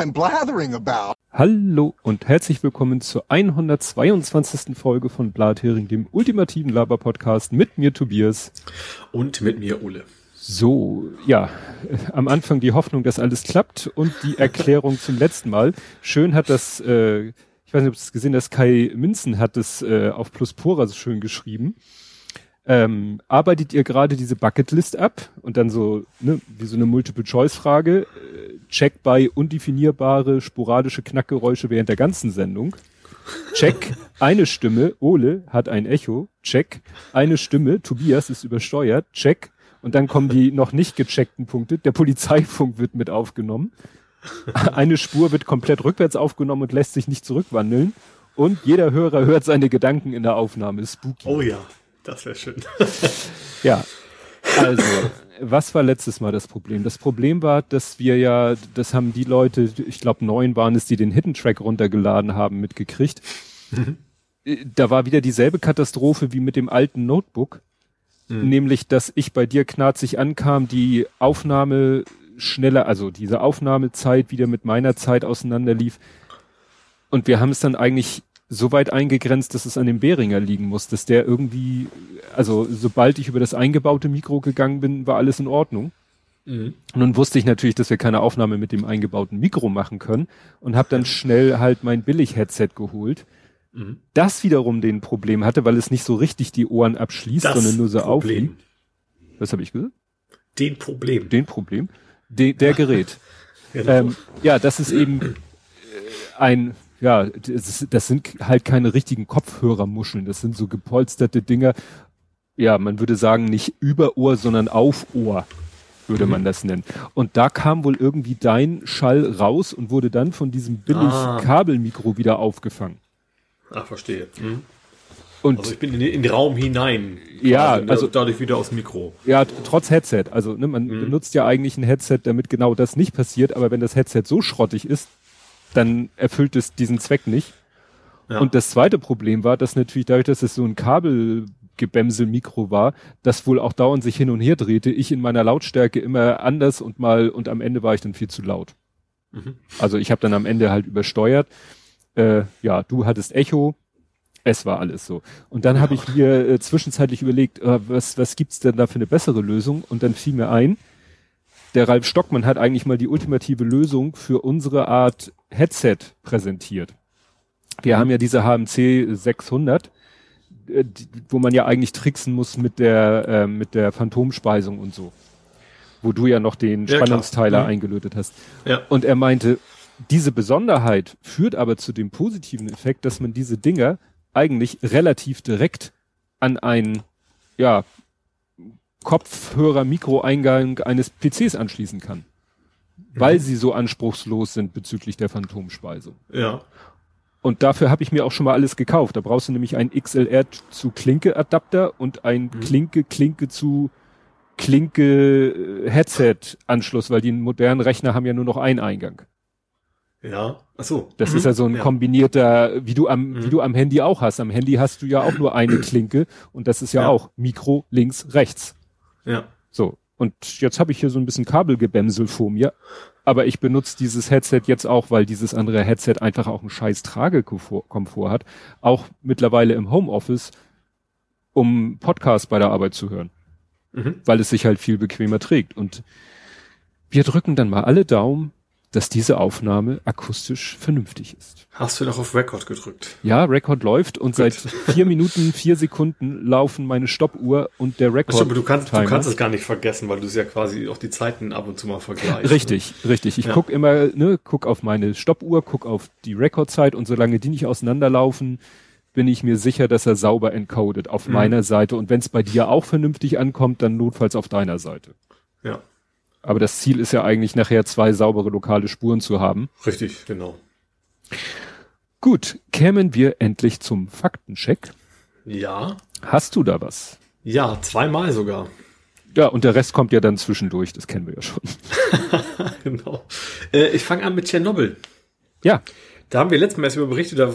I'm blathering about. Hallo und herzlich willkommen zur 122. Folge von Blathering, dem ultimativen Laber-Podcast mit mir Tobias. Und mit mir Ole. So, ja, am Anfang die Hoffnung, dass alles klappt und die Erklärung zum letzten Mal. Schön hat das, äh, ich weiß nicht, ob du es gesehen hast, Kai Minzen hat es äh, auf Pluspora so schön geschrieben ähm, arbeitet ihr gerade diese Bucketlist ab und dann so, ne, wie so eine Multiple-Choice-Frage, äh, check bei undefinierbare sporadische Knackgeräusche während der ganzen Sendung. Check, eine Stimme, Ole hat ein Echo. Check, eine Stimme, Tobias ist übersteuert. Check, und dann kommen die noch nicht gecheckten Punkte. Der Polizeifunk wird mit aufgenommen. Eine Spur wird komplett rückwärts aufgenommen und lässt sich nicht zurückwandeln. Und jeder Hörer hört seine Gedanken in der Aufnahme. Spooky. Oh ja. Das wäre schön. ja. Also, was war letztes Mal das Problem? Das Problem war, dass wir ja, das haben die Leute, ich glaube neun waren es, die den Hidden Track runtergeladen haben, mitgekriegt. Mhm. Da war wieder dieselbe Katastrophe wie mit dem alten Notebook. Mhm. Nämlich, dass ich bei dir knarzig ankam, die Aufnahme schneller, also diese Aufnahmezeit wieder mit meiner Zeit auseinanderlief. Und wir haben es dann eigentlich so weit eingegrenzt, dass es an dem Behringer liegen muss, dass der irgendwie, also sobald ich über das eingebaute Mikro gegangen bin, war alles in Ordnung. Mhm. Und nun wusste ich natürlich, dass wir keine Aufnahme mit dem eingebauten Mikro machen können und habe dann schnell halt mein Billig-Headset geholt. Mhm. Das wiederum den Problem hatte, weil es nicht so richtig die Ohren abschließt, das sondern nur so aufliegt. Was habe ich gesagt? Den Problem. Den Problem. De, der Gerät. genau. ähm, ja, das ist eben äh, ein ja, das, das sind halt keine richtigen Kopfhörermuscheln. Das sind so gepolsterte Dinger. Ja, man würde sagen, nicht über Ohr, sondern auf Ohr würde mhm. man das nennen. Und da kam wohl irgendwie dein Schall raus und wurde dann von diesem billig ah. Kabelmikro wieder aufgefangen. Ach, verstehe. Mhm. Und also ich bin in, den Raum hinein. Ja, ne, also dadurch wieder aus Mikro. Ja, trotz Headset. Also ne, man mhm. benutzt ja eigentlich ein Headset, damit genau das nicht passiert. Aber wenn das Headset so schrottig ist, dann erfüllt es diesen Zweck nicht. Ja. Und das zweite Problem war, dass natürlich dadurch, dass es so ein Kabelgebämsel-Mikro war, das wohl auch dauernd sich hin und her drehte, ich in meiner Lautstärke immer anders und mal und am Ende war ich dann viel zu laut. Mhm. Also ich habe dann am Ende halt übersteuert. Äh, ja, du hattest Echo, es war alles so. Und dann ja. habe ich mir äh, zwischenzeitlich überlegt, äh, was, was gibt's denn da für eine bessere Lösung? Und dann fiel mir ein, der Ralf Stockmann hat eigentlich mal die ultimative Lösung für unsere Art Headset präsentiert. Wir mhm. haben ja diese HMC 600, äh, wo man ja eigentlich tricksen muss mit der, äh, mit der Phantomspeisung und so. Wo du ja noch den ja, Spannungsteiler mhm. eingelötet hast. Ja. Und er meinte, diese Besonderheit führt aber zu dem positiven Effekt, dass man diese Dinger eigentlich relativ direkt an ein, ja, Kopfhörer-Mikroeingang eines PCs anschließen kann. Weil mhm. sie so anspruchslos sind bezüglich der Phantomspeisung. Ja. Und dafür habe ich mir auch schon mal alles gekauft. Da brauchst du nämlich ein XLR zu Klinke Adapter und ein mhm. Klinke Klinke zu Klinke äh, Headset Anschluss, weil die modernen Rechner haben ja nur noch einen Eingang. Ja, ach so. Das mhm. ist ja so ein ja. kombinierter, wie du am, mhm. wie du am Handy auch hast. Am Handy hast du ja auch nur eine Klinke und das ist ja, ja. auch Mikro links, rechts. Ja. So. Und jetzt habe ich hier so ein bisschen Kabelgebämsel vor mir. Aber ich benutze dieses Headset jetzt auch, weil dieses andere Headset einfach auch einen scheiß Tragekomfort hat. Auch mittlerweile im Homeoffice, um Podcasts bei der Arbeit zu hören. Mhm. Weil es sich halt viel bequemer trägt. Und wir drücken dann mal alle Daumen, dass diese Aufnahme akustisch vernünftig ist. Hast du noch auf Record gedrückt? Ja, Record läuft und Gut. seit vier Minuten, vier Sekunden laufen meine Stoppuhr und der Record. Aber du kannst, du kannst es gar nicht vergessen, weil du es ja quasi auch die Zeiten ab und zu mal vergleichst. Richtig, ne? richtig. Ich ja. guck immer, ne, guck auf meine Stoppuhr, guck auf die Recordzeit und solange die nicht auseinanderlaufen, bin ich mir sicher, dass er sauber encodet auf mhm. meiner Seite. Und wenn es bei dir auch vernünftig ankommt, dann notfalls auf deiner Seite. Ja. Aber das Ziel ist ja eigentlich nachher zwei saubere lokale Spuren zu haben. Richtig, genau. Gut, kämen wir endlich zum Faktencheck. Ja. Hast du da was? Ja, zweimal sogar. Ja, und der Rest kommt ja dann zwischendurch, das kennen wir ja schon. genau. Äh, ich fange an mit Tschernobyl. Ja. Da haben wir letztes Mal erst über berichtet, da,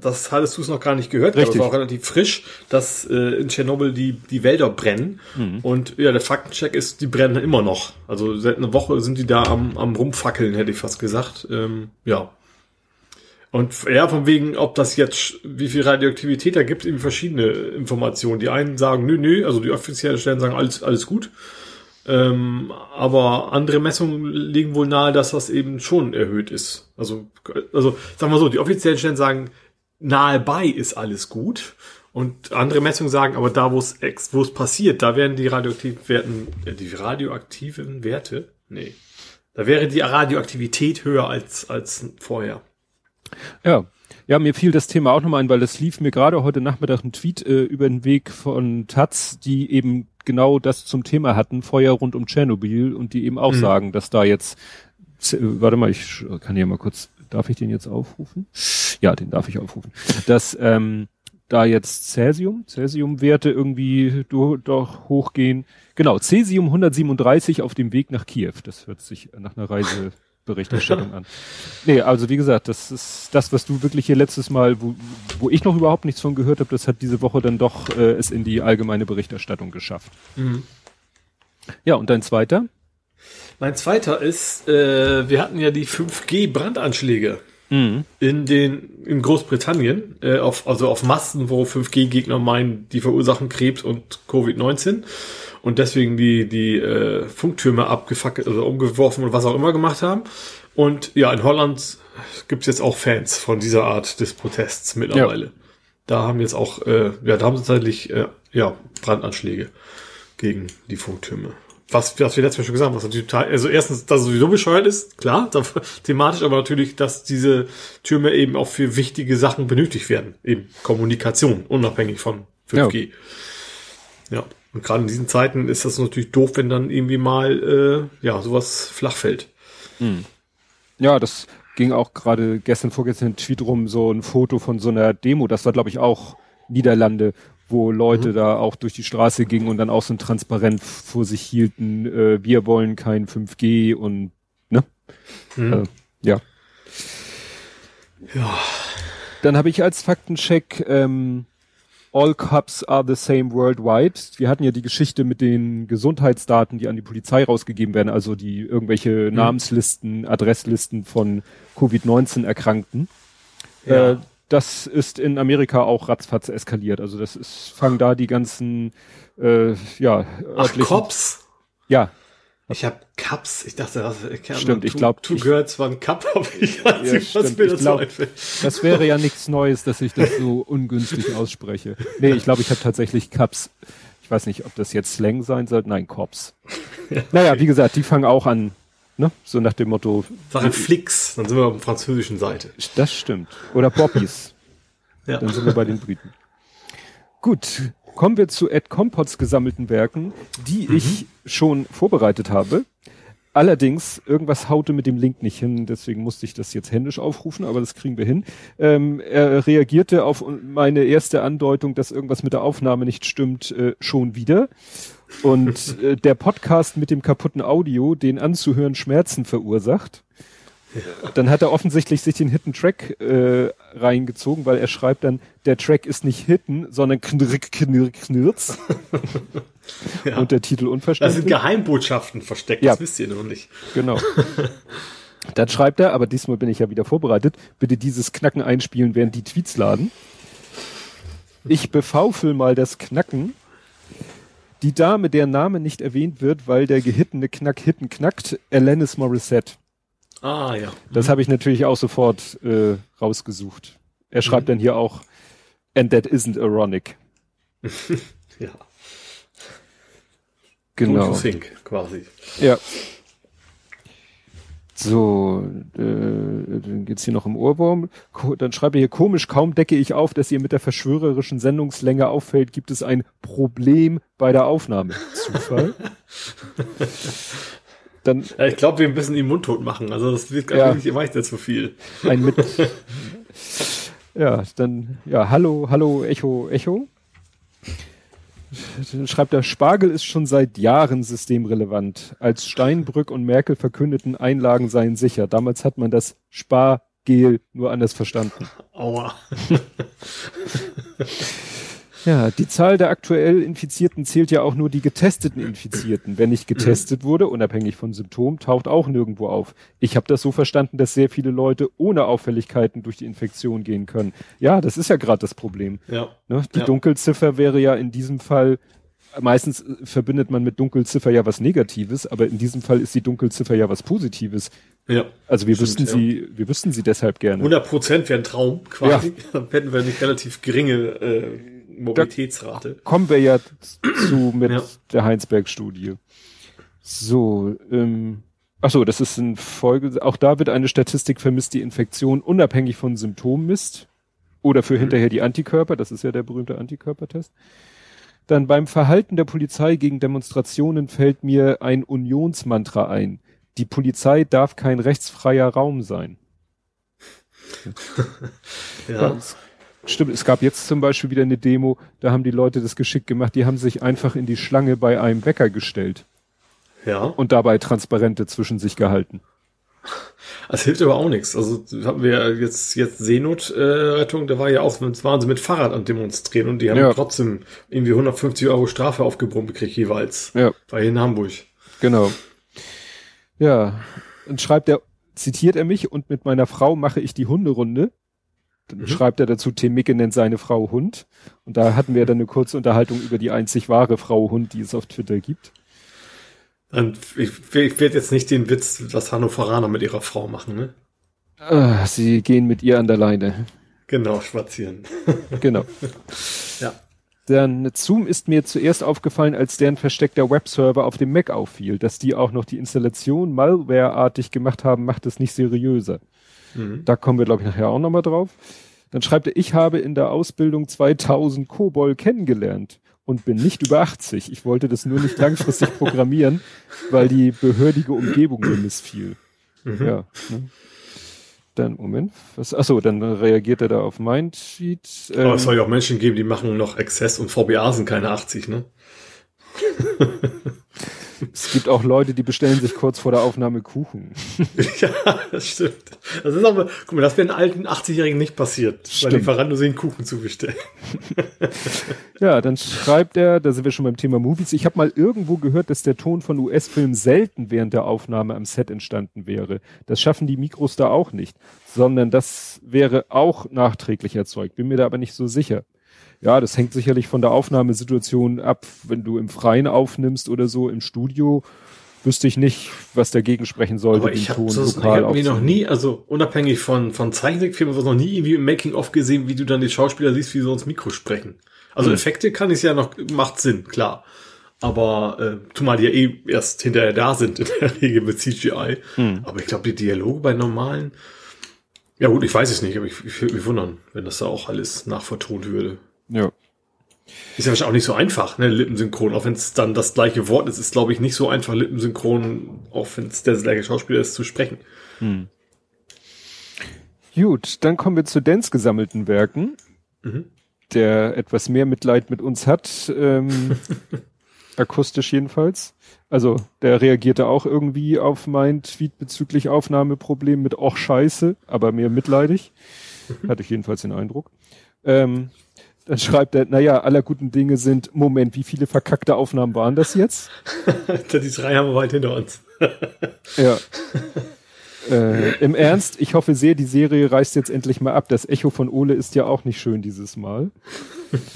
das hattest du es noch gar nicht gehört, Richtig. aber es war auch relativ frisch, dass äh, in Tschernobyl die, die Wälder brennen. Mhm. Und ja, der Faktencheck ist, die brennen immer noch. Also seit einer Woche sind die da am, am Rumfackeln, hätte ich fast gesagt. Ähm, ja. Und ja, von wegen, ob das jetzt, wie viel Radioaktivität da gibt, eben verschiedene Informationen. Die einen sagen, nö, nö, also die offiziellen Stellen sagen, alles, alles gut. Ähm, aber andere Messungen legen wohl nahe, dass das eben schon erhöht ist. Also, also sagen wir so, die offiziellen Stellen sagen, nahe bei ist alles gut. Und andere Messungen sagen, aber da, wo es wo es passiert, da werden die radioaktiven Werten, äh, die radioaktiven Werte, nee, da wäre die Radioaktivität höher als als vorher. Ja, ja, mir fiel das Thema auch nochmal ein, weil das lief mir gerade heute Nachmittag ein Tweet äh, über den Weg von Taz, die eben genau das zum Thema hatten, Feuer rund um Tschernobyl und die eben auch mhm. sagen, dass da jetzt, äh, warte mal, ich kann ja mal kurz, darf ich den jetzt aufrufen? Ja, den darf ich aufrufen. Dass ähm, da jetzt Cäsium, Cäsiumwerte irgendwie do, doch hochgehen. Genau, Cäsium 137 auf dem Weg nach Kiew. Das hört sich nach einer Reise Berichterstattung an. Nee, also wie gesagt, das ist das, was du wirklich hier letztes Mal, wo, wo ich noch überhaupt nichts von gehört habe, das hat diese Woche dann doch äh, es in die allgemeine Berichterstattung geschafft. Mhm. Ja, und dein zweiter? Mein zweiter ist, äh, wir hatten ja die 5G-Brandanschläge mhm. in den in Großbritannien, äh, auf, also auf Masten, wo 5G-Gegner meinen, die verursachen Krebs und Covid-19 und deswegen die, die äh, Funktürme abgefackelt, also umgeworfen und was auch immer gemacht haben. Und ja, in Holland gibt's jetzt auch Fans von dieser Art des Protests mittlerweile. Ja. Da haben jetzt auch, äh, ja, da haben sie tatsächlich äh, ja, Brandanschläge gegen die Funktürme. Was, was wir letztes Mal schon gesagt haben, was natürlich total, also erstens, dass es sowieso bescheuert ist, klar, thematisch, aber natürlich, dass diese Türme eben auch für wichtige Sachen benötigt werden. Eben Kommunikation, unabhängig von 5G. Ja. ja. Und gerade in diesen Zeiten ist das natürlich doof, wenn dann irgendwie mal äh, ja sowas flach fällt. Hm. Ja, das ging auch gerade gestern, vorgestern ein Tweet rum, so ein Foto von so einer Demo, das war glaube ich auch Niederlande, wo Leute mhm. da auch durch die Straße gingen und dann auch so ein Transparent vor sich hielten, äh, wir wollen kein 5G und ne? Mhm. Äh, ja. Ja. Dann habe ich als Faktencheck ähm, all cups are the same worldwide. Wir hatten ja die Geschichte mit den Gesundheitsdaten, die an die Polizei rausgegeben werden, also die irgendwelche. Namenslisten, Adresslisten von Covid-19 Erkrankten. Ja. Äh, das ist in Amerika auch ratzfatz eskaliert. Also das ist, fangen da die ganzen, äh, ja, Ach, Cops? Ja, ich habe Cups. Ich dachte, das ich Stimmt, ich glaube. Two Girls, One Cup, aber ich weiß ja, nicht, was mir das glaub, Das wäre ja nichts Neues, dass ich das so ungünstig ausspreche. Nee, ich glaube, ich habe tatsächlich Cups. Ich weiß nicht, ob das jetzt Slang sein soll. Nein, Cops. Ja, naja, wie gesagt, die fangen auch an, ne? So nach dem Motto. Sache Flix, dann sind wir auf der französischen Seite. Das stimmt. Oder Bobbies. ja. Dann sind wir bei den Briten. Gut, Kommen wir zu Ed Compots gesammelten Werken, die mhm. ich schon vorbereitet habe. Allerdings, irgendwas haute mit dem Link nicht hin, deswegen musste ich das jetzt händisch aufrufen, aber das kriegen wir hin. Ähm, er reagierte auf meine erste Andeutung, dass irgendwas mit der Aufnahme nicht stimmt, äh, schon wieder. Und äh, der Podcast mit dem kaputten Audio, den anzuhören Schmerzen verursacht. Dann hat er offensichtlich sich den Hidden Track äh, reingezogen, weil er schreibt dann, der Track ist nicht Hidden, sondern knirk, knirk, knirz. ja. Und der Titel unverständlich. Da sind Geheimbotschaften versteckt, ja. das wisst ihr noch nicht. Genau. Dann schreibt er, aber diesmal bin ich ja wieder vorbereitet, bitte dieses Knacken einspielen, während die Tweets laden. Ich befaufel mal das Knacken. Die Dame, der Name nicht erwähnt wird, weil der gehittene Knack hitten knackt, Alanis Morissette. Ah, ja. Das mhm. habe ich natürlich auch sofort äh, rausgesucht. Er schreibt mhm. dann hier auch, and that isn't ironic. ja. Genau. Think, quasi. Ja. So, äh, dann geht's hier noch im Ohrwurm. Dann schreibe ich hier komisch, kaum decke ich auf, dass ihr mit der verschwörerischen Sendungslänge auffällt, gibt es ein Problem bei der Aufnahme. Zufall. Dann, ja, ich glaube, wir müssen ihn mundtot machen. Also das wird gar ja, nicht immer zu viel. Ein mit. ja, dann, ja, hallo, hallo, Echo, Echo. Dann schreibt er, Spargel ist schon seit Jahren systemrelevant. Als Steinbrück und Merkel verkündeten, Einlagen seien sicher. Damals hat man das Spar Gel, nur anders verstanden. Aua. Ja, die Zahl der aktuell Infizierten zählt ja auch nur die getesteten Infizierten. Wenn nicht getestet wurde, unabhängig von Symptomen, taucht auch nirgendwo auf. Ich habe das so verstanden, dass sehr viele Leute ohne Auffälligkeiten durch die Infektion gehen können. Ja, das ist ja gerade das Problem. Ja. Ne? Die Ja. Dunkelziffer wäre ja in diesem Fall, meistens äh, verbindet man mit Dunkelziffer ja was Negatives, aber in diesem Fall ist die Dunkelziffer ja was Positives. Ja. Also wir wüssten ja. sie, wir wüssten sie deshalb gerne. 100 Prozent wäre ein Traum, quasi. Dann hätten wir eine relativ geringe äh, Mobilitätsrate. kommen wir ja zu mit Ja. der Heinsberg-Studie. So, ähm, ach so, das ist in Folge, auch da wird eine Statistik vermisst, die Infektion unabhängig von Symptomen misst. Oder für hinterher die Antikörper, das ist ja der berühmte Antikörpertest. Dann beim Verhalten der Polizei gegen Demonstrationen fällt mir ein Unionsmantra ein. Die Polizei darf kein rechtsfreier Raum sein. Ja. Stimmt, es gab jetzt zum Beispiel wieder eine Demo, da haben die Leute das geschickt gemacht, die haben sich einfach in die Schlange bei einem Bäcker gestellt Ja. und dabei Transparente zwischen sich gehalten. Das hilft aber auch nichts. Also haben wir jetzt jetzt Seenotrettung, da war ja auch, waren sie mit Fahrrad am Demonstrieren und die haben Ja. trotzdem irgendwie 150 Euro Strafe aufgebrummt gekriegt jeweils. Ja, War hier in Hamburg. genau. Ja, dann schreibt er, zitiert er mich und mit meiner Frau mache ich die Hunderunde. Dann Mhm. schreibt er dazu, Tim Micke nennt seine Frau Hund. Und da hatten wir dann eine kurze Unterhaltung über die einzig wahre Frau Hund, die es auf Twitter gibt. Und ich, ich werde jetzt nicht den Witz, was Hannoveraner mit ihrer Frau machen, ne? Ah, sie gehen mit ihr an der Leine. Genau, spazieren. Genau. Ja. Dann Zoom ist mir zuerst aufgefallen, als deren versteckter Webserver auf dem Mac auffiel. Dass die auch noch die Installation malwareartig gemacht haben, macht es nicht seriöser. Mhm. Da kommen wir, glaube ich, nachher auch nochmal drauf. Dann schreibt er, ich habe in der Ausbildung 2000 COBOL kennengelernt und bin nicht über 80. Ich wollte das nur nicht langfristig programmieren, weil die behördige Umgebung mir missfiel. Mhm. Ja. Ne? Dann, Moment, was, achso, dann reagiert er da auf mein. Aber Ähm, es soll ja auch Menschen geben, die machen noch Access und VBA sind keine 80, ne? es gibt auch Leute, die bestellen sich kurz vor der Aufnahme Kuchen. ja, das stimmt. Das ist aber, guck mal, das wäre einen alten 80-Jährigen nicht passiert, weil Stimmt. Lieferando sie einen Kuchen zubestellen. Ja, dann schreibt er, da sind wir schon beim Thema Movies. Ich habe mal irgendwo gehört, dass der Ton von US-Filmen selten während der Aufnahme am Set entstanden wäre. Das schaffen die Mikros da auch nicht, sondern das wäre auch nachträglich erzeugt. Bin mir da aber nicht so sicher. Ja, das hängt sicherlich von der Aufnahmesituation ab. Wenn du im Freien aufnimmst oder so im Studio, wüsste ich nicht, was dagegen sprechen sollte, Aber ich habe ich lokal hab mir noch nie, also unabhängig von, von Zeichentrickfilmen, was noch nie irgendwie im Making-of gesehen, wie du dann die Schauspieler siehst, wie sie ins Mikro sprechen. Also Hm. Effekte kann ich ja noch, macht Sinn, klar. Aber äh, zumal die ja eh erst hinterher da sind, in der Regel mit CGI. Hm. Aber ich glaube, die Dialoge bei normalen, ja gut, ich weiß es nicht, aber ich, ich würde mich wundern, wenn das da auch alles nachvertont würde. Ja. Ist ja wahrscheinlich auch nicht so einfach, ne, Lippensynchron. Auch wenn es dann das gleiche Wort ist, ist glaube ich nicht so einfach, Lippensynchron, auch wenn es der gleiche Schauspieler ist, zu sprechen. Gut, dann kommen wir zu Dens gesammelten Werken, Mhm. der etwas mehr Mitleid mit uns hat, ähm, akustisch jedenfalls. Also der reagierte auch irgendwie auf mein Tweet bezüglich Aufnahmeproblem mit Och Scheiße, aber mehr mitleidig. Hatte ich jedenfalls den Eindruck. Ähm, dann schreibt er, naja, aller guten Dinge sind, Moment, wie viele verkackte Aufnahmen waren das jetzt? die drei haben wir weit hinter uns. Ja. äh, Im Ernst, ich hoffe sehr, die Serie reißt jetzt endlich mal ab. Das Echo von Ole ist ja auch nicht schön dieses Mal.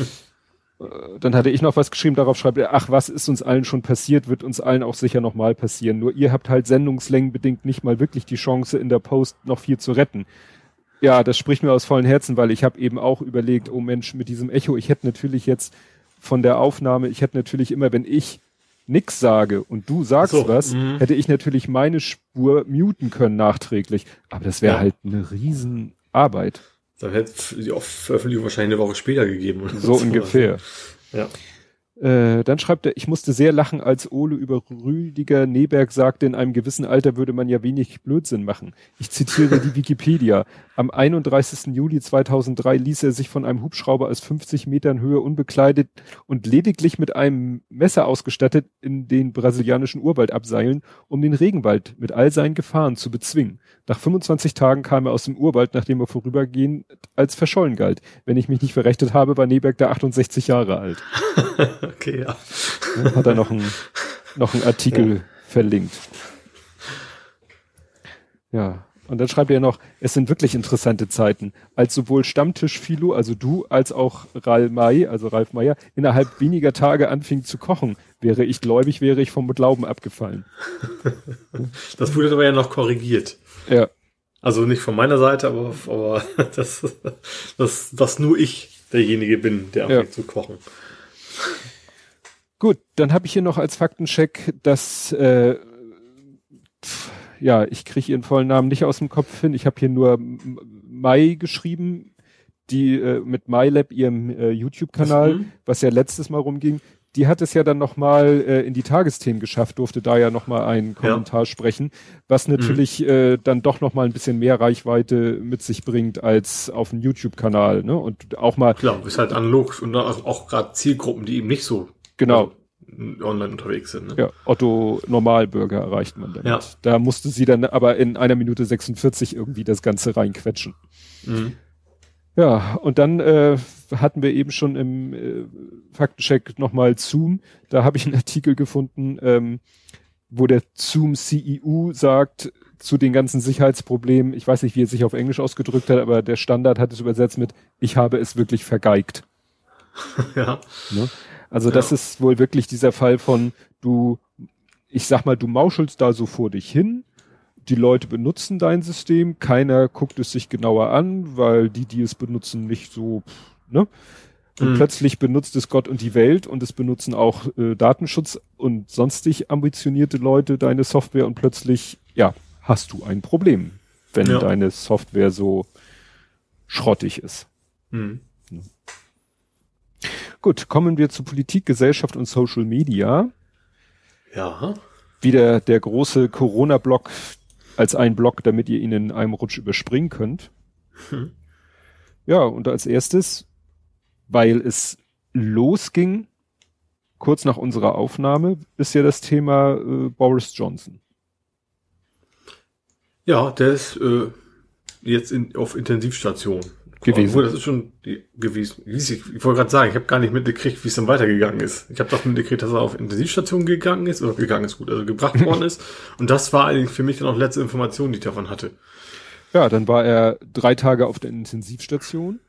Äh, Dann hatte ich noch was geschrieben, darauf schreibt er, ach, was ist uns allen schon passiert, wird uns allen auch sicher nochmal passieren. Nur ihr habt halt sendungslängenbedingt nicht mal wirklich die Chance, in der Post noch viel zu retten. Ja, das spricht mir aus vollen Herzen, weil ich habe eben auch überlegt, oh Mensch, mit diesem Echo, ich hätte natürlich jetzt von der Aufnahme, ich hätte natürlich immer, wenn ich nix sage und du sagst So, was, mhm. hätte ich natürlich meine Spur muten können nachträglich. Aber das wäre Ja. halt eine Riesenarbeit. Da hätte die Veröffentlichung wahrscheinlich eine Woche später gegeben. So sowas. ungefähr. Ja. Äh, dann schreibt er, ich musste sehr lachen, als Ole über Rüdiger Neberg sagte, in einem gewissen Alter würde man ja wenig Blödsinn machen. Ich zitiere die Wikipedia. Am 31. Juli 2003 ließ er sich von einem Hubschrauber aus 50 Metern Höhe unbekleidet und lediglich mit einem Messer ausgestattet in den brasilianischen Urwald abseilen, um den Regenwald mit all seinen Gefahren zu bezwingen. Nach 25 Tagen kam er aus dem Urwald, nachdem er vorübergehend als verschollen galt. Wenn ich mich nicht verrechnet habe, war Neberg da 68 Jahre alt. okay, ja. Hat er noch einen, noch einen Artikel ja. verlinkt. Ja. Und dann schreibt er noch, es sind wirklich interessante Zeiten, als sowohl Stammtisch Philo, also du, als auch Ralf May, also Ralf Meyer, innerhalb weniger Tage anfing zu kochen. Wäre ich gläubig, wäre ich vom Glauben abgefallen. Das wurde aber ja noch korrigiert. Ja. Also nicht von meiner Seite, aber, aber dass, dass, dass nur ich derjenige bin, der anfängt ja. zu kochen. Gut, dann habe ich hier noch als Faktencheck, dass äh, ja, ich kriege ihren vollen Namen nicht aus dem Kopf hin. Ich habe hier nur Mai geschrieben, die äh, mit MyLab ihrem äh, YouTube-Kanal, mhm. was ja letztes Mal rumging. Die hat es ja dann nochmal äh, in die Tagesthemen geschafft, durfte da ja nochmal einen Kommentar ja. sprechen, was mhm. natürlich mhm. äh, dann doch nochmal ein bisschen mehr Reichweite mit sich bringt als auf dem YouTube-Kanal. Ne? Und auch mal. Klar, ist halt analog und auch, auch gerade Zielgruppen, die eben nicht so genau online unterwegs sind. Ne? Ja, Otto Normalbürger erreicht man damit. Ja. Da musste sie dann aber in einer Minute 46 irgendwie das Ganze reinquetschen. Mhm. Ja, und dann äh, hatten wir eben schon im äh, Faktencheck nochmal Zoom. Da habe ich einen Artikel gefunden, ähm, wo der Zoom CEO sagt zu den ganzen Sicherheitsproblemen, ich weiß nicht, wie er sich auf Englisch ausgedrückt hat, aber der Standard hat es übersetzt mit, ich habe es wirklich vergeigt. ja. Ne? Also ja. das ist wohl wirklich dieser Fall von du, ich sag mal, du mauschelst da so vor dich hin, die Leute benutzen dein System, keiner guckt es sich genauer an, weil die, die es benutzen, nicht so, ne? Und mhm. plötzlich benutzt es Gott und die Welt und es benutzen auch äh, Datenschutz und sonstig ambitionierte Leute deine Software und plötzlich, ja, hast du ein Problem, wenn ja. deine Software so schrottig ist. Mhm. Gut, kommen wir zu Politik, Gesellschaft und Social Media. Ja. Wieder der große Corona-Block als ein Block, damit ihr ihn in einem Rutsch überspringen könnt. Hm. Ja, und als erstes, weil es losging, kurz nach unserer Aufnahme, ist ja das Thema äh, Boris Johnson. Ja, der ist äh, jetzt in, auf Intensivstation gewesen. Obwohl, das ist schon gewesen. Ich, ich wollte gerade sagen, ich habe gar nicht mitgekriegt, wie es dann weitergegangen ist. Ich habe doch mitgekriegt, dass er auf Intensivstation gegangen ist, oder gegangen ist gut, also gebracht worden ist. Und das war eigentlich für mich dann auch letzte Information, die ich davon hatte. Ja, dann war er drei Tage auf der Intensivstation.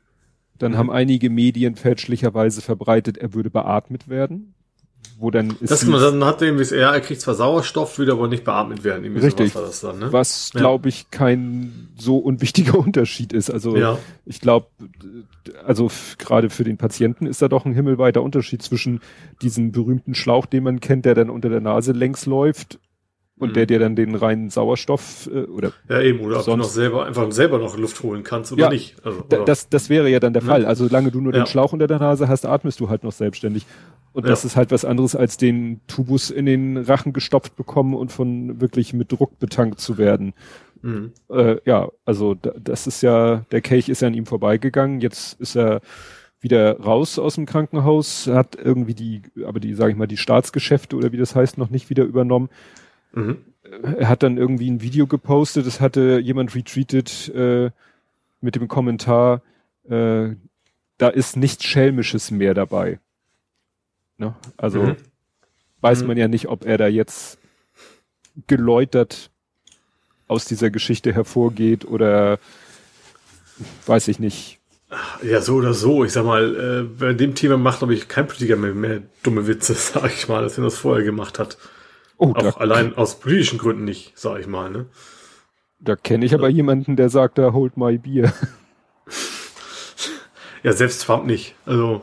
Dann mhm. haben einige Medien fälschlicherweise verbreitet, er würde beatmet werden wo dann ist. Das, dann hat er ja, er kriegt zwar Sauerstoff, will aber nicht beatmet werden. Irgendwie Richtig. War das dann, ne? Was, ja. glaube ich, kein so unwichtiger Unterschied ist. Also ja. ich glaube, also gerade für den Patienten ist da doch ein himmelweiter Unterschied zwischen diesem berühmten Schlauch, den man kennt, der dann unter der Nase längs läuft und mhm. der dir dann den reinen Sauerstoff äh, oder ja eben oder ob du noch selber einfach selber noch Luft holen kannst oder ja, nicht. Also, oder? Das das wäre ja dann der ne? Fall. Also solange du nur ja. den Schlauch unter der Nase hast, atmest du halt noch selbstständig. Und das ist halt was anderes als den Tubus in den Rachen gestopft bekommen und von wirklich mit Druck betankt zu werden. Mhm. Äh, ja, also da, das ist ja der Kelch ist ja an ihm vorbeigegangen. Jetzt ist er wieder raus aus dem Krankenhaus, hat irgendwie die, aber die, sage ich mal, die Staatsgeschäfte oder wie das heißt, noch nicht wieder übernommen. Mhm. Er hat dann irgendwie ein Video gepostet, das hatte jemand retweetet äh, mit dem Kommentar, äh, da ist nichts Schelmisches mehr dabei. Ne? Also mhm. weiß mhm. man ja nicht, ob er da jetzt geläutert aus dieser Geschichte hervorgeht oder weiß ich nicht. Ja, so oder so. Ich sag mal, äh, bei dem Thema macht, glaube ich, kein Politiker mehr, mehr dumme Witze, sag ich mal, als er das vorher gemacht hat. Oh, Auch allein aus politischen Gründen nicht, sag ich mal. Ne? Da kenne ich aber ja. jemanden, der sagt, da holt my Bier. Ja, selbst Trump nicht. Also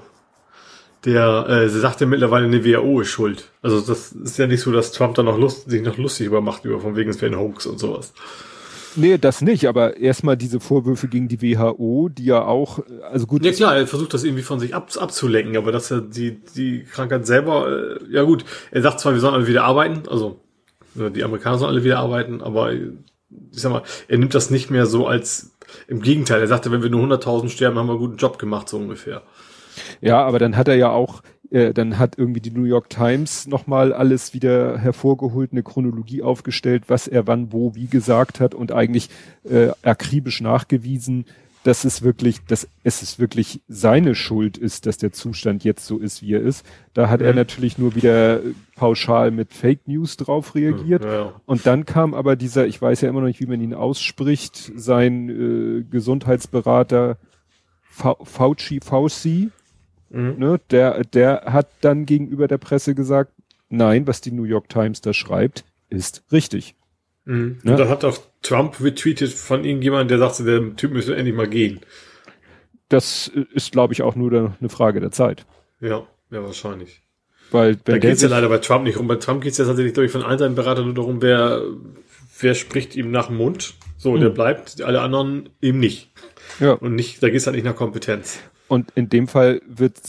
der äh, sagt ja mittlerweile, eine WHO ist schuld. Also das ist ja nicht so, dass Trump da noch lust, sich noch lustig über macht, über von wegen es wäre ein Hoax und sowas. Nee, das nicht, aber erstmal diese Vorwürfe gegen die WHO, die ja auch, also gut. Ja klar, er versucht das irgendwie von sich ab, abzulenken, aber dass er die, die Krankheit selber, äh, ja gut, er sagt zwar, wir sollen alle wieder arbeiten, also äh, die Amerikaner sollen alle wieder arbeiten, aber ich sag mal, er nimmt das nicht mehr so als, im Gegenteil, er sagte, wenn wir nur 100.000 sterben, haben wir einen guten Job gemacht, so ungefähr. Ja, aber dann hat er ja auch äh, dann hat irgendwie die New York Times nochmal alles wieder hervorgeholt, eine Chronologie aufgestellt, was er wann, wo, wie gesagt hat und eigentlich äh, akribisch nachgewiesen, dass es wirklich, dass es ist wirklich seine Schuld ist, dass der Zustand jetzt so ist, wie er ist. Da hat mhm. er natürlich nur wieder pauschal mit Fake News drauf reagiert. Ja, ja. Und dann kam aber dieser, ich weiß ja immer noch nicht, wie man ihn ausspricht, sein äh, Gesundheitsberater Fauci, Fauci, mhm. ne, der, der hat dann gegenüber der Presse gesagt, nein, was die New York Times da schreibt, ist richtig. Mhm. Ne? Und dann hat auch Trump retweetet von irgendjemandem, der sagte, der Typ müsste endlich mal gehen. Das ist, glaube ich, auch nur eine Frage der Zeit. Ja, ja, wahrscheinlich. Weil, da geht es ja leider bei Trump nicht rum. Bei Trump geht es ja tatsächlich, glaube ich, von allen seinen Beratern nur darum, wer, wer spricht ihm nach dem Mund. So, mhm. der bleibt, alle anderen eben nicht. Ja. Und nicht, da geht es halt nicht nach Kompetenz. Und in dem Fall wird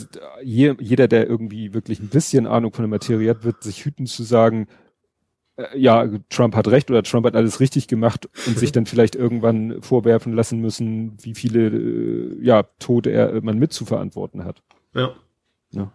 je, jeder, der irgendwie wirklich ein bisschen Ahnung von der Materie hat, wird sich hüten zu sagen, äh, ja, Trump hat recht oder Trump hat alles richtig gemacht und sich dann vielleicht irgendwann vorwerfen lassen müssen, wie viele äh, ja, Tote er man mit zu verantworten hat. Ja. ja.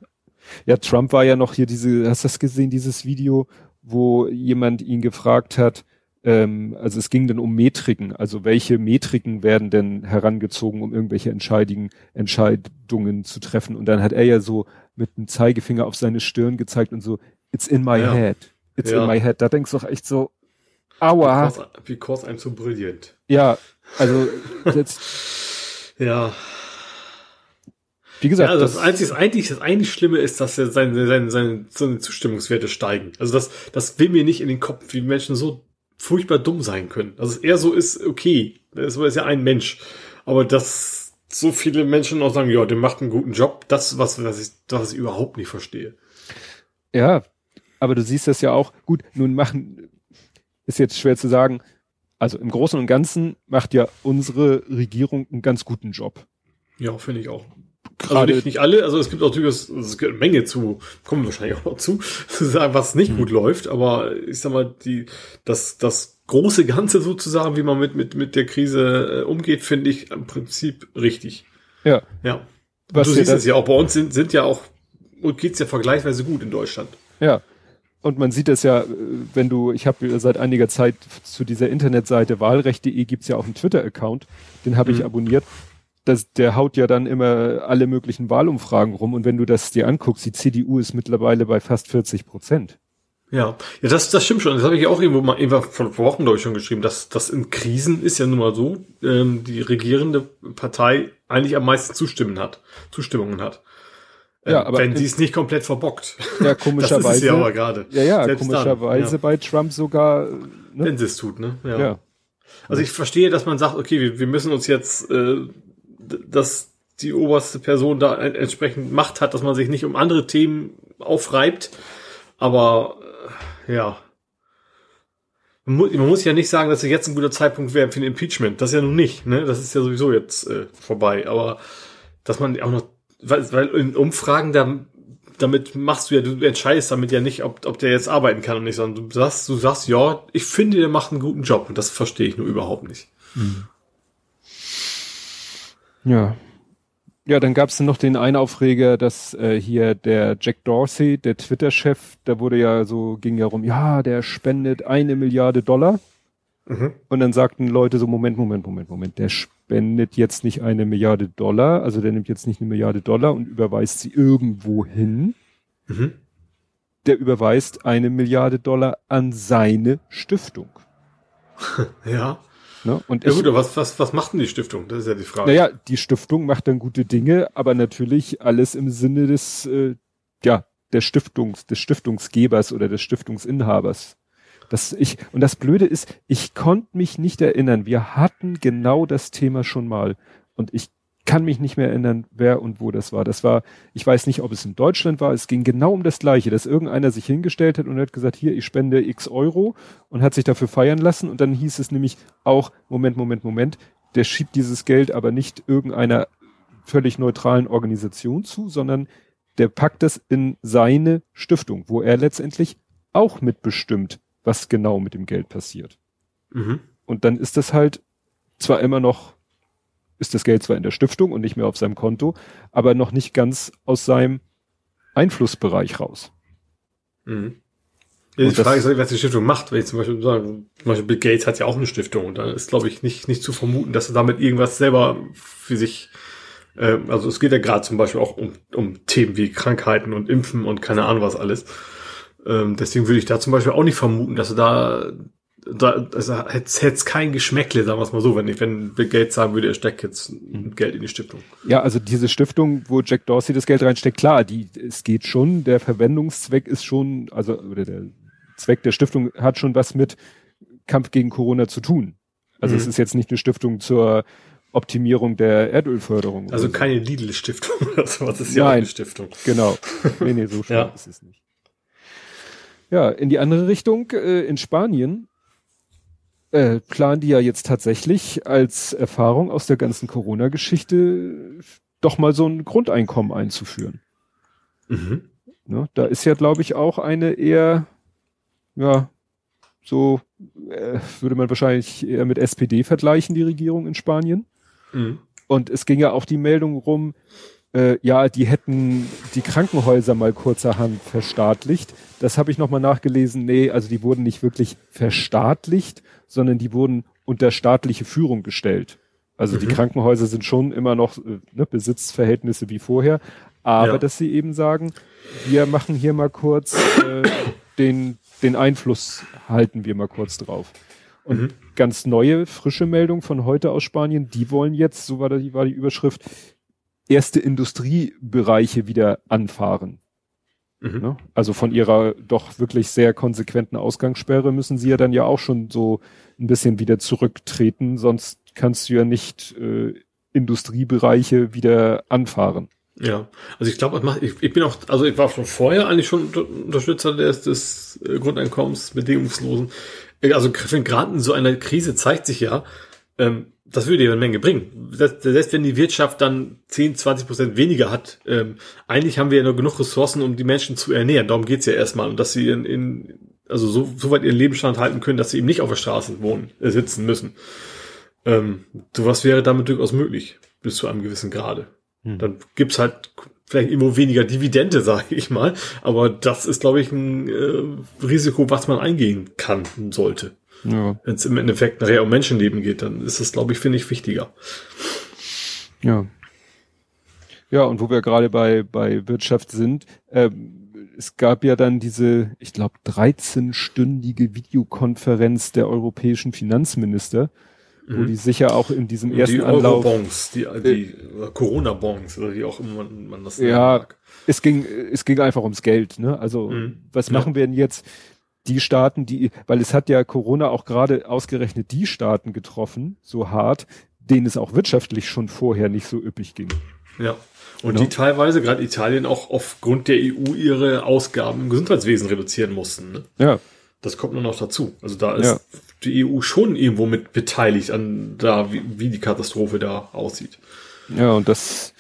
Ja, Trump war ja noch hier diese, hast du das gesehen, dieses Video, wo jemand ihn gefragt hat, ähm, also es ging dann um Metriken, also welche Metriken werden denn herangezogen, um irgendwelche Entscheidungen, Entscheidungen zu treffen. Und dann hat er ja so mit dem Zeigefinger auf seine Stirn gezeigt und so, it's in my ja. head. It's ja. in my head. Da denkst du doch echt so, aua. Because, because I'm so brilliant. Ja, also jetzt. ja. Wie gesagt, ja, das, das einzige, eigentlich, das eigentlich Schlimme ist, dass seine, seine, seine, seine Zustimmungswerte steigen. Also das, das will mir nicht in den Kopf, wie Menschen so furchtbar dumm sein können. Also er so ist, okay, das ist ja ein Mensch. Aber dass so viele Menschen auch sagen, ja, der macht einen guten Job, das was, was ich, was ich überhaupt nicht verstehe. Ja, aber du siehst das ja auch, gut, nun machen, ist jetzt schwer zu sagen, also im Großen und Ganzen macht ja unsere Regierung einen ganz guten Job. Ja, finde ich auch. Gerade also nicht, alle, also es gibt auch durchaus eine Menge zu, kommen wir wahrscheinlich auch noch zu, zu sagen, was nicht mhm. gut läuft, aber ich sag mal, die, das, das große Ganze sozusagen, wie man mit, mit, mit der Krise äh, umgeht, finde ich im Prinzip richtig. Ja. Ja. Was du siehst es ja auch, bei uns sind, sind ja auch, geht's ja vergleichsweise gut in Deutschland. Ja. Und man sieht es ja, äh, wenn du, ich habe seit einiger Zeit zu dieser Internetseite wahlrecht.de gibt's ja auch einen Twitter-Account, den habe mhm. ich abonniert das, der haut ja dann immer alle möglichen Wahlumfragen rum und wenn du das dir anguckst, die CDU ist mittlerweile bei fast 40 Prozent. Ja, ja, das, das stimmt schon. Das habe ich auch irgendwo mal irgendwann vor Wochen, glaube ich, schon geschrieben. dass das in Krisen ist ja nun mal so, ähm, die regierende Partei eigentlich am meisten Zustimmen hat, Zustimmungen hat. Ähm, ja, aber wenn sie es nicht komplett verbockt. Ja, komischerweise. das ist ja aber gerade. Ja, ja, komischerweise ja. bei Trump sogar. Ne? Wenn sie es tut, ne? Ja. ja. Also ich verstehe, dass man sagt, okay, wir, wir müssen uns jetzt äh, dass die oberste Person da entsprechend Macht hat, dass man sich nicht um andere Themen aufreibt. Aber äh, ja. Man muss, man muss ja nicht sagen, dass es jetzt ein guter Zeitpunkt wäre für ein Impeachment. Das ist ja nun nicht, ne? Das ist ja sowieso jetzt äh, vorbei. Aber dass man auch noch, weil, weil in Umfragen da damit machst du ja, du entscheidest damit ja nicht, ob, ob der jetzt arbeiten kann oder nicht, sondern du sagst, du sagst, ja, ich finde, der macht einen guten Job und das verstehe ich nur überhaupt nicht. Mhm. Ja. Ja, dann gab es noch den einen Aufreger, dass äh, hier der Jack Dorsey, der Twitter-Chef, da wurde ja so, ging ja rum, ja, der spendet eine Milliarde Dollar. Mhm. Und dann sagten Leute so, Moment, Moment, Moment, Moment, der spendet jetzt nicht eine Milliarde Dollar, also der nimmt jetzt nicht eine Milliarde Dollar und überweist sie irgendwo hin. Mhm. Der überweist eine Milliarde Dollar an seine Stiftung. ja. Ne? Und ja ich, gut, aber was, was, was macht denn die Stiftung? Das ist ja die Frage. Naja, die Stiftung macht dann gute Dinge, aber natürlich alles im Sinne des, äh, ja, der Stiftungs, des Stiftungsgebers oder des Stiftungsinhabers. Das ich, und das Blöde ist, ich konnte mich nicht erinnern. Wir hatten genau das Thema schon mal. Und ich kann mich nicht mehr erinnern, wer und wo das war. Das war, ich weiß nicht, ob es in Deutschland war. Es ging genau um das Gleiche, dass irgendeiner sich hingestellt hat und hat gesagt, hier, ich spende x Euro und hat sich dafür feiern lassen. Und dann hieß es nämlich auch, Moment, Moment, Moment, der schiebt dieses Geld aber nicht irgendeiner völlig neutralen Organisation zu, sondern der packt das in seine Stiftung, wo er letztendlich auch mitbestimmt, was genau mit dem Geld passiert. Mhm. Und dann ist das halt zwar immer noch ist das Geld zwar in der Stiftung und nicht mehr auf seinem Konto, aber noch nicht ganz aus seinem Einflussbereich raus. Mhm. Ja, die Frage ist, was die Stiftung macht. Wenn ich zum Beispiel sage, zum Beispiel Bill Gates hat ja auch eine Stiftung und da ist, glaube ich, nicht, nicht zu vermuten, dass er damit irgendwas selber für sich, äh, also es geht ja gerade zum Beispiel auch um, um Themen wie Krankheiten und Impfen und keine Ahnung was alles. Ähm, deswegen würde ich da zum Beispiel auch nicht vermuten, dass er da da also hätte es kein Geschmäckle, sagen wir es mal so, wenn ich, wenn Bill Gates sagen würde, er steckt jetzt mhm. Geld in die Stiftung. Ja, also diese Stiftung, wo Jack Dorsey das Geld reinsteckt, klar, die, es geht schon, der Verwendungszweck ist schon, also, oder der Zweck der Stiftung hat schon was mit Kampf gegen Corona zu tun. Also mhm. es ist jetzt nicht eine Stiftung zur Optimierung der Erdölförderung. Also keine so. Lidl-Stiftung oder sowas, ist ja Nein, eine Stiftung. Genau. Nee, nee, so schlimm ja. ist es nicht. Ja, in die andere Richtung, äh, in Spanien äh, planen die ja jetzt tatsächlich als Erfahrung aus der ganzen Corona-Geschichte doch mal so ein Grundeinkommen einzuführen. Mhm. Ne, da ist ja, glaube ich, auch eine eher, ja, so äh, würde man wahrscheinlich eher mit SPD vergleichen, die Regierung in Spanien. Mhm. Und es ging ja auch die Meldung rum, äh, ja, die hätten die Krankenhäuser mal kurzerhand verstaatlicht. Das habe ich nochmal nachgelesen. Nee, also die wurden nicht wirklich verstaatlicht, sondern die wurden unter staatliche Führung gestellt. Also mhm. die Krankenhäuser sind schon immer noch äh, ne, Besitzverhältnisse wie vorher, aber ja. dass sie eben sagen, wir machen hier mal kurz äh, den, den Einfluss halten wir mal kurz drauf. Und mhm. ganz neue, frische Meldung von heute aus Spanien, die wollen jetzt, so war, die, war die Überschrift, erste Industriebereiche wieder anfahren. Mhm. Ne? Also von ihrer doch wirklich sehr konsequenten Ausgangssperre müssen sie ja dann ja auch schon so ein bisschen wieder zurücktreten, sonst kannst du ja nicht äh, Industriebereiche wieder anfahren. Ja, also ich glaube, ich, ich bin auch, also ich war schon vorher eigentlich schon Unterstützer des, des äh, Grundeinkommens bedingungslosen. Also gerade in so einer Krise zeigt sich ja, ähm, das würde ja eine Menge bringen. Selbst wenn die Wirtschaft dann 10, 20 Prozent weniger hat, ähm, eigentlich haben wir ja noch genug Ressourcen, um die Menschen zu ernähren. Darum geht's ja erstmal. Und dass sie in, in also so, so weit ihren Lebensstand halten können, dass sie eben nicht auf der Straße wohnen, äh, sitzen müssen. Ähm, sowas wäre damit durchaus möglich, bis zu einem gewissen Grade. Hm. Dann gibt's halt vielleicht immer weniger Dividende, sage ich mal. Aber das ist, glaube ich, ein äh, Risiko, was man eingehen kann und sollte. Ja. Wenn es im Endeffekt nachher um Menschenleben geht, dann ist das, glaube ich, finde ich, wichtiger. Ja. Ja, und wo wir gerade bei, bei Wirtschaft sind, äh, es gab ja dann diese, ich glaube, 13-stündige Videokonferenz der europäischen Finanzminister, mhm. wo die sicher auch in diesem ersten die Anlauf... Bonds, die, die äh, Corona-Bonds, oder wie auch immer man, man das Ja, mag. es ging, es ging einfach ums Geld, ne? Also, mhm. was machen ja. wir denn jetzt? Die Staaten, die, weil es hat ja Corona auch gerade ausgerechnet die Staaten getroffen, so hart, denen es auch wirtschaftlich schon vorher nicht so üppig ging. Ja. Und genau. die teilweise, gerade Italien, auch aufgrund der EU ihre Ausgaben im Gesundheitswesen reduzieren mussten. Ne? Ja. Das kommt nur noch dazu. Also da ist ja. die EU schon irgendwo mit beteiligt an da, wie, wie die Katastrophe da aussieht. Ja, und das,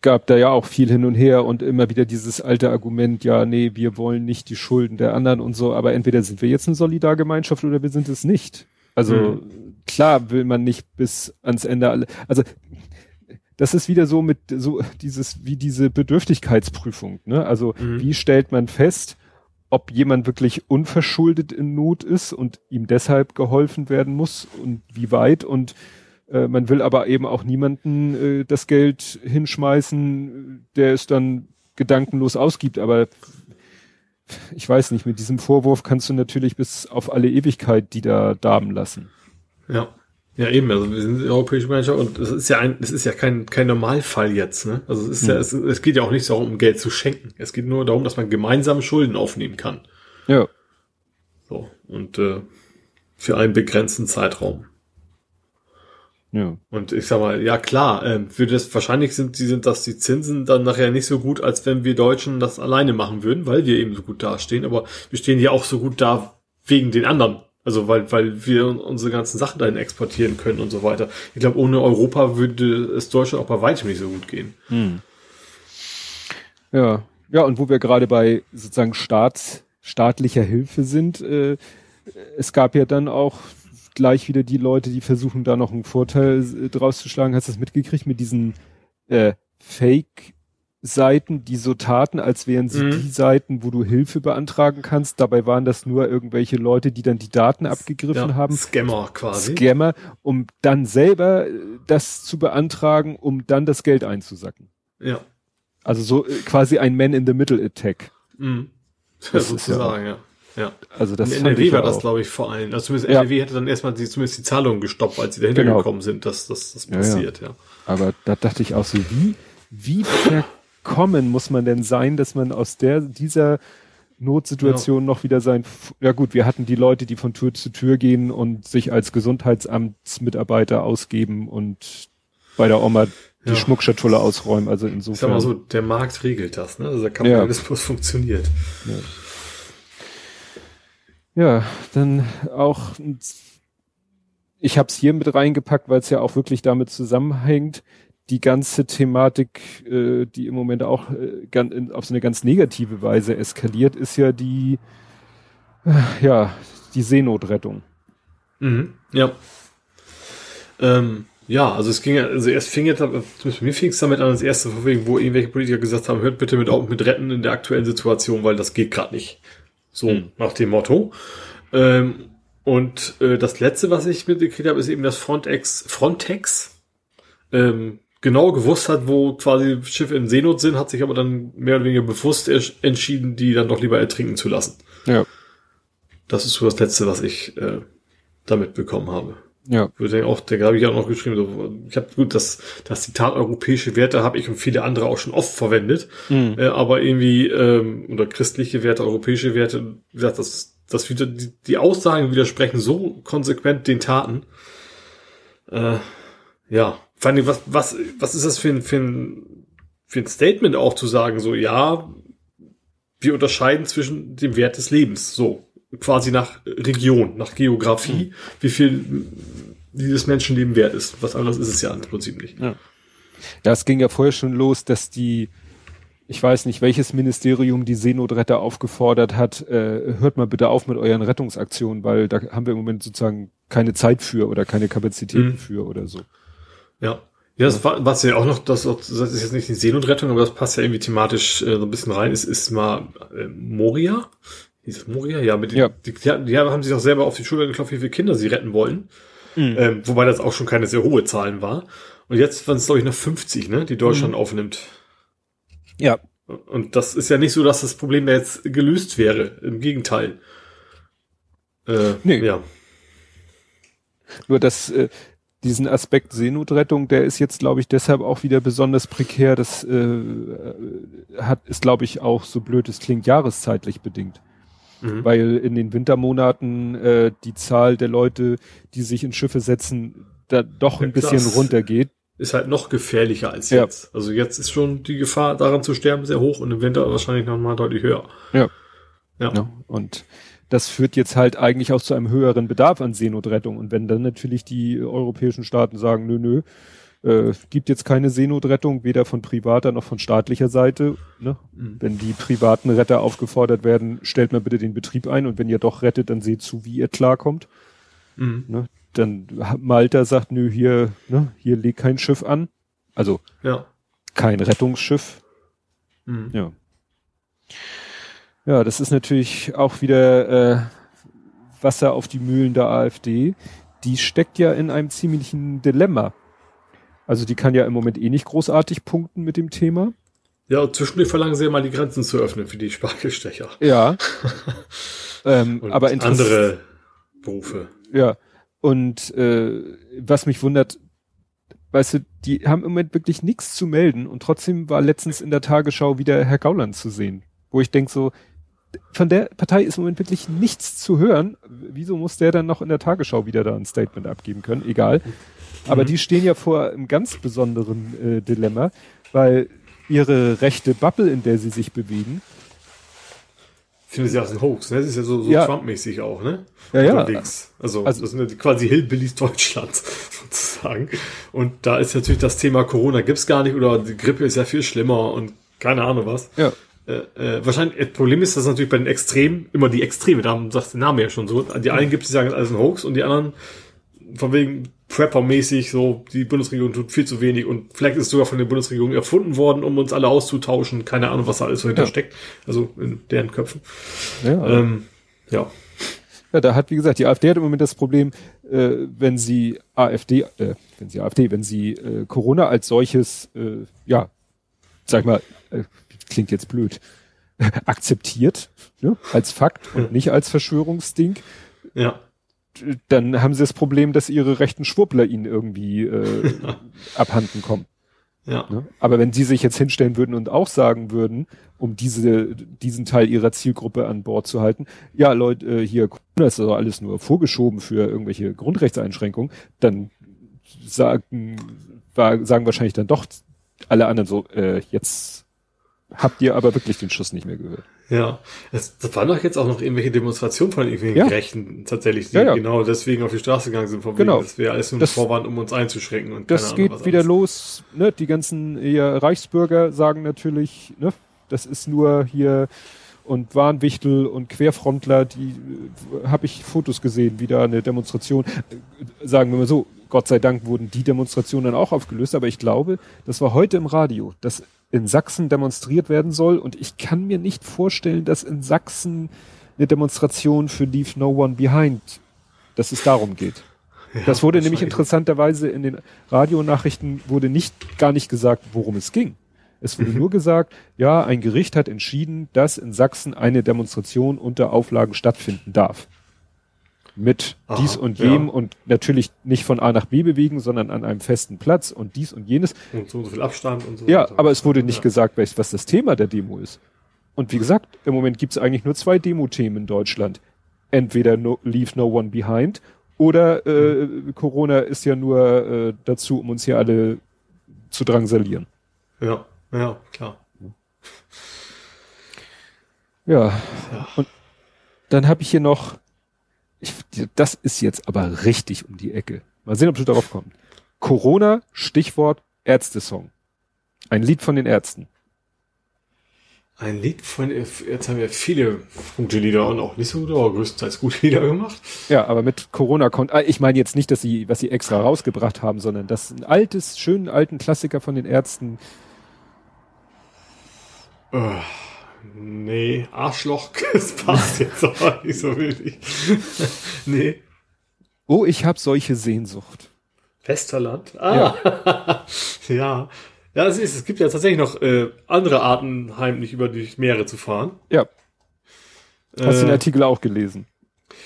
gab da ja auch viel hin und her und immer wieder dieses alte Argument, ja, nee, wir wollen nicht die Schulden der anderen und so, aber entweder sind wir jetzt eine Solidargemeinschaft oder wir sind es nicht. Also mhm. klar will man nicht bis ans Ende alle, also das ist wieder so mit so dieses wie diese Bedürftigkeitsprüfung, ne? Also mhm. wie stellt man fest, ob jemand wirklich unverschuldet in Not ist und ihm deshalb geholfen werden muss und wie weit und äh, man will aber eben auch niemanden äh, das Geld hinschmeißen, der es dann gedankenlos ausgibt. Aber ich weiß nicht, mit diesem Vorwurf kannst du natürlich bis auf alle Ewigkeit die da darben lassen. Ja. Ja, eben, also wir sind europäische Gemeinschaft und es ist ja ein, es ist ja kein, kein Normalfall jetzt, ne? Also es ist ja, hm. es, es geht ja auch nicht darum, um Geld zu schenken. Es geht nur darum, dass man gemeinsam Schulden aufnehmen kann. Ja. So. Und äh, für einen begrenzten Zeitraum. Ja. Und ich sag mal, ja klar, äh, für das wahrscheinlich sind die sind das die Zinsen dann nachher nicht so gut, als wenn wir Deutschen das alleine machen würden, weil wir eben so gut dastehen. Aber wir stehen ja auch so gut da wegen den anderen. Also weil weil wir unsere ganzen Sachen dahin exportieren können und so weiter. Ich glaube, ohne Europa würde es Deutschland auch bei weitem nicht so gut gehen. Hm. Ja, ja, und wo wir gerade bei sozusagen Staats, staatlicher Hilfe sind, äh, es gab ja dann auch gleich wieder die Leute, die versuchen da noch einen Vorteil äh, draus zu schlagen. Hast du das mitgekriegt mit diesen äh, Fake Seiten, die so taten, als wären sie mhm. die Seiten, wo du Hilfe beantragen kannst. Dabei waren das nur irgendwelche Leute, die dann die Daten abgegriffen ja, haben. Scammer quasi. Scammer, um dann selber äh, das zu beantragen, um dann das Geld einzusacken. Ja. Also so äh, quasi ein Man-in-the-Middle-Attack. Mhm. Ja, sozusagen, ja. ja. Also das in NRW war das, glaube ich, vor allem. Also zumindest ja. NRW hätte dann erstmal die, zumindest die Zahlungen gestoppt, als sie dahinter genau. gekommen sind, dass das, das passiert, ja, ja. Aber da dachte ich auch so, wie, wie verkommen muss man denn sein, dass man aus der, dieser Notsituation ja. noch wieder sein, ja gut, wir hatten die Leute, die von Tür zu Tür gehen und sich als Gesundheitsamtsmitarbeiter ausgeben und bei der Oma die ja. Schmuckschatulle ausräumen. Also insofern. Ich sag mal so, der Markt regelt das, ne? Also der Kapitalismus ja. funktioniert. Ja. Ja, dann auch, ich habe es hier mit reingepackt, weil es ja auch wirklich damit zusammenhängt, die ganze Thematik, äh, die im Moment auch äh, ganz, in, auf so eine ganz negative Weise eskaliert, ist ja die, äh, ja, die Seenotrettung. Mhm, ja. Ähm, ja, also es ging ja, also erst fing jetzt, mir fing es damit an, das erste wo irgendwelche Politiker gesagt haben, hört bitte mit, mit Retten in der aktuellen Situation, weil das geht gerade nicht. So, mhm. nach dem Motto. Ähm, und äh, das letzte, was ich mitgekriegt habe, ist eben, dass Frontex, Frontex ähm, genau gewusst hat, wo quasi Schiffe in Seenot sind, hat sich aber dann mehr oder weniger bewusst entschieden, die dann doch lieber ertrinken zu lassen. Ja. Das ist so das Letzte, was ich äh, damit bekommen habe. Ja. Würde auch, da habe ich auch noch geschrieben, so, ich habe gut, das, das Zitat europäische Werte habe ich und viele andere auch schon oft verwendet, mhm. äh, aber irgendwie, ähm, oder christliche Werte, europäische Werte, wie gesagt, das, das wieder, die, die Aussagen widersprechen so konsequent den Taten. Äh, ja, vor allem, was, was, was ist das für ein, für ein, für ein Statement auch zu sagen, so, ja, wir unterscheiden zwischen dem Wert des Lebens, so, quasi nach Region, nach Geografie, mhm. wie viel dieses Menschenleben wert ist. Was anderes ist es ja im Prinzip nicht. Ja. Das ging ja vorher schon los, dass die, ich weiß nicht, welches Ministerium die Seenotretter aufgefordert hat, äh, hört mal bitte auf mit euren Rettungsaktionen, weil da haben wir im Moment sozusagen keine Zeit für oder keine Kapazitäten mhm. für oder so. Ja. Ja, das war, was ja auch noch, das, das ist jetzt nicht die Seenotrettung, aber das passt ja irgendwie thematisch äh, so ein bisschen rein, ist, ist mal äh, Moria. Hieß das Moria? Ja, mit ja. Die, die, die, haben sich auch selber auf die Schulter geklopft, wie viele Kinder sie retten wollen. Mhm. Ähm, wobei das auch schon keine sehr hohe Zahlen war. Und jetzt waren es, glaube ich, noch 50, ne, die Deutschland mhm. aufnimmt. Ja. Und das ist ja nicht so, dass das Problem da jetzt gelöst wäre. Im Gegenteil. Äh, nee. Ja. Nur das, äh, diesen Aspekt Seenotrettung, der ist jetzt, glaube ich, deshalb auch wieder besonders prekär. Das äh, hat, ist, glaube ich, auch so blöd es klingt, jahreszeitlich bedingt mhm. weil in den Wintermonaten äh, die Zahl der Leute, die sich in Schiffe setzen, da doch ein bisschen runtergeht. Ist halt noch gefährlicher als ja. jetzt. Also jetzt ist schon die Gefahr, daran zu sterben, sehr hoch und im Winter wahrscheinlich noch mal deutlich höher. Ja. Ja. ja. Und das führt jetzt halt eigentlich auch zu einem höheren Bedarf an Seenotrettung. Und wenn dann natürlich die europäischen Staaten sagen, nö, nö, äh, gibt jetzt keine Seenotrettung, weder von privater noch von staatlicher Seite. Ne? Mhm. Wenn die privaten Retter aufgefordert werden, stellt mal bitte den Betrieb ein und wenn ihr doch rettet, dann seht zu, wie ihr klarkommt. Mhm. Ne? Dann Malta sagt, nö, hier, ne, hier legt kein Schiff an. Also ja. kein Rettungsschiff. Mhm. Ja. Ja, das ist natürlich auch wieder äh, Wasser auf die Mühlen der AfD. Die steckt ja in einem ziemlichen Dilemma. Also die kann ja im Moment eh nicht großartig punkten mit dem Thema. Ja, und zwischendurch verlangen sie ja mal die Grenzen zu öffnen für die Spargelstecher. Ja. ähm, aber andere Berufe. Ja. Und äh, was mich wundert, weißt du, die haben im Moment wirklich nichts zu melden und trotzdem war letztens in der Tagesschau wieder Herr Gauland zu sehen, wo ich denk so, von der Partei ist im Moment wirklich nichts zu hören. Wieso muss der dann noch in der Tagesschau wieder da ein Statement abgeben können? Egal. Aber mhm. die stehen ja vor einem ganz besonderen äh, Dilemma, weil ihre rechte Bubble, in der sie sich bewegen, finde sie auch ein Hoax, ne? Das ist ja so, so ja. Trump-mäßig auch, ne? Ja, ja. Also, also, das sind ja quasi Hillbillies Deutschlands, sozusagen. Und da ist natürlich das Thema Corona gibt's gar nicht oder die Grippe ist ja viel schlimmer und keine Ahnung was. Ja. Äh, äh, wahrscheinlich, das Problem ist, dass natürlich bei den Extremen, immer die Extreme, da sagt der Name ja schon so, die einen gibt es, die sagen, alles ein Hoax und die anderen von wegen Prepper-mäßig, so, die Bundesregierung tut viel zu wenig und vielleicht ist es sogar von der Bundesregierung erfunden worden, um uns alle auszutauschen. Keine Ahnung, was da alles so hinter ja. steckt. Also in deren Köpfen. Ja. Ähm, ja. Ja, da hat, wie gesagt, die AfD hat im Moment das Problem, äh, wenn sie AfD, äh, wenn sie AfD, wenn sie äh, Corona als solches, äh, ja, sag ich mal, äh, klingt jetzt blöd, akzeptiert, ne, als Fakt und nicht als Verschwörungsding. Ja. Dann haben sie das Problem, dass ihre rechten Schwurbler ihnen irgendwie äh, abhanden kommen. Ja. Ne? Aber wenn sie sich jetzt hinstellen würden und auch sagen würden, um diese, diesen Teil ihrer Zielgruppe an Bord zu halten, ja, Leute, äh, hier, das ist also alles nur vorgeschoben für irgendwelche Grundrechtseinschränkungen, dann sagen, sagen wahrscheinlich dann doch alle anderen so, äh, jetzt habt ihr aber wirklich den Schuss nicht mehr gehört. Ja, das, das waren doch jetzt auch noch irgendwelche Demonstrationen von irgendwelchen ja. Rechten tatsächlich, die ja, ja. genau deswegen auf die Straße gegangen sind, von genau. wegen, das wäre alles nur ein Vorwand, um uns einzuschränken. Und das geht Ahnung, wieder alles. los, ne? Die ganzen eher Reichsbürger sagen natürlich, ne, das ist nur hier und Warnwichtel und Querfrontler, die äh, habe ich Fotos gesehen, wie da eine Demonstration, sagen wir mal so, Gott sei Dank wurden die Demonstrationen dann auch aufgelöst, aber ich glaube, das war heute im Radio, dass in Sachsen demonstriert werden soll und ich kann mir nicht vorstellen, dass in Sachsen eine Demonstration für Leave No One Behind, dass es darum geht. Ja, das wurde nämlich interessanterweise in den Radionachrichten wurde nicht, gar nicht gesagt, worum es ging. Es wurde mhm. nur gesagt, ja, ein Gericht hat entschieden, dass in Sachsen eine Demonstration unter Auflagen stattfinden darf mit Aha, dies und jenem ja. und natürlich nicht von A nach B bewegen, sondern an einem festen Platz und dies und jenes. Und so, so viel Abstand und so. Ja, weiter. aber es wurde nicht ja. gesagt, was das Thema der Demo ist. Und wie gesagt, im Moment gibt es eigentlich nur zwei Demo-Themen in Deutschland. Entweder no, Leave No One Behind oder äh, mhm. Corona ist ja nur äh, dazu, um uns hier alle zu drangsalieren. Ja, ja, klar. Ja, ja. und dann habe ich hier noch ich, das ist jetzt aber richtig um die Ecke. Mal sehen, ob du darauf kommst. Corona, Stichwort Ärztesong. Ein Lied von den Ärzten. Ein Lied von, jetzt haben wir viele gute Lieder und auch nicht so gute, aber größtenteils gute Lieder gemacht. Ja, aber mit Corona kommt, ah, ich meine jetzt nicht, dass sie, was sie extra rausgebracht haben, sondern das ein altes, schönen alten Klassiker von den Ärzten. Uh. Nee, Arschloch, das passt jetzt aber nicht so wirklich. nee. Oh, ich habe solche Sehnsucht. Westerland? Ah, ja. ja. Ja, es, ist, es gibt ja tatsächlich noch äh, andere Arten, heimlich über die Meere zu fahren. Ja. Hast du den äh, Artikel auch gelesen?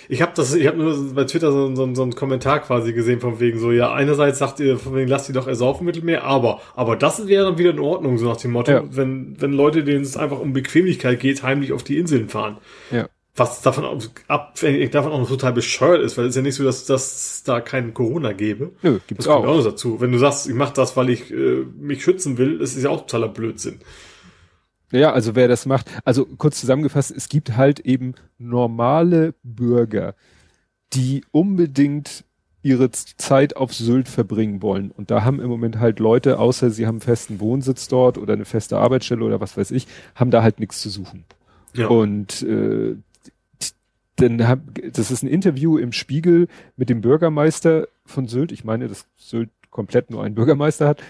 Ich habe das, ich habe nur bei Twitter so, so, so einen Kommentar quasi gesehen von wegen so, ja, einerseits sagt ihr, von wegen lasst die doch ersaufen Mittelmeer, aber, aber das wäre dann wieder in Ordnung, so nach dem Motto, ja. wenn, wenn Leute, denen es einfach um Bequemlichkeit geht, heimlich auf die Inseln fahren. Ja. Was davon abhängig davon auch noch total bescheuert ist, weil es ist ja nicht so, dass, dass da keinen Corona gäbe. Nö, gibt's das auch. auch noch dazu. Wenn du sagst, ich mache das, weil ich äh, mich schützen will, das ist ja auch totaler Blödsinn. Ja, also wer das macht, also kurz zusammengefasst, es gibt halt eben normale Bürger, die unbedingt ihre Zeit auf Sylt verbringen wollen. Und da haben im Moment halt Leute, außer sie haben festen Wohnsitz dort oder eine feste Arbeitsstelle oder was weiß ich, haben da halt nichts zu suchen. Ja. Und äh, dann hab, das ist ein Interview im Spiegel mit dem Bürgermeister von Sylt. Ich meine, dass Sylt komplett nur einen Bürgermeister hat.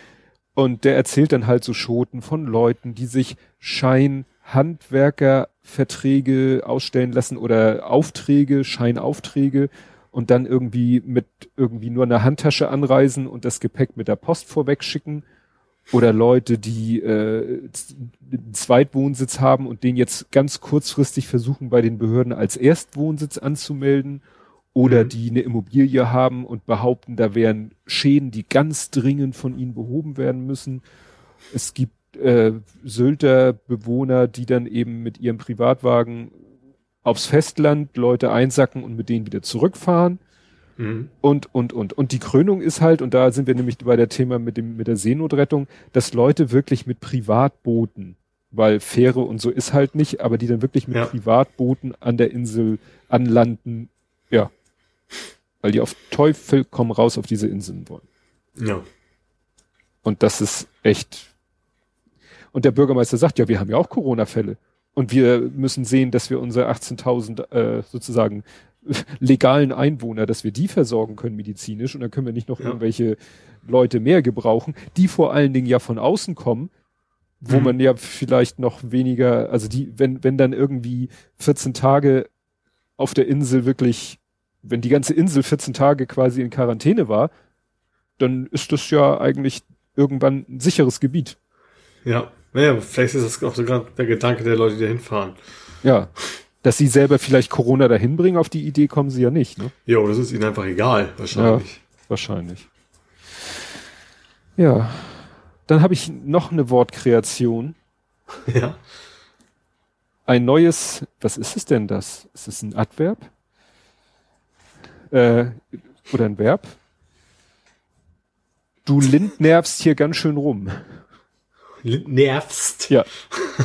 Und der erzählt dann halt so Schoten von Leuten, die sich Scheinhandwerkerverträge ausstellen lassen oder Aufträge, Scheinaufträge und dann irgendwie mit irgendwie nur einer Handtasche anreisen und das Gepäck mit der Post vorweg schicken. Oder Leute, die äh, einen Zweitwohnsitz haben und den jetzt ganz kurzfristig versuchen, bei den Behörden als Erstwohnsitz anzumelden oder mhm. die eine Immobilie haben und behaupten, da wären Schäden, die ganz dringend von ihnen behoben werden müssen. Es gibt äh, Sylter Bewohner, die dann eben mit ihrem Privatwagen aufs Festland Leute einsacken und mit denen wieder zurückfahren. Mhm. Und, und, und. Und die Krönung ist halt, und da sind wir nämlich bei der Thema mit dem, mit der Seenotrettung, dass Leute wirklich mit Privatbooten, weil Fähre und so ist halt nicht, aber die dann wirklich mit ja. Privatbooten an der Insel anlanden, ja, weil die auf Teufel komm raus auf diese Inseln wollen. Ja. Und das ist echt. Und der Bürgermeister sagt, ja, wir haben ja auch Corona-Fälle. Und wir müssen sehen, dass wir unsere 18.000 äh, sozusagen legalen Einwohner, dass wir die versorgen können medizinisch und dann können wir nicht noch ja. irgendwelche Leute mehr gebrauchen, die vor allen Dingen ja von außen kommen, wo mhm. man ja vielleicht noch weniger, also die, wenn, wenn dann irgendwie 14 Tage auf der Insel wirklich, wenn die ganze Insel 14 Tage quasi in Quarantäne war, dann ist das ja eigentlich irgendwann ein sicheres Gebiet. Ja, naja, vielleicht ist das auch sogar der Gedanke der Leute, die da hinfahren. Ja. Dass sie selber vielleicht Corona dahin bringen, auf die Idee kommen sie ja nicht, ne? Ja, oder das ist ihnen einfach egal, wahrscheinlich. Ja, wahrscheinlich. Ja. Dann habe ich noch eine Wortkreation. Ja. Ein neues, was ist es denn das? Ist es ein Adverb? Äh, oder ein Verb? Du lindnervst hier ganz schön rum. Nervst. Ja.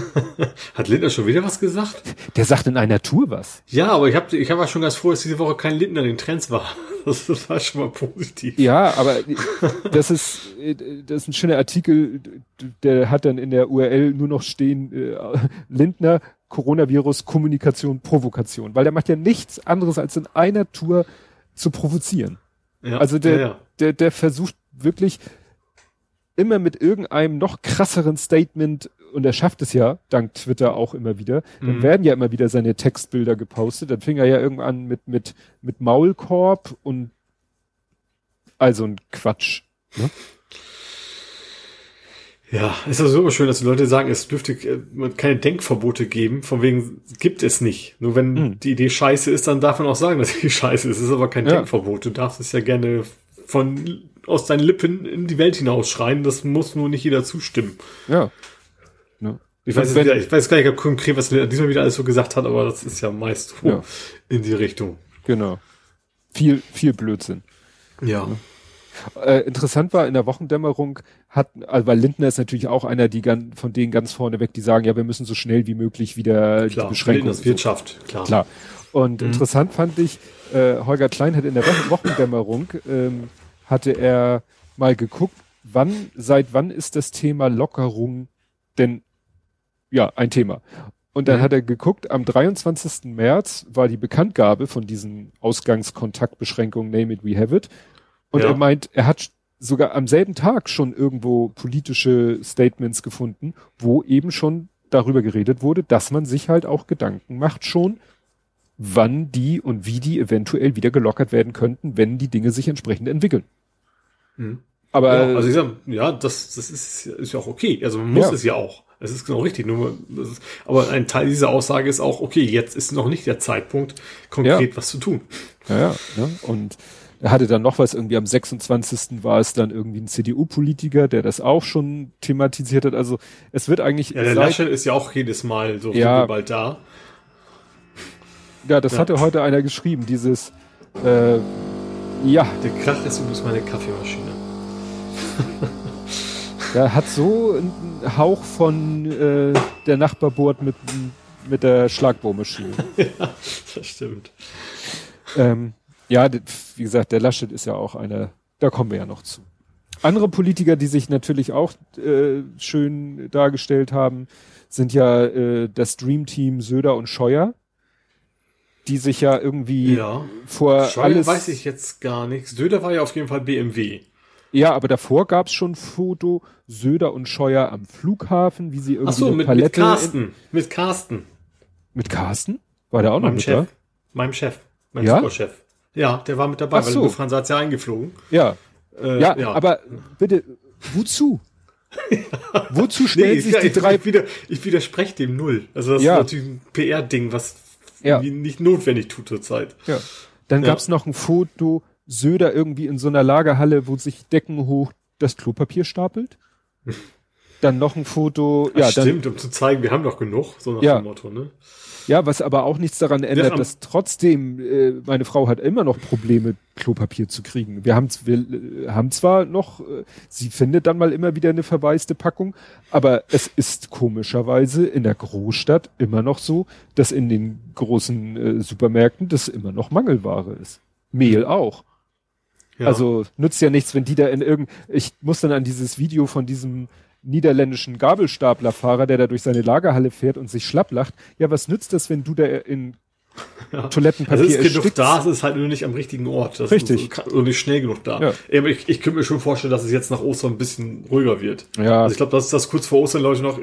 Hat Lindner schon wieder was gesagt? Der sagt in einer Tour was. Ja, aber ich habe ich hab ja schon ganz froh, dass diese Woche kein Lindner in den Trends war. Das war schon mal positiv. Ja, aber das ist, das ist ein schöner Artikel, der hat dann in der URL nur noch stehen, äh, Lindner, Coronavirus, Kommunikation, Provokation. Weil der macht ja nichts anderes, als in einer Tour zu provozieren. Ja, also der, ja, ja. der, der versucht wirklich immer mit irgendeinem noch krasseren Statement, und er schafft es ja, dank Twitter auch immer wieder, dann mhm. werden ja immer wieder seine Textbilder gepostet. Dann fing er ja irgendwann mit, mit, mit Maulkorb und also ein Quatsch. Ne? Ja, ist also super schön, dass die Leute sagen, es dürfte äh, keine Denkverbote geben, von wegen gibt es nicht. Nur wenn mhm. die Idee scheiße ist, dann darf man auch sagen, dass die scheiße ist. Es ist aber kein ja. Denkverbot. Du darfst es ja gerne von aus deinen Lippen in die Welt hinausschreien. Das muss nur nicht jeder zustimmen. Ja. ja. Ich, weiß wieder, ich weiß gar nicht konkret, was er diesmal wieder alles so gesagt hat, aber das ist ja meist so ja. in die Richtung. Genau. Viel, viel Blödsinn. Ja. Äh, interessant war in der Wochendämmerung hat, also weil Lindner ist natürlich auch einer, die ganz, von denen ganz vorne weg, die sagen, ja, wir müssen so schnell wie möglich wieder klar, die Beschränkungen. Das Wirtschaft, klar. Klar. Und mhm. interessant fand ich, äh, Holger Klein hat in der Wochendämmerung ähm, hatte er mal geguckt, wann, seit wann ist das Thema Lockerung denn ja ein Thema? Und dann mhm. hat er geguckt, am 23. März war die Bekanntgabe von diesen Ausgangskontaktbeschränkungen, name it, we have it. Und ja. er meint, er hat sogar am selben Tag schon irgendwo politische Statements gefunden, wo eben schon darüber geredet wurde, dass man sich halt auch Gedanken macht schon, wann die und wie die eventuell wieder gelockert werden könnten, wenn die Dinge sich entsprechend entwickeln. Mhm. Aber ja, also ich sag, ja, das, das ist, ist ja auch okay. Also man muss ja. es ja auch. Es ist genau richtig. Nur, ist, aber ein Teil dieser Aussage ist auch, okay, jetzt ist noch nicht der Zeitpunkt, konkret ja. was zu tun. Ja, ja. ja. Und er hatte dann noch was, irgendwie am 26. war es dann irgendwie ein CDU-Politiker, der das auch schon thematisiert hat. Also es wird eigentlich. Ja, der Laschet ist ja auch jedes Mal so ja, bald da. Ja, das ja. hatte heute einer geschrieben, dieses äh, ja. Der Krach ist übrigens meine Kaffeemaschine. Der hat so einen Hauch von äh, der Nachbarboard mit, mit der Schlagbohrmaschine. ja, das stimmt. Ähm, ja, wie gesagt, der Laschet ist ja auch einer, da kommen wir ja noch zu. Andere Politiker, die sich natürlich auch äh, schön dargestellt haben, sind ja äh, das Dream Team Söder und Scheuer die sich ja irgendwie ja. vor Scheuer alles... weiß ich jetzt gar nichts. Söder war ja auf jeden Fall BMW. Ja, aber davor gab's schon Foto Söder und Scheuer am Flughafen, wie sie irgendwie Ach so, mit, Palette mit Carsten. Mit Carsten. Mit Carsten? War der auch noch mit Chef. da? Meinem Chef. Mein ja? Superchef. Ja, der war mit dabei, Ach so. weil Lufthansa hat's ja eingeflogen. Ja. Äh, ja, ja, aber bitte, wozu? Wozu stellen nee, sich die drei... Ich, wieder, ich widerspreche dem null. Also das ja. ist natürlich ein PR-Ding, was ja. nicht notwendig tut zurzeit. Ja. Dann ja. gab's noch ein Foto, Söder irgendwie in so einer Lagerhalle, wo sich Decken hoch das Klopapier stapelt. dann noch ein Foto. Ach, ja, stimmt, dann, um zu zeigen, wir haben noch genug, so nach ja. dem Motto, ne? Ja, was aber auch nichts daran ändert, ja, dass trotzdem äh, meine Frau hat immer noch Probleme, Klopapier zu kriegen. Wir haben, wir äh, haben zwar noch, äh, sie findet dann mal immer wieder eine verwaiste Packung, aber es ist komischerweise in der Großstadt immer noch so, dass in den großen äh, Supermärkten das immer noch Mangelware ist. Mehl auch. Ja. Also nützt ja nichts, wenn die da in irgend, ich muss dann an dieses Video von diesem niederländischen Gabelstaplerfahrer, der da durch seine Lagerhalle fährt und sich schlapplacht. Ja, was nützt das, wenn du da in Ja. Toilettenpapier also es ist genug da, es ist halt nur nicht am richtigen Ort. Das Richtig. Ist nur nicht schnell genug da. Ja. Ich, ich könnte mir schon vorstellen, dass es jetzt nach Ostern ein bisschen ruhiger wird. Ja. Also ich glaube, dass das kurz vor Ostern Leute noch,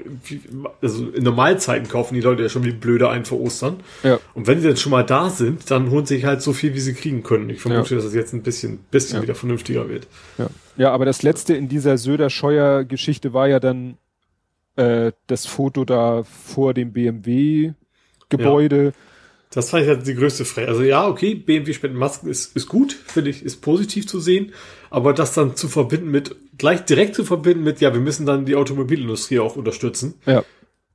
also in Normalzeiten kaufen die Leute ja schon wie blöde ein vor Ostern. Ja. Und wenn sie dann schon mal da sind, dann holen sie sich halt so viel, wie sie kriegen können. Ich vermute, ja. dass es jetzt ein bisschen, bisschen wieder vernünftiger wird. Ja. ja, aber das letzte in dieser Söder-Scheuer-Geschichte war ja dann äh, das Foto da vor dem BMW-Gebäude. Ja das fand ich halt die größte Frage. Also ja, okay, BMW spenden Masken ist, ist gut, finde ich, ist positiv zu sehen. Aber das dann zu verbinden mit, gleich direkt zu verbinden mit, ja, wir müssen dann die Automobilindustrie auch unterstützen. Ja.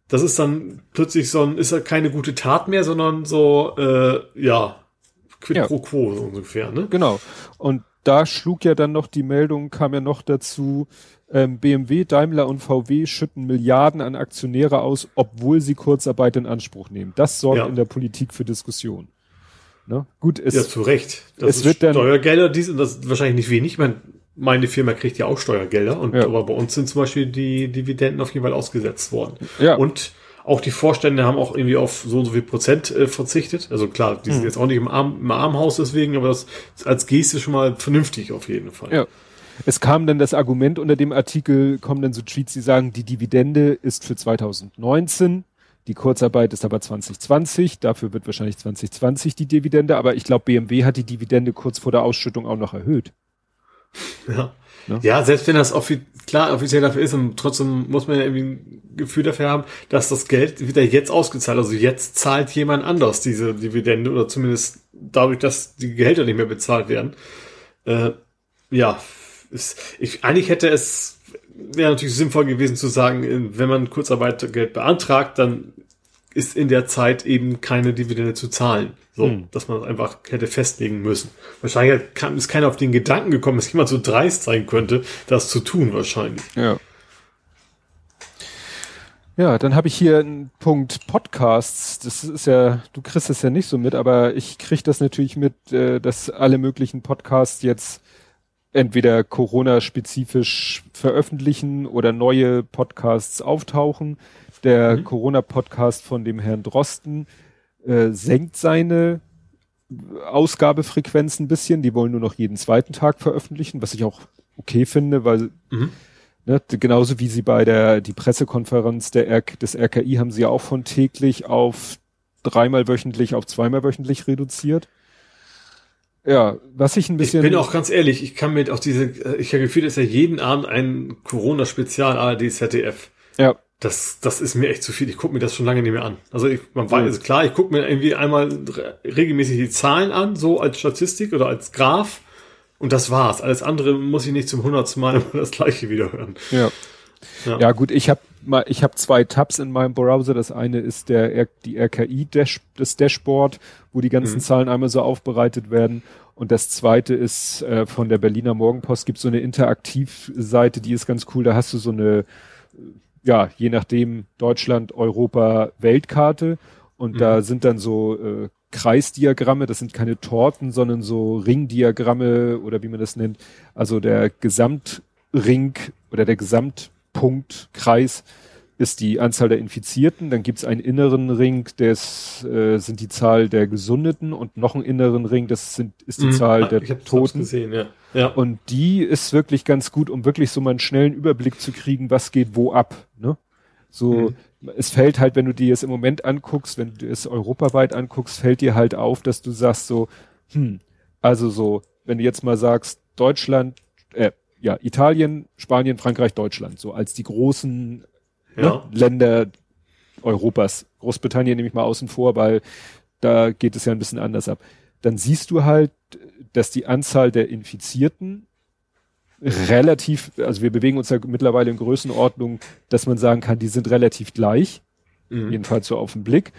Das ist dann plötzlich so ein, ist halt keine gute Tat mehr, sondern so, äh, ja, quid ja. pro quo so ungefähr, ne? Genau. Und da schlug ja dann noch die Meldung, kam ja noch dazu, ähm, BMW, Daimler und VW schütten Milliarden an Aktionäre aus, obwohl sie Kurzarbeit in Anspruch nehmen. Das sorgt ja. in der Politik für Diskussion. Ne? Gut, es, ja, zu Recht. Das es wird Steuergelder, dies und das wahrscheinlich nicht wenig. Ich meine, meine Firma kriegt ja auch Steuergelder und ja. aber bei uns sind zum Beispiel die Dividenden auf jeden Fall ausgesetzt worden. Ja. Und auch die Vorstände haben auch irgendwie auf so und so viel Prozent äh, verzichtet. Also klar, die sind hm. jetzt auch nicht im, Arm, im Armhaus deswegen, aber das als Geste schon mal vernünftig auf jeden Fall. Ja. Es kam dann das Argument unter dem Artikel, kommen dann so Tweets, die sagen, die Dividende ist für 2019, die Kurzarbeit ist aber 2020, dafür wird wahrscheinlich 2020 die Dividende, aber ich glaube, BMW hat die Dividende kurz vor der Ausschüttung auch noch erhöht. Ja. Ne? Ja, selbst wenn das offi klar offiziell dafür ist, und trotzdem muss man ja irgendwie ein Gefühl dafür haben, dass das Geld wieder jetzt ausgezahlt, also jetzt zahlt jemand anders diese Dividende oder zumindest dadurch, dass die Gehälter nicht mehr bezahlt werden. Äh, ja, ist, ich, eigentlich hätte es, wäre natürlich sinnvoll gewesen zu sagen, wenn man Kurzarbeitergeld beantragt, dann ist in der Zeit eben keine Dividende zu zahlen. So, hm. dass man einfach hätte festlegen müssen. Wahrscheinlich ist keiner auf den Gedanken gekommen, dass jemand so dreist sein könnte, das zu tun, wahrscheinlich. Ja. Ja, dann habe ich hier einen Punkt Podcasts. Das ist ja, du kriegst das ja nicht so mit, aber ich krieg das natürlich mit, äh, dass alle möglichen Podcasts jetzt entweder Corona-spezifisch veröffentlichen oder neue Podcasts auftauchen. Der mhm. Corona-Podcast von dem Herrn Drosten äh, senkt seine Ausgabefrequenz ein bisschen. Die wollen nur noch jeden zweiten Tag veröffentlichen, was ich auch okay finde, weil mhm. ne, genauso wie sie bei der die Pressekonferenz der R des RKI haben sie ja auch von täglich auf dreimal wöchentlich auf zweimal wöchentlich reduziert. Ja, was ich ein bisschen. Ich bin auch ganz ehrlich, ich kann mit auch diese, ich habe Gefühl, dass ja jeden Abend ein Corona-Spezial ARD ZDF. Ja. Das, das ist mir echt zu viel. Ich gucke mir das schon lange nicht mehr an. Also ich, man weiß, also klar, ich gucke mir irgendwie einmal regelmäßig die Zahlen an, so als Statistik oder als Graph. Und das war's. Alles andere muss ich nicht zum hundertsten Mal immer das gleiche wieder hören. Ja. Ja, ja gut, ich habe mal, ich habe zwei Tabs in meinem Browser. Das eine ist der die RKI Dash, das Dashboard, wo die ganzen mhm. Zahlen einmal so aufbereitet werden. Und das zweite ist äh, von der Berliner Morgenpost gibt so eine Interaktivseite, die ist ganz cool. Da hast du so eine, ja, je nachdem Deutschland, Europa, Weltkarte. Und mhm. da sind dann so äh, Kreisdiagramme, das sind keine Torten, sondern so Ringdiagramme oder wie man das nennt. Also der Gesamtring oder der Gesamtpunktkreis ist die Anzahl der Infizierten, dann gibt's einen inneren Ring, das äh, sind die Zahl der Gesundeten und noch einen inneren Ring, das sind, ist die mhm. Zahl der ich Toten. Gesehen, ja. Ja. Und die ist wirklich ganz gut, um wirklich so mal einen schnellen Überblick zu kriegen, was geht wo ab. Ne? So, mhm. es fällt halt, wenn du dir es im Moment anguckst, wenn du es europaweit anguckst, fällt dir halt auf, dass du sagst so, hm, also so, wenn du jetzt mal sagst, Deutschland, äh, ja, Italien, Spanien, Frankreich, Deutschland, so als die großen Ne? ja. ne, Länder Europas. Großbritannien nehme ich mal außen vor, weil da geht es ja ein bisschen anders ab. Dann siehst du halt, dass die Anzahl der Infizierten relativ, also wir bewegen uns ja mittlerweile in Größenordnung, dass man sagen kann, die sind relativ gleich, mhm. jedenfalls so auf den Blick.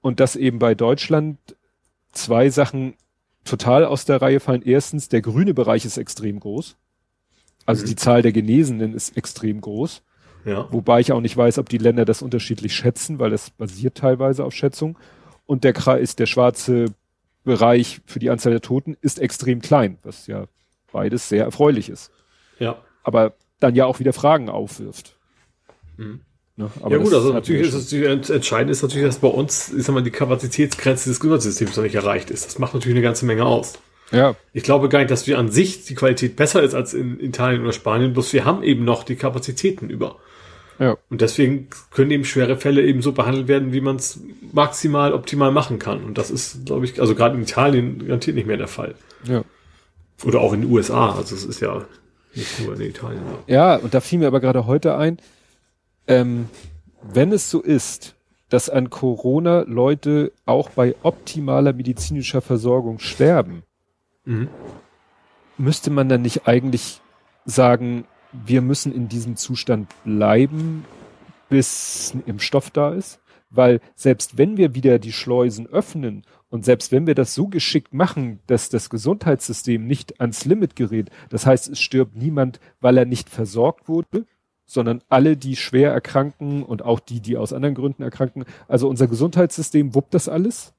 Und dass eben bei Deutschland zwei Sachen total aus der Reihe fallen. Erstens, der grüne Bereich ist extrem groß. Also mhm. die Zahl der Genesenen ist extrem groß. Ja. Wobei ich auch nicht weiß, ob die Länder das unterschiedlich schätzen, weil das basiert teilweise auf Schätzung. Und der Kreis, der schwarze Bereich für die Anzahl der Toten ist extrem klein, was ja beides sehr erfreulich ist. Ja. Aber dann ja auch wieder Fragen aufwirft. Mhm. Ne? ja gut, also natürlich ist es entscheidend ist natürlich, dass bei uns, ich sag mal, die Kapazitätsgrenze des Gesundheitssystems noch nicht erreicht ist. Das macht natürlich eine ganze Menge aus. Ja. Ich glaube gar nicht, dass wir an sich die Qualität besser ist als in Italien oder Spanien, bloß wir haben eben noch die Kapazitäten über. Ja. Und deswegen können eben schwere Fälle eben so behandelt werden, wie man es maximal optimal machen kann. Und das ist, glaube ich, also gerade in Italien garantiert nicht mehr der Fall. Ja. Oder auch in den USA. Also es ist ja nicht nur in Italien. Ja, und da fiel mir aber gerade heute ein, ähm, wenn es so ist, dass an Corona Leute auch bei optimaler medizinischer Versorgung sterben, mhm. müsste man dann nicht eigentlich sagen, wir müssen in diesem Zustand bleiben, bis ein Impfstoff da ist? Weil selbst wenn wir wieder die Schleusen öffnen und selbst wenn wir das so geschickt machen, dass das Gesundheitssystem nicht ans Limit gerät, das heißt, es stirbt niemand, weil er nicht versorgt wurde, sondern alle, die schwer erkranken und auch die, die aus anderen Gründen erkranken. Also unser Gesundheitssystem wuppt das alles.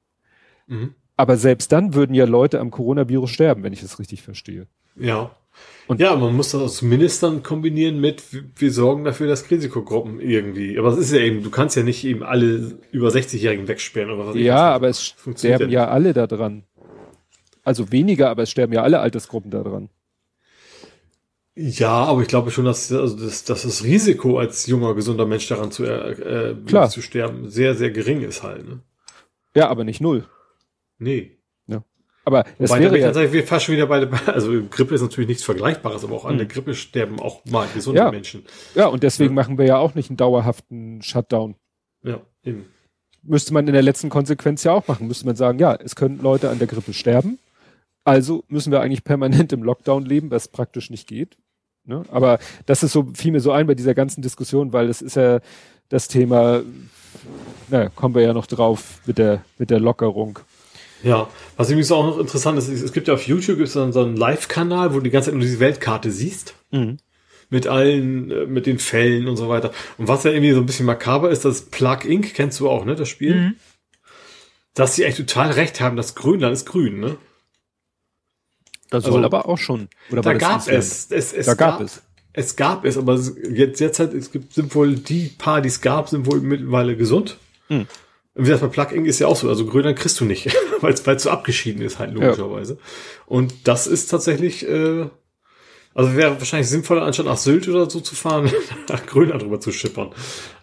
Mhm. Aber selbst dann würden ja Leute am Coronavirus sterben, wenn ich es richtig verstehe. Ja. Und ja, man muss das zumindest dann kombinieren mit, wir sorgen dafür, dass Risikogruppen irgendwie. Aber es ist ja eben, du kannst ja nicht eben alle über 60-Jährigen wegsperren oder was. Ja, aber es sterben ja alle da dran. Also weniger, aber es sterben ja alle Altersgruppen da dran. Ja, aber ich glaube schon, dass, also das, dass das Risiko als junger, gesunder Mensch daran zu, äh, Klar. zu sterben sehr, sehr gering ist halt. Ne? Ja, aber nicht null. Nee. Ja. Aber es wäre ja, wir fast schon wieder bei, also Grippe ist natürlich nichts Vergleichbares, aber auch an der hm. Grippe sterben auch mal gesunde ja. Menschen. Ja, und deswegen ja. machen wir ja auch nicht einen dauerhaften Shutdown. Ja, eben. Müsste man in der letzten Konsequenz ja auch machen. Müsste man sagen, ja, es können Leute an der Grippe sterben. Also müssen wir eigentlich permanent im Lockdown leben, was praktisch nicht geht. Ne? Aber das ist so, fiel mir so ein bei dieser ganzen Diskussion, weil das ist ja das Thema, na, kommen wir ja noch drauf mit der, mit der Lockerung. Ja, was übrigens auch noch interessant ist, es gibt ja auf YouTube gibt's dann so einen Live-Kanal, wo du die ganze Zeit nur diese Weltkarte siehst. Mhm. Mit allen, äh, mit den Fällen und so weiter. Und was ja irgendwie so ein bisschen makaber ist, das Plug Inc. kennst du auch, ne, das Spiel? Mhm. Dass sie echt total recht haben, das Grönland ist grün, ne? Das soll also, aber auch schon. Oder da gab es, es, es, da gab, gab es. Es gab es, aber jetzt, jetzt halt, es gibt, sind wohl die paar, die es gab, sind wohl mittlerweile gesund. Hm. Wie gesagt, bei Plug-in ist ja auch so, also Grönland kriegst du nicht, weil es so abgeschieden ist halt logischerweise. Ja. Und das ist tatsächlich, äh, also wäre wahrscheinlich sinnvoller, anstatt nach Sylt oder so zu fahren, nach Grönland drüber zu schippern.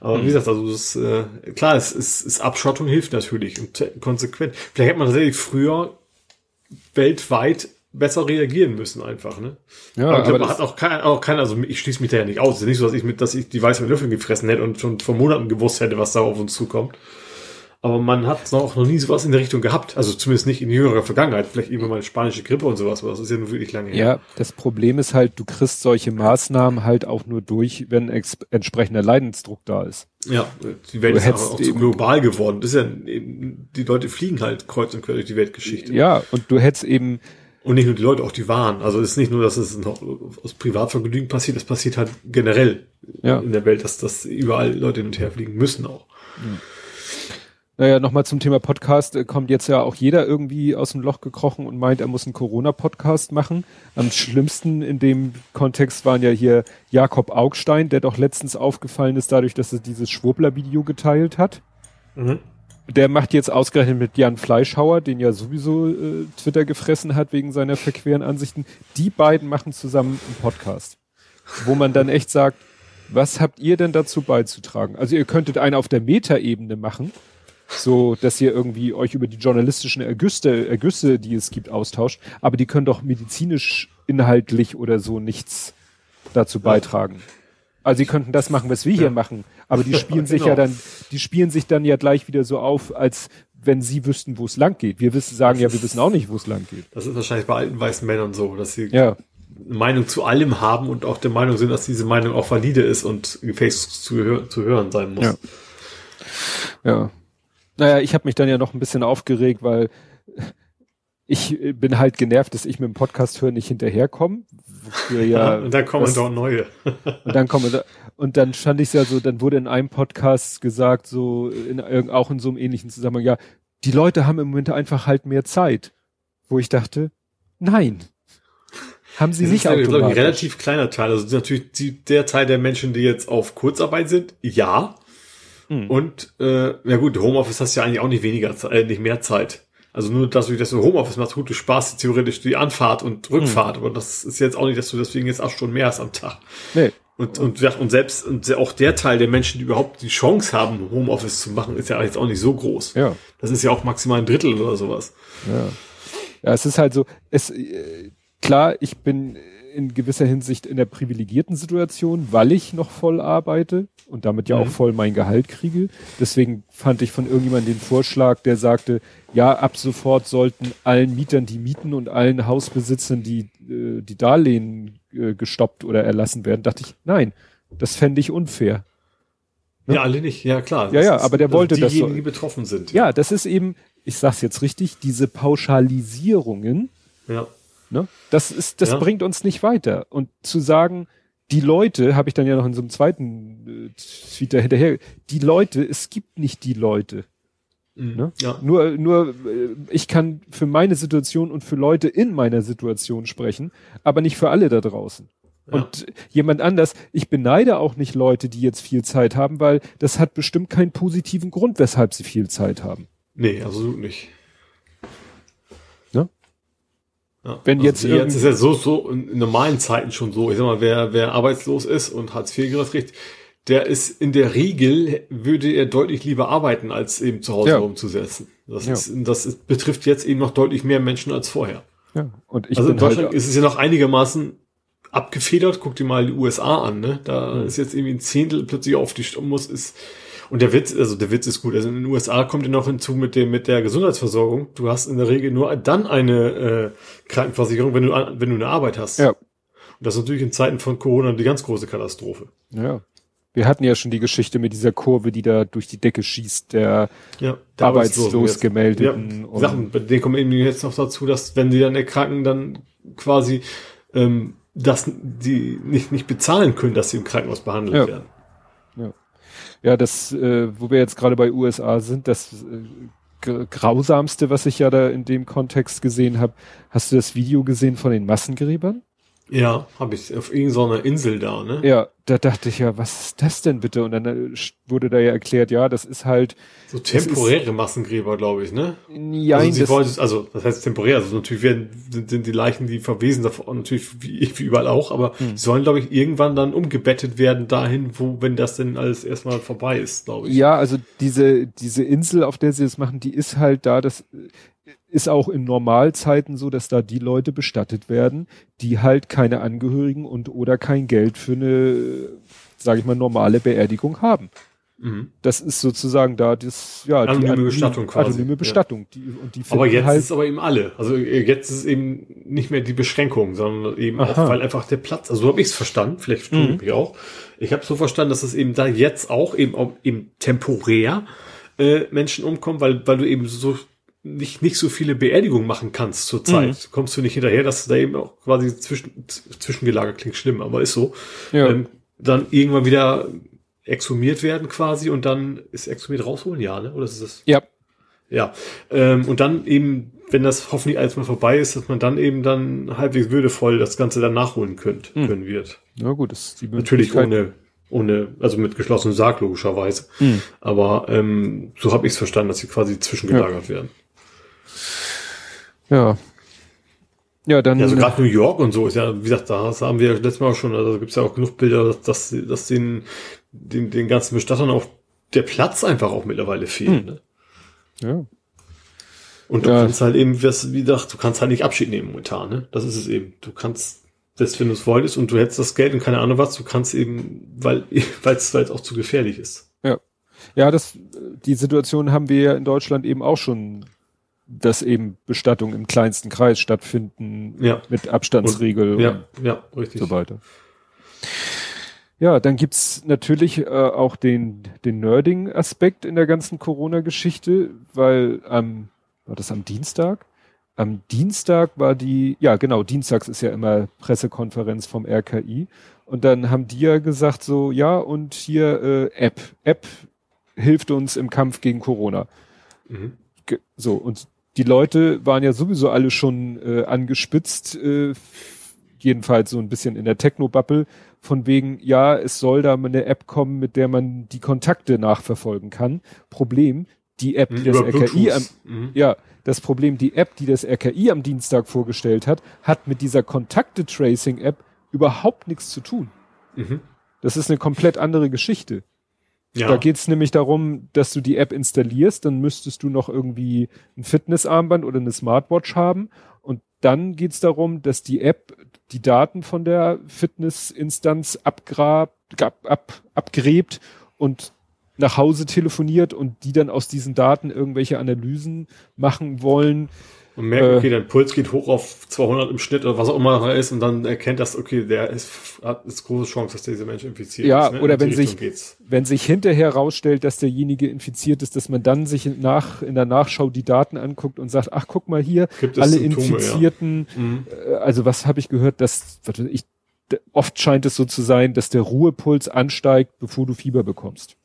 Aber mhm. wie gesagt, also das, äh, klar, es ist, ist Abschottung hilft natürlich und konsequent. Vielleicht hätte man tatsächlich früher weltweit besser reagieren müssen einfach, ne? Ja, aber ich glaube, man hat auch kein, auch kein, also ich schließe mich da ja nicht aus. Es ist nicht so, dass ich mit, dass ich die weißen Löffel gefressen hätte und schon vor Monaten gewusst hätte, was da auf uns zukommt. Aber man hat auch noch nie sowas in der Richtung gehabt. Also zumindest nicht in jüngerer Vergangenheit. Vielleicht irgendwann mal spanische Grippe und sowas, aber das ist ja nur wirklich lange her. Ja, das Problem ist halt, du kriegst solche Maßnahmen halt auch nur durch, wenn entsprechender Leidensdruck da ist. Ja, die Welt du ist auch, auch zu global geworden. Das ist ja, die Leute fliegen halt kreuz und quer durch die Weltgeschichte. Ja, und du hättest eben, und nicht nur die Leute, auch die Waren. Also es ist nicht nur, dass es noch aus Privatvergnügen passiert, das passiert halt generell ja. in der Welt, dass, dass überall Leute hin und her fliegen müssen auch. Mhm. Naja, nochmal zum Thema Podcast. Äh, kommt jetzt ja auch jeder irgendwie aus dem Loch gekrochen und meint, er muss einen Corona-Podcast machen. Am schlimmsten in dem Kontext waren ja hier Jakob Augstein, der doch letztens aufgefallen ist dadurch, dass er dieses Schwurbler-Video geteilt hat. Mhm der macht jetzt ausgerechnet mit Jan Fleischhauer, den ja sowieso äh, Twitter gefressen hat wegen seiner verqueren Ansichten. Die beiden machen zusammen einen Podcast, wo man dann echt sagt, was habt ihr denn dazu beizutragen? Also ihr könntet einen auf der Metaebene machen, so dass ihr irgendwie euch über die journalistischen Ergüsse, Ergüsse, die es gibt, austauscht, aber die können doch medizinisch inhaltlich oder so nichts dazu beitragen. Also sie könnten das machen, was wir ja. hier machen, aber die spielen sich ja genau. dann, die spielen sich dann ja gleich wieder so auf, als wenn sie wüssten, wo es lang geht. Wir wissen, sagen das ja, wir wissen auch nicht, wo es lang geht. Das ist wahrscheinlich bei alten weißen Männern so, dass sie ja. eine Meinung zu allem haben und auch der Meinung sind, dass diese Meinung auch valide ist und gefälligst zu, zu hören sein muss. Ja. ja. Naja, ich habe mich dann ja noch ein bisschen aufgeregt, weil ich bin halt genervt, dass ich mit dem Podcast hören nicht hinterherkomme. Ja, und dann kommen was, doch neue. und dann kommen da, und dann stand ich ja so, dann wurde in einem Podcast gesagt, so in, auch in so einem ähnlichen Zusammenhang, ja, die Leute haben im Moment einfach halt mehr Zeit. Wo ich dachte, nein. Haben sie das nicht ist automatisch. ein relativ kleiner Teil. Also natürlich die, der Teil der Menschen, die jetzt auf Kurzarbeit sind, ja. Mhm. Und äh, ja gut, Homeoffice hast ja eigentlich auch nicht weniger, äh, nicht mehr Zeit. Also nur, dass du, dass du Homeoffice machst, gut, du sparst theoretisch die Anfahrt und Rückfahrt, mhm. aber das ist jetzt auch nicht, dass du deswegen jetzt acht Stunden mehr hast am Tag. Nee. Und, und, und selbst und auch der Teil der Menschen, die überhaupt die Chance haben, Homeoffice zu machen, ist ja jetzt auch nicht so groß. Ja. Das ist ja auch maximal ein Drittel oder sowas. Ja. Ja, es ist halt so, es, äh, klar, ich bin in gewisser Hinsicht in der privilegierten Situation, weil ich noch voll arbeite und damit ja mhm. auch voll mein Gehalt kriege. Deswegen fand ich von irgendjemandem den Vorschlag, der sagte, ja, ab sofort sollten allen Mietern die Mieten und allen Hausbesitzern die, äh, die Darlehen äh, gestoppt oder erlassen werden. Dachte ich, nein, das fände ich unfair. Ne? Ja, alle nicht, ja klar. Ja, ja, aber der wollte also diejenigen, das. die betroffen sind. Ja, das ist eben, ich sag's jetzt richtig, diese Pauschalisierungen. Ja Ne? Das ist, das ja. bringt uns nicht weiter. Und zu sagen, die Leute, habe ich dann ja noch in so einem zweiten äh, Tweet hinterher, die Leute, es gibt nicht die Leute. Mhm. Ne? Ja. Nur, nur, äh, ich kann für meine Situation und für Leute in meiner Situation sprechen, aber nicht für alle da draußen. Ja. Und jemand anders, ich beneide auch nicht Leute, die jetzt viel Zeit haben, weil das hat bestimmt keinen positiven Grund, weshalb sie viel Zeit haben. Nee, absolut nicht. Ja, Wenn also jetzt, jetzt ist ja so, so in normalen Zeiten schon so. Ich sag mal, wer, wer arbeitslos ist und Hartz IV kriegt, der ist in der Regel, würde er deutlich lieber arbeiten, als eben zu Hause ja. rumzusetzen. Das, ja. ist, das ist, betrifft jetzt eben noch deutlich mehr Menschen als vorher. Ja, und ich also in Deutschland halt ist es ja noch einigermaßen abgefedert. Guck dir mal die USA an, ne? Da mhm. ist jetzt irgendwie ein Zehntel plötzlich auf die Stimme muss, ist und der Witz, also der Witz ist gut. Also in den USA kommt ja noch hinzu mit dem, mit der Gesundheitsversorgung. Du hast in der Regel nur dann eine äh, Krankenversicherung, wenn du, wenn du eine Arbeit hast. Ja. Und das ist natürlich in Zeiten von Corona die ganz große Katastrophe. Ja. Wir hatten ja schon die Geschichte mit dieser Kurve, die da durch die Decke schießt, der, ja, der arbeitslos gemeldeten. Ja, Sachen, bei denen kommen eben jetzt noch dazu, dass wenn die dann erkranken, dann quasi ähm, das die nicht, nicht bezahlen können, dass sie im Krankenhaus behandelt ja. werden. Ja, das, äh, wo wir jetzt gerade bei USA sind, das äh, grausamste, was ich ja da in dem Kontext gesehen habe. Hast du das Video gesehen von den Massengräbern? Ja, habe ich auf irgendeiner Insel da, ne? Ja, da dachte ich ja, was ist das denn bitte? Und dann äh, wurde da ja erklärt, ja, das ist halt so temporäre ist, Massengräber, glaube ich, ne? Ja, also, sie wollen, also das heißt temporär, also natürlich werden sind, die Leichen, die verwesen davon natürlich wie, wie überall auch, aber hm. sie sollen glaube ich irgendwann dann umgebettet werden dahin, wo wenn das denn alles erstmal vorbei ist, glaube ich. Ja, also diese diese Insel, auf der sie das machen, die ist halt da, das ist auch in Normalzeiten so, dass da die Leute bestattet werden, die halt keine Angehörigen und oder kein Geld für eine, sage ich mal, normale Beerdigung haben. Mhm. Das ist sozusagen da das, ja, anonyme die anonyme Bestattung quasi. Anonyme Bestattung. Ja. Die, und die aber jetzt halt ist es aber eben alle. Also jetzt ist es eben nicht mehr die Beschränkung, sondern eben Aha. auch, weil einfach der Platz, also so habe ich es verstanden, vielleicht tue mhm. ich mich auch. Ich habe so verstanden, dass es eben da jetzt auch eben, auch eben temporär äh, Menschen umkommen, weil, weil du eben so nicht, nicht so viele Beerdigungen machen kannst zur Zeit. Mhm. Kommst du nicht hinterher, dass da eben auch quasi zwischen, zwischengelagert klingt schlimm, aber ist so. Ja. Ähm, dann irgendwann wieder exhumiert werden quasi und dann ist exhumiert rausholen, ja, ne? Oder ist das? Ja. Ja. Ähm, und dann eben, wenn das hoffentlich alles mal vorbei ist, dass man dann eben dann halbwegs würdevoll das Ganze dann nachholen könnt, mhm. können wird. Ja gut, das ist die Natürlich ohne, ohne, also mit geschlossenem Sarg logischerweise. Mhm. Aber ähm, so habe ich es verstanden, dass sie quasi zwischengelagert ja. werden. Ja. Ja, dann. Ja, also gerade New York und so ist ja, wie gesagt, da haben wir letztes Mal schon, also gibt es ja auch genug Bilder, dass, dass, dass den, den, den ganzen Bestattern auch der Platz einfach auch mittlerweile fehlt. Hm. Ne? Ja. Und du ja. kannst halt eben, wie gesagt, du kannst halt nicht Abschied nehmen momentan, ne? Das ist es eben. Du kannst, selbst wenn du es wolltest und du hättest das Geld und keine Ahnung was, du kannst eben, weil weil es auch zu gefährlich ist. Ja. Ja, das, die Situation haben wir ja in Deutschland eben auch schon dass eben Bestattungen im kleinsten Kreis stattfinden, ja. mit Abstandsregel und, ja, ja, richtig. so weiter. Ja, dann gibt's natürlich äh, auch den, den Nerding-Aspekt in der ganzen Corona-Geschichte, weil am, war das am Dienstag? Am Dienstag war die, ja genau, Dienstags ist ja immer Pressekonferenz vom RKI. Und dann haben die ja gesagt so, ja, und hier äh, App. App hilft uns im Kampf gegen Corona. Mhm. So, und die Leute waren ja sowieso alle schon äh, angespitzt, äh, jedenfalls so ein bisschen in der Techno-Bubble, von wegen, ja, es soll da eine App kommen, mit der man die Kontakte nachverfolgen kann. Problem, die App, die Über das RKI am, mhm. ja, das Problem, die App, die das RKI am Dienstag vorgestellt hat, hat mit dieser Kontakte-Tracing-App überhaupt nichts zu tun. Mhm. Das ist eine komplett andere Geschichte. Ja. Da geht's nämlich darum, dass du die App installierst, dann müsstest du noch irgendwie ein Fitnessarmband oder eine Smartwatch haben und dann geht's darum, dass die App die Daten von der Fitnessinstanz abgrabt, ab, ab, abgräbt und nach Hause telefoniert und die dann aus diesen Daten irgendwelche Analysen machen wollen. Und merkt, äh, okay, dein Puls geht hoch auf 200 im Schnitt oder was auch immer da ist und dann erkennt das, okay, der ist, hat ist große Chance, dass dieser Mensch infiziert ja, ist. Ja, ne? oder wenn sich, wenn sich hinterher rausstellt, dass derjenige infiziert ist, dass man dann sich nach, in der Nachschau die Daten anguckt und sagt, ach, guck mal hier, alle Symptome, Infizierten, ja. mhm. Äh, also was habe ich gehört, dass, ich, oft scheint es so zu sein, dass der Ruhepuls ansteigt, bevor du Fieber bekommst.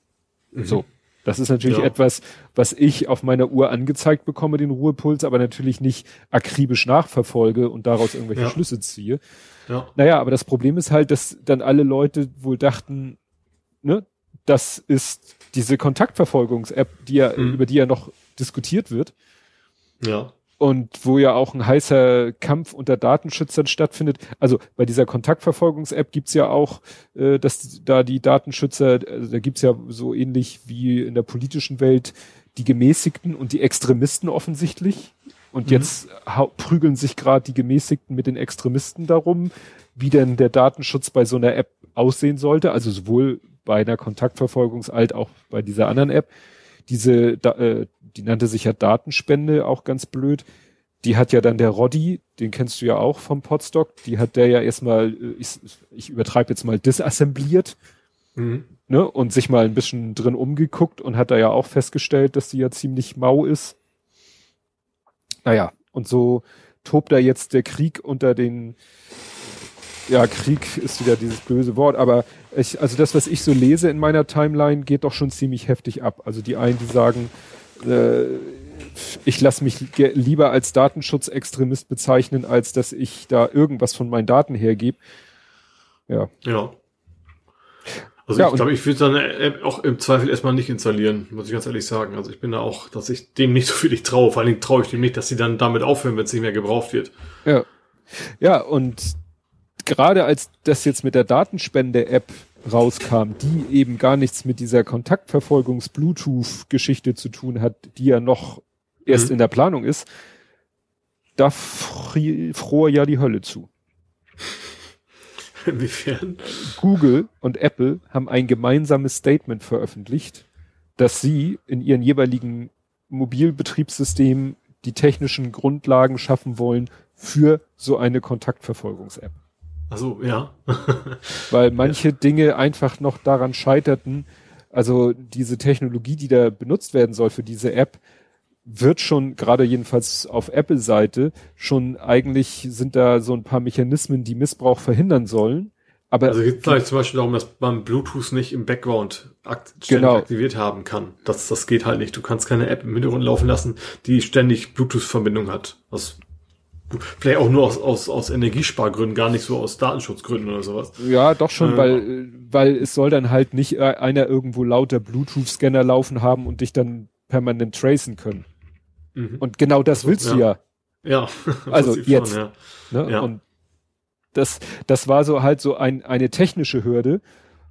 Mhm. So. Das ist natürlich ja. etwas, was ich auf meiner Uhr angezeigt bekomme, den Ruhepuls, aber natürlich nicht akribisch nachverfolge und daraus irgendwelche ja. Schlüsse ziehe. Ja. Naja, aber das Problem ist halt, dass dann alle Leute wohl dachten, ne, das ist diese Kontaktverfolgungs-App, die ja, mhm. über die ja noch diskutiert wird. Ja und wo ja auch ein heißer Kampf unter Datenschützern stattfindet. Also bei dieser Kontaktverfolgungs-App gibt's ja auch, äh, dass da die Datenschützer, also da gibt's ja so ähnlich wie in der politischen Welt die Gemäßigten und die Extremisten offensichtlich. Und mhm. jetzt prügeln sich gerade die Gemäßigten mit den Extremisten darum, wie denn der Datenschutz bei so einer App aussehen sollte. Also sowohl bei einer Kontaktverfolgungs- als auch bei dieser anderen App. Diese, äh, die nannte sich ja Datenspende, auch ganz blöd. Die hat ja dann der Roddy, den kennst du ja auch vom Podstock, die hat der ja erstmal, äh, ich, ich übertreibe jetzt mal, disassembliert mhm. ne, und sich mal ein bisschen drin umgeguckt und hat da ja auch festgestellt, dass die ja ziemlich mau ist. Naja, und so tobt da jetzt der Krieg unter den, ja, Krieg ist wieder dieses böse Wort, aber ich, also das, was ich so lese in meiner Timeline, geht doch schon ziemlich heftig ab. Also die einen, die sagen, äh, ich lasse mich lieber als Datenschutzextremist bezeichnen, als dass ich da irgendwas von meinen Daten hergebe. Ja. Ja. Also ja, ich glaube, ich würde dann App auch im Zweifel erstmal nicht installieren, muss ich ganz ehrlich sagen. Also ich bin da auch, dass ich dem nicht so viel ich traue. Vor allen Dingen traue ich dem nicht, dass sie dann damit aufhören, wenn es nicht mehr gebraucht wird. Ja. Ja, und gerade als das jetzt mit der Datenspende-App rauskam, die eben gar nichts mit dieser Kontaktverfolgungs-Bluetooth-Geschichte zu tun hat, die ja noch erst mhm. in der Planung ist, da fror ja die Hölle zu. Inwiefern? Google und Apple haben ein gemeinsames Statement veröffentlicht, dass sie in ihren jeweiligen Mobilbetriebssystemen die technischen Grundlagen schaffen wollen für so eine Kontaktverfolgungs-App. Also ja. Weil manche ja. Dinge einfach noch daran scheiterten. Also diese Technologie, die da benutzt werden soll für diese App, wird schon, gerade jedenfalls auf Apple-Seite, schon eigentlich sind da so ein paar Mechanismen, die Missbrauch verhindern sollen. Aber also geht es zum Beispiel darum, dass man Bluetooth nicht im Background akt genau. aktiviert haben kann. Das, das geht halt nicht. Du kannst keine App im Hintergrund laufen lassen, die ständig Bluetooth-Verbindung hat. Was Vielleicht auch nur aus, aus, aus Energiespargründen, gar nicht so aus Datenschutzgründen oder sowas. Ja, doch schon, äh, weil, weil es soll dann halt nicht äh, einer irgendwo lauter Bluetooth-Scanner laufen haben und dich dann permanent tracen können. Mhm. Und genau das also, willst ja. du ja. Ja. also jetzt. Schon, ja. Ne? ja. Und das, das war so halt so ein, eine technische Hürde.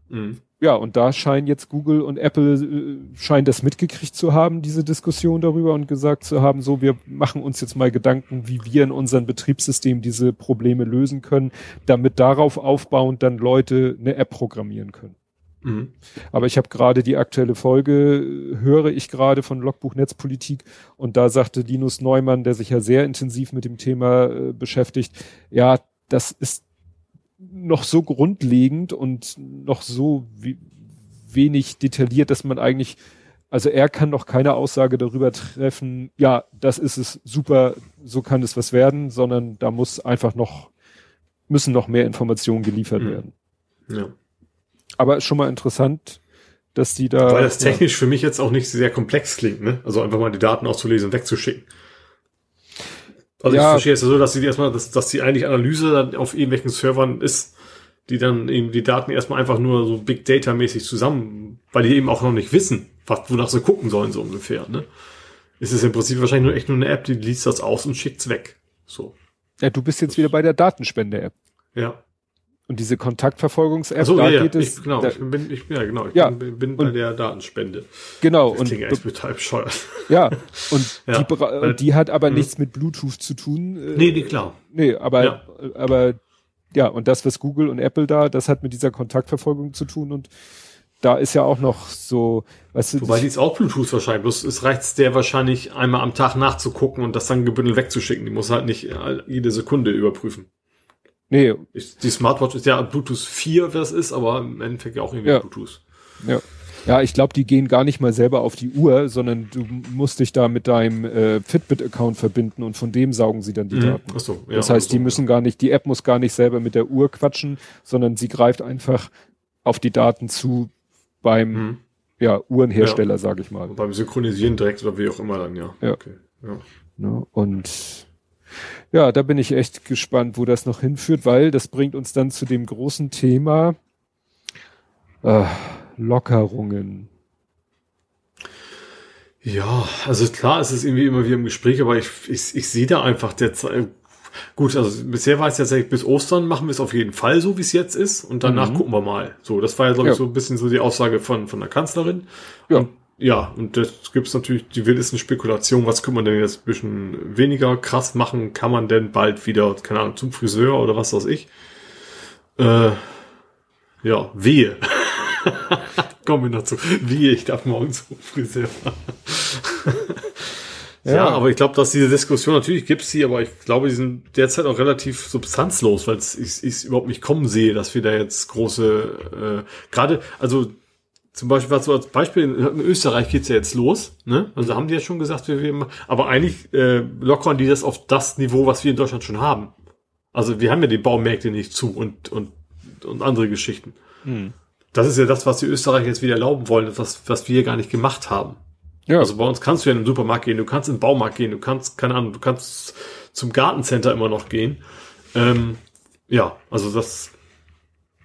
Mhm ja, und da scheinen jetzt Google und Apple äh, scheinen das mitgekriegt zu haben, diese Diskussion darüber und gesagt zu haben, so, wir machen uns jetzt mal Gedanken, wie wir in unserem Betriebssystem diese Probleme lösen können, damit darauf aufbauend dann Leute eine App programmieren können. Mhm. Aber ich habe gerade die aktuelle Folge, höre ich gerade von Logbuch Netzpolitik und da sagte Linus Neumann, der sich ja sehr intensiv mit dem Thema äh, beschäftigt, ja, das ist noch so grundlegend und noch so wenig detailliert, dass man eigentlich, also er kann noch keine Aussage darüber treffen, ja, das ist es super, so kann es was werden, sondern da muss einfach noch, müssen noch mehr Informationen geliefert mhm. werden. Ja. Aber ist schon mal interessant, dass die da. Weil das technisch ja. für mich jetzt auch nicht sehr komplex klingt, ne? Also einfach mal die Daten auszulesen und wegzuschicken. Also ja. ich verstehe es so, dass sie erstmal, dass, dass die eigentlich Analyse dann auf irgendwelchen Servern ist, die dann eben die Daten erstmal einfach nur so Big Data mäßig zusammen, weil die eben auch noch nicht wissen, was, wonach sie gucken sollen, so ungefähr, ne? Ist es im Prinzip wahrscheinlich nur echt nur eine App, die liest das aus und schickt's weg. So. Ja, du bist jetzt wieder bei der Datenspende-App. Ja. Und diese Kontaktverfolgungs-App, so, da ja, geht es. Ich, genau, da, ich bin, ich, ja, genau, ich ja, bin, bin bei der Datenspende. Genau. Das und klingt echt total bescheuert. Ja, und Ja, die, weil- die hat aber Mhm. nichts mit Bluetooth zu tun. äh, Nee, nee, klar. Nee, aber, Ja. aber ja, und das, was Google und Apple da, das hat mit dieser Kontaktverfolgung zu tun und da ist ja auch noch so, weißt du, Wobei die- die ist auch Bluetooth wahrscheinlich. Bloß es reicht der wahrscheinlich einmal am Tag nachzugucken und das dann gebündelt wegzuschicken. Die muss halt nicht äh, jede Sekunde überprüfen. Nee, Ich, die Smartwatch ist ja Bluetooth 4, wer es ist, aber im Endeffekt ja auch irgendwie Ja. Bluetooth. ja. Ja, ich glaube, die gehen gar nicht mal selber auf die Uhr, sondern du musst dich da mit deinem äh, Fitbit-Account verbinden und von dem saugen sie dann die Daten. Ach so, ja, das heißt, so, die müssen gar nicht, die App muss gar nicht selber mit der Uhr quatschen, sondern sie greift einfach auf die Daten zu beim Ja. Mhm. ja, Uhrenhersteller, sage ich mal. Beim Synchronisieren direkt oder wie auch immer dann, ja. Ja. Okay. ja. Ne? Und ja, da bin ich echt gespannt, wo das noch hinführt, weil das bringt uns dann zu dem großen Thema äh, Lockerungen. Ja, also klar, es ist irgendwie immer wieder im Gespräch, aber ich, ich, ich sehe da einfach derzeit. Gut, also bisher war es jetzt bis Ostern machen wir es auf jeden Fall so, wie es jetzt ist, und danach Mhm. gucken wir mal. So, das war ja, glaube ich, Ja. so ein bisschen so die Aussage von, von der Kanzlerin. Ja. Und, ja, und das gibt's natürlich die wildesten Spekulationen, was könnte man denn jetzt ein bisschen weniger krass machen? Kann man denn bald wieder, keine Ahnung, zum Friseur oder was weiß ich? Äh, ja, wehe. Kommen wir noch zu. Wehe, ich darf morgen zum Friseur. ja. Ja. aber ich glaube, dass diese Diskussion, natürlich gibt's sie, aber ich glaube, die sind derzeit auch relativ substanzlos, weil ich es überhaupt nicht kommen sehe, dass wir da jetzt große, äh, gerade, also zum Beispiel, was so als Beispiel, in Österreich geht's ja jetzt los, ne? Also haben die ja schon gesagt, wir, wir aber eigentlich äh, lockern die das auf das Niveau, was wir in Deutschland schon haben. Also wir haben ja die Baumärkte nicht zu und, und, und andere Geschichten. Das ist ja das, was die Österreicher jetzt wieder erlauben wollen, was, was wir hier gar nicht gemacht haben. Ja, Also bei uns kannst du ja in den Supermarkt gehen, du kannst in den Baumarkt gehen, du kannst, keine Ahnung, du kannst zum Gartencenter immer noch gehen. Ähm, ja, also das,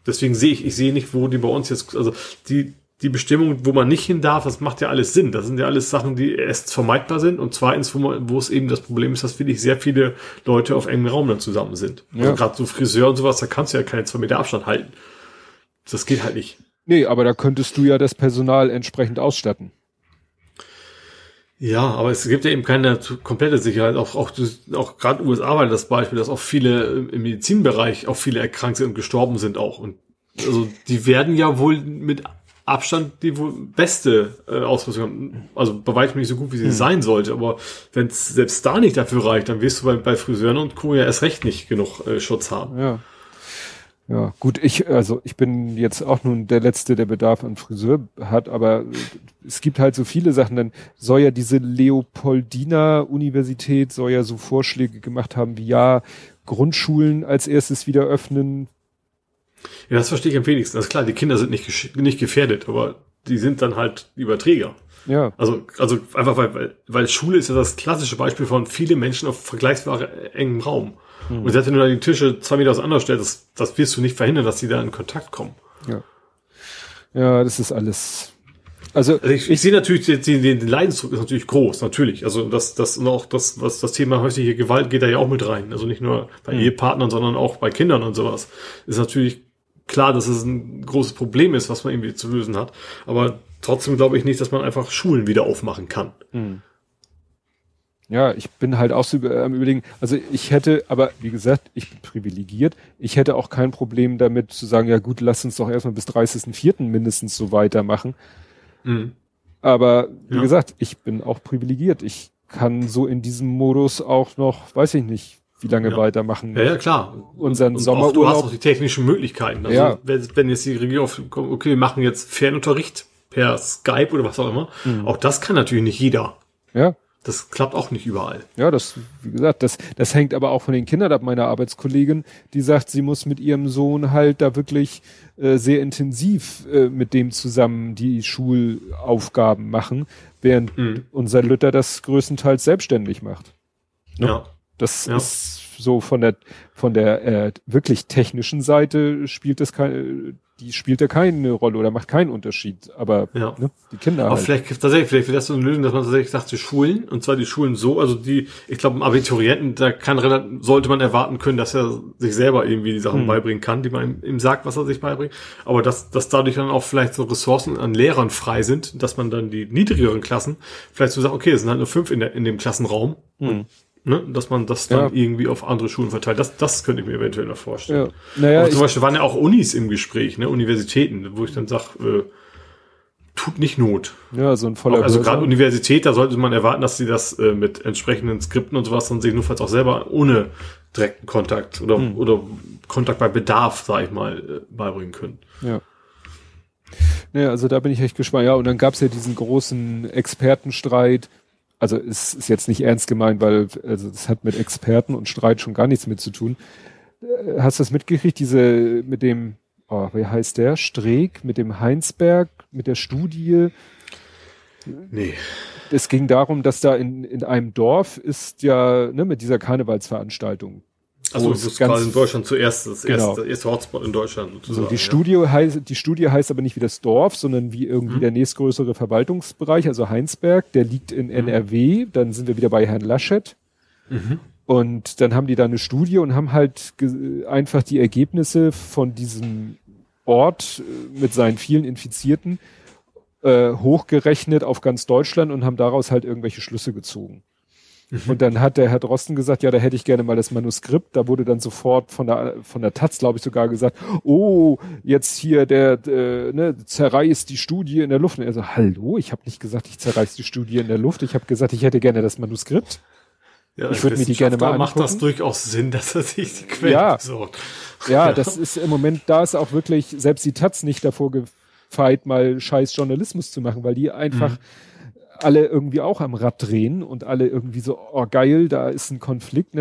deswegen sehe ich, ich sehe nicht, wo die bei uns jetzt, also die, die Bestimmung, wo man nicht hin darf, das macht ja alles Sinn. Das sind ja alles Sachen, die erst vermeidbar sind und zweitens, wo, man, wo es eben das Problem ist, dass wirklich sehr viele Leute auf engem Raum dann zusammen sind. Ja. Also gerade so Friseur und sowas, da kannst du ja keine zwei Meter Abstand halten. Das geht halt nicht. nee, aber da könntest du ja das Personal entsprechend ausstatten. Ja, aber es gibt ja eben keine komplette Sicherheit. Auch, auch, auch gerade USA war das Beispiel, dass auch viele im Medizinbereich auch viele erkrankt sind und gestorben sind auch. Und also die werden ja wohl mit Abstand die wohl beste äh, Ausrüstung haben. Also bei weitem nicht so gut, wie sie sein sollte. Aber wenn es selbst da nicht dafür reicht, dann wirst du bei, bei Friseuren und Co. ja erst recht nicht genug äh, Schutz haben. Ja. Ja, gut, ich, also ich bin jetzt auch nun der Letzte, der Bedarf an Friseur hat, aber es gibt halt so viele Sachen, dann soll ja diese Leopoldina Universität soll ja so Vorschläge gemacht haben, wie ja, Grundschulen als erstes wieder öffnen. Ja, das verstehe ich am wenigsten. Das ist klar, die Kinder sind nicht, nicht gefährdet, aber die sind dann halt Überträger. Ja, Also, also einfach weil, weil, weil Schule ist ja das klassische Beispiel von viele Menschen auf vergleichsweise engem Raum. Und selbst wenn du da die Tische zwei Meter auseinander stellst, das, das wirst du nicht verhindern, dass die da in Kontakt kommen. ja. Ja, das ist alles. Also, Also ich, ich sehe natürlich, die, den Leidensdruck ist natürlich groß, natürlich. Also das, das und auch das, was das Thema häusliche Gewalt geht da ja auch mit rein. Also nicht nur bei Ehepartnern, sondern auch bei Kindern und sowas. Ist natürlich klar, dass es ein großes Problem ist, was man irgendwie zu lösen hat. Aber trotzdem glaube ich nicht, dass man einfach Schulen wieder aufmachen kann. Ja, ich bin halt auch so am überlegen, also ich hätte, aber wie gesagt, ich bin privilegiert, ich hätte auch kein Problem damit zu sagen, ja gut, lass uns doch erstmal bis 30.04. mindestens so weitermachen. Mhm. Aber wie Ja. gesagt, ich bin auch privilegiert. Ich kann so in diesem Modus auch noch, weiß ich nicht, wie lange Ja. weitermachen. Ja, ja, klar. Unseren Und auch, du hast Sommerurlaub. auch die technischen Möglichkeiten. Also Ja. wenn, jetzt die Regierung auf, okay, wir machen jetzt Fernunterricht per Skype oder was auch immer, Mhm. auch das kann natürlich nicht jeder. Ja, Das klappt auch nicht überall. ja, das, wie gesagt, das, das hängt aber auch von den Kindern ab. Meine Arbeitskollegin, die sagt, sie muss mit ihrem Sohn halt da wirklich äh, sehr intensiv äh, mit dem zusammen die Schulaufgaben machen, während Mhm. unser Lütter das größtenteils selbstständig macht. Ne? Ja. Das ja. ist so von der von der äh, wirklich technischen Seite spielt das keine die spielt ja keine Rolle oder macht keinen Unterschied. Aber ja. ne, die Kinder. Aber halt. vielleicht tatsächlich, vielleicht wäre das so eine Lösung, dass man tatsächlich sagt, die Schulen, und zwar die Schulen so, also die, ich glaube, im Abiturienten, da kann sollte man erwarten können, dass er sich selber irgendwie die Sachen hm. beibringen kann, die man ihm sagt, was er sich beibringt. Aber dass, dass dadurch dann auch vielleicht so Ressourcen an Lehrern frei sind, dass man dann die niedrigeren Klassen vielleicht so sagt, okay, es sind halt nur fünf in, der, in dem Klassenraum. Hm ne, dass man das dann ja. irgendwie auf andere Schulen verteilt. Das, das könnte ich mir eventuell noch vorstellen. Ja. Naja, zum Beispiel waren ja auch Unis im Gespräch, ne, Universitäten, wo ich dann sage, äh, tut nicht Not. Ja, so ein voller Also gerade Universität, da sollte man erwarten, dass sie das äh, mit entsprechenden Skripten und sowas dann sich nur falls auch selber ohne direkten Kontakt oder, hm. oder Kontakt bei Bedarf, sag ich mal, äh, beibringen können. Ja. Naja, also da bin ich echt gespannt. Ja, und dann gab's ja diesen großen Expertenstreit, also es ist jetzt nicht ernst gemeint, weil also das hat mit Experten und Streit schon gar nichts mit zu tun. Äh, hast du das mitgekriegt, diese mit dem, oh, wie heißt der? Streeck, mit dem Heinsberg, mit der Studie? Nee. Es ging darum, dass da in, in einem Dorf ist ja, ne, mit dieser Karnevalsveranstaltung, also das ist gerade in Deutschland zuerst, das genau. erste, erste Hotspot in Deutschland sozusagen. So, die, ja. Studie heißt, die Studie heißt aber nicht wie das Dorf, sondern wie irgendwie mhm. der nächstgrößere Verwaltungsbereich, also Heinsberg, der liegt in mhm. NRW, dann sind wir wieder bei Herrn Laschet. Mhm. Und dann haben die da eine Studie und haben halt einfach die Ergebnisse von diesem Ort äh, mit seinen vielen Infizierten äh, hochgerechnet auf ganz Deutschland und haben daraus halt irgendwelche Schlüsse gezogen. Und dann hat der Herr Drosten gesagt, ja, da hätte ich gerne mal das Manuskript. Da wurde dann sofort von der von der Taz, glaube ich, sogar gesagt, oh, jetzt hier der äh, ne, zerreißt die Studie in der Luft. Und er so, hallo, ich habe nicht gesagt, ich zerreiß die Studie in der Luft. Ich habe gesagt, ich hätte gerne das Manuskript. Ja, ich würde mir die gerne mal angucken. macht das durchaus Sinn, dass er sich die Quelle ja. besorgt. Ja, das ist im Moment, da ist auch wirklich selbst die Taz nicht davor gefeit, mal scheiß Journalismus zu machen, weil die einfach mhm alle irgendwie auch am Rad drehen und alle irgendwie so, oh geil, da ist ein Konflikt.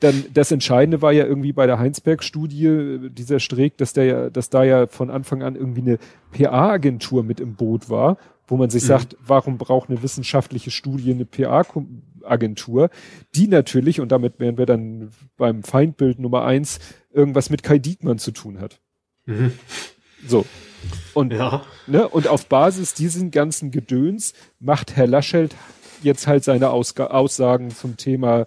Dann das Entscheidende war ja irgendwie bei der Heinsberg-Studie, dieser Streeck, dass der ja, dass da ja von Anfang an irgendwie eine PA-Agentur mit im Boot war, wo man sich mhm. sagt, warum braucht eine wissenschaftliche Studie eine PA-Agentur, die natürlich, und damit wären wir dann beim Feindbild Nummer eins, irgendwas mit Kai Diekmann zu tun hat. Mhm. So. Und, ja. ne, und auf Basis diesen ganzen Gedöns macht Herr Laschet jetzt halt seine Ausg Aussagen zum Thema,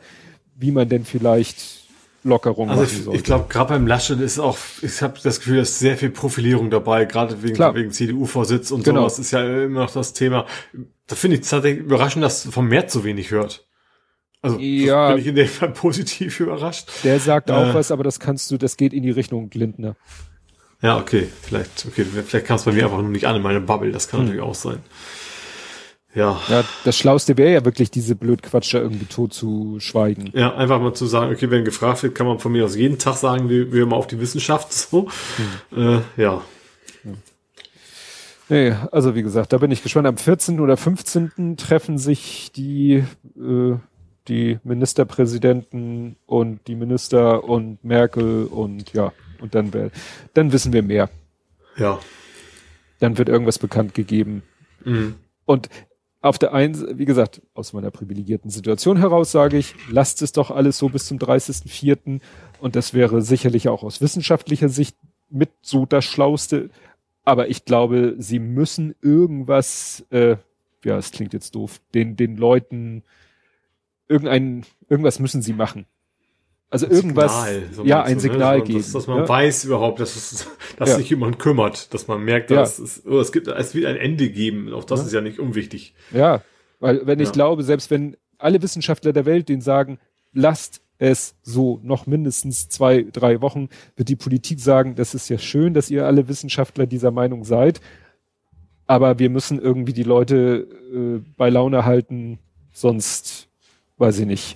wie man denn vielleicht Lockerung also machen sollte. Ich, ich glaube, gerade beim Laschet ist auch, ich habe das Gefühl, dass sehr viel Profilierung dabei, gerade wegen, wegen CDU-Vorsitz und genau. sowas ist ja immer noch das Thema. Da finde ich tatsächlich überraschend, dass vom März so wenig hört. Also ja, bin ich in dem Fall positiv überrascht. Der sagt äh, auch was, aber das kannst du, das geht in die Richtung Lindner. Ja, okay, vielleicht, okay, vielleicht kam es bei mir einfach nur nicht an in meiner Bubble, das kann hm. natürlich auch sein. Ja. Ja, das Schlauste wäre ja wirklich, diese Blödquatscher irgendwie tot zu schweigen. Ja, einfach mal zu sagen, okay, wenn gefragt wird, kann man von mir aus jeden Tag sagen, wir, wir mal auf die Wissenschaft, so. Hm. Äh, ja. Nee, also wie gesagt, da bin ich gespannt. Am 14. oder 15. treffen sich die, äh, die Ministerpräsidenten und die Minister und Merkel und ja, und dann, wär, dann wissen wir mehr. Ja. Dann wird irgendwas bekannt gegeben. Mhm. Und auf der einen, wie gesagt, aus meiner privilegierten Situation heraus sage ich, lasst es doch alles so bis zum 30.04. Und das wäre sicherlich auch aus wissenschaftlicher Sicht mit so das Schlauste. Aber ich glaube, sie müssen irgendwas, äh, ja, es klingt jetzt doof, den, den Leuten irgendein, irgendwas müssen sie machen. Also irgendwas, Signal, so ja, ein du, Signal ne? geben. Dass, dass man ja. weiß überhaupt, dass, es, dass ja. sich jemand kümmert, dass man merkt, dass ja. es, oh, es gibt, es wird ein Ende geben. Auch das ist ja nicht unwichtig. Ja, weil wenn ich glaube, selbst wenn alle Wissenschaftler der Welt den sagen, lasst es so noch mindestens zwei, drei Wochen, wird die Politik sagen, das ist ja schön, dass ihr alle Wissenschaftler dieser Meinung seid, aber wir müssen irgendwie die Leute äh, bei Laune halten, sonst weiß ich nicht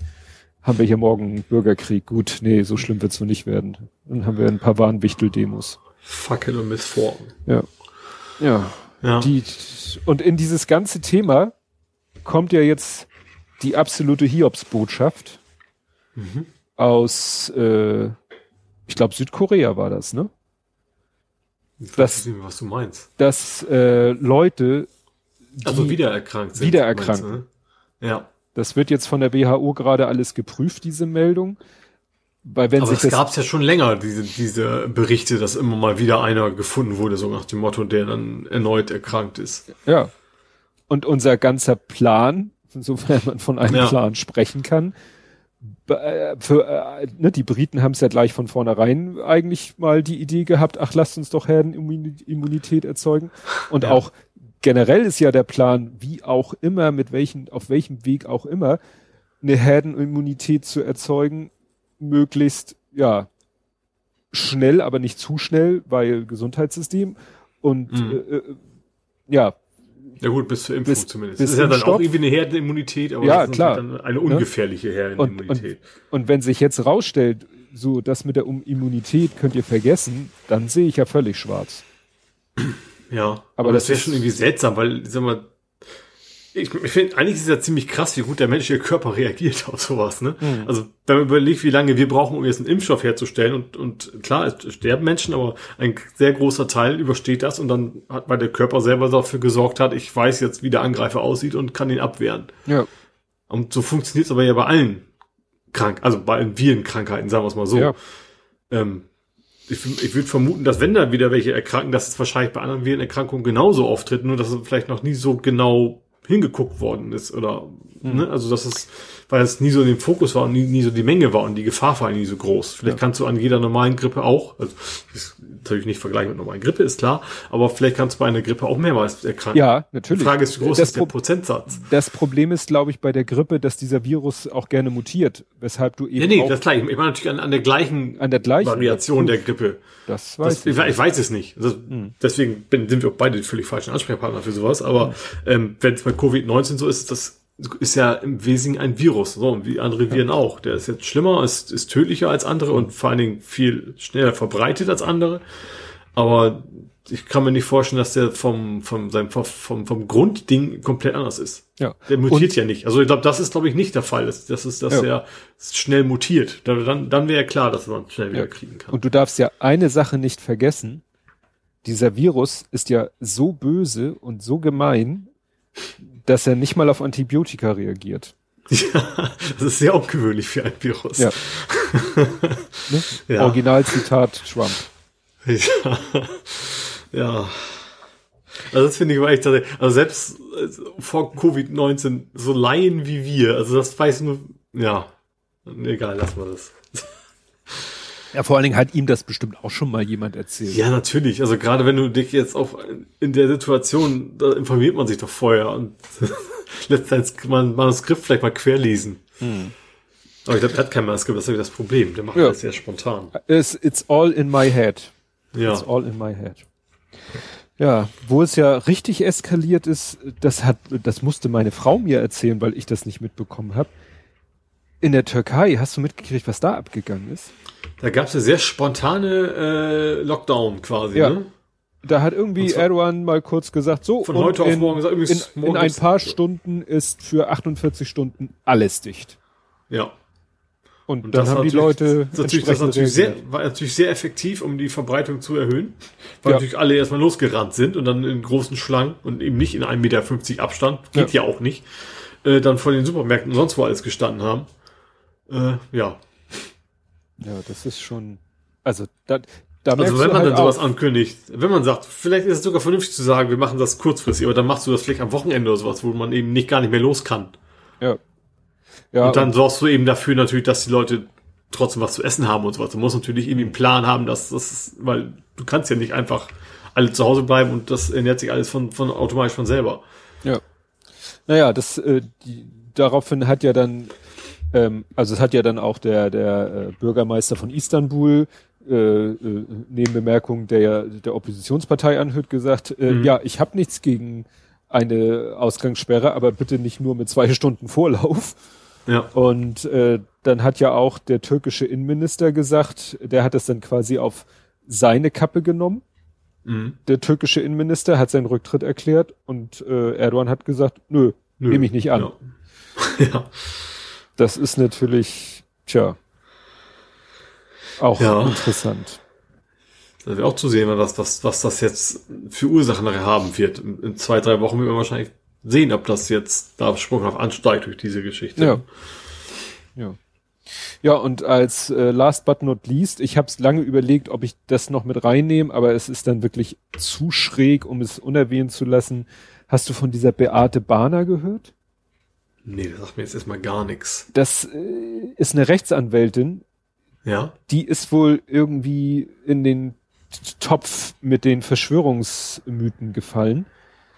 haben wir hier morgen einen Bürgerkrieg. Gut, nee, so schlimm wird's wohl nicht werden. Dann haben wir ein paar Warnwichtel-Demos. Fackel und Missform. Ja. Ja. ja. Die, und in dieses ganze Thema kommt ja jetzt die absolute Hiobsbotschaft mhm. aus, äh, ich glaube, Südkorea war das, ne? Ich weiß nicht, was du meinst. Dass äh, Leute also wiedererkrankt sind. Wiedererkrankt. Ne? Ja Das wird jetzt von der WHO gerade alles geprüft, diese Meldung. Weil wenn Aber sich das gab es ja schon länger, diese, diese Berichte, dass immer mal wieder einer gefunden wurde, so nach dem Motto, der dann erneut erkrankt ist. Ja. Und unser ganzer Plan, sofern man von einem ja. Plan sprechen kann, äh, für, äh, ne, die Briten haben es ja gleich von vornherein eigentlich mal die Idee gehabt, ach, lasst uns doch Herdenimmunität erzeugen. Und ja. auch generell ist ja der Plan, wie auch immer, mit welchen, auf welchem Weg auch immer, eine Herdenimmunität zu erzeugen, möglichst, ja, schnell, aber nicht zu schnell, weil Gesundheitssystem und mhm. äh, äh ja, ja gut, bis zur Impfung bis, zumindest. Bis das ist ja dann Stopp. auch irgendwie eine Herdenimmunität, aber ja, klar. dann eine ungefährliche Herdenimmunität. Und, und, und, wenn sich jetzt rausstellt, so das mit der Immunität könnt ihr vergessen, dann sehe ich ja völlig schwarz. Ja, aber, das, das wäre schon irgendwie seltsam, weil, sag mal, ich, ich finde, eigentlich ist es ja ziemlich krass, wie gut der menschliche Körper reagiert auf sowas. Ne? Mhm. Also wenn man überlegt, wie lange wir brauchen, um jetzt einen Impfstoff herzustellen und, und klar, es sterben Menschen, aber ein sehr großer Teil übersteht das und dann hat, weil der Körper selber dafür gesorgt hat, ich weiß jetzt, wie der Angreifer aussieht und kann ihn abwehren. Ja. Und so funktioniert es aber ja bei allen krank, also bei allen Virenkrankheiten, sagen wir es mal so. Ja. Ähm, ich, ich würde vermuten, dass wenn da wieder welche erkranken, dass es wahrscheinlich bei anderen Virenerkrankungen genauso auftritt, nur dass es vielleicht noch nie so genau hingeguckt worden ist oder mhm. ne? also das ist weil es nie so in dem Fokus war und nie, nie so die Menge war und die Gefahr war nie so groß. Vielleicht ja. kannst du an jeder normalen Grippe auch, also ist natürlich nicht vergleichen mit normalen Grippe, ist klar, aber vielleicht kannst du bei einer Grippe auch mehrmals erkranken. Ja, natürlich. Die Frage ist, wie groß das ist der Pro Prozentsatz? Das Problem ist, glaube ich, bei der Grippe, dass dieser Virus auch gerne mutiert, weshalb du eben. Nee, nee, das gleich. Ich meine natürlich an, an der gleichen an der gleichen Variation der Grippe. Das weiß das, ich. Ich weiß es nicht. Also, hm. Deswegen bin, sind wir auch beide völlig falschen Ansprechpartner für sowas. Aber hm. ähm, wenn es bei Covid-19 so ist, das ist ja im Wesentlichen ein Virus, so wie andere Viren auch. Der ist jetzt schlimmer, ist, ist tödlicher als andere und vor allen Dingen viel schneller verbreitet als andere. Aber ich kann mir nicht vorstellen, dass der vom, vom, seinem, vom, vom Grundding komplett anders ist. Ja. Der mutiert und, ja nicht. Also ich glaube, das ist, glaube ich, nicht der Fall. Das, das ist, dass ja. er schnell mutiert. Dann, dann wäre klar, dass man schnell wieder ja. kriegen kann. Und du darfst ja eine Sache nicht vergessen. Dieser Virus ist ja so böse und so gemein, dass er nicht mal auf Antibiotika reagiert. Ja, das ist sehr ungewöhnlich für ein Virus. Ja. ne? ja. Originalzitat Trump. Ja. ja. Also das finde ich echt tatsächlich, also selbst äh, vor Covid-19 so Laien wie wir, also das weiß nur, ja, egal, lass mal das. Ja, vor allen Dingen hat ihm das bestimmt auch schon mal jemand erzählt. Ja, natürlich. Also gerade wenn du dich jetzt auf in der Situation, da informiert man sich doch vorher und letztendlich mal ein Manuskript vielleicht mal querlesen. Hm. Aber ich glaube, er hat kein Manuskript, das ist das Problem. Der macht ja. das sehr spontan. It's, it's all in my head. Ja. It's all in my head. Ja, wo es ja richtig eskaliert ist, das hat, das musste meine Frau mir erzählen, weil ich das nicht mitbekommen habe. In der Türkei, hast du mitgekriegt, was da abgegangen ist? Da gab es eine sehr spontane äh, Lockdown quasi, ja. ne? Da hat irgendwie Erdogan mal kurz gesagt, so von heute auf morgen gesagt, in, in ein paar Stunden ist für 48 Stunden alles dicht. Ja. Und, und dann haben die Leute das natürlich, das natürlich sehr, war natürlich sehr effektiv, um die Verbreitung zu erhöhen, weil ja. natürlich alle erstmal losgerannt sind und dann in großen Schlangen und eben nicht in 1,50 Meter Abstand, geht ja, ja auch nicht, äh, dann vor den Supermärkten und sonst wo alles gestanden haben. Äh, ja, ja, das ist schon, also da, da Also wenn man halt dann sowas ankündigt, wenn man sagt, vielleicht ist es sogar vernünftig zu sagen, wir machen das kurzfristig, aber dann machst du das vielleicht am Wochenende oder sowas, wo man eben nicht gar nicht mehr los kann. Ja. ja und dann und sorgst du eben dafür natürlich, dass die Leute trotzdem was zu essen haben und sowas. Du musst natürlich irgendwie einen Plan haben, dass das, weil du kannst ja nicht einfach alle zu Hause bleiben und das ernährt sich alles von, von automatisch von selber. Ja. Naja, das, äh, die, daraufhin hat ja dann ähm, also es hat ja dann auch der, der äh, Bürgermeister von Istanbul äh, äh, neben Bemerkung der, der Oppositionspartei anhört, gesagt, äh, mhm. ja, ich habe nichts gegen eine Ausgangssperre, aber bitte nicht nur mit zwei Stunden Vorlauf. Ja. Und äh, dann hat ja auch der türkische Innenminister gesagt, der hat es dann quasi auf seine Kappe genommen. Mhm. Der türkische Innenminister hat seinen Rücktritt erklärt und äh, Erdogan hat gesagt, nö, nö. nehme ich nicht an. Ja. ja das ist natürlich, tja, auch ja. interessant. Das wäre auch zu sehen, was, was, was das jetzt für Ursachen nachher haben wird. In, in zwei, drei Wochen wird man wahrscheinlich sehen, ob das jetzt da sprunghaft ansteigt durch diese Geschichte. Ja. Ja. Ja, und als äh, last but not least, ich habe es lange überlegt, ob ich das noch mit reinnehme, aber es ist dann wirklich zu schräg, um es unerwähnt zu lassen. Hast du von dieser Beate Bahner gehört? Nee, das sagt mir jetzt erstmal gar nichts. Das äh, ist eine Rechtsanwältin. Ja. Die ist wohl irgendwie in den Topf mit den Verschwörungsmythen gefallen.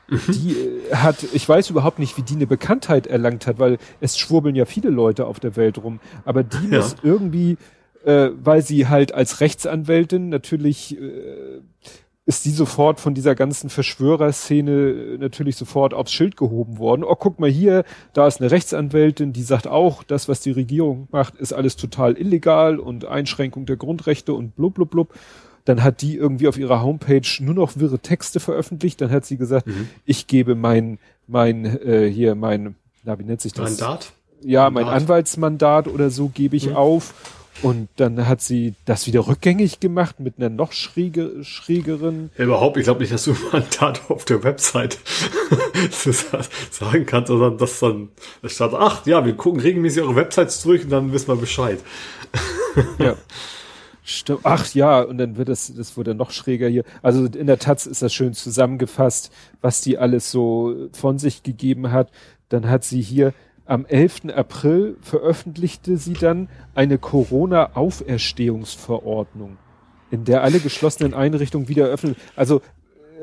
Mhm. Die äh, hat, ich weiß überhaupt nicht, wie die eine Bekanntheit erlangt hat, weil es schwurbeln ja viele Leute auf der Welt rum. Aber die ja. muss irgendwie, äh, weil sie halt als Rechtsanwältin natürlich äh, ist die sofort von dieser ganzen Verschwörerszene äh, natürlich sofort aufs Schild gehoben worden. Oh, guck mal hier, da ist eine Rechtsanwältin, die sagt auch, das, was die Regierung macht, ist alles total illegal und Einschränkung der Grundrechte und blub, blub, blub. Dann hat die irgendwie auf ihrer Homepage nur noch wirre Texte veröffentlicht. Dann hat sie gesagt, mhm. ich gebe mein, mein, äh, hier, mein, na, wie nennt sich das? Mandat? Ja, mein Mandat. Anwaltsmandat oder so gebe ich mhm. auf. Und dann hat sie das wieder rückgängig gemacht mit einer noch schräge, schrägeren. Ja, überhaupt, ich glaube nicht, dass du Mandat auf der Website sagen kannst, sondern dass dann da stand, ach ja, wir gucken regelmäßig eure Websites durch und dann wissen wir Bescheid. ja. Stimmt. Ach ja, und dann wird das, das wurde noch schräger hier. Also in der Taz ist das schön zusammengefasst, was die alles so von sich gegeben hat. Dann hat sie hier am 11. April veröffentlichte sie dann eine Corona-Auferstehungsverordnung, in der alle geschlossenen Einrichtungen wieder öffnen. Also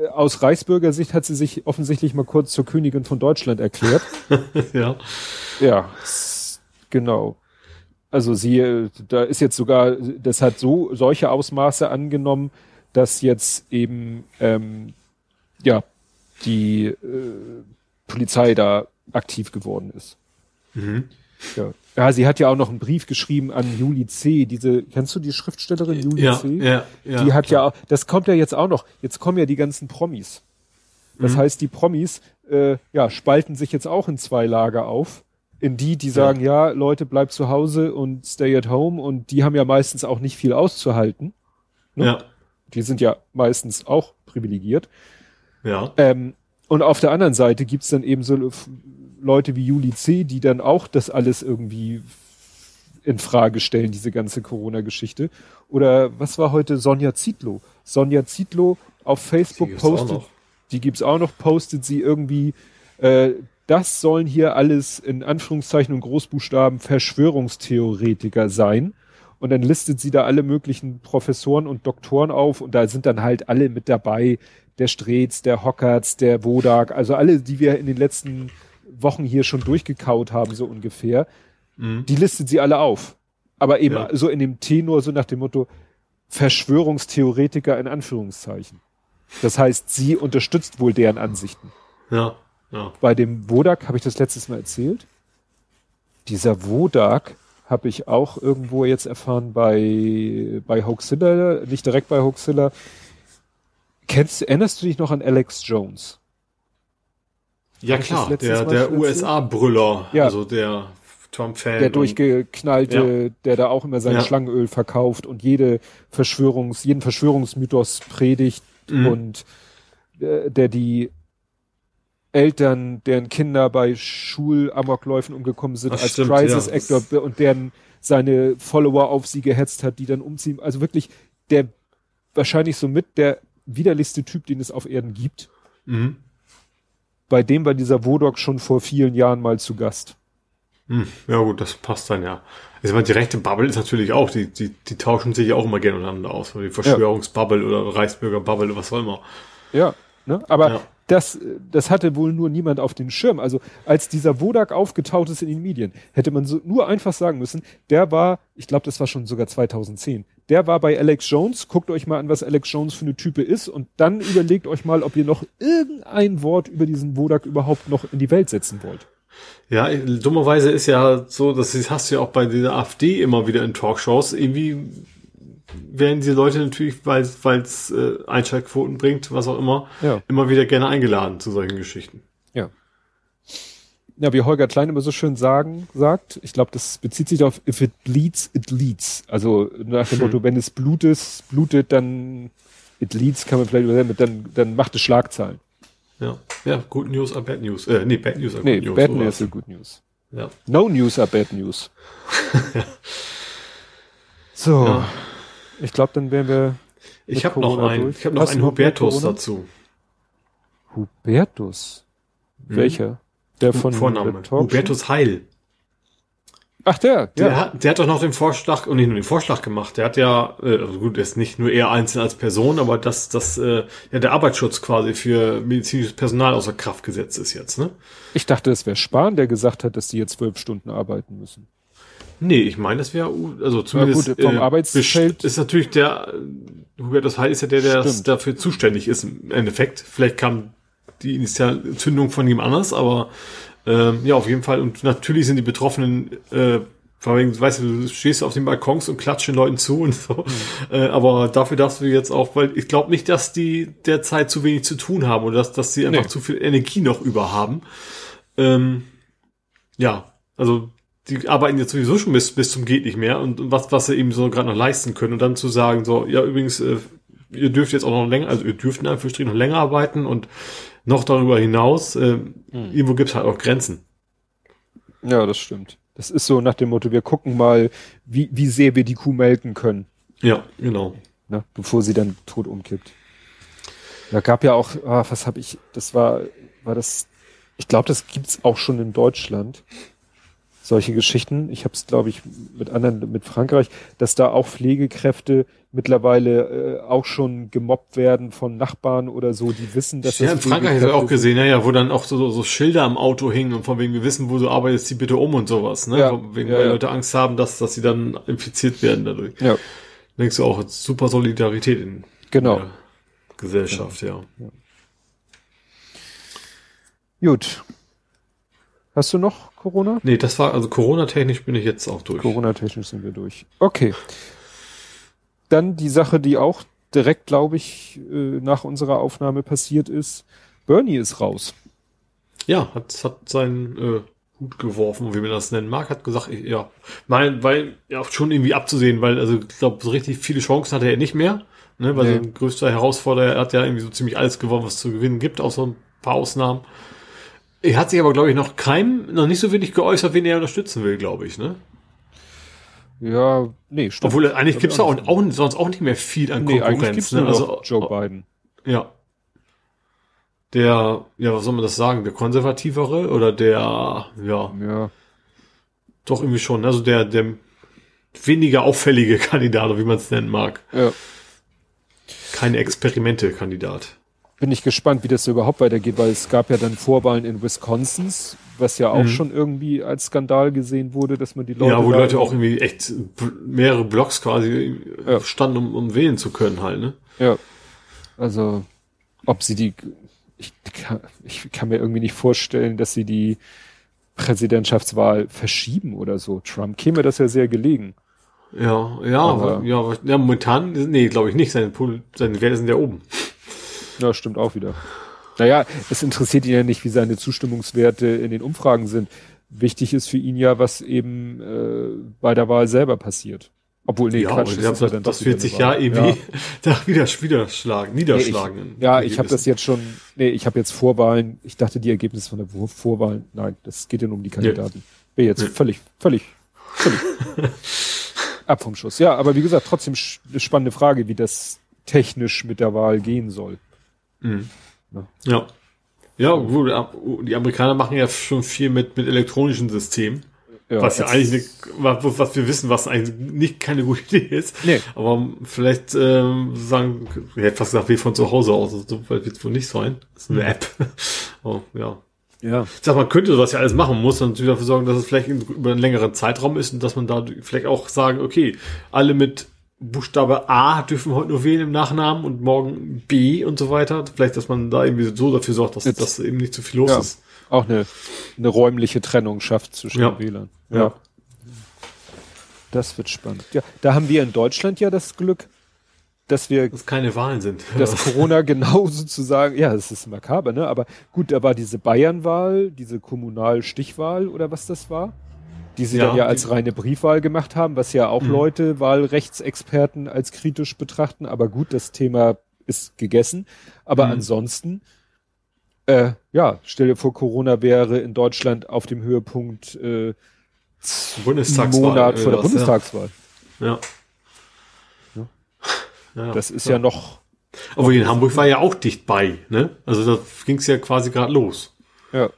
äh, aus Reichsbürger Sicht hat sie sich offensichtlich mal kurz zur Königin von Deutschland erklärt. ja. Ja, genau. Also sie, da ist jetzt sogar, das hat so solche Ausmaße angenommen, dass jetzt eben ähm, ja die äh, Polizei da aktiv geworden ist. Mhm. Ja. ja, sie hat ja auch noch einen Brief geschrieben an Juli C. Diese, kennst du die Schriftstellerin Juli ja, C? Ja, ja. Die hat ja auch, das kommt ja jetzt auch noch. Jetzt kommen ja die ganzen Promis. Das mhm. heißt, die Promis äh, ja spalten sich jetzt auch in zwei Lager auf in die, die sagen, ja. ja, Leute, bleibt zu Hause und stay at home und die haben ja meistens auch nicht viel auszuhalten. Ne? Ja. Die sind ja meistens auch privilegiert. Ja. Ähm, und auf der anderen Seite gibt's dann eben so Leute wie Juli C., die dann auch das alles irgendwie in Frage stellen, diese ganze Corona-Geschichte. Oder was war heute Sonja Zietlow? Sonja Zietlow auf Facebook die postet, die gibt's auch noch, postet sie irgendwie, äh, das sollen hier alles in Anführungszeichen und Großbuchstaben Verschwörungstheoretiker sein. Und dann listet sie da alle möglichen Professoren und Doktoren auf und da sind dann halt alle mit dabei. Der Streetz, der Hockertz, der Wodak, also alle, die wir in den letzten Wochen hier schon durchgekaut haben, so ungefähr. Mhm. Die listet sie alle auf. Aber eben ja. so in dem Tenor, so nach dem Motto Verschwörungstheoretiker in Anführungszeichen. Das heißt, sie unterstützt wohl deren Ansichten. Ja. Ja. Bei dem Wodak habe ich das letztes Mal erzählt. Dieser Wodak habe ich auch irgendwo jetzt erfahren bei, bei Hoaxilla, nicht direkt bei Hoaxilla. Kennst, erinnerst du dich noch an Alex Jones? Ja klar, der, der USA-Brüller, ja. also der Trump-Fan. Der durchgeknallte, ja. der da auch immer sein ja. Schlangenöl verkauft und jede Verschwörungs, jeden Verschwörungsmythos predigt mhm. und äh, der die Eltern, deren Kinder bei Schulamokläufen umgekommen sind, Ach, als stimmt, Crisis ja. Actor und deren seine Follower auf sie gehetzt hat, die dann umziehen. Also wirklich der wahrscheinlich somit der widerlichste Typ, den es auf Erden gibt. Mhm. Bei dem war dieser Wodok schon vor vielen Jahren mal zu Gast. Hm, ja gut, das passt dann ja. Ich meine, die rechte Bubble ist natürlich auch, die, die, die tauschen sich ja auch immer gerne untereinander aus. Die Verschwörungsbubble ja. oder Reichsbürgerbubble, was auch immer. Ja, ne? aber ja das, das hatte wohl nur niemand auf den Schirm. Also als dieser Wodak aufgetaucht ist in den Medien, hätte man so nur einfach sagen müssen, der war, ich glaube, das war schon sogar 2010, der war bei Alex Jones, guckt euch mal an, was Alex Jones für eine Type ist und dann überlegt euch mal, ob ihr noch irgendein Wort über diesen Wodak überhaupt noch in die Welt setzen wollt. Ja, dummerweise ist ja so, das hast du ja auch bei dieser AfD immer wieder in Talkshows, irgendwie werden diese Leute natürlich, weil es äh, Einschaltquoten bringt, was auch immer, ja. immer wieder gerne eingeladen zu solchen Geschichten. Ja. Ja, wie Holger Klein immer so schön sagen, sagt, ich glaube, das bezieht sich auf if it bleeds, it leads. Also nach dem hm. Motto, wenn es blutet, blutet, dann it leads, kann man vielleicht übersetzen, dann, dann macht es Schlagzeilen. Ja. Ja, Good News are Bad News. Äh, nee, Bad News are Good nee, News. Bad News are Good News. Ja. No News are Bad News. So. Ja. Ich glaube, dann wären wir. Ich habe noch einen. Ich habe noch einen Hubertus dazu. Hubertus? Hm. Welcher? Der von Vorname. Hubertus Heil. Ach der, der ja. Hat, der hat doch noch den Vorschlag, und nicht nur den Vorschlag gemacht, der hat ja, äh, also gut, er ist nicht nur er einzeln als Person, aber dass das, äh, ja, der Arbeitsschutz quasi für medizinisches Personal außer Kraft gesetzt ist jetzt, ne? Ich dachte, es wäre Spahn, der gesagt hat, dass die jetzt zwölf Stunden arbeiten müssen. Nee, ich meine, das wäre, also zumindest gut, vom äh, Arbeitsfeld ist natürlich der, Hubertus Heil ist ja der, der dafür zuständig ist im Endeffekt. Vielleicht kam die Initialzündung von ihm anders, aber ähm, ja, auf jeden Fall. Und natürlich sind die Betroffenen, äh, vor allem, weißt du, du stehst auf den Balkons und klatscht den Leuten zu und so. Mhm. Äh, aber dafür darfst du jetzt auch, weil ich glaube nicht, dass die derzeit zu wenig zu tun haben oder dass, dass sie einfach nee. zu viel Energie noch über haben. Ähm, ja, also die arbeiten jetzt sowieso schon bis, bis zum geht nicht mehr und was, was sie eben so gerade noch leisten können und dann zu sagen, so, ja, übrigens, äh, ihr dürft jetzt auch noch länger, also ihr dürft in Anführungsstrichen noch länger arbeiten und noch darüber hinaus, äh, hm. irgendwo gibt es halt auch Grenzen. Ja, das stimmt. Das ist so nach dem Motto, wir gucken mal, wie, wie sehr wir die Kuh melken können. Ja, genau. Na, bevor sie dann tot umkippt. Da gab ja auch, ah, was habe ich, das war, war das, ich glaube, das gibt's auch schon in Deutschland solche Geschichten. Ich habe es, glaube ich, mit anderen, mit Frankreich, dass da auch Pflegekräfte mittlerweile äh, auch schon gemobbt werden von Nachbarn oder so, die wissen, dass ja, in Frankreich habe ich auch gesehen, ja, ja, wo dann auch so, so Schilder am Auto hingen und von wegen wir wissen, wo du arbeitest, zieh bitte um und sowas, ne? Ja, von wegen, ja, weil ja. Leute Angst haben, dass, dass sie dann infiziert werden dadurch. Ja. Denkst du auch, super Solidarität in genau. der Gesellschaft, genau. ja. Gut. Hast du noch Corona? Nee, das war, also Corona-technisch bin ich jetzt auch durch. Corona-technisch sind wir durch. Okay. Dann die Sache, die auch direkt, glaube ich, äh, nach unserer Aufnahme passiert ist. Bernie ist raus. Ja, hat, hat seinen äh, Hut geworfen, wie man das nennen mag, hat gesagt, ja, mein, weil ja schon irgendwie abzusehen, weil also ich glaube, so richtig viele Chancen hatte er nicht mehr, ne, weil nee. sein größter Herausforderer er hat ja irgendwie so ziemlich alles gewonnen, was zu gewinnen gibt, außer ein paar Ausnahmen. Er hat sich aber, glaube ich, noch keinem, noch nicht so wenig geäußert, wen er unterstützen will, glaube ich, ne? Ja, nee, stimmt. Obwohl, eigentlich gibt's ja auch, auch, sonst auch nicht mehr viel an nee, Konkurrenz. Ne? Also, Joe Biden. Ja. Der, ja, was soll man das sagen? Der konservativere oder der, ja. Ja. Doch irgendwie schon, also der, der weniger auffällige Kandidat, wie man es nennen mag. Ja. Keine Experimente-Kandidat bin ich gespannt, wie das so überhaupt weitergeht, weil es gab ja dann Vorwahlen in Wisconsins, was ja auch mhm. schon irgendwie als Skandal gesehen wurde, dass man die Leute. Ja, wo Leute auch irgendwie echt mehrere Blocks quasi ja. standen, um, um wählen zu können halt, ne? Ja. Also, ob sie die, ich kann, ich kann mir irgendwie nicht vorstellen, dass sie die Präsidentschaftswahl verschieben oder so. Trump käme das ja sehr gelegen. Ja, ja, aber, ja, ja, momentan, nee, glaube ich nicht. Seine, seine Werte sind ja oben. Ja, stimmt auch wieder. Naja, es interessiert ihn ja nicht, wie seine Zustimmungswerte in den Umfragen sind. Wichtig ist für ihn ja, was eben äh, bei der Wahl selber passiert. Obwohl, nee, ja, Quatsch, das, das, das wird sich ja irgendwie ja. da wieder wieder schlagen, niederschlagen. Nee, ich, ja, ich habe das jetzt schon, nee, ich habe jetzt Vorwahlen, ich dachte die Ergebnisse von der Vorwahlen, nein, das geht ja nur um die Kandidaten. Nee. Bin jetzt nee. völlig, völlig, völlig ab vom Schuss. Ja, aber wie gesagt, trotzdem eine spannende Frage, wie das technisch mit der Wahl gehen soll. Mhm. Ja. Ja, gut, die Amerikaner machen ja schon viel mit, mit elektronischen Systemen. Ja, was ja eigentlich, nicht, was wir wissen, was eigentlich nicht keine gute Idee ist. Nee. Aber vielleicht ähm, sagen, ich hätte fast gesagt, wie von zu Hause aus, so weit wird es wohl nicht sein. Das ist eine mhm. App. oh, ja. Ja. Ich sag, man könnte sowas ja alles machen, muss dann natürlich dafür sorgen, dass es vielleicht über einen längeren Zeitraum ist und dass man da vielleicht auch sagen, okay, alle mit Buchstabe A dürfen heute nur wählen im Nachnamen und morgen B und so weiter. Vielleicht, dass man da irgendwie so dafür sorgt, dass, Jetzt, dass eben nicht zu viel los ja, ist. Auch eine, eine räumliche Trennung schafft zwischen ja. den Wählern. Ja. ja. Das wird spannend. Ja, da haben wir in Deutschland ja das Glück, dass wir dass keine Wahlen sind. Dass Corona genau sozusagen, ja, es ist makaber, ne? Aber gut, da war diese Bayernwahl, diese Kommunalstichwahl oder was das war die sie ja, dann ja als reine Briefwahl gemacht haben, was ja auch mhm. Leute, Wahlrechtsexperten als kritisch betrachten. Aber gut, das Thema ist gegessen. Aber mhm. ansonsten Äh, ja, stell dir vor, Corona wäre in Deutschland auf dem Höhepunkt äh, Bundestagswahl, Monat vor der Bundestagswahl. Ja. ja. ja das ist ja, ja noch. Aber in Hamburg war ja auch dicht bei, ne? Also da ging es ja quasi gerade los. Ja.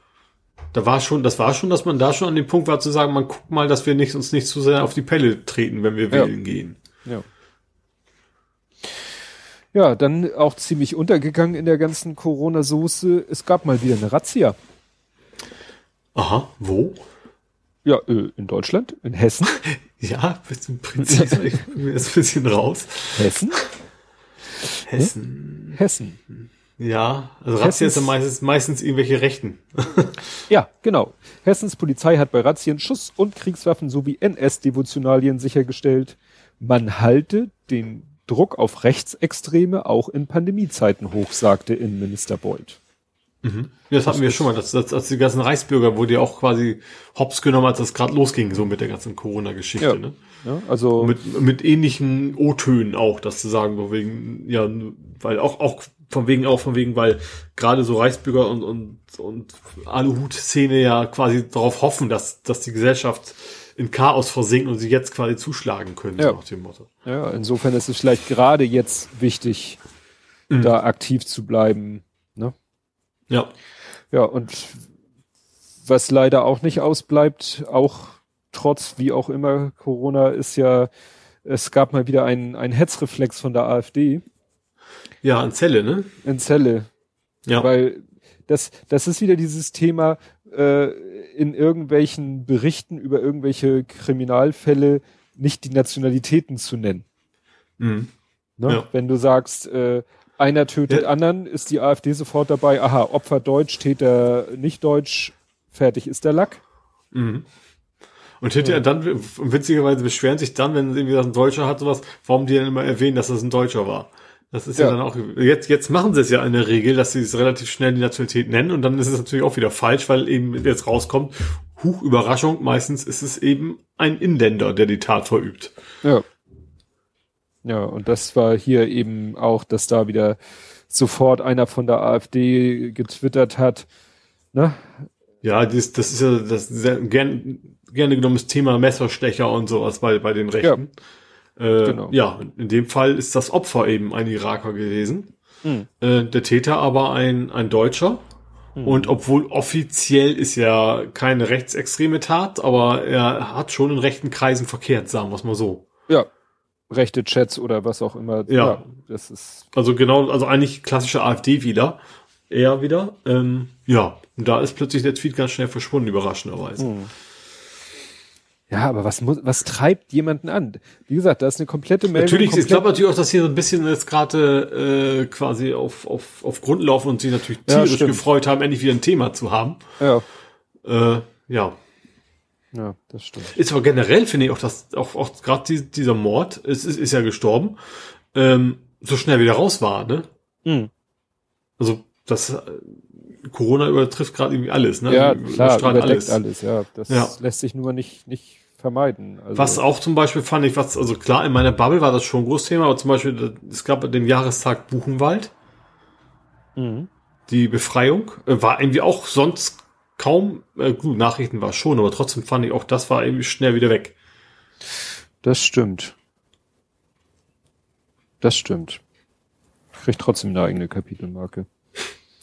Da war schon, das war schon, dass man da schon an dem Punkt war zu sagen, man guckt mal, dass wir nicht, uns nicht zu sehr auf die Pelle treten, wenn wir wählen gehen. Ja. Ja, dann auch ziemlich untergegangen in der ganzen Corona-Soße. Es gab mal wieder eine Razzia. Aha, wo? Ja, äh, in Deutschland, in Hessen. ja, bisschen präziser, ich bin jetzt ein bisschen raus. Hessen? Hessen. Hessen. Ja, also Razzia ist ja meistens, meistens irgendwelche Rechten. ja, genau. Hessens Polizei hat bei Razzien Schuss- und Kriegswaffen sowie NS-Devotionalien sichergestellt. Man halte den Druck auf Rechtsextreme auch in Pandemiezeiten hoch, sagte Innenminister Beuth. Mhm. Ja, das hatten wir schon mal, dass, dass, dass die ganzen Reichsbürger wurde ja auch quasi hops genommen, als das gerade losging, so mit der ganzen Corona-Geschichte. Ja. Ne? Ja, also mit, mit ähnlichen O-Tönen auch, das zu sagen, wegen, ja, weil auch, auch von wegen, auch von wegen, weil gerade so Reichsbürger und, und, und Aluhut-Szene ja quasi darauf hoffen, dass, dass die Gesellschaft in Chaos versinken und sie jetzt quasi zuschlagen können, ja. nach dem Motto. Ja, insofern ist es vielleicht gerade jetzt wichtig, mhm. da aktiv zu bleiben. Ne? Ja. Ja, und was leider auch nicht ausbleibt, auch trotz wie auch immer Corona, ist ja, es gab mal wieder einen, einen Hetzreflex von der AfD. Ja, in Zelle, ne? In Zelle. Ja. Weil das, das ist wieder dieses Thema, äh, in irgendwelchen Berichten über irgendwelche Kriminalfälle nicht die Nationalitäten zu nennen. Mhm. Ne? Ja. Wenn du sagst, äh, einer tötet ja. anderen, ist die AfD sofort dabei, aha, Opfer Deutsch, Täter nicht Deutsch, fertig ist der Lack. Mhm. Und hinterher dann, witzigerweise beschweren sich dann, wenn irgendwie das ein Deutscher hat, sowas, warum die dann immer erwähnen, dass das ein Deutscher war. Das ist ja. ja, dann auch, jetzt, jetzt machen sie es ja in der Regel, dass sie es relativ schnell die Nationalität nennen und dann ist es natürlich auch wieder falsch, weil eben jetzt rauskommt, Huch, Überraschung, meistens ist es eben ein Inländer, der die Tat verübt. Ja. Ja, und das war hier eben auch, dass da wieder sofort einer von der AfD getwittert hat, ne? Ja, das, das ist ja das sehr gern, gerne genommenes Thema Messerstecher und sowas bei, bei den Rechten. Ja. Äh, genau. Ja, in dem Fall ist das Opfer eben ein Iraker gewesen. Mhm. Äh, der Täter aber ein, ein Deutscher. Mhm. Und obwohl offiziell ist ja keine rechtsextreme Tat, aber er hat schon in rechten Kreisen verkehrt, sagen wir es mal so. Ja. Rechte Chats oder was auch immer. Ja. ja das ist. Also genau, also eigentlich klassische AfD wieder. Er wieder. Ähm, ja. Und da ist plötzlich der Tweet ganz schnell verschwunden, überraschenderweise. Mhm. Ja, aber was muss, was treibt jemanden an? Wie gesagt, da ist eine komplette Meldung. Natürlich, komplett ich glaube natürlich auch, dass hier so ein bisschen jetzt gerade äh, quasi auf, auf, auf Grund laufen und sie natürlich tierisch ja, gefreut haben, endlich wieder ein Thema zu haben. Ja. Äh, ja. Ja, das stimmt. Ist aber generell, finde ich, auch, dass auch, auch gerade die, dieser Mord, ist, ist, ist ja gestorben, ähm, so schnell wieder raus war, ne? Mhm. Also, das Corona übertrifft gerade irgendwie alles, ne? Ja, klar, überdeckt alles. alles, ja. Das ja. lässt sich nur nicht, nicht vermeiden. Also was auch zum Beispiel fand ich, was, also klar, in meiner Bubble war das schon ein großes Thema, aber zum Beispiel, es gab den Jahrestag Buchenwald. Mhm. Die Befreiung äh, war irgendwie auch sonst kaum, äh, gut, Nachrichten war schon, aber trotzdem fand ich auch, das war irgendwie schnell wieder weg. Das stimmt. Das stimmt. Kriegt trotzdem eine eigene Kapitelmarke.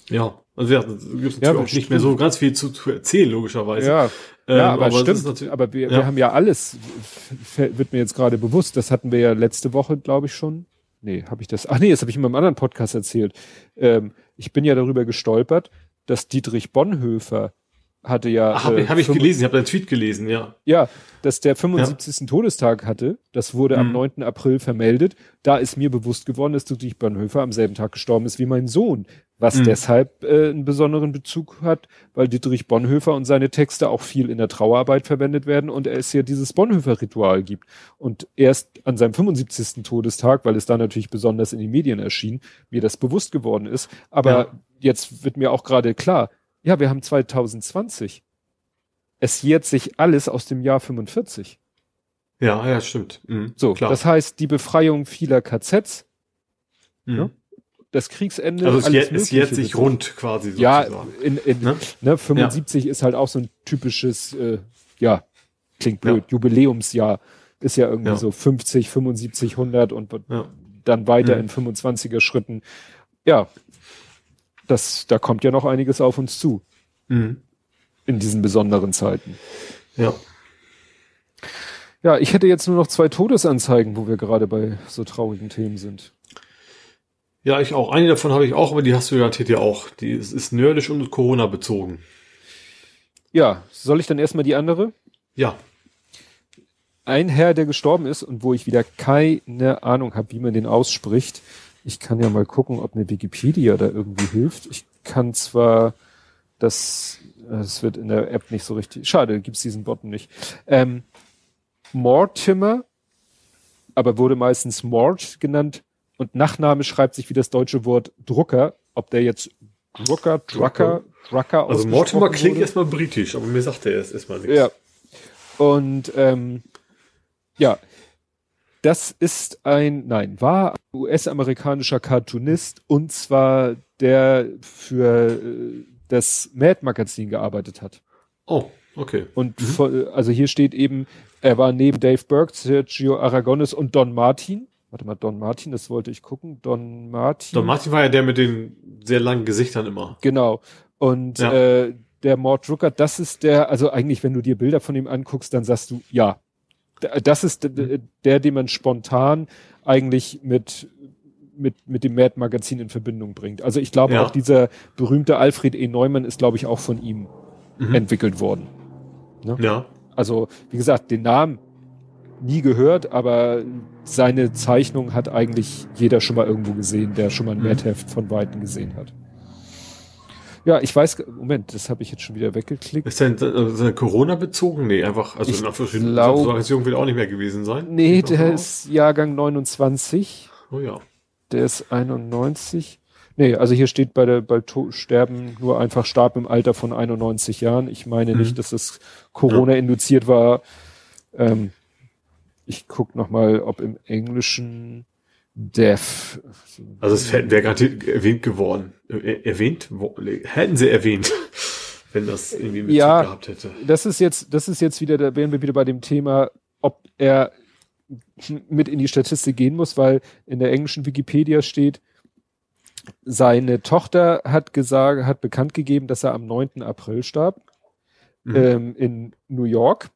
Ja, also ja, gibt es ja, auch nicht mehr so ganz viel zu, zu erzählen, logischerweise. Ja, ähm, ja aber, aber stimmt. Aber wir, ja. wir haben ja alles, wird mir jetzt gerade bewusst, das hatten wir ja letzte Woche, glaube ich, schon. Nee, habe ich das. Ach nee, das habe ich in meinem anderen Podcast erzählt. Ähm, ich bin ja darüber gestolpert, dass Dietrich Bonhoeffer hatte ja. Habe äh, hab ich gelesen, ich habe deinen Tweet gelesen, ja. Ja, dass der 75. Ja. Todestag hatte. Das wurde mhm. am 9. April vermeldet. Da ist mir bewusst geworden, dass Dietrich Bonhoeffer am selben Tag gestorben ist wie mein Sohn. Was mhm. deshalb äh, einen besonderen Bezug hat, weil Dietrich Bonhoeffer und seine Texte auch viel in der Trauerarbeit verwendet werden und es ja dieses Bonhoeffer-Ritual gibt. Und erst an seinem 75. Todestag, weil es da natürlich besonders in den Medien erschien, mir das bewusst geworden ist. Aber ja. jetzt wird mir auch gerade klar, ja, wir haben 2020. Es jährt sich alles aus dem Jahr 45. Ja, ja, stimmt. Mhm, so, klar. das heißt, die Befreiung vieler KZs, mhm. ne? das Kriegsende. Also es jährt, es jährt sich rund quasi. Sozusagen. Ja, in, in, ne? Ne, 75 ja. ist halt auch so ein typisches, äh, ja, klingt blöd, ja. Jubiläumsjahr. Ist ja irgendwie ja. so 50, 75, 100 und dann weiter mhm. in 25er Schritten. Ja, das, da kommt ja noch einiges auf uns zu. Mhm. In diesen besonderen Zeiten. Ja. Ja, ich hätte jetzt nur noch zwei Todesanzeigen, wo wir gerade bei so traurigen Themen sind. Ja, ich auch. Eine davon habe ich auch, aber die hast du garantiert ja auch. Die ist, ist nerdisch und Corona bezogen. Ja, soll ich dann erstmal die andere? Ja. Ein Herr, der gestorben ist und wo ich wieder keine Ahnung habe, wie man den ausspricht. Ich kann ja mal gucken, ob eine Wikipedia da irgendwie hilft. Ich kann zwar das, es wird in der App nicht so richtig, schade, gibt's diesen Button nicht. Ähm, Mortimer, aber wurde meistens Mort genannt und Nachname schreibt sich wie das deutsche Wort Drucker. Ob der jetzt Drucker, Drucker, Drucker Also Mortimer klingt erstmal britisch, aber mir sagt er erst erstmal nichts. Ja. Und ähm, ja, das ist ein, nein, war US-amerikanischer Cartoonist und zwar der für äh, das Mad-Magazin gearbeitet hat. Oh, okay. Und mhm. also hier steht eben, er war neben Dave Burke, Sergio Aragonis und Don Martin. Warte mal, Don Martin, das wollte ich gucken. Don Martin. Don Martin war ja der mit den sehr langen Gesichtern immer. Genau. Und ja. äh, der Mord Drucker, das ist der, also eigentlich, wenn du dir Bilder von ihm anguckst, dann sagst du, ja, das ist der, den man spontan eigentlich mit mit, mit dem Mad Magazin in Verbindung bringt. Also ich glaube ja. auch dieser berühmte Alfred E. Neumann ist, glaube ich, auch von ihm mhm. entwickelt worden. Ne? Ja. Also, wie gesagt, den Namen nie gehört, aber seine Zeichnung hat eigentlich jeder schon mal irgendwo gesehen, der schon mal ein mhm. Mad-Heft von Weitem gesehen hat. Ja, ich weiß, Moment, das habe ich jetzt schon wieder weggeklickt. Ist denn äh, Corona bezogen? Nee, einfach, also ich in Aktualisierung wird auch nicht mehr gewesen sein. Nee, der ist Jahrgang 29. Oh ja. Der ist 91. Nee, also hier steht bei der bei to Sterben nur einfach starb im Alter von 91 Jahren. Ich meine mhm. nicht, dass das Corona ja. induziert war. Ähm, ich guck noch mal, ob im Englischen Death. Also es wäre gerade erwähnt geworden. Erwähnt? Hätten sie erwähnt, wenn das irgendwie mit ja, gehabt hätte. Das ist jetzt, das ist jetzt wieder, da wären wir wieder bei dem Thema, ob er mit in die Statistik gehen muss, weil in der englischen Wikipedia steht, seine Tochter hat gesagt, hat bekannt gegeben, dass er am 9. April starb mhm. ähm, in New York.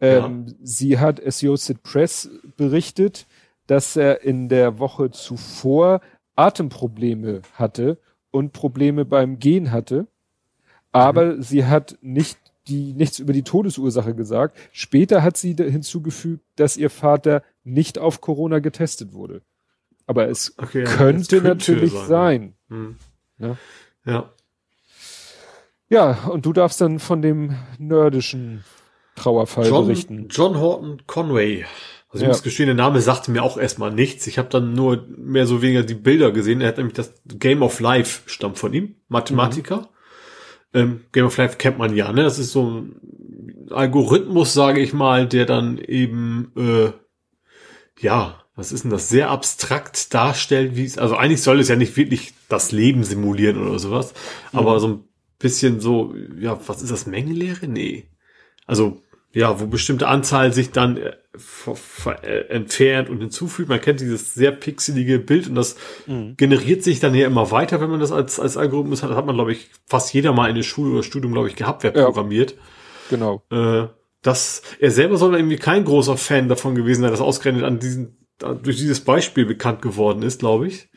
Ähm, ja. Sie hat Associated Press berichtet, dass er in der Woche zuvor Atemprobleme hatte und Probleme beim Gehen hatte. Aber mhm. sie hat nicht die, nichts über die Todesursache gesagt. Später hat sie hinzugefügt, dass ihr Vater nicht auf Corona getestet wurde. Aber es okay, könnte, könnte, natürlich sein. sein. Mhm. Ja. ja. Ja, und du darfst dann von dem nerdischen Trauerfall John, berichten. John Horton Conway also ich muss gestehen, der Name sagte mir auch erstmal nichts. Ich habe dann nur mehr so weniger die Bilder gesehen. Er hat nämlich das Game of Life stammt von ihm, Mathematiker. Mhm. Ähm, Game of Life kennt man ja, ne? Das ist so ein Algorithmus, sage ich mal, der dann eben äh, ja, was ist denn das, sehr abstrakt darstellt, wie es, also eigentlich soll es ja nicht wirklich das Leben simulieren oder sowas, mhm. aber so ein bisschen so, ja, was ist das, Mengenlehre? Nee. Also ja, wo bestimmte Anzahl sich dann äh, äh, entfernt und hinzufügt. Man kennt dieses sehr pixelige Bild und das mhm. generiert sich dann ja immer weiter, wenn man das als, als Algorithmus hat. Das hat man, glaube ich, fast jeder mal in der Schule oder Studium, glaube ich, gehabt, wer ja. programmiert. Genau. Äh, das, er selber soll irgendwie kein großer Fan davon gewesen sein, dass ausgerechnet an diesen, durch dieses Beispiel bekannt geworden ist, glaube ich.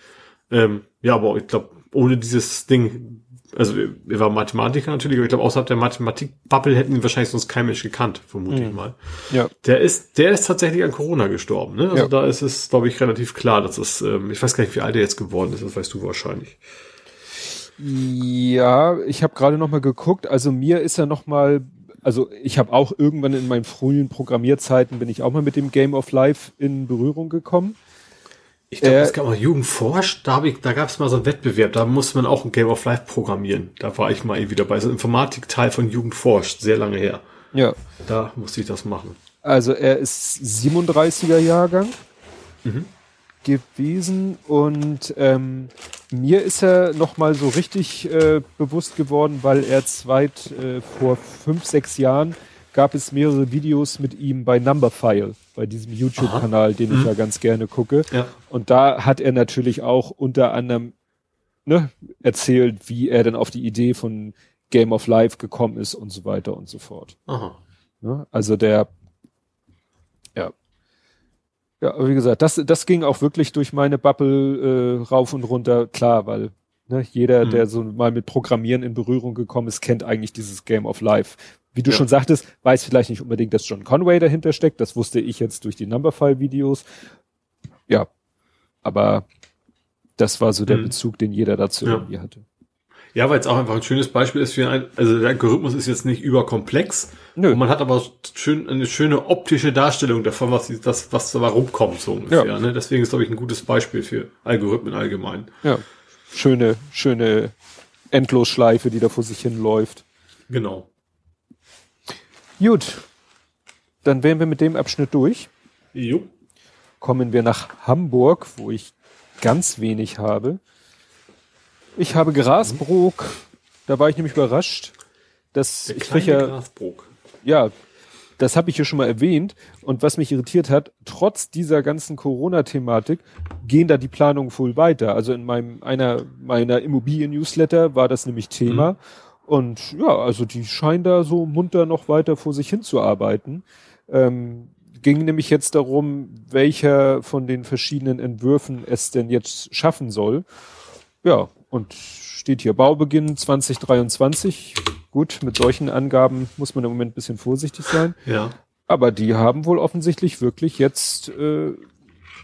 Ähm, ja, aber ich glaube, ohne dieses Ding also er war Mathematiker natürlich, aber ich glaube, außerhalb der Mathematik-Bubble hätten ihn wahrscheinlich sonst kein Mensch gekannt, vermute mhm. ich mal. Ja. Der ist, der ist tatsächlich an Corona gestorben, ne? Also ja. da ist es, glaube ich, relativ klar, dass es, ähm, ich weiß gar nicht, wie alt er jetzt geworden ist, das weißt du wahrscheinlich. Ja, ich habe gerade noch mal geguckt, also mir ist er noch mal also ich habe auch irgendwann in meinen frühen Programmierzeiten bin ich auch mal mit dem Game of Life in Berührung gekommen. Ich glaube, äh, es gab auch Jugendforsch, da, ich, da gab es mal so einen Wettbewerb, da musste man auch ein Game of Life programmieren. Da war ich mal irgendwie dabei. So ein Informatikteil von Jugendforsch, sehr lange her. Ja. Da musste ich das machen. Also er ist 37er Jahrgang. Mhm. gewesen und ähm, mir ist er noch mal so richtig äh, bewusst geworden, weil er zweit äh, vor fünf, sechs Jahren gab es mehrere Videos mit ihm bei Numberphile, bei diesem YouTube-Kanal, den mhm. ich ja ganz gerne gucke. Ja. Und da hat er natürlich auch unter anderem ne, erzählt, wie er dann auf die Idee von Game of Life gekommen ist und so weiter und so fort. Ne? Also der ja, aber wie gesagt, das, das ging auch wirklich durch meine Bubble äh, rauf und runter, klar, weil ne, jeder, mhm. der so mal mit Programmieren in Berührung gekommen ist, kennt eigentlich dieses Game of Life. Wie du ja. schon sagtest, weiß vielleicht nicht unbedingt, dass John Conway dahinter steckt. Das wusste ich jetzt durch die Numberfile-Videos. Ja, aber das war so der mhm. Bezug, den jeder dazu ja. irgendwie hatte. Ja, weil es auch einfach ein schönes Beispiel ist für ein, also der Algorithmus ist jetzt nicht überkomplex. Nö. Und man hat aber schön, eine schöne optische Darstellung davon, was das, was da rumkommt, so ungefähr. Ja. Ne? Deswegen ist, glaube ich, ein gutes Beispiel für Algorithmen allgemein. Ja. Schöne, schöne Endlosschleife, die da vor sich hin läuft. Genau. Gut. Dann wären wir mit dem Abschnitt durch. Jo. Kommen wir nach Hamburg, wo ich ganz wenig habe. Ich habe Grasbrook, da war ich nämlich überrascht, dass ich kriege ja, Grasbrook. ja, das habe ich hier schon mal erwähnt. Und was mich irritiert hat, trotz dieser ganzen Corona-Thematik gehen da die Planungen voll weiter. Also in meinem einer meiner Immobilien-Newsletter war das nämlich Thema. Mhm. Und ja, also die scheinen da so munter noch weiter vor sich hinzuarbeiten. Ähm, ging nämlich jetzt darum, welcher von den verschiedenen Entwürfen es denn jetzt schaffen soll. Ja, und steht hier Baubeginn 2023. Gut, mit solchen Angaben muss man im Moment ein bisschen vorsichtig sein. Ja. Aber die haben wohl offensichtlich wirklich jetzt, äh,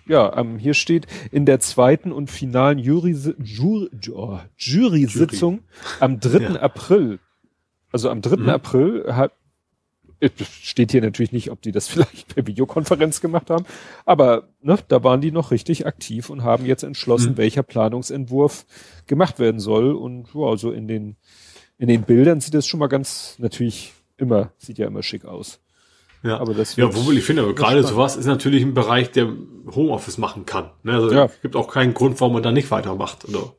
ja, ähm, hier steht, in der zweiten und finalen Jury, Jury, oh, Jury-Sitzung Jury. am 3. Ja. April, also am 3. Mhm. April hat, steht hier natürlich nicht, ob die das vielleicht per Videokonferenz gemacht haben, aber ne, da waren die noch richtig aktiv und haben jetzt entschlossen, mhm. welcher Planungsentwurf gemacht werden soll. Und ja, also in den, in den Bildern sieht das schon mal ganz, natürlich immer, sieht ja immer schick aus. Ja, aber das ja, wo ich finde, aber gerade sowas ist natürlich ein Bereich, der Homeoffice machen kann. Ne? Also ja. es gibt auch keinen Grund, warum man da nicht weitermacht. Oder,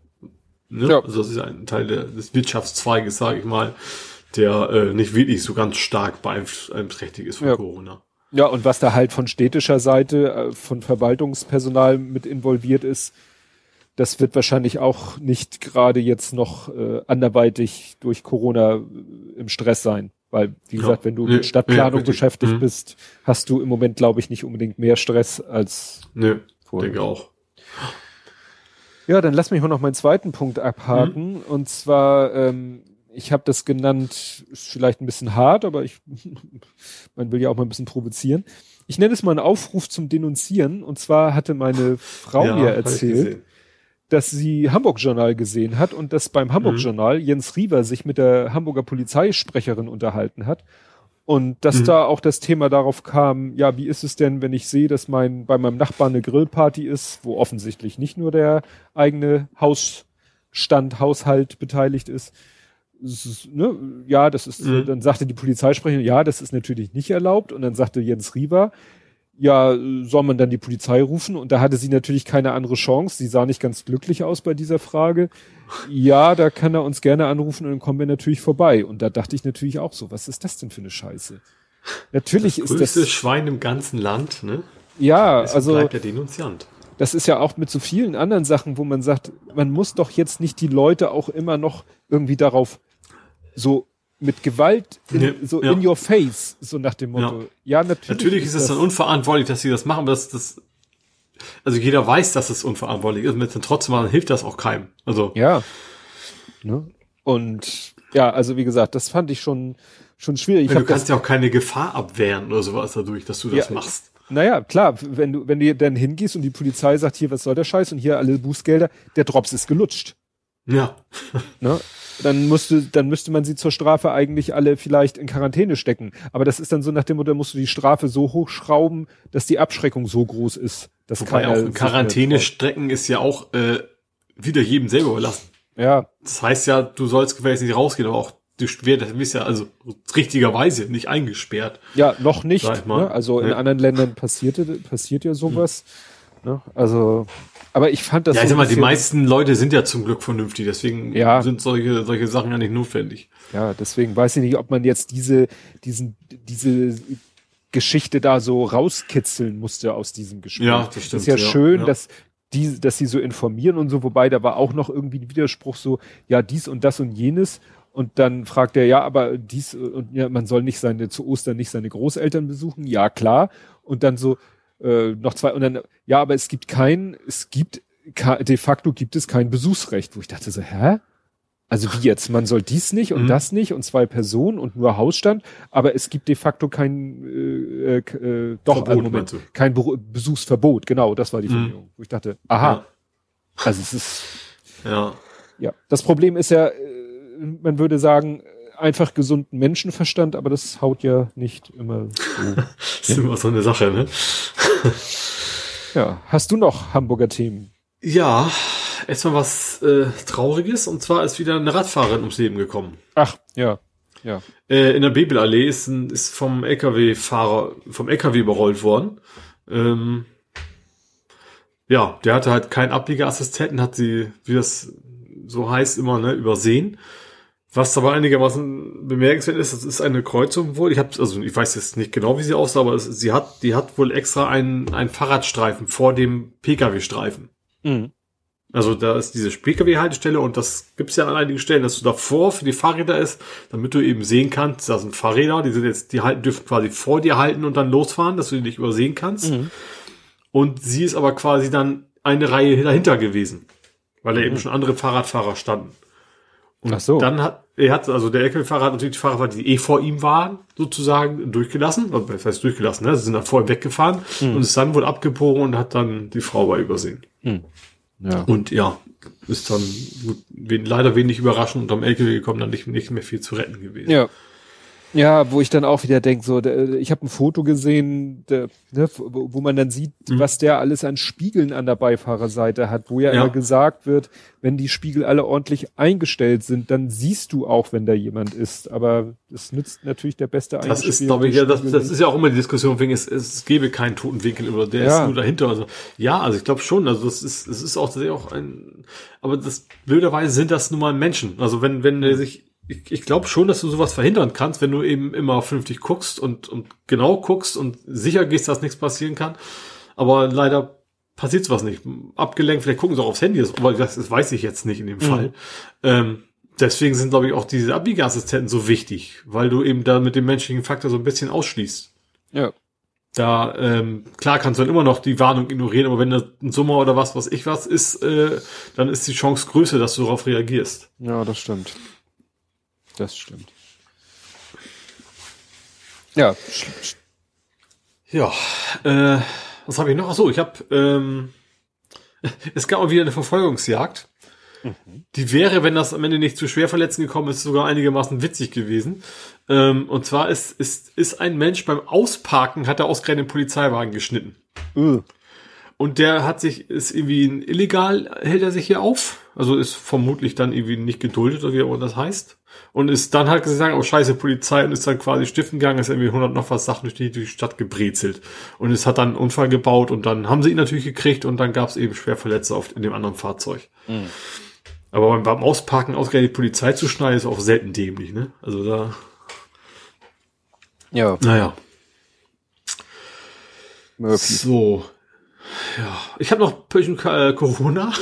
ne? ja. Also das ist ein Teil des Wirtschaftszweiges, sage ich mal der äh, nicht wirklich so ganz stark beeinträchtigt ist von ja. Corona. Ja, und was da halt von städtischer Seite, äh, von Verwaltungspersonal mit involviert ist, das wird wahrscheinlich auch nicht gerade jetzt noch äh, anderweitig durch Corona äh, im Stress sein. Weil, wie ja. gesagt, wenn du nee, mit Stadtplanung nee, beschäftigt mhm. bist, hast du im Moment, glaube ich, nicht unbedingt mehr Stress als nee, vorher. denke auch. Ja, dann lass mich mal noch meinen zweiten Punkt abhaken. Mhm. Und zwar ähm, ich habe das genannt, ist vielleicht ein bisschen hart, aber ich, man will ja auch mal ein bisschen provozieren. Ich nenne es mal einen Aufruf zum Denunzieren. Und zwar hatte meine Frau ja, mir erzählt, dass sie Hamburg Journal gesehen hat und dass beim Hamburg mhm. Journal Jens Riewer sich mit der Hamburger Polizeisprecherin unterhalten hat. Und dass mhm. da auch das Thema darauf kam, ja, wie ist es denn, wenn ich sehe, dass mein, bei meinem Nachbarn eine Grillparty ist, wo offensichtlich nicht nur der eigene Hausstand, Haushalt beteiligt ist, ne, ja, das ist, mhm. dann sagte die Polizeisprecherin, ja, das ist natürlich nicht erlaubt. Und dann sagte Jens Riewer, ja, soll man dann die Polizei rufen? Und da hatte sie natürlich keine andere Chance. Sie sah nicht ganz glücklich aus bei dieser Frage. Ja, da kann er uns gerne anrufen und dann kommen wir natürlich vorbei. Und da dachte ich natürlich auch so, was ist das denn für eine Scheiße? Natürlich das ist das. Das Schwein im ganzen Land, ne? Ja, Deswegen also. Bleibt der Denunziant das ist ja auch mit so vielen anderen Sachen, wo man sagt, man muss doch jetzt nicht die Leute auch immer noch irgendwie darauf so mit Gewalt in, ja, so ja. in your face, so nach dem Motto. Ja, ja natürlich. Natürlich ist es dann unverantwortlich, dass sie das machen, aber das, das, also jeder weiß, dass es unverantwortlich ist, und dann trotzdem hilft das auch keinem. Also. Ja. Ne? Und, ja, also wie gesagt, das fand ich schon, schon schwierig. du kannst ja auch keine Gefahr abwehren oder sowas dadurch, dass du das machst. Naja, klar, wenn du, wenn du dann hingehst und die Polizei sagt, hier, was soll der Scheiß und hier alle Bußgelder, der Drops ist gelutscht. Ja. Ne? Dann musste, dann müsste man sie zur Strafe eigentlich alle vielleicht in Quarantäne stecken. Aber das ist dann so nach dem Motto, musst du die Strafe so hochschrauben, dass die Abschreckung so groß ist. Dass Wobei auch in Quarantäne strecken ist ja auch äh, wieder jedem selber überlassen. Ja. Das heißt ja, du sollst gefälligst nicht rausgehen, aber auch du bist ja also richtigerweise nicht eingesperrt. Ja, noch nicht. Ne? Also in ja. anderen Ländern passierte, passiert ja sowas. Hm. Ne? Also, aber ich fand das. Ja, ich sag mal, die meisten Leute sind ja zum Glück vernünftig, deswegen ja. sind solche, solche Sachen ja nicht notwendig. Ja, deswegen weiß ich nicht, ob man jetzt diese, diesen, diese Geschichte da so rauskitzeln musste aus diesem Gespräch. Ja, das stimmt. Ist ja, ja schön, ja. dass die, dass sie so informieren und so, wobei da war auch noch irgendwie ein Widerspruch so, ja, dies und das und jenes. Und dann fragt er, ja, aber dies und ja, man soll nicht seine, zu Ostern nicht seine Großeltern besuchen. Ja, klar. Und dann so, äh, noch zwei, und dann, ja, aber es gibt kein, es gibt, de facto gibt es kein Besuchsrecht, wo ich dachte so, hä? Also wie jetzt? Man soll dies nicht und mhm. das nicht und zwei Personen und nur Hausstand, aber es gibt de facto kein äh, äh, doch Verbot, Moment, kein Be Besuchsverbot. Genau, das war die mhm. Formulierung, wo ich dachte, aha. Ja. Also es ist ja ja. Das Problem ist ja, äh, man würde sagen einfach gesunden Menschenverstand, aber das haut ja nicht immer so. das ist immer so eine Sache, ne? ja. Hast du noch Hamburger Themen? Ja, erstmal was äh, Trauriges und zwar ist wieder eine Radfahrerin ums Leben gekommen. Ach, ja. Ja. Äh, in der Babelallee ist, ein, ist vom LKW-Fahrer, vom LKW überrollt worden. Ähm, ja, der hatte halt keinen Abbiegerassistenten, hat sie, wie das so heißt, immer ne, übersehen. Was aber einigermaßen bemerkenswert ist, das ist eine Kreuzung wohl. Ich habe, also ich weiß jetzt nicht genau, wie sie aussah, aber es, sie hat, die hat wohl extra einen, einen Fahrradstreifen vor dem Pkw-Streifen. Mhm. Also da ist diese Pkw-Haltestelle und das gibt's ja an einigen Stellen, dass du davor für die Fahrräder ist, damit du eben sehen kannst, da sind Fahrräder, die sind jetzt, die halten, dürfen quasi vor dir halten und dann losfahren, dass du die nicht übersehen kannst. Mhm. Und sie ist aber quasi dann eine Reihe dahinter gewesen, weil da mhm. eben schon andere Fahrradfahrer standen. Und Ach so. dann hat, er hat, also der LKW-Fahrer hat natürlich die Fahrer, die eh vor ihm waren, sozusagen durchgelassen, also das heißt durchgelassen, ne? sie sind dann vor ihm weggefahren mhm. und ist dann wohl abgebogen und hat dann die Frau bei übersehen. Mhm. Ja. Und ja, ist dann leider wenig überraschend und am LKW gekommen, dann nicht, nicht mehr viel zu retten gewesen. Ja. Ja, wo ich dann auch wieder denke, so, der, ich habe ein Foto gesehen, der, ne, wo, wo man dann sieht, mhm. was der alles an Spiegeln an der Beifahrerseite hat, wo ja, ja, immer gesagt wird, wenn die Spiegel alle ordentlich eingestellt sind, dann siehst du auch, wenn da jemand ist. Aber es nützt natürlich der beste Das ist, glaube ich, ja, das, das ist ja auch immer die Diskussion, wegen es, es gäbe keinen toten Winkel oder der ja. ist nur dahinter. Also ja, also ich glaube schon, also das ist, es ist auch tatsächlich auch ein, aber das blöderweise sind das nun mal Menschen. Also wenn, wenn er sich ich, ich glaube schon, dass du sowas verhindern kannst, wenn du eben immer vernünftig guckst und, und genau guckst und sicher gehst, dass nichts passieren kann. Aber leider passiert sowas nicht. Abgelenkt, vielleicht gucken sie auch aufs Handy, aber das, das weiß ich jetzt nicht in dem mhm. Fall. Ähm, deswegen sind, glaube ich, auch diese Abbiegeassistenten so wichtig, weil du eben da mit dem menschlichen Faktor so ein bisschen ausschließt. Ja. Da, ähm, klar kannst du dann immer noch die Warnung ignorieren, aber wenn das ein Summer oder was, was ich was ist, äh, dann ist die Chance größer, dass du darauf reagierst. Ja, das stimmt. Das stimmt. Ja. Ja, äh, was habe ich noch? Ach so, ich habe, ähm, es gab auch wieder eine Verfolgungsjagd. Mhm. Die wäre, wenn das am Ende nicht zu schwer verletzen gekommen ist, sogar einigermaßen witzig gewesen. Ähm, und zwar ist, ist, ist ein Mensch beim Ausparken, hat er ausgerechnet den Polizeiwagen geschnitten. Mhm. Und der hat sich, ist irgendwie illegal, hält er sich hier auf. Also ist vermutlich dann irgendwie nicht geduldet oder wie auch das heißt und ist dann halt gesagt, oh scheiße, Polizei und ist dann quasi stiften gegangen, ist irgendwie 100 noch was Sachen durch die, durch die Stadt gebrezelt und es hat dann einen Unfall gebaut und dann haben sie ihn natürlich gekriegt und dann gab es eben Schwerverletzte auf, in dem anderen Fahrzeug. Mhm. Aber beim, beim Ausparken ausgerechnet die Polizei zu schneiden, ist auch selten dämlich, ne? Also da. Ja. Naja. Murphy. So. Ja. Ich habe noch Pöchen äh, Corona.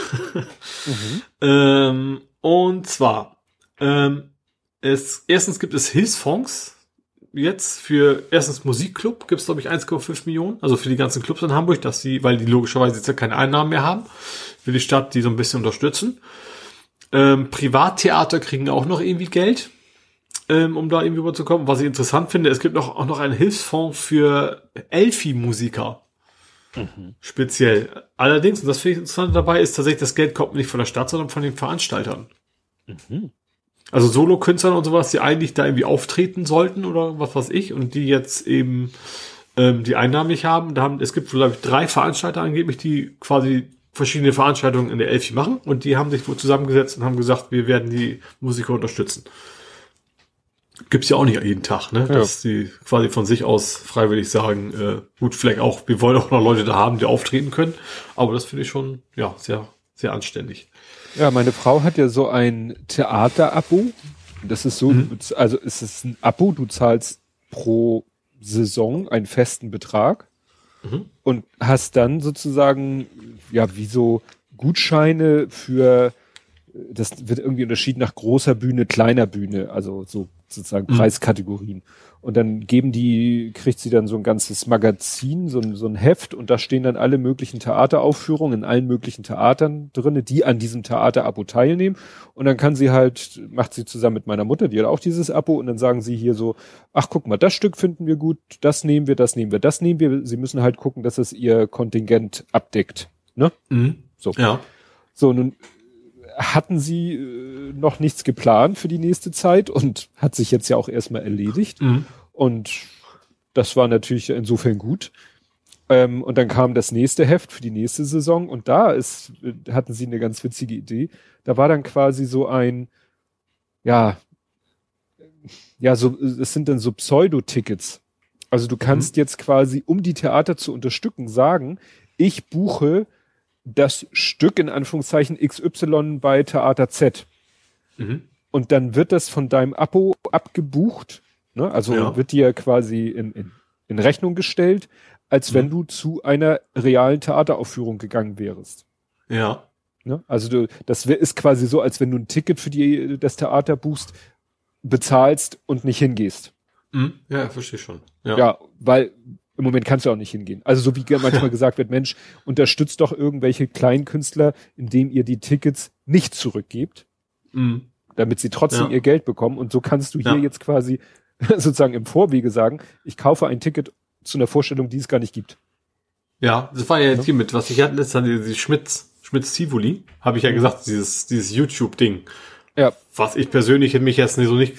mhm. ähm, und zwar, ähm, es, erstens gibt es Hilfsfonds jetzt für erstens Musikclub gibt es glaube ich 1,5 Millionen, also für die ganzen Clubs in Hamburg, dass sie, weil die logischerweise jetzt ja keine Einnahmen mehr haben, will die Stadt die so ein bisschen unterstützen. Ähm, Privattheater kriegen auch noch irgendwie Geld, ähm, um da irgendwie rüberzukommen. Was ich interessant finde, es gibt noch, auch noch einen Hilfsfonds für Elfi-Musiker. Mhm. Speziell. Allerdings, und das finde ich interessant dabei, ist tatsächlich, das Geld kommt nicht von der Stadt, sondern von den Veranstaltern. Mhm. Also Solo-Künstlern und sowas, die eigentlich da irgendwie auftreten sollten oder was weiß ich und die jetzt eben ähm, die Einnahmen nicht haben. Da haben es gibt, glaube ich, drei Veranstalter angeblich, die quasi verschiedene Veranstaltungen in der Elfi machen und die haben sich wohl zusammengesetzt und haben gesagt, wir werden die Musiker unterstützen. gibt's ja auch nicht jeden Tag, ne? Ja. Dass sie quasi von sich aus freiwillig sagen, äh, gut, vielleicht auch, wir wollen auch noch Leute da haben, die auftreten können. Aber das finde ich schon, ja, sehr, sehr anständig. Ja, meine Frau hat ja so ein Theater-Abo. Das ist so, mhm. also es ist ein Abo, du zahlst pro Saison einen festen Betrag mhm. und hast dann sozusagen, ja, wie so Gutscheine für, das wird irgendwie unterschieden nach großer Bühne, kleiner Bühne, also so sozusagen mhm. Preiskategorien. Und dann geben die, kriegt sie dann so ein ganzes Magazin, so ein, so ein Heft und da stehen dann alle möglichen Theateraufführungen in allen möglichen Theatern drinne, die an diesem Theaterabo teilnehmen. Und dann kann sie halt, macht sie zusammen mit meiner Mutter, die hat auch dieses Abo und dann sagen sie hier so, ach guck mal, das Stück finden wir gut, das nehmen wir, das nehmen wir, das nehmen wir. Sie müssen halt gucken, dass es ihr Kontingent abdeckt. Ne? Mhm. So. Ja. So, nun hatten sie äh, noch nichts geplant für die nächste Zeit und hat sich jetzt ja auch erstmal erledigt. Mhm. Und das war natürlich insofern gut. Ähm, und dann kam das nächste Heft für die nächste Saison und da ist, äh, hatten sie eine ganz witzige Idee. Da war dann quasi so ein, ja, ja, so, es sind dann so Pseudo-Tickets. Also du kannst mhm. jetzt quasi, um die Theater zu unterstützen, sagen, ich buche das Stück in Anführungszeichen XY bei Theater Z. Mhm. Und dann wird das von deinem Abo abgebucht, ne? also ja. wird dir quasi in, in, in Rechnung gestellt, als mhm. wenn du zu einer realen Theateraufführung gegangen wärst. Ja. Ne? Also du, das ist quasi so, als wenn du ein Ticket für die, das Theater buchst, bezahlst und nicht hingehst. Mhm. Ja, verstehe schon. Ja. ja, weil im Moment kannst du auch nicht hingehen. Also so wie manchmal gesagt wird, Mensch, unterstützt doch irgendwelche kleinen Künstler, indem ihr die Tickets nicht zurückgebt, mhm. damit sie trotzdem ja. ihr Geld bekommen. Und so kannst du hier ja. jetzt quasi sozusagen im Vorwege sagen, ich kaufe ein Ticket zu einer Vorstellung, die es gar nicht gibt. Ja, das war ja jetzt hier mit, was ich hatte letztes Jahr, die Schmitz, Schmitz Tivoli, habe ich ja gesagt, dieses, dieses YouTube-Ding. Ja. Was ich persönlich mich jetzt nicht so nicht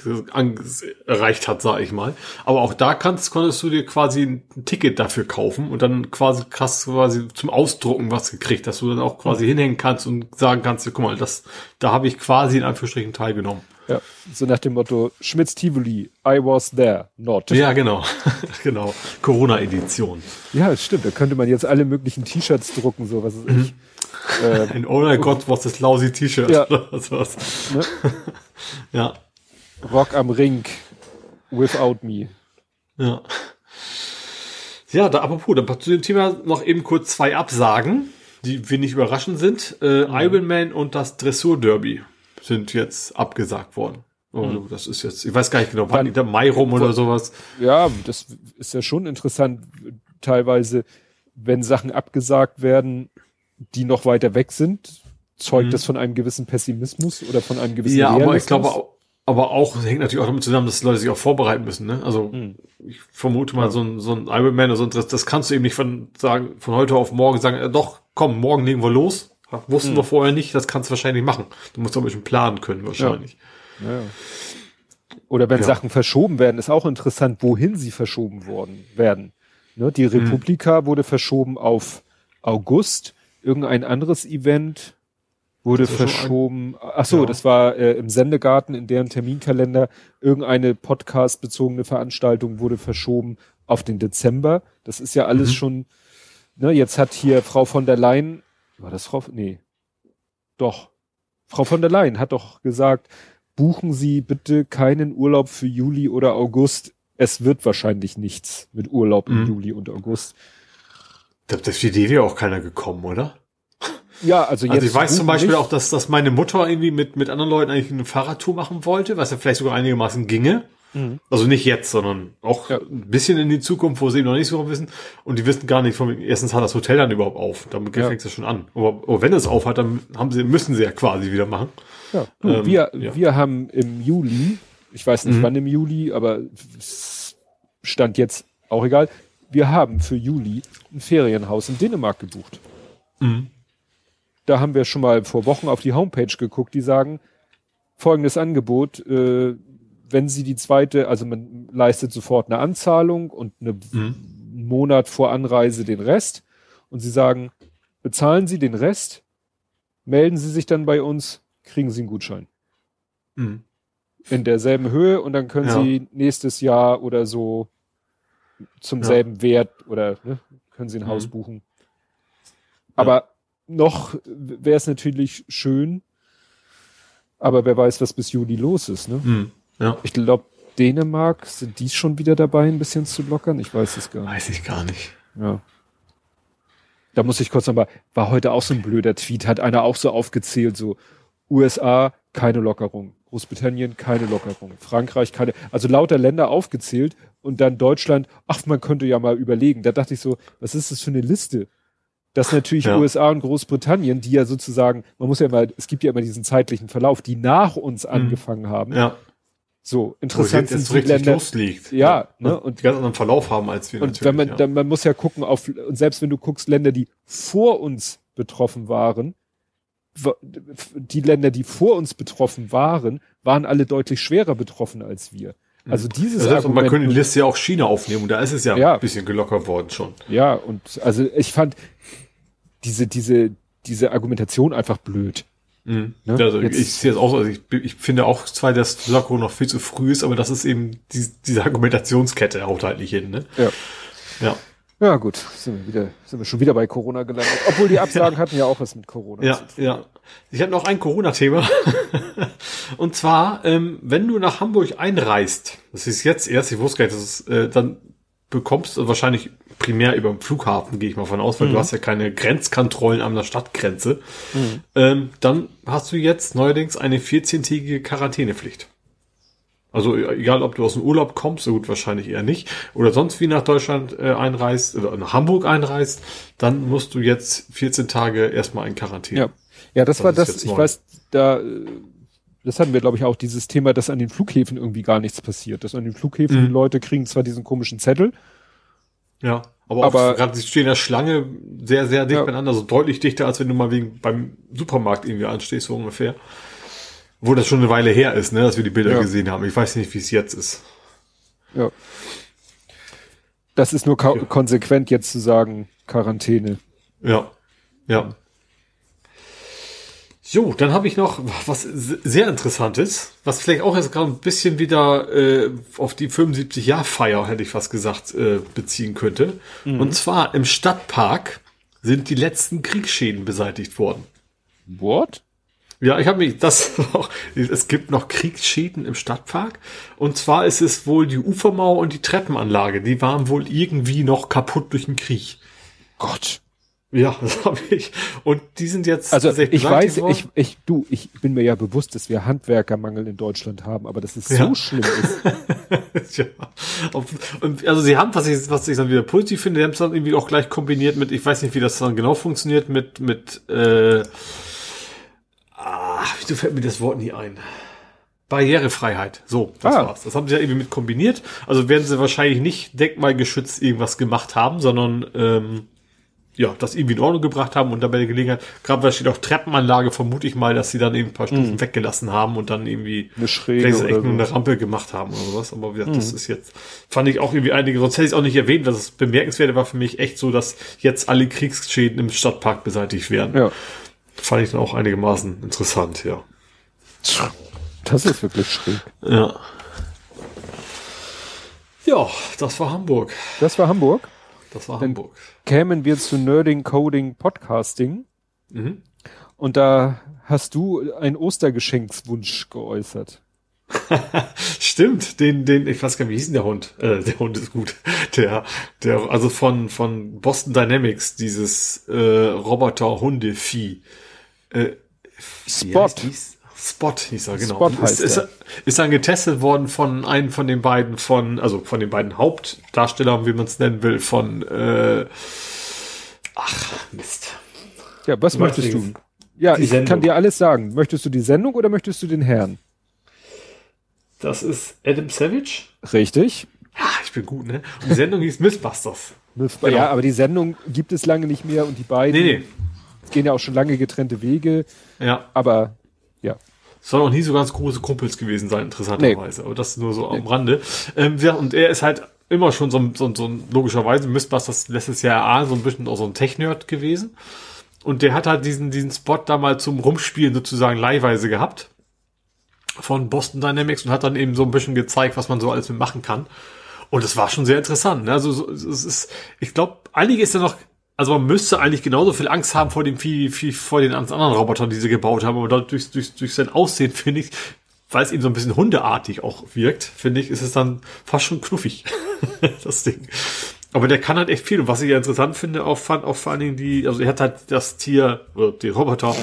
erreicht hat, sag ich mal. Aber auch da kannst, konntest du dir quasi ein Ticket dafür kaufen und dann quasi hast du quasi zum Ausdrucken was gekriegt, dass du dann auch quasi mhm. hinhängen kannst und sagen kannst, guck mal, das, da habe ich quasi in Anführungsstrichen teilgenommen. Ja, so nach dem Motto Schmitz Tivoli, I was there, not. Ja, genau. genau. Corona-Edition. Ja, stimmt. Da könnte man jetzt alle möglichen T-Shirts drucken, so was ist mhm. ich. Äh, Ein Oh mein Gott, was ist lousy T-Shirt ja. oder. Ne? ja. Rock am Ring without me. Ja. Ja, da apropos, dann zu dem Thema noch eben kurz zwei Absagen, die wenig überraschend sind. Äh, mhm. Iron Man und das Dressur Derby sind jetzt abgesagt worden. Oh, mhm. Das ist jetzt, ich weiß gar nicht genau, wann der Mai rum oder sowas. Ja, das ist ja schon interessant, teilweise, wenn Sachen abgesagt werden, die noch weiter weg sind, zeugt mhm. das von einem gewissen Pessimismus oder von einem gewissen Ja, aber ich glaube, aber auch, hängt natürlich auch damit zusammen, dass Leute sich auch vorbereiten müssen, ne? Also, mhm. ich vermute mal, ja. so ein, so ein Ironman oder so, das, das kannst du eben nicht von, sagen, von heute auf morgen sagen, äh, doch, komm, morgen legen wir los. Wussten mhm. wir vorher nicht, das kannst du wahrscheinlich machen. Du musst auch ein bisschen planen können, wahrscheinlich. Ja. Ja. Oder wenn Sachen verschoben werden, ist auch interessant, wohin sie verschoben worden werden. Ne? Die mhm. Republika wurde verschoben auf August irgendein anderes Event wurde verschoben. Ach so, ja. das war äh, im Sendegarten in deren Terminkalender. Irgendeine Podcast-bezogene Veranstaltung wurde verschoben auf den Dezember. Das ist ja alles mhm. schon. Ne, jetzt hat hier Frau von der Leyen, war das Frau? Nee, doch. Frau von der Leyen hat doch gesagt, buchen Sie bitte keinen Urlaub für Juli oder August. Es wird wahrscheinlich nichts mit Urlaub mhm. im Juli und August. Da ist die Idee auch keiner gekommen, oder? Ja, also jetzt. Also ich weiß zum Beispiel nicht. auch, dass, dass meine Mutter irgendwie mit, mit anderen Leuten eigentlich eine Fahrradtour machen wollte, was ja vielleicht sogar einigermaßen ginge. Mhm. Also nicht jetzt, sondern auch ja. ein bisschen in die Zukunft, wo sie eben noch nicht so wissen. Und die wissen gar nicht, von, erstens hat das Hotel dann überhaupt auf. Damit ja. fängt es schon an. Aber, aber wenn es auf hat, dann haben sie, müssen sie ja quasi wieder machen. Ja. Du, ähm, wir, ja. wir haben im Juli, ich weiß nicht mhm. wann im Juli, aber stand jetzt auch egal, wir haben für Juli ein Ferienhaus in Dänemark gebucht. Mhm. Da haben wir schon mal vor Wochen auf die Homepage geguckt, die sagen, folgendes Angebot, äh, wenn Sie die zweite, also man leistet sofort eine Anzahlung und eine mhm. Monat vor Anreise den Rest und Sie sagen, bezahlen Sie den Rest, melden Sie sich dann bei uns, kriegen Sie einen Gutschein. Mhm. in derselben Höhe und dann können ja. sie nächstes Jahr oder so zum ja. selben Wert oder ne, können sie ein mhm. Haus buchen. Aber ja. noch wäre es natürlich schön, aber wer weiß, was bis Juli los ist. Ne? Mhm. Ja. Ich glaube, Dänemark, sind die schon wieder dabei, ein bisschen zu lockern? Ich weiß es gar nicht. Weiß ich gar nicht. Ja. Da muss ich kurz nochmal, war heute auch so ein blöder Tweet, hat einer auch so aufgezählt, so USA, keine Lockerung. Großbritannien, keine Lockerung. Frankreich, keine, also lauter Länder aufgezählt und dann Deutschland, ach, man könnte ja mal überlegen. Da dachte ich so, was ist das für eine Liste? Dass natürlich ja. USA und Großbritannien, die ja sozusagen, man muss ja immer, es gibt ja immer diesen zeitlichen Verlauf, die nach uns mhm. angefangen haben, ja. So, interessant sind die Länder. Losliegt. Ja, ne? Und, die ganz anderen Verlauf haben als wir und wenn man, ja. dann, man muss ja gucken auf, und selbst wenn du guckst, Länder, die vor uns betroffen waren, die Länder, die vor uns betroffen waren, waren alle deutlich schwerer betroffen als wir. Also mhm. dieses das heißt, Argument, man könnte die Liste ja auch China aufnehmen und da ist es ja, ja, ein bisschen gelockert worden schon. Ja, und also ich fand diese, diese, diese Argumentation einfach blöd. Mhm. Ne? Also Jetzt, ich sehe es auch so, also ich, ich finde auch zwar, dass Sakura noch viel zu früh ist, aber das ist eben die, diese Argumentationskette haut halt nicht hin. Ne? Ja. Ja. Ja, gut, sind wir, wieder, sind wir schon wieder bei Corona gelandet. Obwohl die Absagen hatten ja auch was mit Corona. Ja, ja. Ich habe noch ein Corona-Thema. Und zwar, ähm, wenn du nach Hamburg einreist, das ist jetzt erst, ich wusste gar nicht, dass es, äh, dann bekommst du wahrscheinlich primär über den Flughafen, gehe ich mal von aus, weil mhm. du hast ja keine Grenzkontrollen an der Stadtgrenze. Mhm. Ähm, dann hast du jetzt neuerdings eine 14-tägige Quarantänepflicht. Also egal, ob du aus dem Urlaub kommst, so gut wahrscheinlich eher nicht, oder sonst wie nach Deutschland äh, einreist oder nach Hamburg einreist, dann musst du jetzt 14 Tage erstmal in Quarantäne. Ja, ja das, das war das, ich neu. weiß, da, das hatten wir glaube ich auch, dieses Thema, dass an den Flughäfen irgendwie gar nichts passiert. Dass an den Flughäfen mhm. die Leute kriegen zwar diesen komischen Zettel, ja, aber, aber gerade sie stehen in der Schlange sehr, sehr dicht ja. beieinander, so deutlich dichter, als wenn du mal wegen beim Supermarkt irgendwie anstehst, so ungefähr. Wo das schon eine Weile her ist, ne, dass wir die Bilder ja. gesehen haben. Ich weiß nicht, wie es jetzt ist. Ja. Das ist nur ja. konsequent jetzt zu sagen, Quarantäne. Ja. Ja. Jo, dann habe ich noch was sehr Interessantes, was vielleicht auch jetzt gerade ein bisschen wieder äh, auf die 75-Jahr-Feier, hätte ich fast gesagt, äh, beziehen könnte. Mhm. Und zwar im Stadtpark sind die letzten Kriegsschäden beseitigt worden. What? Ja, ich habe mich das auch. Es gibt noch Kriegsschäden im Stadtpark. Und zwar ist es wohl die Ufermauer und die Treppenanlage. Die waren wohl irgendwie noch kaputt durch den Krieg. Gott. Ja, das habe ich. Und die sind jetzt. Also ich weiß, ich, ich, du, ich bin mir ja bewusst, dass wir Handwerkermangel in Deutschland haben, aber dass es ja. so schlimm ist. ja. Und also sie haben, was ich, was ich dann wieder positiv finde, die haben es dann irgendwie auch gleich kombiniert mit, ich weiß nicht, wie das dann genau funktioniert, mit, mit, äh, ah, wieso fällt mir das Wort nie ein? Barrierefreiheit. So, das ah. war's. Das haben sie ja irgendwie mit kombiniert. Also werden sie wahrscheinlich nicht denkmalgeschützt irgendwas gemacht haben, sondern ähm, ja, das irgendwie in Ordnung gebracht haben und dabei der Gelegenheit, gerade weil steht auch Treppenanlage, vermute ich mal, dass sie dann eben ein paar Stufen mm. weggelassen haben und dann irgendwie eine Schräge vielleicht echt nur eine Rampe gemacht haben oder sowas. Aber wie gesagt, mm. das mhm. ist jetzt, fand ich auch irgendwie einige, sonst hätte ich es auch nicht erwähnt, dass es bemerkenswert war für mich echt so, dass jetzt alle Kriegsschäden im Stadtpark beseitigt werden. Ja. Fand ich dann auch einigermaßen interessant, ja. Das ist wirklich schräg. Ja. Ja, das war Hamburg. Das war Hamburg? Das war Dann Hamburg. Kämen wir zu Nerding, Coding, Podcasting. Mhm. Und da hast du einen Ostergeschenkswunsch geäußert. Stimmt, den, den, ich weiß gar nicht, wie hieß denn der Hund? Äh, der Hund ist gut. Der, der, also von, von Boston Dynamics, dieses äh, Roboter-Hunde-Vieh. Äh, Spot. Spot hieß er, genau. Spot heißt ist, ist, ist dann getestet worden von einem von den beiden von, also von den beiden Hauptdarstellern, wie man es nennen will, von äh, ach, Mist. Ja, was möchtest du? Ja, ich Sendung. kann dir alles sagen. Möchtest du die Sendung oder möchtest du den Herrn? Das ist Adam Savage. Richtig. Ja, ich bin gut, ne? Und die Sendung hieß Mythbusters. Mythbusters. Genau. Ja, aber die Sendung gibt es lange nicht mehr und die beiden nee, nee. Gehen ja auch schon lange getrennte Wege. Ja. Aber ja. Soll auch nie so ganz große Kumpels gewesen sein, interessanterweise. Nee. Aber das nur so nee. am Rande. Ähm, ja, und er ist halt immer schon so, so, so logischerweise, Mythbusters letztes Jahr A, so ein bisschen auch so ein Tech-Nerd gewesen. Und der hat halt diesen, diesen Spot da mal zum Rumspielen sozusagen leihweise gehabt. von Boston Dynamics und hat dann eben so ein bisschen gezeigt, was man so alles mit machen kann. Und es war schon sehr interessant. Ne? Also so, es ist, ich glaube, einige ist ja noch, also man müsste eigentlich genauso viel Angst haben vor dem Vieh, wie vor den anderen Robotern, die sie gebaut haben. Aber durch, durch, durch sein Aussehen finde ich, weil es eben so ein bisschen hundeartig auch wirkt, finde ich, ist es dann fast schon knuffig, das Ding. Aber der kann halt echt viel. Und was ich ja interessant finde, auch fand auch vor allen Dingen die, also er hat halt das Tier, die Roboter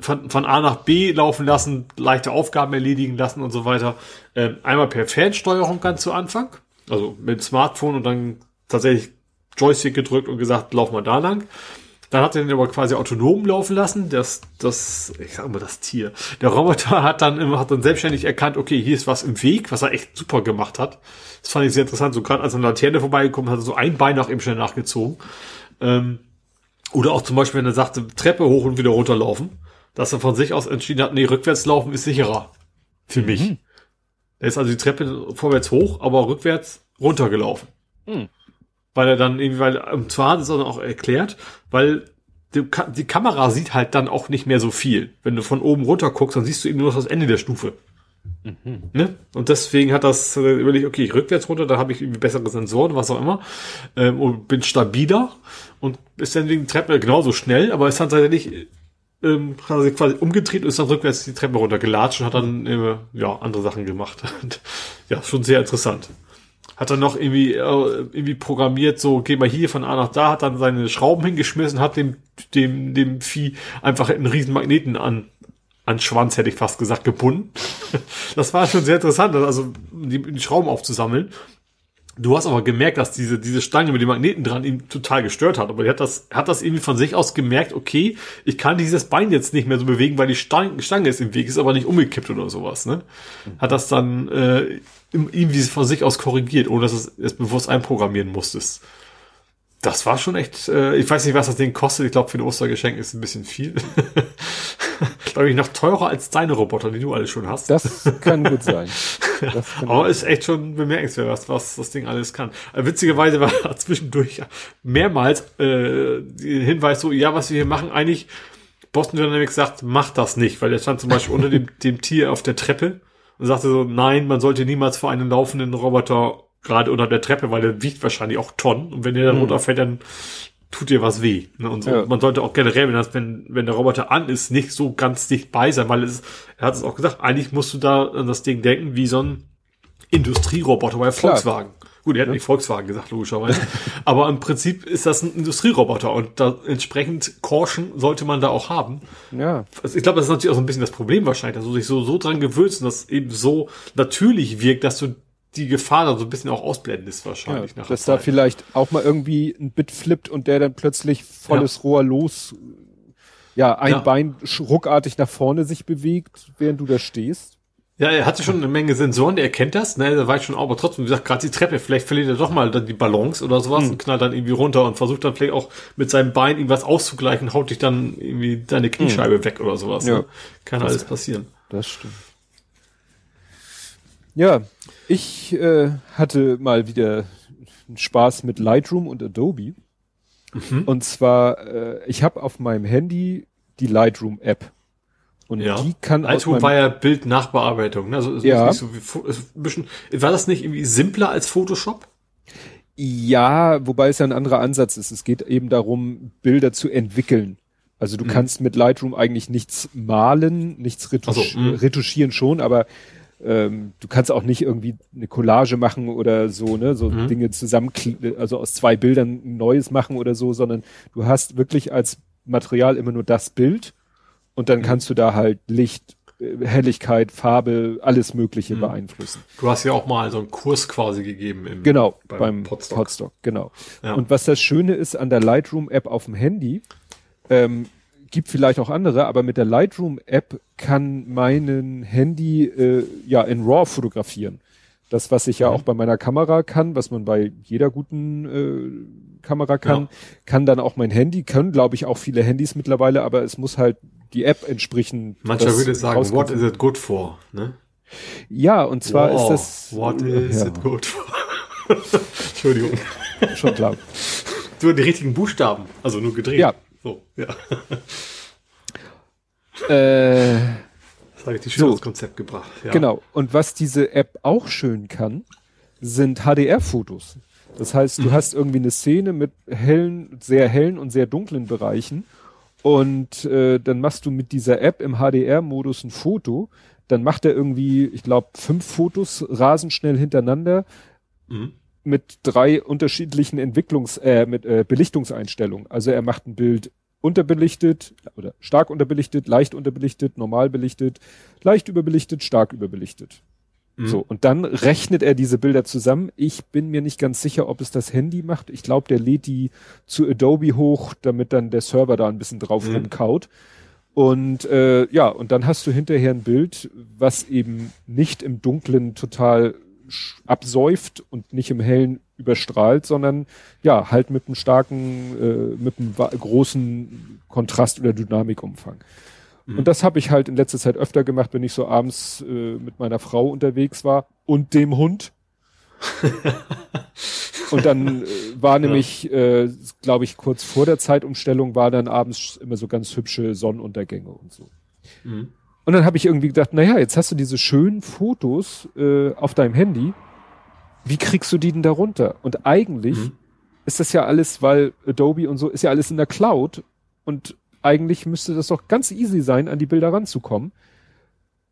von, von A nach B laufen lassen, leichte Aufgaben erledigen lassen und so weiter. Ähm, einmal per Fernsteuerung ganz zu Anfang, also mit dem Smartphone und dann tatsächlich Joystick gedrückt und gesagt, lauf mal da lang. Dann hat er den aber quasi autonom laufen lassen. Das, das, ich sag mal das Tier. Der Roboter hat dann immer, hat dann selbstständig erkannt, okay, hier ist was im Weg, was er echt super gemacht hat. Das fand ich sehr interessant. So gerade als eine Laterne vorbeigekommen hat er so ein Bein nach ihm schnell nachgezogen. Ähm, oder auch zum Beispiel, wenn er sagte, Treppe hoch und wieder runterlaufen, dass er von sich aus entschieden hat, nee, rückwärts laufen ist sicherer. Für mhm. mich. Er ist also die Treppe vorwärts hoch, aber rückwärts runtergelaufen. Mhm weil er dann irgendwie, weil, und zwar hat es auch erklärt, weil die, die, Kamera sieht halt dann auch nicht mehr so viel. Wenn du von oben runter guckst, dann siehst du eben nur noch das Ende der Stufe. Mhm. Ne? Und deswegen hat das äh, überlegt, okay, ich rückwärts runter, da habe ich irgendwie bessere Sensoren, was auch immer, ähm, und bin stabiler und ist dann wegen Treppe genauso schnell, aber es hat tatsächlich ähm, hat er sich quasi umgedreht und ist dann rückwärts die Treppe runtergelatscht und hat dann äh, ja andere Sachen gemacht. ja, schon sehr interessant hat dann noch irgendwie, äh, irgendwie programmiert, so, geh mal hier von A nach da, hat dann seine Schrauben hingeschmissen, hat dem, dem, dem Vieh einfach einen riesen Magneten an, an Schwanz, hätte ich fast gesagt, gebunden. das war schon sehr interessant, also die, die Schrauben aufzusammeln. Du hast aber gemerkt, dass diese, diese Stange mit dem Magneten dran ihn total gestört hat. Aber er hat das, hat das irgendwie von sich aus gemerkt, okay, ich kann dieses Bein jetzt nicht mehr so bewegen, weil die Stange, Stange ist im Weg, ist aber nicht umgekippt oder sowas, ne? Hat das dann äh, irgendwie von sich aus korrigiert, ohne dass es es bewusst einprogrammieren musstest. Das war schon echt, äh, ich weiß nicht, was das Ding kostet. Ich glaube, für ein Ostergeschenk ist ein bisschen viel. glaube ich, noch teurer als deine Roboter, die du alle schon hast. Das kann gut sein. Kann Aber ist echt schon bemerkenswert, was, was das Ding alles kann. Äh, witzigerweise war zwischendurch mehrmals äh, der Hinweis so, ja, was wir hier machen, eigentlich Boston Dynamics sagt, mach das nicht, weil der stand zum Beispiel unter dem, dem Tier auf der Treppe und sagte so, nein, man sollte niemals vor einem laufenden Roboter gerade unter der Treppe, weil der wiegt wahrscheinlich auch Tonnen und wenn der dann mhm. runterfällt, dann tut dir was weh. Ne? Und so. Ja. man sollte auch generell, wenn, das, wenn, wenn der Roboter an ist, nicht so ganz dicht bei sein, weil es, er hat es auch gesagt, eigentlich musst du da an das Ding denken wie so ein Industrieroboter bei Volkswagen. Klar. Gut, er hat ja. nicht Volkswagen gesagt, logischerweise. Aber im Prinzip ist das ein Industrieroboter und da entsprechend Caution sollte man da auch haben. Ja. Also ich glaube, das ist natürlich auch so ein bisschen das Problem wahrscheinlich, dass du dich so, so dran gewöhnst und das eben so natürlich wirkt, dass du die Gefahr dann so ein bisschen auch ausblendest wahrscheinlich. Ja, dass da vielleicht auch mal irgendwie ein Bit flippt und der dann plötzlich volles ja. Rohr los, ja, ein ja. Bein ruckartig nach vorne sich bewegt, während du da stehst. Ja, er hatte schon eine Menge Sensoren, der erkennt das, ne, der weiß schon, aber trotzdem, wie gesagt, gerade die Treppe, vielleicht verliert er doch mal dann die Balance oder sowas mhm. und knallt dann irgendwie runter und versucht dann vielleicht auch mit seinem Bein irgendwas auszugleichen, haut dich dann irgendwie deine Kniescheibe mhm. weg oder sowas. Ja. Ne? Kann das alles passieren. Das stimmt. Ja, ich äh, hatte mal wieder Spaß mit Lightroom und Adobe. Mhm. Und zwar, äh, ich habe auf meinem Handy die Lightroom-App. Und ja. die kann Lightroom war ja Bildnachbearbeitung, ne? Also ja. so wie, bisschen, war das nicht irgendwie simpler als Photoshop? Ja, wobei es ja ein anderer Ansatz ist. Es geht eben darum, Bilder zu entwickeln. Also du mhm. kannst mit Lightroom eigentlich nichts malen, nichts retusch so, mhm. retuschieren schon, aber ähm, du kannst auch nicht irgendwie eine Collage machen oder so, ne, so mhm. Dinge zusammen, also aus zwei Bildern ein neues machen oder so, sondern du hast wirklich als Material immer nur das Bild und dann mhm. kannst du da halt Licht, äh, Helligkeit, Farbe, alles Mögliche mhm. beeinflussen. Du hast ja auch mal so einen Kurs quasi gegeben im genau beim, beim Podstock. Podstock genau. Ja. Und was das Schöne ist an der Lightroom App auf dem Handy, ähm, gibt vielleicht auch andere, aber mit der Lightroom App kann meinen Handy äh, ja in RAW fotografieren. Das, was ich ja mhm. auch bei meiner Kamera kann, was man bei jeder guten äh, Kamera kann, ja. kann dann auch mein Handy, können glaube ich auch viele Handys mittlerweile, aber es muss halt die App entsprechend. Mancher würde sagen, what is it good for? Ne? Ja, und zwar wow, ist das. What is ja. it good for? Entschuldigung. Schon klar. Nur die richtigen Buchstaben, also nur gedreht. Ja. So, ja. Äh, richtig schön so, Konzept gebracht. Ja. Genau. Und was diese App auch schön kann, sind HDR-Fotos. Das heißt, du mhm. hast irgendwie eine Szene mit hellen, sehr hellen und sehr dunklen Bereichen und äh, dann machst du mit dieser App im HDR-Modus ein Foto. Dann macht er irgendwie, ich glaube, fünf Fotos rasend schnell hintereinander mhm. Mit drei unterschiedlichen Entwicklungs-, äh, mit äh, Belichtungseinstellungen. Also er macht ein Bild unterbelichtet oder stark unterbelichtet, leicht unterbelichtet, normal belichtet, leicht überbelichtet, stark überbelichtet. Mhm. So, und dann rechnet er diese Bilder zusammen. Ich bin mir nicht ganz sicher, ob es das Handy macht. Ich glaube, der lädt die zu Adobe hoch, damit dann der Server da ein bisschen drauf mhm. rumkaut. Und äh, ja, und dann hast du hinterher ein Bild, was eben nicht im Dunklen total absäuft und nicht im Hellen überstrahlt, sondern ja, halt mit einem starken, äh, mit einem großen Kontrast- oder Dynamikumfang. Mhm. Und das habe ich halt in letzter Zeit öfter gemacht, wenn ich so abends äh, mit meiner Frau unterwegs war und dem Hund. und dann äh, war nämlich, ja. äh, glaube ich, kurz vor der Zeitumstellung war dann abends immer so ganz hübsche Sonnenuntergänge und so. Mhm. Und dann habe ich irgendwie gedacht, naja, jetzt hast du diese schönen Fotos äh, auf deinem Handy. Wie kriegst du die denn da runter? Und eigentlich mhm. ist das ja alles, weil Adobe und so ist ja alles in der Cloud und eigentlich müsste das doch ganz easy sein, an die Bilder ranzukommen.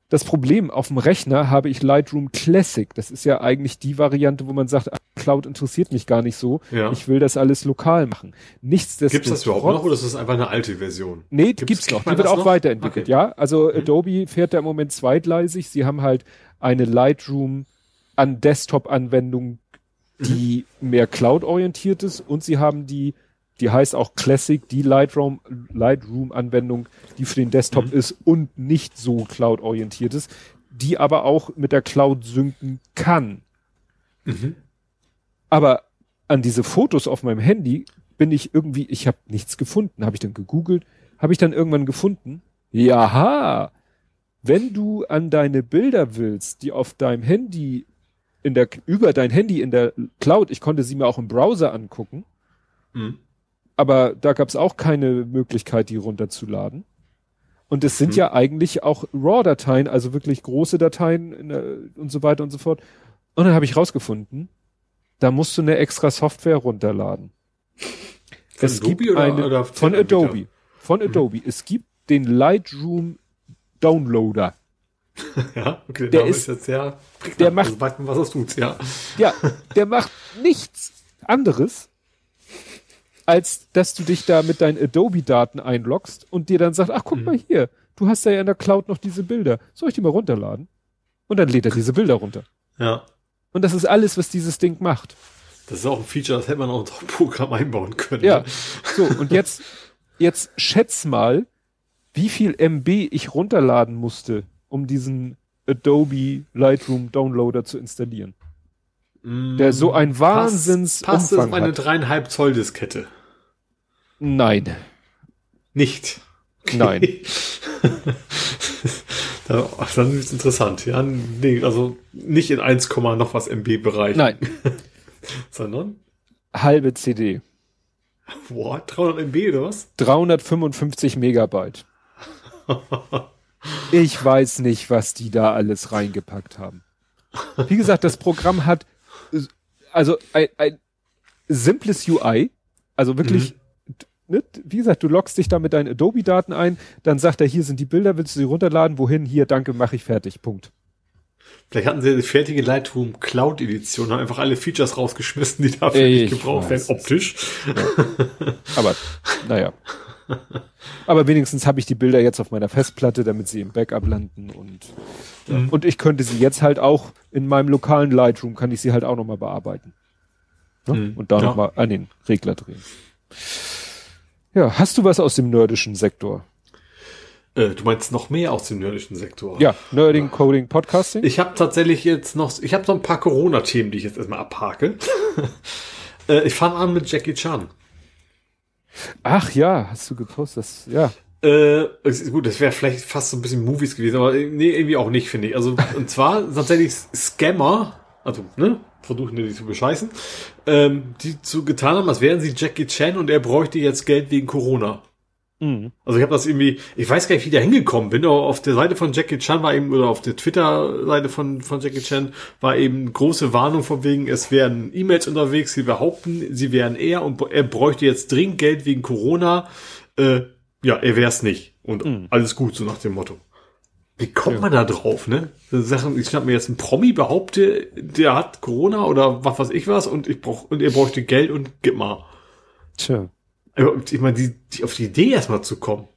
Das Problem, auf dem Rechner habe ich Lightroom Classic. Das ist ja eigentlich die Variante, wo man sagt, ah, Cloud interessiert mich gar nicht so. Ja. Ich will das alles lokal machen. Nichtsdestotrotz. Gibt es das überhaupt noch oder ist das einfach eine alte Version? Nee, gibt's, gibt's noch. Die wird auch noch? weiterentwickelt, okay. ja. Also mhm. Adobe fährt da im Moment zweigleisig. Sie haben halt eine Lightroom an Desktop-Anwendung, die mhm. mehr Cloud-orientiert ist und sie haben die die heißt auch Classic, die Lightroom, Lightroom-Anwendung, die für den Desktop mhm. ist und nicht so cloud-orientiert ist, die aber auch mit der Cloud synken kann. Mhm. Aber an diese Fotos auf meinem Handy bin ich irgendwie, ich habe nichts gefunden. Habe ich dann gegoogelt, habe ich dann irgendwann gefunden. Jaha, wenn du an deine Bilder willst, die auf deinem Handy in der über dein Handy in der Cloud, ich konnte sie mir auch im Browser angucken. Mhm aber da gab es auch keine Möglichkeit, die runterzuladen. Und es sind mhm. ja eigentlich auch RAW-Dateien, also wirklich große Dateien der, und so weiter und so fort. Und dann habe ich rausgefunden, da musst du eine extra Software runterladen. Von es Adobe gibt eine, oder von Adobe. Von mhm. Adobe. Es gibt den Lightroom Downloader. ja, okay, der, ist jetzt sehr der macht, also, was das tut, ja. Ja, der macht nichts anderes, als dass du dich da mit deinen Adobe-Daten einloggst und dir dann sagt, ach guck mhm. mal hier, du hast ja in der Cloud noch diese Bilder. Soll ich die mal runterladen? Und dann lädt er diese Bilder runter. Ja. Und das ist alles, was dieses Ding macht. Das ist auch ein Feature, das hätte man auch im Programm einbauen können. Ja. So, und jetzt, jetzt schätz mal, wie viel MB ich runterladen musste, um diesen Adobe Lightroom Downloader zu installieren. Mm, der so ein Wahnsinns passt, passt auf eine dreieinhalb Zoll Diskette. Nein. Nicht. Okay. Nein. da, dann ist es interessant. Ja, nee, also nicht in 1, noch was MB Bereich. Nein. Sondern? Halbe CD. Boah, 300 MB oder was? 355 Megabyte. ich weiß nicht, was die da alles reingepackt haben. Wie gesagt, das Programm hat also ein, ein simples UI, also wirklich mhm ne, wie gesagt, du loggst dich da mit deinen Adobe-Daten ein, dann sagt er, hier sind die Bilder, willst du sie runterladen? Wohin? Hier, danke, mache ich fertig. Punkt. Vielleicht hatten sie eine fertige Lightroom Cloud Edition, haben einfach alle Features rausgeschmissen, die dafür ich nicht gebraucht werden, optisch. Ja. Aber, naja. Aber wenigstens habe ich die Bilder jetzt auf meiner Festplatte, damit sie im Backup landen und, mhm. und ich könnte sie jetzt halt auch in meinem lokalen Lightroom, kann ich sie halt auch nochmal bearbeiten. Ne? Mhm. Und da ja. nochmal an den Regler drehen. Ja, hast du was aus dem nerdischen Sektor? Äh, du meinst noch mehr aus dem nerdischen Sektor? Ja, Nerding, Coding, Podcasting. Ich habe tatsächlich jetzt noch, ich habe so ein paar Corona-Themen, die ich jetzt erstmal abhake. äh, ich fange an mit Jackie Chan. Ach ja, hast du gepostet, das, ja. Äh, gut, das wäre vielleicht fast so ein bisschen Movies gewesen, aber nee, irgendwie auch nicht, finde ich. Also, und zwar tatsächlich Scammer, also, ne, versuchen die zu bescheißen, ähm, die zu getan haben, als wären sie Jackie Chan und er bräuchte jetzt Geld wegen Corona. Mhm. Also ich habe das irgendwie, ich weiß gar nicht, wie ich da hingekommen bin, aber auf der Seite von Jackie Chan war eben, oder auf der Twitter-Seite von, von Jackie Chan war eben große Warnung von wegen, es wären E-Mails unterwegs, sie behaupten, sie wären er und er bräuchte jetzt dringend Geld wegen Corona. Äh, ja, er wär's nicht. Und mhm. alles gut, so nach dem Motto. Wie kommt ja. man da drauf, ne? Sachen, ich habe mir jetzt ein Promi behaupte, der hat Corona oder was weiß ich was und ich brauch, und er bräuchte Geld und gib mal. Tja. Ich meine, die, die auf die Idee erstmal zu kommen.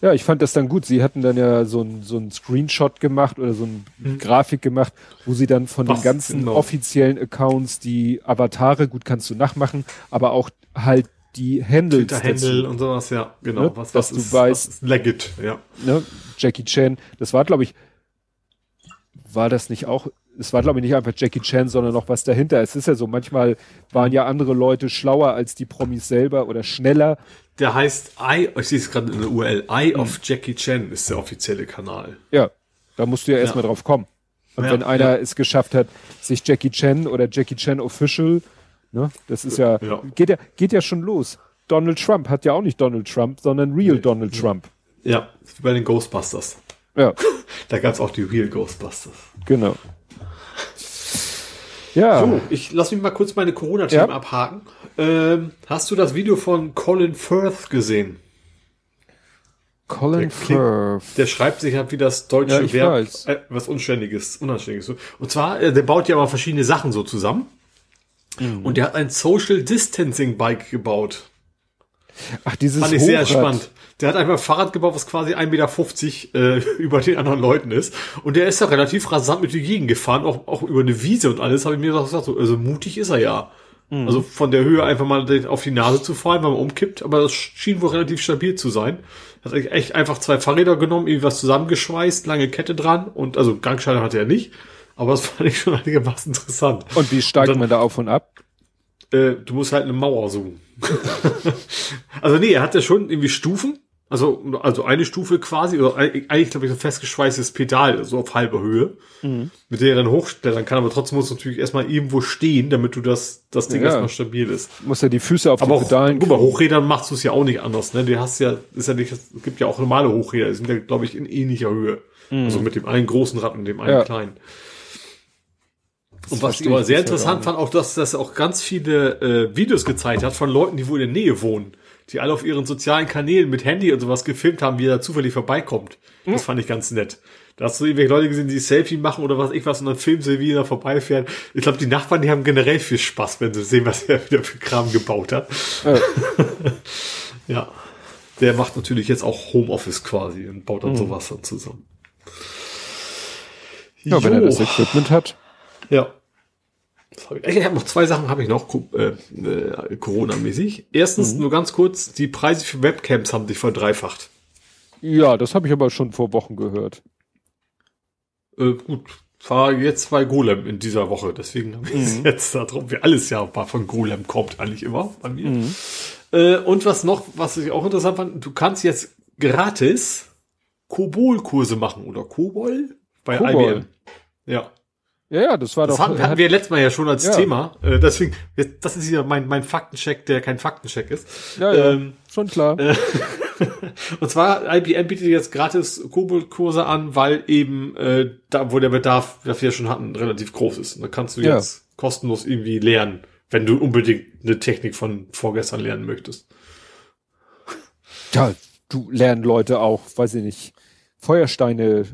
Ja, ich fand das dann gut. Sie hatten dann ja so ein, so ein Screenshot gemacht oder so ein hm. Grafik gemacht, wo sie dann von was, den ganzen genau. offiziellen Accounts die Avatare, gut kannst du nachmachen, aber auch halt die Handles. Twitter-Handle und sowas, ja, genau. Ne? Was, was Dass ist, du weißt, was ist legit, ja. Ne? Jackie Chan, das war, glaube ich, war das nicht auch, es war, glaube ich, nicht einfach Jackie Chan, sondern noch was dahinter. Es ist ja so, manchmal waren ja andere Leute schlauer als die Promis selber oder schneller. Der heißt I, ich sehe es gerade in der URL, Eye of Jackie Chan ist der offizielle Kanal. Ja, da musst du ja erstmal ja. drauf kommen. Und ja, wenn einer ja. es geschafft hat, sich Jackie Chan oder Jackie Chan Official, ne, das ist ja, ja, geht ja, geht ja schon los. Donald Trump hat ja auch nicht Donald Trump, sondern Real nee. Donald Trump. Ja, wie bei den Ghostbusters. Ja. da gab es auch die Real Ghostbusters. Genau. Ja. So, ich lass mich mal kurz meine Corona-Themen ja. abhaken. Ähm, hast du das Video von Colin Firth gesehen? Colin der Firth. Der schreibt sich halt wie das deutsche ja, Verb, äh, was Unständiges, Unanständiges. Und zwar, äh, der baut ja mal verschiedene Sachen so zusammen. Mhm. Und der hat ein Social Distancing Bike gebaut. Ach, dieses Fand ich Hochrad. sehr spannend. Der hat einfach ein Fahrrad gebaut, was quasi 1,50 Meter äh, über den anderen Leuten ist. Und der ist da relativ rasant mit die Gegend gefahren, auch, auch über eine Wiese und alles, habe ich mir gesagt, so, also mutig ist er ja. Mhm. Also von der Höhe einfach mal auf die Nase zu fallen, weil man umkippt, aber das schien wohl relativ stabil zu sein. Hat echt einfach zwei Fahrräder genommen, irgendwie was zusammengeschweißt, lange Kette dran und also Gangschalter hatte er nicht. Aber das fand ich schon einigermaßen interessant. Und wie steigt man da auf und ab? Äh, du musst halt eine Mauer suchen. also nee, er hat ja schon irgendwie Stufen. Also, also eine Stufe quasi, oder eigentlich glaube ich so festgeschweißtes Pedal, so auf halber Höhe, mhm. mit der er dann hochstellern kann, aber trotzdem muss natürlich erstmal irgendwo stehen, damit du das, das Ding ja. erstmal stabil ist. Muss ja die Füße auf aber die Pedalen. Guck mal, Hochrädern machst du es ja auch nicht anders, ne? Du hast ja, ist ja nicht, es gibt ja auch normale Hochräder, die sind ja, glaube ich, in ähnlicher Höhe. Mhm. Also mit dem einen großen Rad und dem einen ja. kleinen. Und was ich aber sehr interessant fand, auch, dass das auch ganz viele äh, Videos gezeigt hat von Leuten, die wohl in der Nähe wohnen, die alle auf ihren sozialen Kanälen mit Handy und sowas gefilmt haben, wie er da zufällig vorbeikommt. Das mhm. fand ich ganz nett. Da hast du irgendwelche Leute gesehen, die Selfie machen oder was ich was und dann filmen sie, wie er da vorbeifährt. Ich glaube, die Nachbarn, die haben generell viel Spaß, wenn sie sehen, was er wieder für Kram gebaut hat. Ja. ja. Der macht natürlich jetzt auch Homeoffice quasi und baut dann mhm. sowas dann zusammen. Ja, jo. wenn er das Equipment hat. Ja. Ich habe noch zwei Sachen, habe ich noch äh, äh, Corona-mäßig. Erstens, mhm. nur ganz kurz, die Preise für Webcams haben sich verdreifacht. Ja, das habe ich aber schon vor Wochen gehört. Äh, gut, war jetzt bei Golem in dieser Woche, deswegen habe ich mhm. jetzt darum, wie alles ja von Golem kommt eigentlich immer bei mir. Mhm. Äh, und was noch, was ich auch interessant fand, du kannst jetzt gratis Kobol-Kurse machen oder Kobol bei Kobol. IBM. Ja. Ja, ja, das war das doch. Hatten, hatten wir letztes Mal ja schon als ja. Thema. Äh, deswegen, das ist ja mein, mein Faktencheck, der kein Faktencheck ist. Ja, ja ähm, schon klar. Äh, und zwar, IBM bietet jetzt gratis Kobold-Kurse an, weil eben äh, da, wo der Bedarf, was wir schon hatten, relativ groß ist. Und da kannst du ja. jetzt kostenlos irgendwie lernen, wenn du unbedingt eine Technik von vorgestern lernen möchtest. Ja, du lernen Leute auch, weiß ich nicht, Feuersteine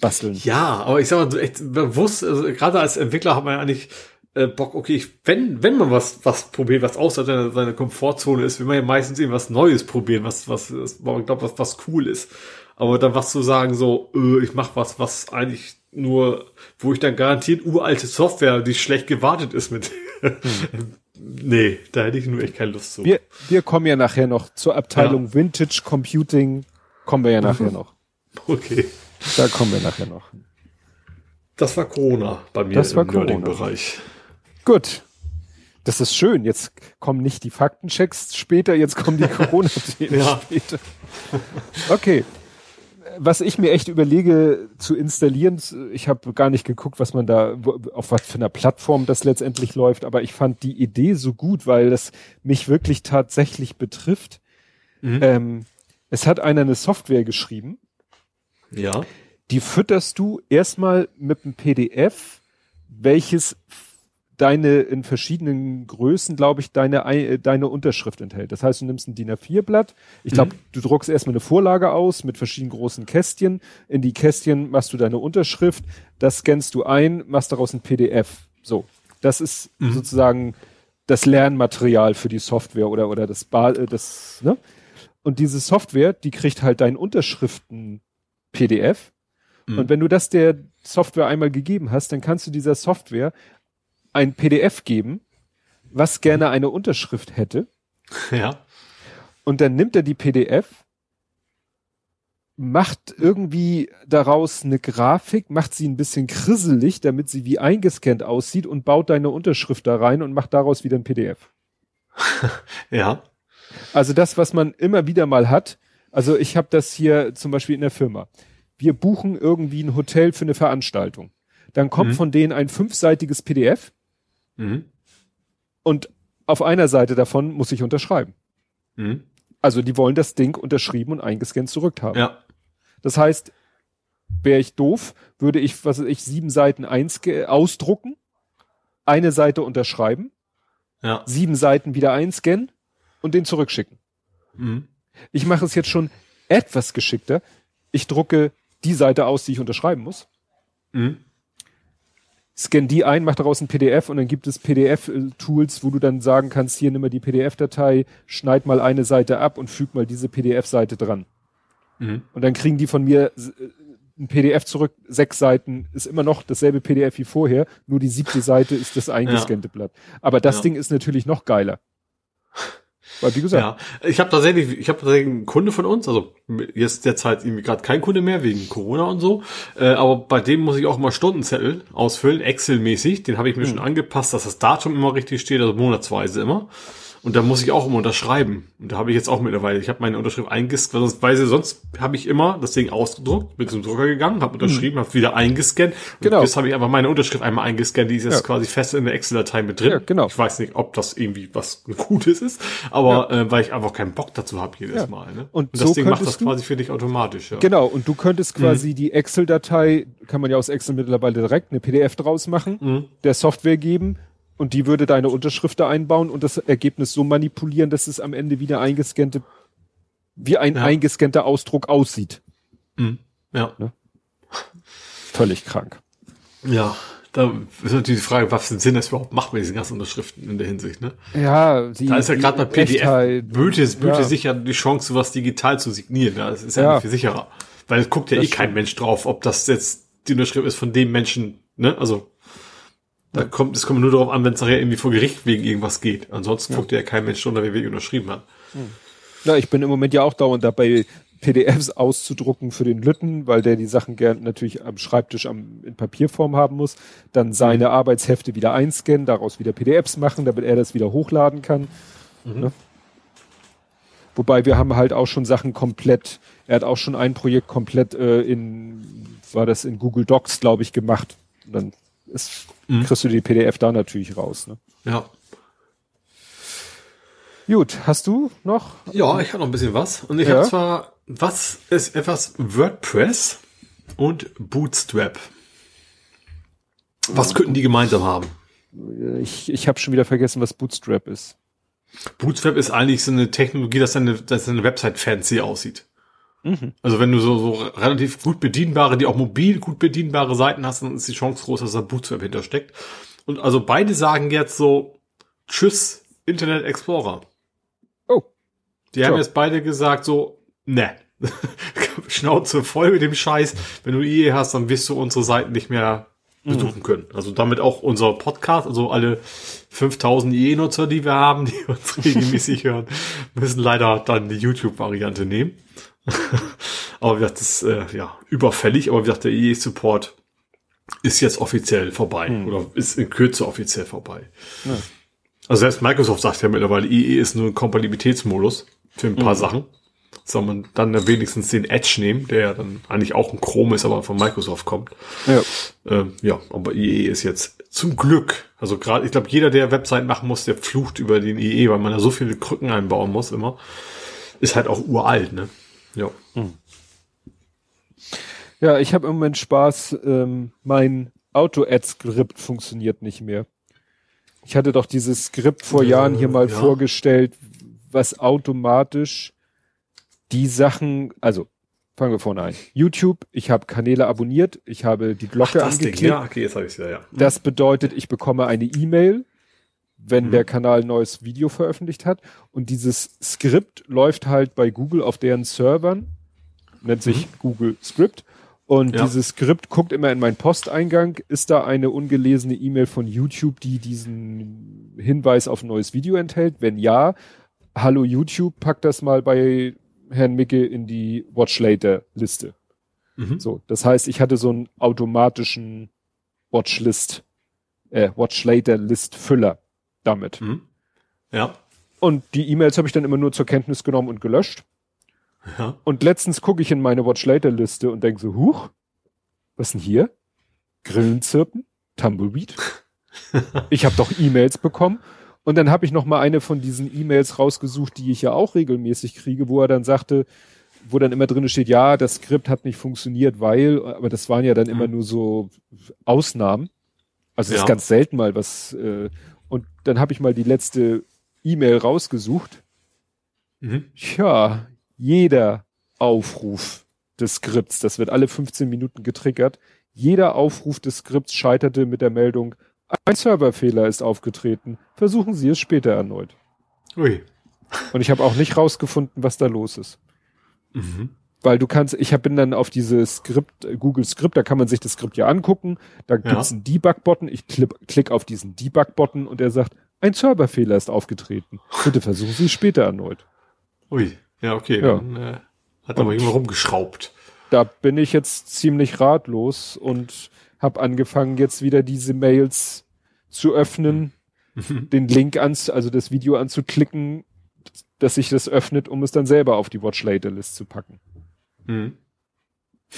basteln. Ja, aber ich sag mal, echt bewusst, also gerade als Entwickler hat man ja eigentlich äh, Bock, okay, ich, wenn, wenn man was, was probiert, was außerhalb seiner Komfortzone ist, will man ja meistens irgendwas Neues probieren, was, was, was man glaubt, was, was cool ist. Aber dann was zu sagen, so, äh, ich mach was, was eigentlich nur, wo ich dann garantiert uralte Software, die schlecht gewartet ist mit. Hm. nee, da hätte ich nur echt keine Lust zu. Wir, wir kommen ja nachher noch zur Abteilung ja. Vintage Computing, kommen wir ja nachher noch. Okay. Da kommen wir nachher noch. Das war Corona bei mir das im Corona-Bereich. Gut. Das ist schön. Jetzt kommen nicht die Faktenchecks später, jetzt kommen die Corona-Themen ja. später. Okay. Was ich mir echt überlege zu installieren, ich habe gar nicht geguckt, was man da, auf was für einer Plattform das letztendlich läuft, aber ich fand die Idee so gut, weil das mich wirklich tatsächlich betrifft. Mhm. Ähm, es hat einer eine Software geschrieben. Ja. Die fütterst du erstmal mit einem PDF, welches deine in verschiedenen Größen, glaube ich, deine äh, deine Unterschrift enthält. Das heißt, du nimmst ein DIN A4 Blatt. Ich glaube, mhm. du druckst erstmal eine Vorlage aus mit verschiedenen großen Kästchen. In die Kästchen machst du deine Unterschrift. Das scannst du ein, machst daraus ein PDF. So, das ist mhm. sozusagen das Lernmaterial für die Software oder oder das ba äh, das ne? Und diese Software, die kriegt halt deinen Unterschriften PDF. Mhm. Und wenn du das der Software einmal gegeben hast, dann kannst du dieser Software ein PDF geben, was gerne eine Unterschrift hätte. Ja. Und dann nimmt er die PDF, macht irgendwie daraus eine Grafik, macht sie ein bisschen krisselig, damit sie wie eingescannt aussieht und baut deine Unterschrift da rein und macht daraus wieder ein PDF. ja. Also das, was man immer wieder mal hat. Also ich habe das hier zum Beispiel in der Firma. Wir buchen irgendwie ein Hotel für eine Veranstaltung. Dann kommt mhm. von denen ein fünfseitiges PDF Mhm. Und auf einer Seite davon muss ich unterschreiben. Mhm. Also die wollen das Ding unterschrieben und eingescannt zurückhaben. Ja. Das heißt, wäre ich doof, würde ich, was weiß ich, sieben Seiten ausdrucken, eine Seite unterschreiben, ja. sieben Seiten wieder einscannen und den zurückschicken. Mhm. Ich mache es jetzt schon etwas geschickter. Ich drucke die Seite aus, die ich unterschreiben muss. Mhm scan die ein, mach daraus ein PDF und dann gibt es PDF-Tools, wo du dann sagen kannst, hier nimm mal die PDF-Datei, schneid mal eine Seite ab und füg mal diese PDF-Seite dran. Mhm. Und dann kriegen die von mir äh, ein PDF zurück, sechs Seiten, ist immer noch dasselbe PDF wie vorher, nur die siebte Seite ist das eingescannte ja. Blatt. Aber das ja. Ding ist natürlich noch geiler. Weil wie gesagt. Ja, ich habe tatsächlich, ich habe tatsächlich einen Kunde von uns, also jetzt derzeit irgendwie gerade kein Kunde mehr wegen Corona und so, äh, aber bei dem muss ich auch mal Stundenzettel ausfüllen, Excel-mäßig. Den habe ich mir mhm. schon angepasst, dass das Datum immer richtig steht, also monatsweise immer. Und da muss ich auch immer unterschreiben. Und da habe ich jetzt auch mittlerweile, ich habe meine Unterschrift eingescannt, sonst, weil sonst habe ich immer das Ding ausgedruckt, bin zum Drucker gegangen, habe unterschrieben, mhm. habe wieder eingescannt. Genau. Jetzt habe ich einfach meine Unterschrift einmal eingescannt, die ist jetzt ja. quasi fest in der Excel-Datei mit drin. Ja, genau. Ich weiß nicht, ob das irgendwie was Gutes ist, aber ja. äh, weil ich einfach keinen Bock dazu habe jedes ja. Mal. Ne? Und, und das so Ding macht das quasi für dich automatisch. Ja. Genau, und du könntest quasi mhm. die Excel-Datei, kann man ja aus Excel mittlerweile direkt eine PDF draus machen, mhm. der Software geben und die würde deine Unterschrift da einbauen und das Ergebnis so manipulieren, dass es am Ende wieder eingescannte, wie ein ja. eingescannter Ausdruck aussieht. Mhm. Ja. Ne? Völlig krank. Ja, da ist natürlich die Frage, was für einen Sinn das überhaupt macht mit diesen ganzen Unterschriften in der Hinsicht, ne? Ja, die, da ist ja gerade bei PDF Echtheit, böte, böte ja. sicher die Chance, sowas digital zu signieren. Ja, das ist ja, ja. viel sicherer. Weil es guckt ja das eh kein Mensch drauf, ob das jetzt die Unterschrift ist von dem Menschen, ne? Also da kommt, es kommt nur darauf an, wenn es nachher irgendwie vor Gericht wegen irgendwas geht. Ansonsten ja. guckt ja kein Mensch drunter, wie wir unterschrieben hat. Hm. Ja, ich bin im Moment ja auch dauernd dabei, PDFs auszudrucken für den Lütten, weil der die Sachen gern natürlich am Schreibtisch am, in Papierform haben muss. Dann seine mhm. Arbeitshefte wieder einscannen, daraus wieder PDFs machen, damit er das wieder hochladen kann. Mhm. Ne? Wobei wir haben halt auch schon Sachen komplett, er hat auch schon ein Projekt komplett äh, in, war das in Google Docs, glaube ich, gemacht. Und dann ist mhm. kriegst du die PDF da natürlich raus. Ne? Ja. Gut, hast du noch? Ja, ich habe noch ein bisschen was. Und ich ja. habe zwar, was ist etwas WordPress und Bootstrap? Was könnten die gemeinsam haben? Ich, ich habe schon wieder vergessen, was Bootstrap ist. Bootstrap ist eigentlich so eine Technologie, dass deine, dass deine Website fancy aussieht. Mhm. Also wenn du so, so relativ gut bedienbare, die auch mobil gut bedienbare Seiten hast, dann ist die Chance groß, dass da Bootstrap hintersteckt. Und also beide sagen jetzt so, tschüss, Internet Explorer. Oh. Die so. haben jetzt beide gesagt so, ne. Schnauze voll mit dem Scheiß. Wenn du IE hast, dann wirst du unsere Seiten nicht mehr besuchen mhm. können. Also damit auch unser Podcast, also alle 5000 IE-Nutzer, die wir haben, die uns regelmäßig hören, müssen leider dann die YouTube-Variante nehmen. aber wie gesagt, das ist äh, ja überfällig, aber wie gesagt, der EE-Support ist jetzt offiziell vorbei hm. oder ist in Kürze offiziell vorbei. Ja. Also selbst Microsoft sagt ja mittlerweile, EE ist nur ein Kompatibilitätsmodus für ein paar mhm. Sachen. Soll man dann wenigstens den Edge nehmen, der ja dann eigentlich auch ein Chrome ist, aber von Microsoft kommt. Ja, ähm, ja aber EE ist jetzt zum Glück, also gerade, ich glaube, jeder, der Website machen muss, der flucht über den EE, weil man da so viele Krücken einbauen muss immer. ist halt auch uralt, ne? Ja. Hm. Ja, ich habe im Moment Spaß. Ähm, mein Auto-Ad-Skript funktioniert nicht mehr. Ich hatte doch dieses Skript vor äh, Jahren hier mal ja. vorgestellt, was automatisch die Sachen, also fangen wir vorne ein. YouTube, ich habe Kanäle abonniert, ich habe die Glocke Ach, angeklickt. Ding. Ja, okay, jetzt habe ich ja, ja. Das bedeutet, ich bekomme eine E-Mail, wenn mhm. der Kanal ein neues Video veröffentlicht hat. Und dieses Skript läuft halt bei Google auf deren Servern, nennt sich mhm. Google Script. Und ja. dieses Skript guckt immer in meinen Posteingang. Ist da eine ungelesene E-Mail von YouTube, die diesen Hinweis auf ein neues Video enthält? Wenn ja, hallo YouTube, pack das mal bei Herrn Micke in die Watch Later Liste. Mhm. So, das heißt, ich hatte so einen automatischen Watchlist, äh, Watch Later List Füller damit. Mhm. Ja. Und die E-Mails habe ich dann immer nur zur Kenntnis genommen und gelöscht. Ja. Und letztens gucke ich in meine Watch Later Liste und denke so, huch, was denn hier? Grillenzirpen? Tumbleweed? ich habe doch E-Mails bekommen. Und dann habe ich noch mal eine von diesen E-Mails rausgesucht, die ich ja auch regelmäßig kriege, wo er dann sagte, wo dann immer drin steht, ja, das Skript hat nicht funktioniert, weil, aber das waren ja dann immer mhm. nur so Ausnahmen. Also es ja. ist ganz selten mal was. Äh, und dann habe ich mal die letzte E-Mail rausgesucht. Mhm. Tja, jeder Aufruf des Skripts, das wird alle 15 Minuten getriggert, jeder Aufruf des Skripts scheiterte mit der Meldung, ein Serverfehler ist aufgetreten. Versuchen Sie es später erneut. Ui. Und ich habe auch nicht rausgefunden, was da los ist. Mhm. Weil du kannst, ich hab, bin dann auf dieses Skript, Google Skript, da kann man sich das Skript ja angucken. Da ja. gibt's einen Debug-Button. Ich klick, klick auf diesen Debug-Button und er sagt, ein Serverfehler ist aufgetreten. Bitte versuchen Sie es später erneut. Ui. Ja, okay. Ja. Dann, äh, hat aber immer rumgeschraubt. Da bin ich jetzt ziemlich ratlos und habe angefangen, jetzt wieder diese Mails zu öffnen, mhm. den Link ans, also das Video anzuklicken, dass sich das öffnet, um es dann selber auf die Watch Later List zu packen. Mhm.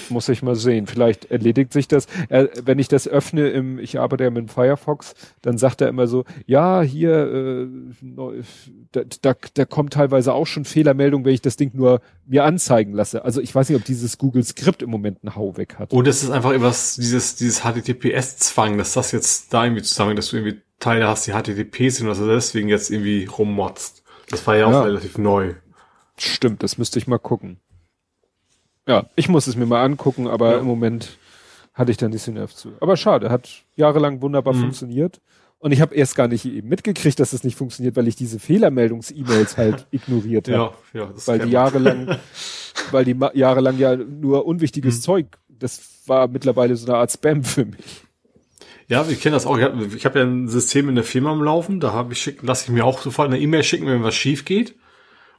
Muss ich mal sehen. Vielleicht erledigt sich das. Wenn ich das öffne im, ich arbeite ja mit Firefox, dann sagt er immer so, ja, hier, äh, da, da, da kommt teilweise auch schon Fehlermeldung, wenn ich das Ding nur mir anzeigen lasse. Also ich weiß nicht, ob dieses Google Skript im Moment einen Hau weg hat. Und es ist einfach etwas, dieses, dieses HTTPS-Zwang, dass das jetzt da irgendwie zusammen, dass du irgendwie Teile hast, die HTTP sind, dass du deswegen jetzt irgendwie rummotzt. Das war ja auch ja. relativ neu. Stimmt, das müsste ich mal gucken. Ja, ich muss es mir mal angucken, aber ja. im Moment hatte ich da nicht den Nerv zu. Aber schade, hat jahrelang wunderbar mhm. funktioniert. Und ich habe erst gar nicht eben mitgekriegt, dass es nicht funktioniert, weil ich diese Fehlermeldungs-E-Mails halt ignoriert habe. Ja, ja, das weil die jahrelang, weil die jahrelang ja nur unwichtiges mhm. Zeug, das war mittlerweile so eine Art Spam für mich. Ja, ich kenne das auch. Ich habe hab ja ein System in der Firma am Laufen, da habe ich lasse ich mir auch sofort eine E-Mail schicken, wenn was schief geht.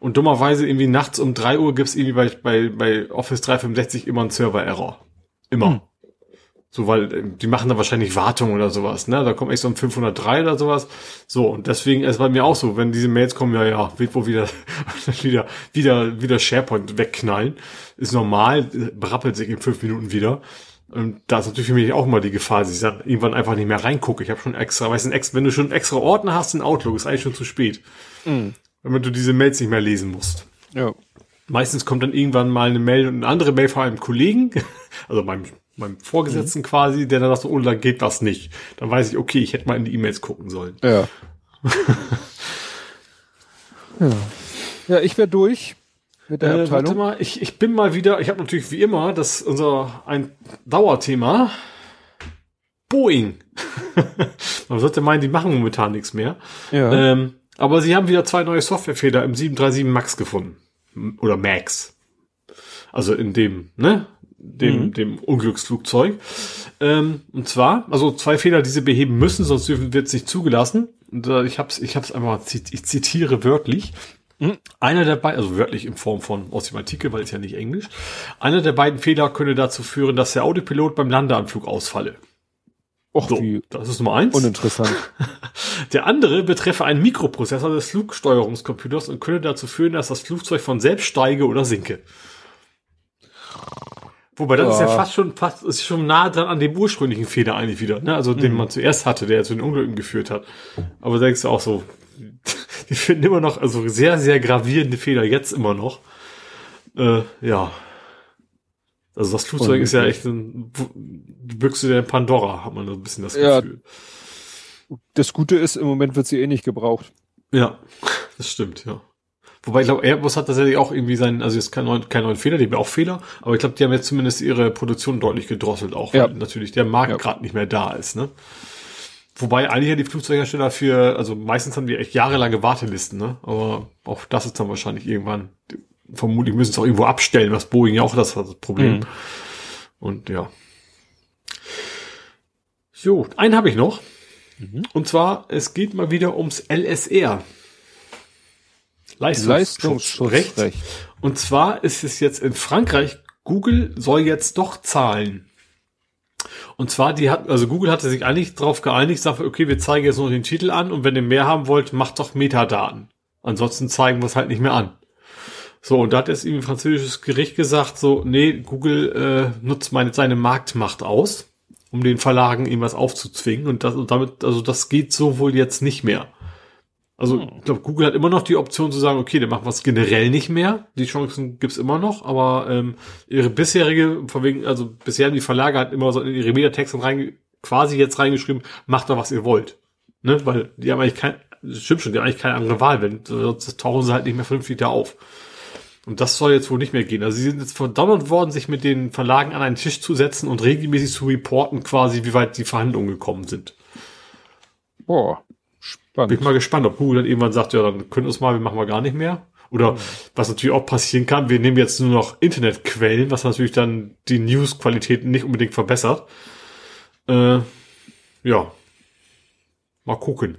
Und dummerweise irgendwie nachts um drei Uhr gibt's irgendwie bei, bei, bei Office 365 immer einen Server-Error. Immer. Hm. So, weil äh, die machen da wahrscheinlich Wartung oder sowas, ne? Da kommt echt so ein 503 oder sowas. So, und deswegen ist bei mir auch so, wenn diese Mails kommen, ja, ja, wird wohl wieder, wieder, wieder, wieder SharePoint wegknallen. Ist normal, brappelt sich in fünf Minuten wieder. Und da ist natürlich für mich auch mal die Gefahr, dass ich dann irgendwann einfach nicht mehr reingucke. Ich habe schon extra, weißt du, wenn du schon extra Ordner hast in Outlook, ist eigentlich schon zu spät. Mhm wenn du diese Mails nicht mehr lesen musst. Ja. Meistens kommt dann irgendwann mal eine Mail und eine andere Mail von einem Kollegen, also meinem, meinem Vorgesetzten mhm. quasi, der dann sagt, oh, dann geht das nicht. Dann weiß ich, okay, ich hätte mal in die E-Mails gucken sollen. Ja. ja. Ja, ich wäre durch mit der äh, Abteilung. Warte mal, ich, ich bin mal wieder, ich habe natürlich wie immer, das unser ein Dauerthema. Boeing. Man sollte meinen, die machen momentan nichts mehr. Ja. Ähm, aber sie haben wieder zwei neue Softwarefehler im 737 Max gefunden. Oder Max. Also in dem, ne? Dem, mhm. dem Unglücksflugzeug. Ähm, und zwar, also zwei Fehler, die sie beheben müssen, sonst wird es nicht zugelassen. Und, äh, ich hab's, ich hab's einfach, ich zitiere wörtlich. Mhm. Einer der beiden, also wörtlich in Form von aus dem Artikel, weil es ja nicht Englisch. Einer der beiden Fehler könne dazu führen, dass der Autopilot beim Landeanflug ausfalle. Och, so, wie das ist Nummer eins. Uninteressant. Der andere betreffe einen Mikroprozessor des Flugsteuerungscomputers und könne dazu führen, dass das Flugzeug von selbst steige oder sinke. Wobei das ja. ist ja fast schon fast ist schon nah dran an dem ursprünglichen Fehler eigentlich wieder, ne? Also den mhm. man zuerst hatte, der zu den Unglücken geführt hat. Aber denkst du auch so, die finden immer noch, also sehr, sehr gravierende Fehler, jetzt immer noch. Äh, ja. Also das Flugzeug Und ist ja echt ein, die Büchse der Pandora, hat man so ein bisschen das Gefühl. Ja, das Gute ist, im Moment wird sie eh nicht gebraucht. Ja, das stimmt, ja. Wobei ich glaube, Airbus hat tatsächlich auch irgendwie seinen, also jetzt kein neuen, kein neuen Fehler, die haben auch Fehler, aber ich glaube, die haben jetzt zumindest ihre Produktion deutlich gedrosselt auch, ja. weil natürlich der Markt ja. gerade nicht mehr da ist, ne? Wobei eigentlich ja die Flugzeughersteller für, also meistens haben die echt jahrelange Wartelisten, ne? Aber auch das ist dann wahrscheinlich irgendwann, vermutlich müssen sie es auch irgendwo abstellen, was Boeing ja auch das, das Problem. Mhm. Und ja. Jo, einen habe ich noch. Mhm. Und zwar, es geht mal wieder ums LSR. Leistungsschutzrecht. Leistungsschutzrecht. Und zwar ist es jetzt in Frankreich, Google soll jetzt doch zahlen. Und zwar, die hat, also Google hatte sich eigentlich darauf geeinigt, sagt, okay, wir zeigen jetzt nur den Titel an und wenn ihr mehr haben wollt, macht doch Metadaten. Ansonsten zeigen wir es halt nicht mehr an. So, und da hat jetzt irgendwie ein französisches Gericht gesagt, so, nee, Google äh, nutzt meine, seine Marktmacht aus, um den Verlagen ihm was aufzuzwingen. Und das, und damit, also das geht so wohl jetzt nicht mehr. Also hm. ich glaube, Google hat immer noch die Option zu sagen, okay, dann machen wir es generell nicht mehr. Die Chancen gibt's immer noch, aber ähm, ihre bisherige, von wegen, also bisher haben die Verlage halt immer so in ihre Mediatexte rein, quasi jetzt reingeschrieben, macht doch, was ihr wollt. Ne? Weil die haben eigentlich kein, stimmt schon, die haben eigentlich keine andere Wahl, wenn sonst tauchen sie halt nicht mehr vernünftig da auf. Und das soll jetzt wohl nicht mehr gehen. Also sie sind jetzt verdonnert worden, sich mit den Verlagen an einen Tisch zu setzen und regelmäßig zu reporten, quasi, wie weit die Verhandlungen gekommen sind. Boah. Spannend. Bin ich mal gespannt, ob Google dann irgendwann sagt, ja, dann können wir es mal, wir machen wir gar nicht mehr. Oder mhm. was natürlich auch passieren kann, wir nehmen jetzt nur noch Internetquellen, was natürlich dann die News-Qualität nicht unbedingt verbessert. Äh, ja. Mal gucken.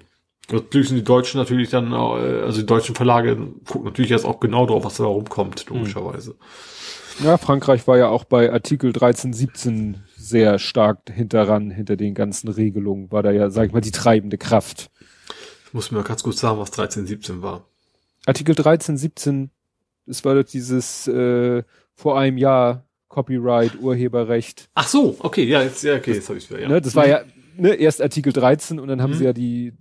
Natürlich sind die Deutschen natürlich dann, äh, also die deutschen Verlage gucken natürlich jetzt auch genau drauf, was da rumkommt, logischerweise. Ja, Frankreich war ja auch bei Artikel 13, 17 sehr stark hinteran, hinter den ganzen Regelungen, war da ja, sag ich mal, die treibende Kraft. Ich muss mir ganz gut sagen, was 13, 17 war. Artikel 13, 17, es war doch dieses äh, vor einem Jahr Copyright, Urheberrecht. Ach so, okay, ja, jetzt, ja okay, jetzt habe ich wieder, ja. Ne, das war ja ne, erst Artikel 13 und dann haben mhm. sie ja die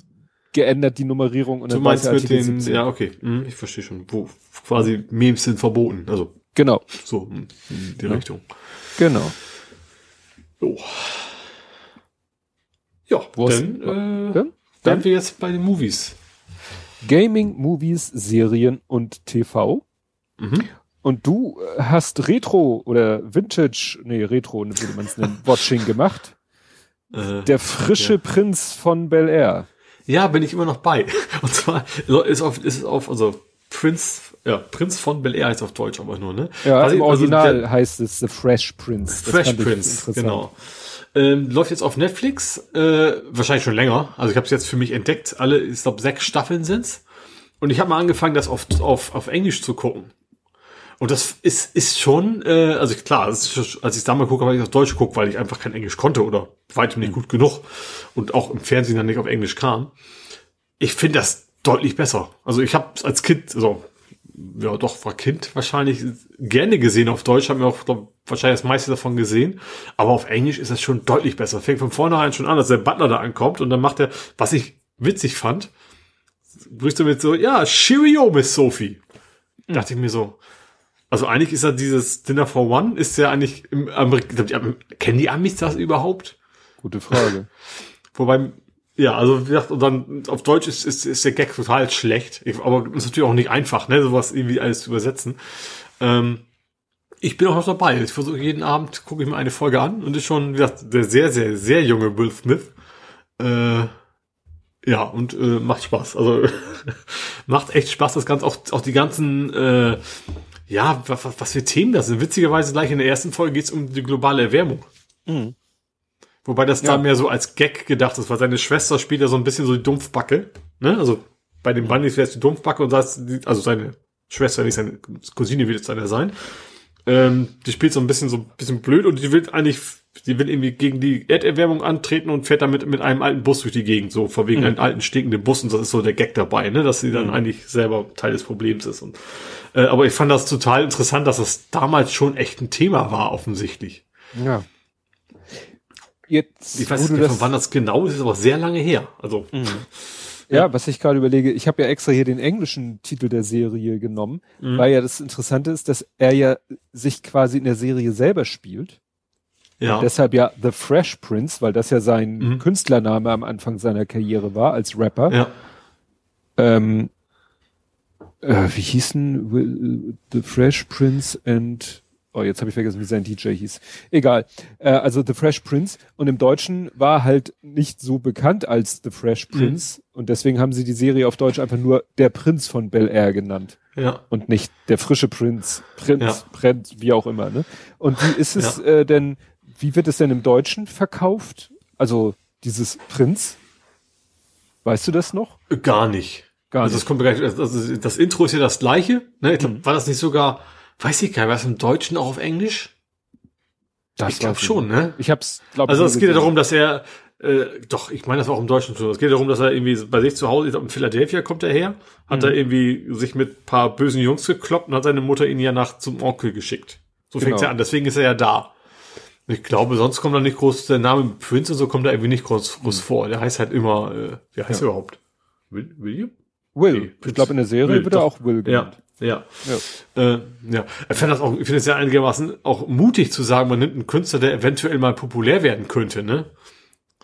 geändert, die Nummerierung. Und du meinst mit den, 17. ja, okay, mhm, ich verstehe schon, wo quasi Memes sind verboten, also. Genau. So, in die ja. Richtung. Genau. Oh. Ja, Wo dann, äh, dann? Dann wir jetzt bei den Movies. Gaming, Movies, Serien und TV. Mhm. Und du hast Retro oder Vintage, nee, Retro würde man es nennen, Watching gemacht. Äh, Der frische ja. Prinz von Bel Air. Ja, bin ich immer noch bei. Und zwar ist auf, ist auf, also Prinz, ja, Prinz von Bel Air heißt auf Deutsch aber nur, ne? Ja, also, im Original also heißt es The Fresh Prince. Das Fresh Prince, genau. Ähm, läuft jetzt auf Netflix, äh, wahrscheinlich schon länger. Also ich habe es jetzt für mich entdeckt. Alle, ich glaube, sechs Staffeln sind's. Und ich habe mal angefangen, das auf, auf, auf Englisch zu gucken. Und das ist, ist schon, äh, also klar, ist, als ich da mal gucke, habe ich auf Deutsch geguckt, weil ich einfach kein Englisch konnte oder weitem nicht mhm. gut genug und auch im Fernsehen dann nicht auf Englisch kam. Ich finde das deutlich besser. Also ich habe als Kind, also ja doch, war Kind wahrscheinlich gerne gesehen auf Deutsch, habe mir auch glaub, wahrscheinlich das meiste davon gesehen, aber auf Englisch ist das schon deutlich besser. Fängt von vornherein schon an, dass der Butler da ankommt und dann macht er, was ich witzig fand, brichst du mit so, ja, Cheerio, Miss Sophie. Mhm. Dachte ich mir so. Also eigentlich ist ja dieses Dinner for One, ist ja eigentlich im Amerika, kennen die Amis das überhaupt? Gute Frage. Wobei ja, also wie gesagt, und dann auf Deutsch ist, ist, ist der Gag total schlecht. Aber ist natürlich auch nicht einfach, ne, sowas irgendwie alles zu übersetzen. Ähm, ich bin auch noch dabei. Ich versuche jeden Abend, gucke ich mir eine Folge an und ist schon, wie gesagt, der sehr, sehr, sehr junge Will Smith. Äh, ja, und äh, macht Spaß. Also macht echt Spaß, das Ganze, auch, auch die ganzen, äh, ja, was, was für Themen das sind. Witzigerweise gleich in der ersten Folge geht's um die globale Erwärmung. Mhm. Wobei das ja. da mehr so als Gag gedacht ist, weil seine Schwester spielt ja so ein bisschen so die Dumpfbacke. Ne? Also bei den Bunnies wäre es die Dumpfbacke und das, also seine Schwester, nicht seine Cousine wird es dann ja sein. Ähm, die spielt so ein bisschen so ein bisschen blöd und die will eigentlich, die will irgendwie gegen die Erderwärmung antreten und fährt damit mit einem alten Bus durch die Gegend, so vor wegen mhm. einem alten stinkenden Bus und das ist so der Gag dabei, ne, dass sie dann mhm. eigentlich selber Teil des Problems ist. Und, äh, aber ich fand das total interessant, dass das damals schon echt ein Thema war, offensichtlich. Ja jetzt. Ich weiß nicht, von wann das genau ist, ist aber sehr lange her. Also. Mhm. Ja, was ich gerade überlege, ich habe ja extra hier den englischen Titel der Serie genommen, mhm. weil ja das Interessante ist, dass er ja sich quasi in der Serie selber spielt. Ja. Und deshalb ja The Fresh Prince, weil das ja sein mhm. Künstlername am Anfang seiner Karriere war als Rapper. Ja. Ähm, äh, wie hießen The Fresh Prince and Oh, jetzt habe ich vergessen, wie sein DJ hieß. Egal. Äh, also The Fresh Prince. Und im Deutschen war halt nicht so bekannt als The Fresh mhm. Prince. Mhm. Und deswegen haben sie die Serie auf Deutsch einfach nur Der Prinz von Bel Air genannt. Ja. Und nicht der frische Prinz, Prinz, ja. Prinz, wie auch immer. Ne? Und wie ist es ja. äh, denn, wie wird es denn im Deutschen verkauft? Also dieses Prinz? Weißt du das noch? Gar nicht. Gar also nicht. Es kommt gleich, also das Intro ist ja das gleiche. Ne? Ich glaub, mhm. War das nicht sogar Weiß ich gar nicht, was im Deutschen auch auf Englisch? Das ich glaube schon, ne? Ich hab's, glaube Also es geht ja darum, dass er, äh, doch, ich meine, das war auch im Deutschen so. Es geht darum, dass er irgendwie bei sich zu Hause, ich glaube in Philadelphia kommt er her, hat mhm. er irgendwie sich mit paar bösen Jungs gekloppt und hat seine Mutter ihn ja nach zum Onkel geschickt. So genau. fängt's ja an, deswegen ist er ja da. Ich glaube, sonst kommt da nicht groß, der Name Prince und so kommt da irgendwie nicht groß, groß mhm. vor. Der heißt halt immer, äh, wie heißt ja. er überhaupt? Will, William? Will. Ich glaube, in der Serie Will, wird er auch Will genannt. Ja. Ja. Ja. Äh, ja. Ich finde das auch, ich finde es ja einigermaßen auch mutig zu sagen, man nimmt einen Künstler, der eventuell mal populär werden könnte, ne?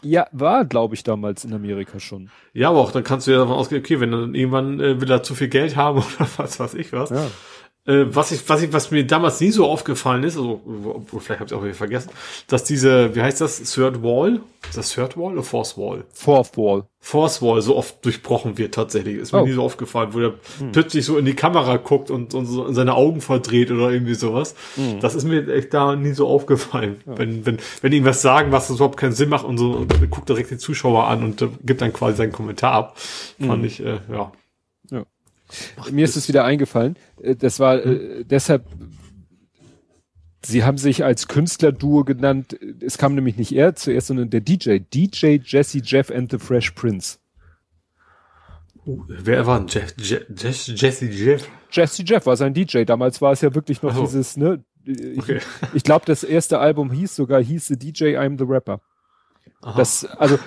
Ja, war, glaube ich, damals in Amerika schon. Ja, aber auch dann kannst du ja davon ausgehen, okay, wenn dann irgendwann äh, will er zu viel Geld haben oder was weiß ich was, ja. Äh, was ich, was ich, was mir damals nie so aufgefallen ist, also vielleicht habe ich auch wieder vergessen, dass diese, wie heißt das, Third Wall, ist das Third Wall oder Fourth Wall? Fourth Wall. Fourth Wall so oft durchbrochen wird tatsächlich. Ist mir oh. nie so aufgefallen, wo der hm. plötzlich so in die Kamera guckt und, und so seine Augen verdreht oder irgendwie sowas. Hm. Das ist mir echt da nie so aufgefallen. Ja. Wenn, wenn, wenn die was sagen, was überhaupt keinen Sinn macht und so, und guckt direkt die Zuschauer an und äh, gibt dann quasi seinen Kommentar ab. Hm. Fand ich, äh, ja. Ach, Mir ist es wieder eingefallen. Äh, das war äh, deshalb, sie haben sich als Künstlerduo genannt. Es kam nämlich nicht er zuerst, sondern der DJ. DJ Jesse Jeff and the Fresh Prince. Uh, wer war denn Jeff, Jeff, Jesse Jeff? Jesse Jeff war sein DJ. Damals war es ja wirklich noch oh. dieses, ne? Ich, okay. ich glaube, das erste Album hieß sogar, hieß The DJ I'm the Rapper. Aha. Das, also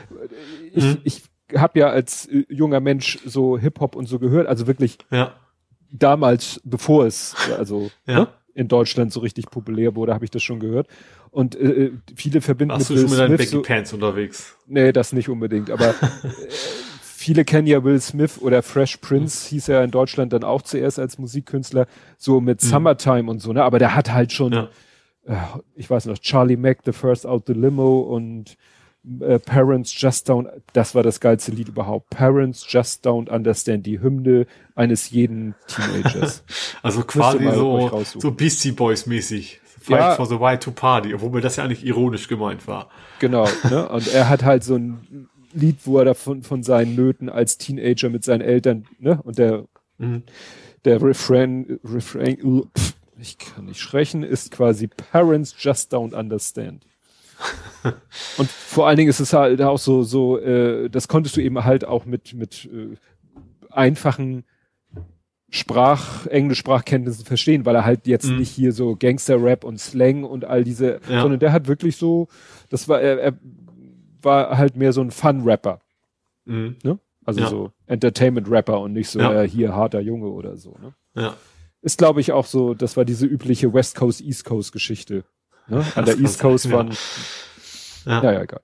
ich, mhm. ich habe ja als äh, junger Mensch so Hip-Hop und so gehört, also wirklich ja. damals, bevor es also ja. ne, in Deutschland so richtig populär wurde, habe ich das schon gehört. Und äh, äh viele verbinden Warst mit du schon mit deinen Becky so, Pants unterwegs? Nee, das nicht unbedingt, aber äh, viele kennen ja Will Smith oder Fresh Prince, mhm. hieß er in Deutschland dann auch zuerst als Musikkünstler, so mit mhm. Summertime und so, ne? Aber der hat halt schon, ja. äh, ich weiß noch, Charlie Mack, The First Out the Limo und äh, Parents Just Don't, das war das geilste Lied überhaupt. Parents Just Don't Understand, die Hymne eines jeden Teenagers. also quasi so, so Beastie Boys mäßig. Fight ja, for the Right to Party, obwohl das ja eigentlich ironisch gemeint war. Genau, ne? Und er hat halt so ein Lied, wo er davon von seinen Nöten als Teenager mit seinen Eltern, ne? Und der, mhm. der Refrain, Refrain, ich kann nicht sprechen, ist quasi Parents just don't understand. Und vor allen Dingen ist es halt auch so, so, äh, das konntest du eben halt auch mit, mit äh, einfachen Sprach, Englisch-Sprachkenntnissen verstehen, weil er halt jetzt mhm. nicht hier so Gangster-Rap und Slang und all diese, ja. sondern der hat wirklich so, das war, er, er war halt mehr so ein Fun-Rapper. Mhm. Ne? Also ja. so Entertainment-Rapper und nicht so ja. äh, hier harter Junge oder so. Ne? Ja. Ist, glaube ich, auch so, das war diese übliche West Coast, East Coast Geschichte. Ne? An der East Coast sein. Ja. ja, ja, egal.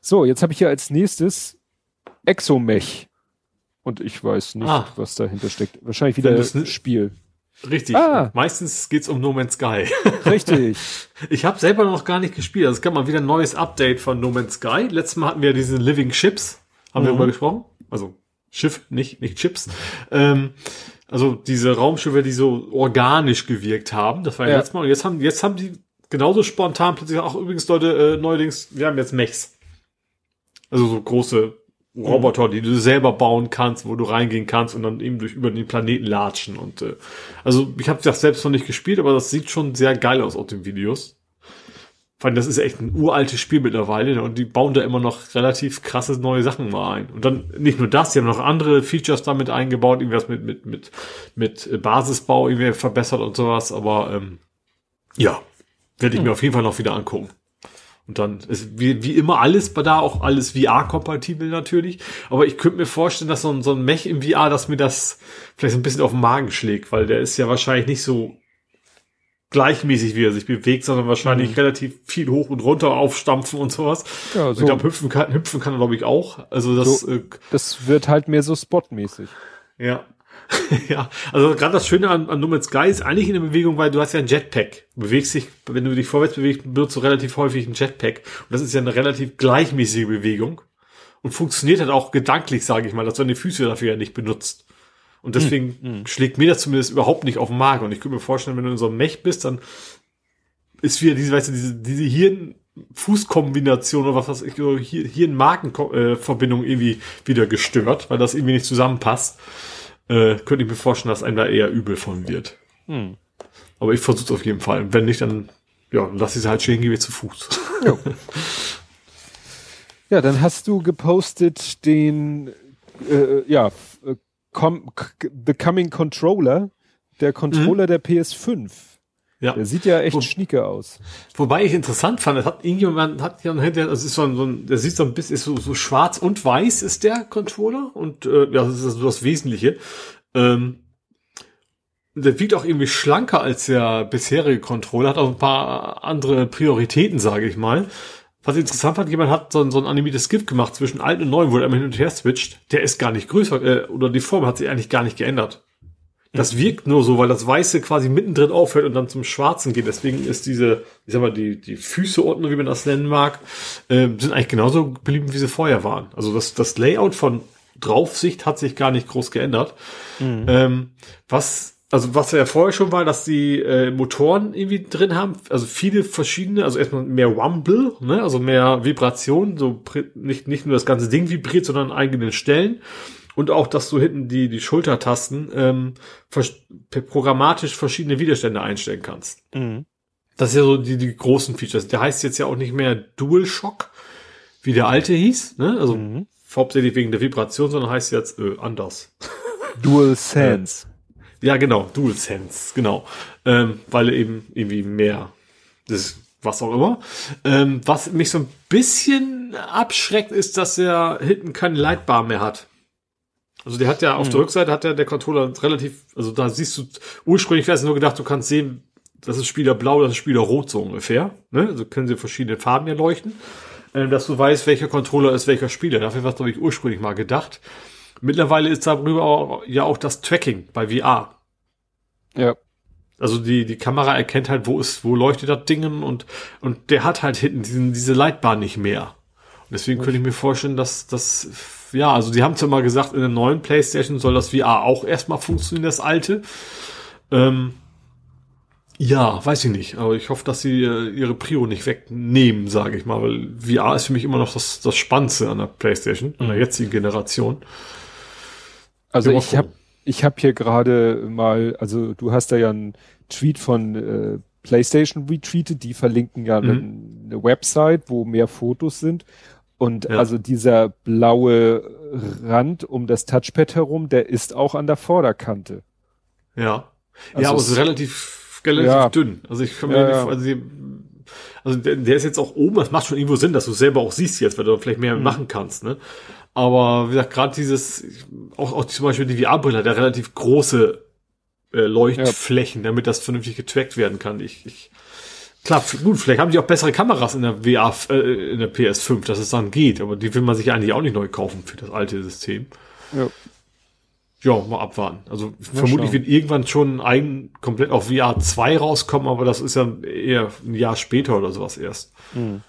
So, jetzt habe ich hier als nächstes Exomech. Und ich weiß nicht, ah. was dahinter steckt. Wahrscheinlich wieder das Spiel. Richtig. Ah. Meistens geht's um No Man's Sky. Richtig. Ich habe selber noch gar nicht gespielt. Also es gab mal wieder ein neues Update von No Man's Sky. Letztes Mal hatten wir diese Living Ships. Haben mhm. wir darüber gesprochen? Also Schiff, nicht, nicht Chips. Ähm, also diese Raumschiffe, die so organisch gewirkt haben. Das war ja, ja. letztes Mal. Und jetzt haben, jetzt haben die genauso spontan plötzlich auch übrigens Leute, äh, neuerdings, wir haben jetzt Mechs. Also so große Roboter, die du selber bauen kannst, wo du reingehen kannst und dann eben durch über den Planeten latschen und äh, also ich habe das selbst noch nicht gespielt, aber das sieht schon sehr geil aus auf den Videos. Allem, das ist echt ein uraltes Spiel mittlerweile und die bauen da immer noch relativ krasse neue Sachen mal ein. Und dann nicht nur das, die haben noch andere Features damit eingebaut, irgendwas mit mit mit mit Basisbau irgendwie verbessert und sowas, aber ähm, ja, werde ich hm. mir auf jeden Fall noch wieder angucken. Und dann ist wie, wie immer alles bei da auch alles VR-kompatibel natürlich. Aber ich könnte mir vorstellen, dass so ein, so ein Mech im VR, dass mir das vielleicht ein bisschen auf den Magen schlägt, weil der ist ja wahrscheinlich nicht so gleichmäßig, wie er sich bewegt, sondern wahrscheinlich mhm. relativ viel hoch und runter aufstampfen und sowas. Ja, so. Ich glaube, hüpfen kann, hüpfen kann er, glaube ich, auch. Also das, so, äh, das wird halt mehr so spotmäßig. Ja. ja, also gerade das Schöne an, an No Man's Sky ist eigentlich in der Bewegung, weil du hast ja ein Jetpack. Du bewegst dich, wenn du dich vorwärts bewegst, benutzt du relativ häufig ein Jetpack. Und das ist ja eine relativ gleichmäßige Bewegung. Und funktioniert halt auch gedanklich, sage ich mal, dass du deine Füße dafür ja nicht benutzt. Und deswegen hm, schlägt mir das zumindest überhaupt nicht auf den Magen. Und ich könnte mir vorstellen, wenn du in so einem Mech bist, dann ist wieder diese, weißt du, diese, diese Hirn, Fußkombination oder was weiß ich, hier, hier in Markenverbindung äh, irgendwie wieder gestört, weil das irgendwie nicht zusammenpasst äh, könnte ich mir vorstellen, dass einem da eher übel von wird. Hm. Aber ich versuche es auf jeden Fall. Wenn nicht, dann ja, lass ich sie halt stehen, gehe ich zu Fuß. Ja. ja, dann hast du gepostet den äh, ja, äh, com, The Coming Controller, der Controller mhm. der PS5. Ja. Der sieht ja echt Wo, schnieke aus. Wobei ich interessant fand, das hat irgendjemand, hat ja hinter, das ist so ein, so ein, der sieht so ein bisschen, ist so, so schwarz und weiß ist der Controller und äh, ja, das ist also das Wesentliche. Ähm, der wiegt auch irgendwie schlanker als der bisherige Controller, hat auch ein paar andere Prioritäten, sage ich mal. Was ich interessant fand, jemand hat so ein, so ein animiertes Gift gemacht zwischen alten und neuen, wo er immer hin und her switcht. Der ist gar nicht größer, äh, oder die Form hat sich eigentlich gar nicht geändert. Das wirkt nur so, weil das Weiße quasi mittendrin aufhört und dann zum Schwarzen geht. Deswegen ist diese, ich sag mal, die, die Füße unten, wie man das nennen mag, äh, sind eigentlich genauso beliebt, wie sie vorher waren. Also das, das Layout von Draufsicht hat sich gar nicht groß geändert. Mhm. Ähm, was, also was ja vorher schon war, dass die äh, Motoren irgendwie drin haben, also viele verschiedene, also erstmal mehr Rumble, ne, also mehr Vibration, so nicht, nicht nur das ganze Ding vibriert, sondern an eigenen Stellen und auch, dass du hinten die, die Schultertasten ähm, programmatisch verschiedene Widerstände einstellen kannst. Mhm. Das ist ja so die, die großen Features. Der heißt jetzt ja auch nicht mehr DualShock, wie der alte hieß, ne? Also mhm. hauptsächlich wegen der Vibration, sondern heißt jetzt äh, anders. DualSense. Äh, ja, genau, DualSense, genau. Ähm, weil er eben irgendwie mehr, das was auch immer. Ähm, was mich so ein bisschen abschreckt, ist, dass er hinten keine Leitbar mehr hat. Also der hat ja auf mhm. der Rückseite hat ja der Controller relativ, also da siehst du ursprünglich wäre es nur gedacht, du kannst sehen, das ist Spieler blau, das ist Spieler rot so ungefähr. Ne? Also können sie verschiedene Farben hier leuchten, äh, dass du weißt, welcher Controller ist welcher Spieler. Dafür war es glaube ich ursprünglich mal gedacht. Mittlerweile ist darüber auch, ja auch das Tracking bei VR. Ja. Also die, die Kamera erkennt halt, wo ist, wo leuchtet das Ding und, und der hat halt hinten diesen, diese Leitbahn nicht mehr. Und deswegen könnte ich mir vorstellen, dass das ja, also die haben zwar mal gesagt, in der neuen PlayStation soll das VR auch erstmal funktionieren, das alte. Ähm, ja, weiß ich nicht, aber ich hoffe, dass sie äh, ihre Prio nicht wegnehmen, sage ich mal, weil VR ist für mich immer noch das, das Spannendste an der PlayStation, an der mhm. jetzigen Generation. Also ich habe ich hab hier gerade mal, also du hast da ja einen Tweet von äh, PlayStation retweetet, die verlinken ja mhm. eine Website, wo mehr Fotos sind. Und ja. also dieser blaue Rand um das Touchpad herum, der ist auch an der Vorderkante. Ja. Also ja, aber es ist relativ, relativ ja. dünn. Also ich kann mir ja, nicht, also, die, also der, der, ist jetzt auch oben, das macht schon irgendwo Sinn, dass du selber auch siehst jetzt, weil du vielleicht mehr mhm. machen kannst, ne? Aber wie gesagt, gerade dieses, auch, auch zum Beispiel die VR-Brille hat ja relativ große äh, Leuchtflächen, damit das vernünftig getrackt werden kann. Ich, ich Klar, gut, vielleicht haben die auch bessere Kameras in der VR, äh, in der PS5, dass es dann geht, aber die will man sich eigentlich auch nicht neu kaufen für das alte System. Ja. Ja, mal abwarten. Also mal vermutlich schauen. wird irgendwann schon ein komplett auf VR 2 rauskommen, aber das ist ja eher ein Jahr später oder sowas erst. Mhm.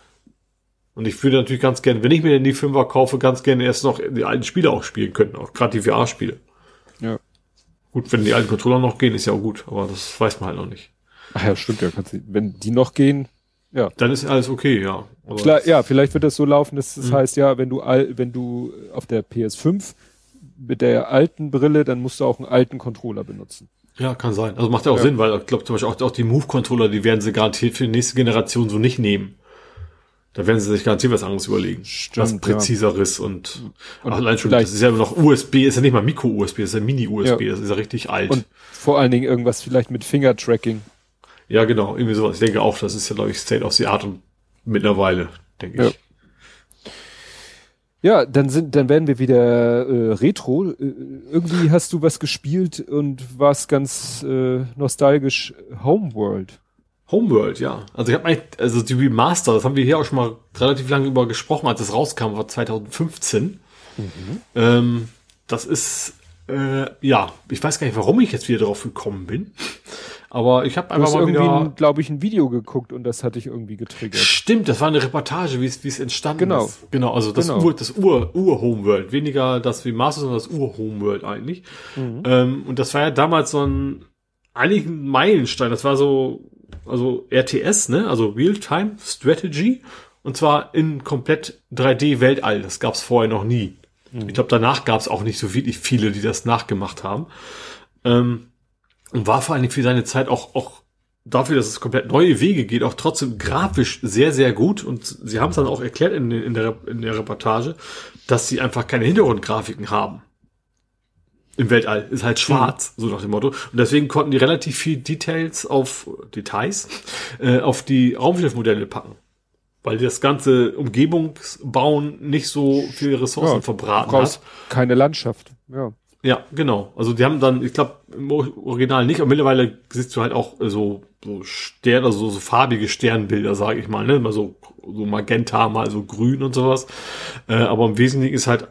Und ich würde natürlich ganz gerne, wenn ich mir denn die 5er kaufe, ganz gerne erst noch die alten Spiele auch spielen können, auch gerade die VR-Spiele. Ja. Gut, wenn die alten Controller noch gehen, ist ja auch gut, aber das weiß man halt noch nicht. Ach ja, stimmt ja. Kannst, wenn die noch gehen, ja. Dann ist alles okay, ja. Klar, ja, vielleicht wird das so laufen, dass das mhm. heißt, ja, wenn du all, wenn du auf der PS5 mit der alten Brille, dann musst du auch einen alten Controller benutzen. Ja, kann sein. Also macht ja auch ja. Sinn, weil ich glaube zum Beispiel auch, auch die Move-Controller, die werden sie garantiert für die nächste Generation so nicht nehmen. Da werden sie sich garantiert was anderes überlegen. Stimmt, was präziseres ja. und, und allein schon, das ist ja noch USB, ist ja nicht mal Micro-USB, ist ja Mini-USB, ja. das ist ja richtig alt. Und vor allen Dingen irgendwas vielleicht mit Finger-Tracking. Ja, genau, irgendwie sowas. Ich denke auch, das ist ja, glaube ich, State of the Art und mittlerweile, denke ich. Ja, dann sind, dann werden wir wieder äh, Retro. Äh, irgendwie hast du was gespielt und warst ganz äh, nostalgisch Homeworld. Homeworld, ja. Also ich habe eigentlich, also die Remaster, das haben wir hier auch schon mal relativ lange über gesprochen, als es rauskam, war 2015. Mhm. Ähm, das ist, äh, ja, ich weiß gar nicht, warum ich jetzt wieder drauf gekommen bin. Aber ich habe einfach mal wieder, glaube ich, ein Video geguckt und das hatte ich irgendwie getriggert. Stimmt, das war eine Reportage, wie es wie es entstanden genau. ist. Genau, also das genau. Ur das Ur Ur Homeworld, weniger das wie Master, sondern das Ur Homeworld eigentlich. Mhm. Ähm, und das war ja damals so ein eigentlich ein Meilenstein. Das war so also RTS, ne, also Real Time Strategy und zwar in komplett 3D Weltall. Das gab's vorher noch nie. Mhm. Ich glaube, danach gab's auch nicht so wirklich viele, die das nachgemacht haben. Ähm, und war vor allem für seine Zeit auch, auch dafür, dass es komplett neue Wege geht, auch trotzdem grafisch sehr, sehr gut. Und sie haben es dann auch erklärt in, in, der, in der Reportage, dass sie einfach keine Hintergrundgrafiken haben. Im Weltall ist halt schwarz, mhm. so nach dem Motto. Und deswegen konnten die relativ viel Details auf Details äh, auf die Raumschiffmodelle packen. Weil das ganze Umgebungsbauen nicht so viele Ressourcen ja, verbraten hat. Keine Landschaft, ja. Ja, genau. Also die haben dann, ich glaube, im Original nicht, aber mittlerweile siehst du halt auch so, so Sterne, also so farbige Sternbilder, sage ich mal, ne? Mal so, so Magenta, mal so grün und sowas. Äh, aber im Wesentlichen ist halt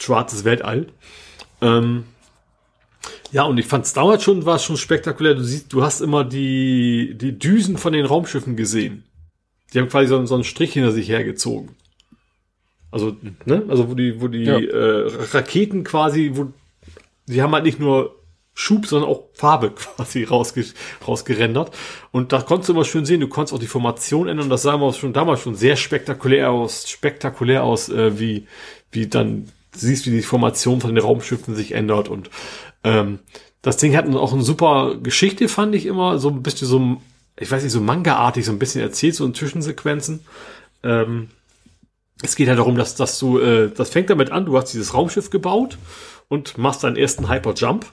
schwarzes Weltall. Ähm, ja, und ich fand es damals schon, war schon spektakulär. Du siehst, du hast immer die, die Düsen von den Raumschiffen gesehen. Die haben quasi so, so einen Strich hinter sich hergezogen. Also, ne, also wo die, wo die ja. äh, Raketen quasi, wo sie haben halt nicht nur Schub, sondern auch Farbe quasi rausge rausgerendert. Und da konntest du immer schön sehen, du konntest auch die Formation ändern. Das sah immer schon damals schon sehr spektakulär aus, spektakulär aus, äh, wie, wie dann siehst, wie die Formation von den Raumschiffen sich ändert. Und ähm, das Ding hat auch eine super Geschichte, fand ich immer. So ein bisschen so, ich weiß nicht, so manga-artig, so ein bisschen erzählt, so in Zwischensequenzen. Ähm, es geht halt darum, dass, dass du, äh, das fängt damit an, du hast dieses Raumschiff gebaut und machst deinen ersten Hyperjump.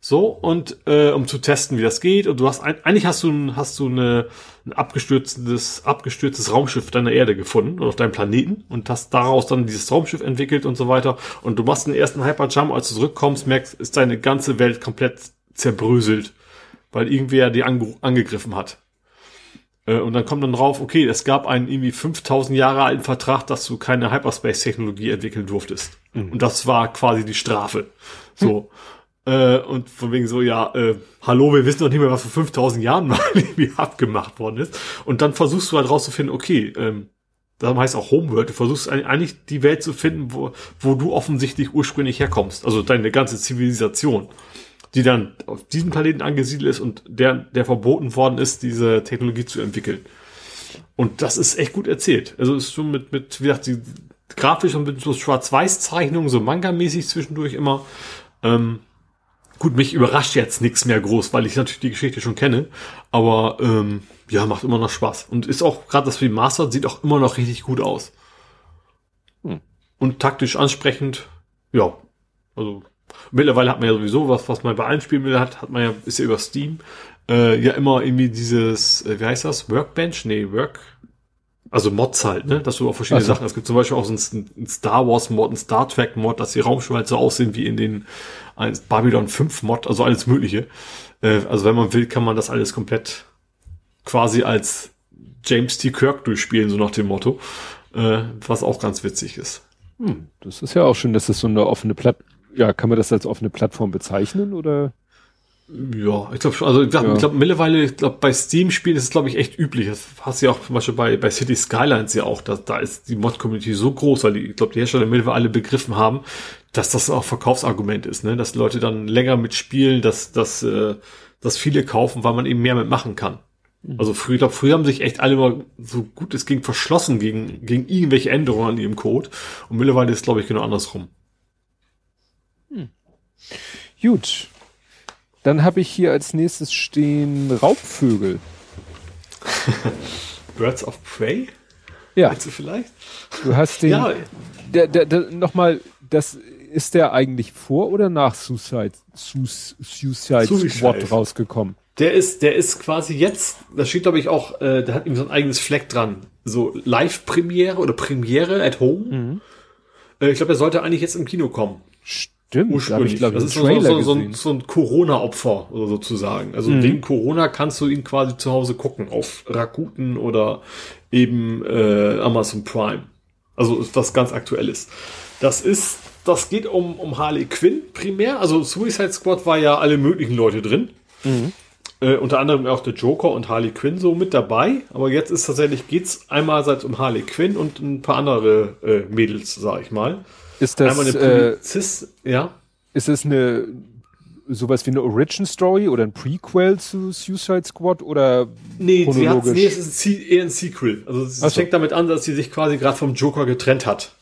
So, und äh, um zu testen, wie das geht. Und du hast ein, eigentlich hast du ein, hast du eine, ein abgestürztes, abgestürztes Raumschiff deiner Erde gefunden oder auf deinem Planeten und hast daraus dann dieses Raumschiff entwickelt und so weiter. Und du machst den ersten Hyperjump, als du zurückkommst, merkst, ist deine ganze Welt komplett zerbröselt, weil irgendwer die ange angegriffen hat. Äh, und dann kommt dann drauf, okay, es gab einen irgendwie 5000 Jahre alten Vertrag, dass du keine Hyperspace-Technologie entwickeln durftest. Mhm. Und das war quasi die Strafe. So. Hm. Äh, und von wegen so, ja, äh, hallo, wir wissen doch nicht mehr, was vor 5000 Jahren mal irgendwie abgemacht worden ist. Und dann versuchst du halt rauszufinden, okay, ähm, das heißt auch Homeworld, du versuchst eigentlich die Welt zu finden, wo, wo du offensichtlich ursprünglich herkommst. Also deine ganze Zivilisation die dann auf diesem Planeten angesiedelt ist und der, der verboten worden ist, diese Technologie zu entwickeln. Und das ist echt gut erzählt. Also ist schon mit, mit, wie gesagt, die grafisch und mit so Schwarz-Weiß-Zeichnungen, so Manga-mäßig zwischendurch immer. Ähm, gut, mich überrascht jetzt nichts mehr groß, weil ich natürlich die Geschichte schon kenne. Aber ähm, ja, macht immer noch Spaß. Und ist auch, gerade das Remastered sieht auch immer noch richtig gut aus. Hm. Und taktisch ansprechend, ja. Also Mittlerweile hat man ja sowieso was, was man bei allen Spielen will, hat, hat man ja, ist ja über Steam, äh, ja immer irgendwie dieses, äh, wie heißt das? Workbench? Nee, Work. Also Mods halt, ne? Dass du auch verschiedene also. Sachen. Es gibt zum Beispiel auch so einen Star Wars Mod, einen Star Trek Mod, dass die Raumschiffe halt so aussehen wie in den Babylon 5 Mod, also alles Mögliche. Äh, also wenn man will, kann man das alles komplett quasi als James T. Kirk durchspielen, so nach dem Motto. Äh, was auch ganz witzig ist. Hm, das ist ja auch schön, dass das so eine offene Platt ja, kann man das als offene Plattform bezeichnen oder? Ja, ich glaube also ich glaube ja. glaub, mittlerweile, ich glaube bei Steam-Spielen ist es glaube ich echt üblich. Das hast du ja auch zum Beispiel bei, bei City Skylines ja auch, da, da ist die Mod-Community so groß, weil die, ich glaube die Hersteller mittlerweile alle begriffen haben, dass das auch Verkaufsargument ist, ne? Dass Leute dann länger mitspielen, dass, dass, äh, dass viele kaufen, weil man eben mehr mitmachen kann. Mhm. Also früher, ich glaube, früher haben sich echt alle mal so gut es ging verschlossen gegen, gegen irgendwelche Änderungen an ihrem Code. Und mittlerweile ist glaube ich genau andersrum. Gut. Dann habe ich hier als nächstes stehen Raubvögel. Birds of Prey? Ja. Meinst du vielleicht? Du hast den. Ja. Der, der, der, Nochmal, das ist der eigentlich vor oder nach Suicide, Suicide, Suicide Squad rausgekommen? Der ist, der ist quasi jetzt, da steht glaube ich auch, äh, der hat ihm so ein eigenes Fleck dran. So Live-Premiere oder Premiere at Home. Mhm. Äh, ich glaube, er sollte eigentlich jetzt im Kino kommen. Stimmt, ursprünglich. Ich, glaub, das ist so, so, so, ein, so ein Corona-Opfer oder sozusagen. Also mhm. wegen Corona kannst du ihn quasi zu Hause gucken auf Rakuten oder eben äh, Amazon Prime. Also was ganz aktuelles. Das ist, das geht um, um Harley Quinn primär. Also Suicide Squad war ja alle möglichen Leute drin. Mhm. Äh, unter anderem auch der Joker und Harley Quinn so mit dabei. Aber jetzt ist tatsächlich, geht's einmal um Harley Quinn und ein paar andere äh, Mädels, sag ich mal. Ist das, einmal eine Polizist, äh, ja? Ist es eine, sowas wie eine Origin Story oder ein Prequel zu Suicide Squad oder nee, sie hat, nee, es ist ein, eher ein Sequel. Also es so. fängt damit an, dass sie sich quasi gerade vom Joker getrennt hat.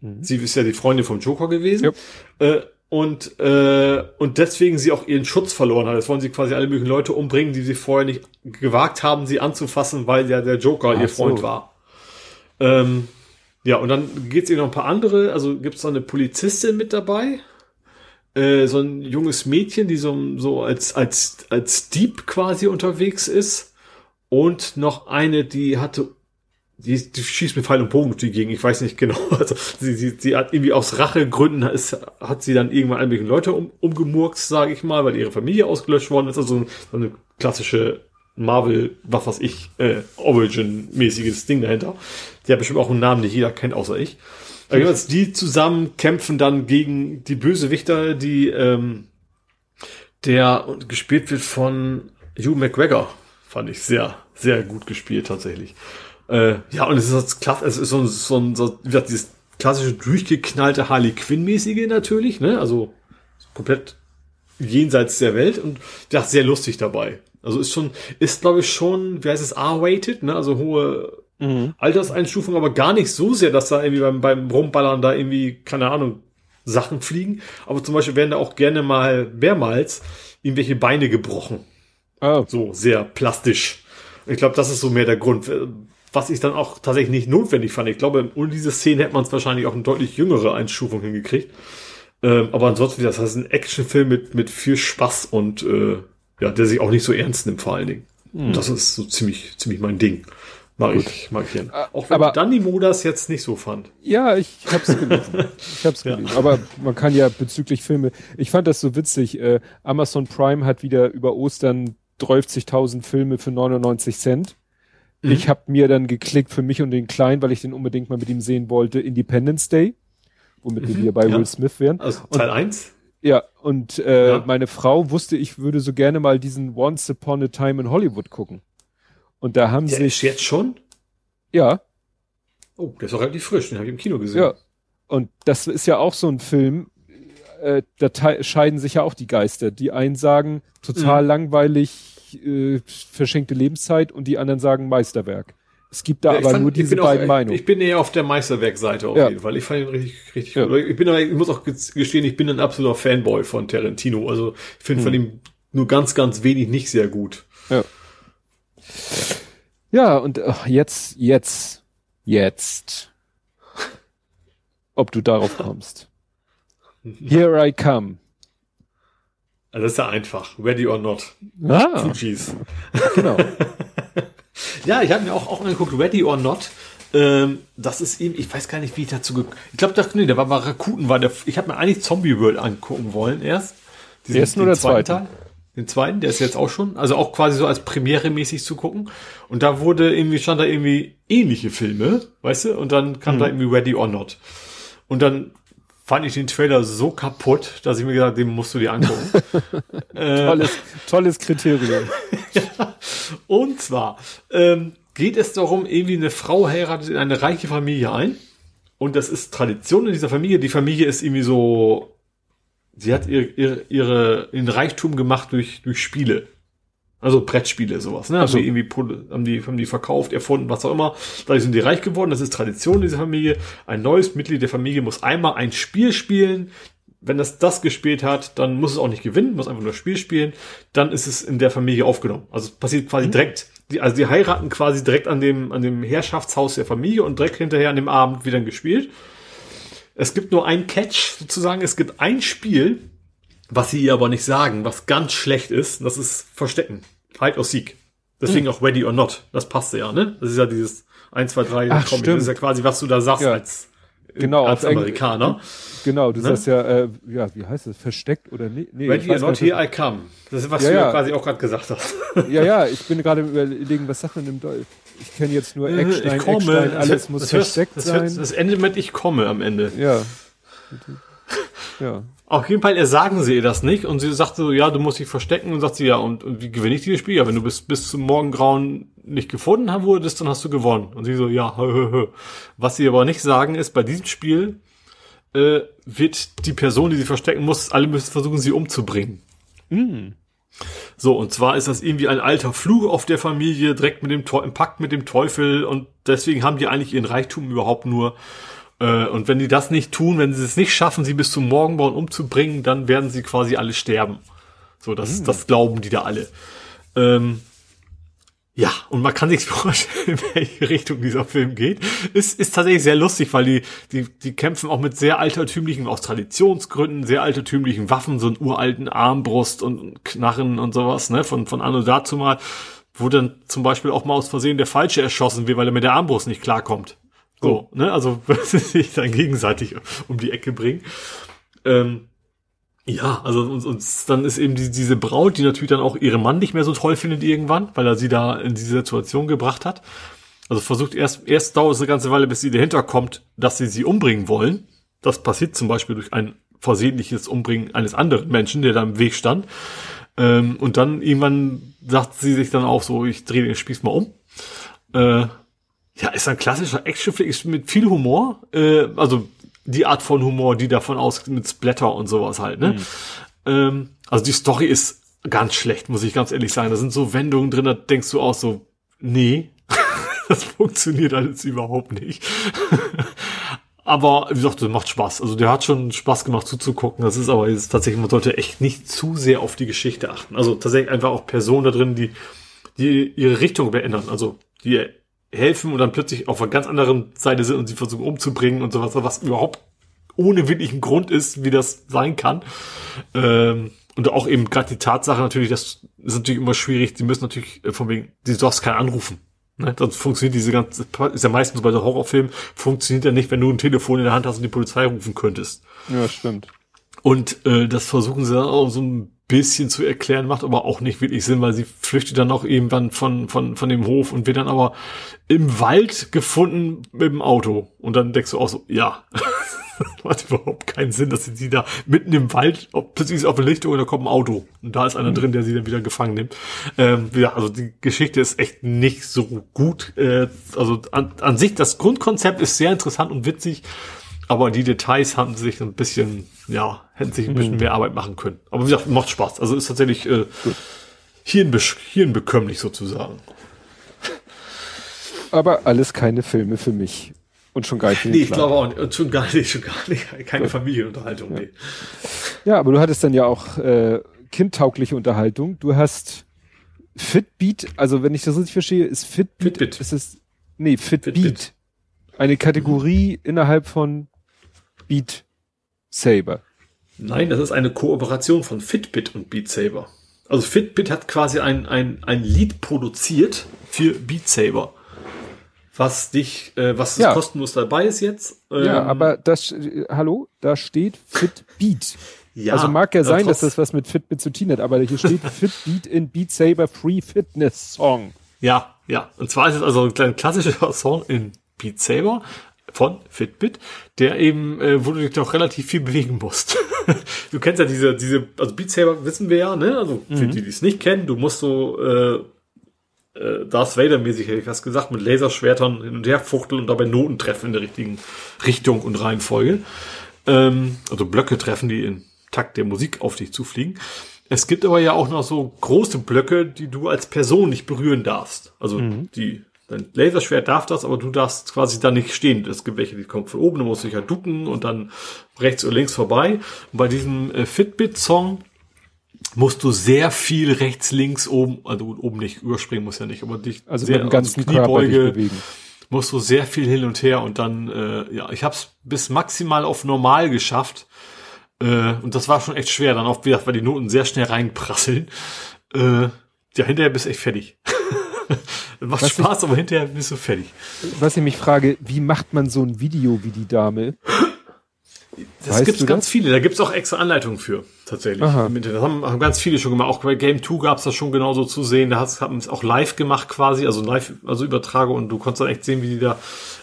Mhm. Sie ist ja die Freundin vom Joker gewesen. Yep. Äh, und, äh, und deswegen sie auch ihren Schutz verloren hat. Jetzt wollen sie quasi alle möglichen Leute umbringen, die sie vorher nicht gewagt haben, sie anzufassen, weil ja der Joker Ach ihr Freund so. war. Ähm, ja, und dann geht's ihr noch ein paar andere, also gibt's noch eine Polizistin mit dabei, äh, so ein junges Mädchen, die so, so als, als, als Dieb quasi unterwegs ist und noch eine, die hatte die, die schießt mit Pfeil und Bogen durch die Gegend. Ich weiß nicht genau. Also sie, sie, sie hat irgendwie aus Rachegründen ist, hat sie dann irgendwann ein Leute um, umgemurkst, sage ich mal, weil ihre Familie ausgelöscht worden ist. Also so eine klassische Marvel, was weiß ich, äh, Origin-mäßiges Ding dahinter. Die hat bestimmt auch einen Namen, den jeder kennt, außer ich. Aber die zusammen kämpfen dann gegen die Bösewichter, die ähm, der gespielt wird von Hugh McGregor. Fand ich sehr, sehr gut gespielt tatsächlich. Äh, ja, und es ist, klasse, es ist so, so, so wie gesagt, dieses klassische durchgeknallte Harley Quinn-mäßige natürlich, ne? Also komplett jenseits der Welt und ja, sehr lustig dabei. Also ist schon, ist glaube ich schon, wie heißt es, R-rated, ne? Also hohe mhm. Alterseinstufung, aber gar nicht so sehr, dass da irgendwie beim, beim Rumballern da irgendwie, keine Ahnung, Sachen fliegen. Aber zum Beispiel werden da auch gerne mal mehrmals irgendwelche Beine gebrochen. Oh. So sehr plastisch. Ich glaube, das ist so mehr der Grund was ich dann auch tatsächlich nicht notwendig fand. Ich glaube, ohne diese Szene hätte man es wahrscheinlich auch eine deutlich jüngere Einstufung hingekriegt. Ähm, aber ansonsten, das heißt ein Actionfilm mit, mit viel Spaß und äh, ja, der sich auch nicht so ernst nimmt vor allen Dingen. Hm. Und das ist so ziemlich, ziemlich mein Ding. Mag Gut. ich, mag ich gerne. Äh, auch wenn aber, Danny Mo das jetzt nicht so fand. Ja, ich hab's gelesen. ich hab's gelesen. Ja. Aber man kann ja bezüglich Filme, ich fand das so witzig, äh, Amazon Prime hat wieder über Ostern 30.000 Filme für 99 Cent. Mhm. Ich habe mir dann geklickt für mich und den Kleinen, weil ich den unbedingt mal mit ihm sehen wollte, Independence Day, womit mhm. wir wieder bei ja. Will Smith wären. Also Teil 1? Ja, und äh, ja. meine Frau wusste, ich würde so gerne mal diesen Once Upon a Time in Hollywood gucken. Und da haben der sich. Ist jetzt schon? Ja. Oh, der ist auch relativ frisch, den habe ich im Kino gesehen. Ja. Und das ist ja auch so ein Film, äh, da scheiden sich ja auch die Geister. Die einen sagen, total mhm. langweilig, äh, verschenkte Lebenszeit und die anderen sagen Meisterwerk. Es gibt da ja, aber fand, nur diese beiden auch, Meinungen. Ich bin eher auf der Meisterwerk-Seite auf ja. jeden Fall. Ich fand ihn richtig, richtig ja. gut. Ich bin aber, ich muss auch gestehen, ich bin ein absoluter Fanboy von Tarantino. Also ich finde hm. von ihm nur ganz, ganz wenig nicht sehr gut. Ja. Ja, und ach, jetzt, jetzt, jetzt. Ob du darauf kommst. Here I come. Also das ist ja einfach. Ready or not. Ah. Fujis. Genau. ja, ich habe mir auch, auch angeguckt, Ready or not. Ähm, das ist eben, ich weiß gar nicht, wie ich dazu gekommen Ich glaube, da, nee, der war Rakuten, war der, ich habe mir eigentlich Zombie World angucken wollen erst. Diesen, ersten oder zweiten? Teil. Den zweiten, der ist jetzt auch schon, also auch quasi so als Premiere mäßig zu gucken. Und da wurde irgendwie, stand da irgendwie ähnliche Filme, weißt du? Und dann kam mhm. da irgendwie Ready or Not. Und dann fand ich den Trailer so kaputt, dass ich mir gesagt habe, den musst du dir angucken. äh, tolles, tolles Kriterium. ja. Und zwar ähm, geht es darum, irgendwie eine Frau heiratet in eine reiche Familie ein. Und das ist Tradition in dieser Familie. Die Familie ist irgendwie so, sie hat ihr, ihr, ihre, ihren Reichtum gemacht durch, durch Spiele. Also Brettspiele, sowas, ne? Also irgendwie haben die, haben die verkauft, erfunden, was auch immer. Dadurch sind die reich geworden. Das ist Tradition dieser Familie. Ein neues Mitglied der Familie muss einmal ein Spiel spielen. Wenn das das gespielt hat, dann muss es auch nicht gewinnen, muss einfach nur das Spiel spielen. Dann ist es in der Familie aufgenommen. Also es passiert quasi mhm. direkt. Die, also die heiraten quasi direkt an dem, an dem Herrschaftshaus der Familie und direkt hinterher an dem Abend wieder gespielt. Es gibt nur ein Catch sozusagen. Es gibt ein Spiel, Was sie ihr aber nicht sagen, was ganz schlecht ist, das ist Verstecken. Fight or Sieg. Deswegen mhm. auch Ready or Not. Das passt ja, ne? Das ist ja dieses 1, 2, 3 Ach, Comic. Das ist ja quasi, was du da sagst ja. als, genau, als Amerikaner. Genau, du ne? sagst ja, äh, ja, wie heißt das? Versteckt oder nee? nee Ready or Not, here I come. Das ist, was ja, du ja quasi auch gerade gesagt hast. Ja, ja, ich bin gerade überlegen, was sagt man im Deutsch? Ich kenne jetzt nur äh, Eckstein, ich komme. Eckstein, alles muss das versteckt das sein. Das endet mit Ich komme am Ende. Ja. Ja. Auf jeden Fall sagen sie ihr das nicht und sie sagt so, ja, du musst dich verstecken und sagt sie, ja, und, und wie gewinne ich dieses Spiel? Ja, wenn du bis, bis zum Morgengrauen nicht gefunden haben wurdest, dann hast du gewonnen. Und sie so, ja, hö, hö, hö. Was sie aber nicht sagen ist, bei diesem Spiel äh, wird die Person, die sie verstecken muss, alle müssen versuchen, sie umzubringen. Mhm. So, und zwar ist das irgendwie ein alter Fluch auf der Familie, direkt mit dem im Pakt mit dem Teufel und deswegen haben die eigentlich ihren Reichtum überhaupt nur äh, und wenn die das nicht tun, wenn sie es nicht schaffen, sie bis zum Morgenbauen umzubringen, dann werden sie quasi alle sterben. So, das, mhm. das glauben die da alle. Ähm, ja, und man kann sich vorstellen, in welche Richtung dieser Film geht. Ist, ist tatsächlich sehr lustig, weil die, die, die kämpfen auch mit sehr altertümlichen, aus Traditionsgründen, sehr altertümlichen Waffen, so einen uralten Armbrust und Knarren und sowas, ne, von, von anno dazu mal, wo dann zum Beispiel auch mal aus Versehen der Falsche erschossen wird, weil er mit der Armbrust nicht klarkommt. So, oh. ne? Also sich dann gegenseitig um die Ecke bringen. Ähm, ja, also und, und dann ist eben die, diese Braut, die natürlich dann auch ihren Mann nicht mehr so toll findet irgendwann, weil er sie da in diese Situation gebracht hat. Also versucht erst, erst dauert es eine ganze Weile, bis sie dahinter kommt, dass sie sie umbringen wollen. Das passiert zum Beispiel durch ein versehentliches Umbringen eines anderen Menschen, der da im Weg stand. Ähm, und dann irgendwann sagt sie sich dann auch so, ich drehe den Spieß mal um. Äh, ja, ist ein klassischer Actionflick mit viel Humor. Äh, also die Art von Humor, die davon aus mit Splatter und sowas halt. Ne? Mhm. Ähm, also die Story ist ganz schlecht, muss ich ganz ehrlich sagen. Da sind so Wendungen drin, da denkst du auch so, nee, das funktioniert alles überhaupt nicht. aber wie gesagt, das macht Spaß. Also der hat schon Spaß gemacht zuzugucken. Das ist aber jetzt tatsächlich, man sollte echt nicht zu sehr auf die Geschichte achten. Also tatsächlich einfach auch Personen da drin, die, die ihre Richtung verändern. Also die helfen und dann plötzlich auf einer ganz anderen Seite sind und sie versuchen umzubringen und sowas, was überhaupt ohne wirklichen Grund ist, wie das sein kann. Ähm, und auch eben gerade die Tatsache natürlich, das ist natürlich immer schwierig, die müssen natürlich äh, von wegen, die darfst keinen anrufen. Ne? Sonst funktioniert diese ganze, ist ja meistens bei so Horrorfilmen, funktioniert ja nicht, wenn du ein Telefon in der Hand hast und die Polizei rufen könntest. Ja, stimmt. Und äh, das versuchen sie dann auch so ein bisschen zu erklären, macht aber auch nicht wirklich Sinn, weil sie flüchtet dann auch irgendwann von, von, von dem Hof und wird dann aber im Wald gefunden mit dem Auto. Und dann denkst du auch so, ja, macht überhaupt keinen Sinn, dass sie die da mitten im Wald, plötzlich ist auf der Lichtung und da kommt ein Auto. Und da ist einer mhm. drin, der sie dann wieder gefangen nimmt. Ähm, ja, also die Geschichte ist echt nicht so gut. Äh, also an, an sich, das Grundkonzept ist sehr interessant und witzig. Aber die Details haben sich ein bisschen, ja, hätten sich ein bisschen mhm. mehr Arbeit machen können. Aber wie gesagt, macht Spaß. Also ist tatsächlich äh, hirnbe hirnbekömmlich sozusagen. Aber alles keine Filme für mich. Und schon gar nicht. Nee, ich glaube auch nicht. Und schon gar nicht, schon gar nicht. Keine Gut. Familienunterhaltung. Ja. Nee. ja, aber du hattest dann ja auch äh, kindtaugliche Unterhaltung. Du hast Fitbeat, also wenn ich das richtig verstehe, ist Fitbeat, Fitbit. ist es, nee, Fitbeat. Fitbit. Eine Kategorie mhm. innerhalb von Beat Saber. Nein, das ist eine Kooperation von Fitbit und Beat Saber. Also Fitbit hat quasi ein, ein, ein Lied produziert für Beat Saber. Was dich, äh, was ja. kostenlos dabei ist jetzt. Ähm, ja, aber das, äh, hallo, da steht Fitbeat. Ja, also mag ja sein, dass das was mit Fitbit zu tun hat, aber hier steht Fitbeat in Beat Saber Free Fitness Song. Ja, ja. Und zwar ist es also ein klassischer Song in Beat Saber von Fitbit, der eben, äh, wo du dich doch relativ viel bewegen musst. du kennst ja diese, diese, also Beat Saber wissen wir ja, ne? Also für mhm. die, die es nicht kennen, du musst so äh, äh, Darth Vader-mäßig, hätte ich fast gesagt, mit Laserschwertern hin und her fuchteln und dabei Noten treffen in der richtigen Richtung und Reihenfolge. Ähm, also Blöcke treffen, die in Takt der Musik auf dich zufliegen. Es gibt aber ja auch noch so große Blöcke, die du als Person nicht berühren darfst. Also mhm. die Dein Laserschwert darf das, aber du darfst quasi da nicht stehen. Es gibt welche, die kommen von oben, du musst dich halt ducken und dann rechts oder links vorbei. Und bei diesem äh, Fitbit-Song musst du sehr viel rechts, links, oben, also oben nicht, überspringen muss ja nicht, aber dich also sehr, mit dem ganzen also Kniebeuge bewegen. musst du sehr viel hin und her und dann, äh, ja, ich habe es bis maximal auf normal geschafft. Äh, und das war schon echt schwer, dann auch wieder, weil die Noten sehr schnell reinprasseln. Äh, ja, hinterher bist du echt fertig. Macht was Spaß, ich, aber hinterher bist du fertig. Was ich mich frage, wie macht man so ein Video wie die Dame? Das weißt gibt's ganz das? viele, da gibt's auch extra Anleitungen für, tatsächlich. Aha. Das haben, haben ganz viele schon gemacht. Auch bei Game 2 gab's das schon genauso zu sehen. Da haben es auch live gemacht quasi, also live, also Übertrage und du konntest dann echt sehen, wie die da.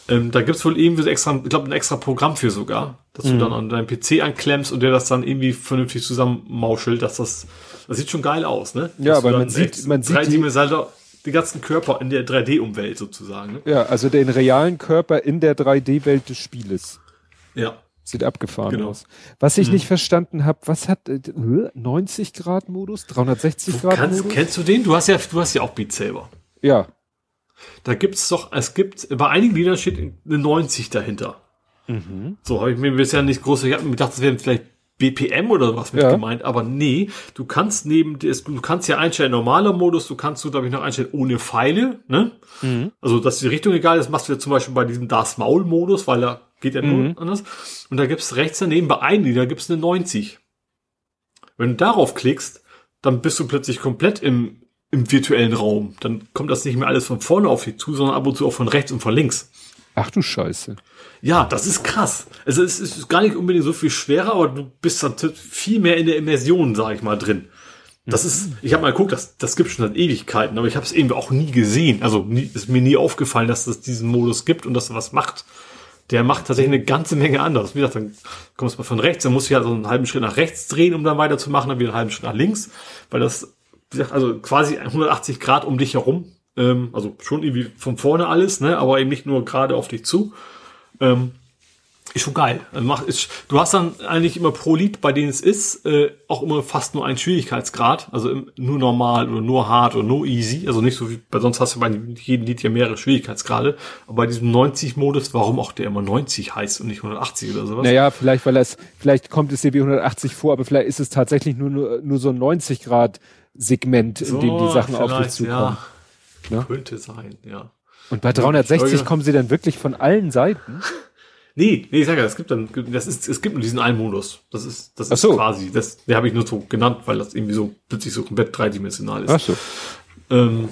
Ähm, da gibt's wohl irgendwie extra, ich glaube, ein extra Programm für sogar, dass mhm. du dann an deinem PC anklemmst und der das dann irgendwie vernünftig zusammenmauschelt, dass das, das sieht schon geil aus, ne? Ja, dass aber man sieht, man sieht die, die ganzen Körper in der 3D-Umwelt sozusagen. Ne? Ja, also den realen Körper in der 3D-Welt des Spieles. Ja. Sieht abgefahren genau. aus. Was ich hm. nicht verstanden habe, was hat äh, 90 Grad Modus, 360 Grad kannst, Modus? Kennst du den? Du hast ja, du hast ja auch Beat Saber. Ja. Da gibt's doch, es gibt, bei einigen Liedern steht eine 90 dahinter. Mhm. So habe ich mir bisher nicht groß, ich habe mir gedacht, das wären vielleicht BPM oder was mit ja. gemeint, aber nee, du kannst neben des, du kannst ja einstellen normaler Modus, du kannst du, glaube ich, noch einstellen ohne Pfeile, ne? Mhm. Also, dass die Richtung egal ist, machst du ja zum Beispiel bei diesem Darth Maul Modus, weil er geht ja nur mhm. anders. Und da gibt's rechts daneben bei einem Lieder gibt's eine 90. Wenn du darauf klickst, dann bist du plötzlich komplett im, im virtuellen Raum. Dann kommt das nicht mehr alles von vorne auf dich zu, sondern ab und zu auch von rechts und von links. Ach du Scheiße. Ja, das ist krass. Also es ist gar nicht unbedingt so viel schwerer, aber du bist dann viel mehr in der Immersion, sag ich mal, drin. Das ist, ich habe mal geguckt, das, das gibt schon seit Ewigkeiten, aber ich habe es eben auch nie gesehen. Also nie, ist mir nie aufgefallen, dass es diesen Modus gibt und dass er was macht. Der macht tatsächlich eine ganze Menge anderes. Wie gesagt, dann kommst du mal von rechts, dann musst du ja so einen halben Schritt nach rechts drehen, um dann weiterzumachen, dann wieder einen halben Schritt nach links, weil das, wie gesagt, also quasi 180 Grad um dich herum. Ähm, also schon irgendwie von vorne alles, ne, aber eben nicht nur gerade auf dich zu. Ähm, ist schon geil. Ist, du hast dann eigentlich immer pro Lied, bei denen es ist, äh, auch immer fast nur einen Schwierigkeitsgrad. Also im, nur normal oder nur hart oder nur easy. Also nicht so wie, bei sonst hast du bei jedem Lied ja mehrere Schwierigkeitsgrade. Aber bei diesem 90-Modus, warum auch der immer 90 heißt und nicht 180 oder sowas? Naja, vielleicht, weil es, vielleicht kommt es dir wie 180 vor, aber vielleicht ist es tatsächlich nur, nur, nur so ein 90 Grad Segment, in so, dem die Sachen auf dich zukommen. Ja. Ne? Könnte sein, ja. Und bei 360 kommen sie dann wirklich von allen Seiten? Nee, nee, ich sag ja, es gibt dann, das ist, es gibt nur diesen einen Modus. Das ist, das ist so. quasi, das, der habe ich nur so genannt, weil das irgendwie so plötzlich so komplett dreidimensional ist. Ach so. Ähm,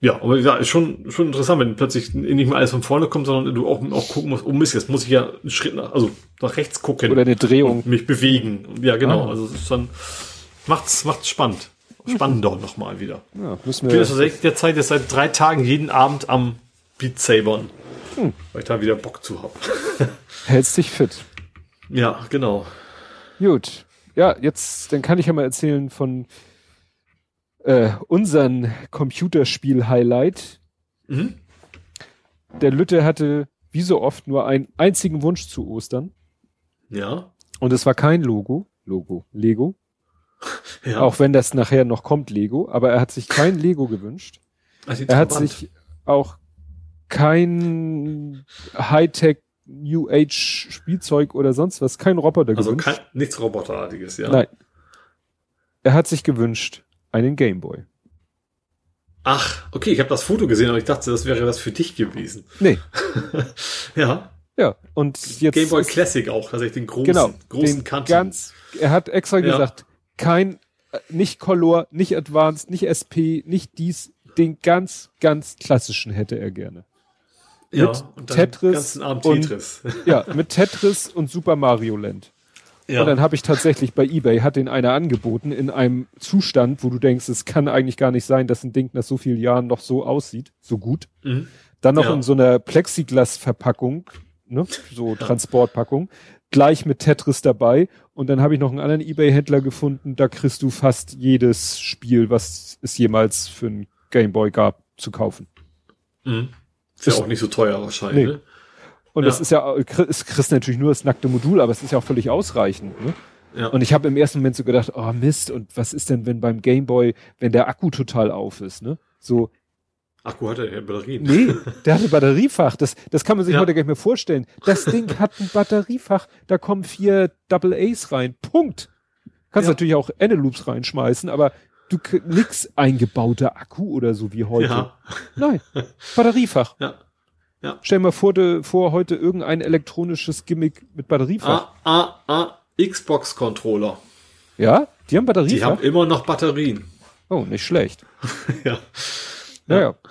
ja, aber ja, ist schon, schon interessant, wenn plötzlich nicht mehr alles von vorne kommt, sondern du auch, auch gucken musst, oh Mist, jetzt muss ich ja einen Schritt nach, also nach rechts gucken. Oder eine Drehung. mich bewegen. Ja, genau. Ah. Also es ist dann, macht's, macht's spannend. Spannend dort nochmal wieder. Ja, müssen wir. Ich bin jetzt derzeit jetzt seit drei Tagen jeden Abend am Beat Sabern. Hm. Weil ich da wieder Bock zu hab. Hältst dich fit. Ja, genau. Gut. Ja, jetzt, dann kann ich ja mal erzählen von äh, unseren Computerspiel-Highlight. Mhm. Der Lütte hatte, wie so oft, nur einen einzigen Wunsch zu Ostern. Ja. Und es war kein Logo. Logo. Lego. Ja. Auch wenn das nachher noch kommt, Lego. Aber er hat sich kein Lego gewünscht. Also er hat sich auch kein Hightech New Age Spielzeug oder sonst was, kein Roboter also gewünscht. Also nichts Roboterartiges, ja. Nein. Er hat sich gewünscht einen Gameboy. Ach, okay, ich habe das Foto gesehen, aber ich dachte, das wäre was für dich gewesen. Nee. ja. Ja, und jetzt Gameboy Classic auch, tatsächlich den großen, genau, großen den Kanten. Ganz, er hat extra ja. gesagt, kein nicht Color, nicht Advanced, nicht SP, nicht dies, den ganz ganz klassischen hätte er gerne. Ja, mit Tetris und, Tetris. ja, mit Tetris und Super Mario Land. Ja. Und dann habe ich tatsächlich bei eBay hat den einer angeboten in einem Zustand, wo du denkst, es kann eigentlich gar nicht sein, dass ein Ding nach so vielen Jahren noch so aussieht, so gut. Mhm. Dann noch ja. in so einer Plexiglas-Verpackung, ne, so ja. Transportpackung, gleich mit Tetris dabei. Und dann habe ich noch einen anderen eBay-Händler gefunden, da kriegst du fast jedes Spiel, was es jemals für ein Gameboy gab, zu kaufen. Mhm. Ist ja auch nicht so teuer wahrscheinlich. Nee. Ne? Und ja. das ist ja, es kriegst natürlich nur das nackte Modul, aber es ist ja auch völlig ausreichend. Ne? Ja. Und ich habe im ersten Moment so gedacht, oh Mist, und was ist denn, wenn beim Gameboy, wenn der Akku total auf ist, ne? So. Akku hat er ja Batterien. Nee, der hat ein Batteriefach. Das, das kann man sich ja. heute gar nicht mehr vorstellen. Das Ding hat ein Batteriefach, da kommen vier Double A's rein. Punkt. Kannst ja. natürlich auch Eneloops reinschmeißen, aber du nix eingebauter Akku oder so wie heute. Ja. Nein, Batteriefach. Ja. Ja. Stell dir mal vor, de, vor heute irgendein elektronisches Gimmick mit Batteriefach. Ah, ah, ah. Xbox-Controller. Ja? Die haben Batterien? Die haben immer noch Batterien. Oh, nicht schlecht. ja. Naja. Ja.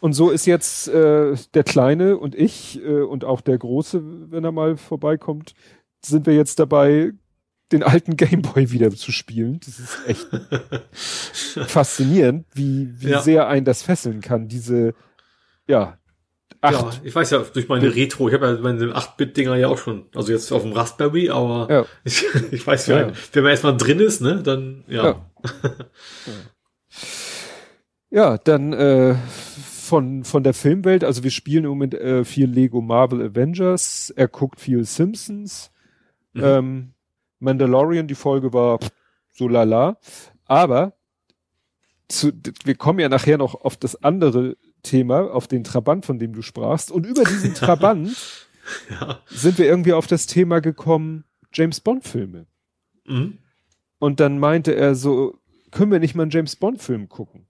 Und so ist jetzt äh, der Kleine und ich äh, und auch der Große, wenn er mal vorbeikommt, sind wir jetzt dabei, den alten Gameboy wieder zu spielen. Das ist echt faszinierend, wie, wie ja. sehr ein das fesseln kann. Diese, ja. Ja, ich weiß ja, durch meine Retro, ich habe ja meine 8-Bit-Dinger ja auch schon, also jetzt auf dem Raspberry, aber ja. ich, ich weiß ja, ja, wenn man erstmal drin ist, ne, dann, ja. Ja, ja dann, äh, von, von der Filmwelt, also wir spielen im Moment äh, viel Lego Marvel Avengers, er guckt viel Simpsons, mhm. ähm, Mandalorian, die Folge war so lala, aber zu, wir kommen ja nachher noch auf das andere Thema, auf den Trabant, von dem du sprachst, und über diesen Trabant ja. sind wir irgendwie auf das Thema gekommen, James Bond Filme. Mhm. Und dann meinte er so, können wir nicht mal einen James Bond Film gucken?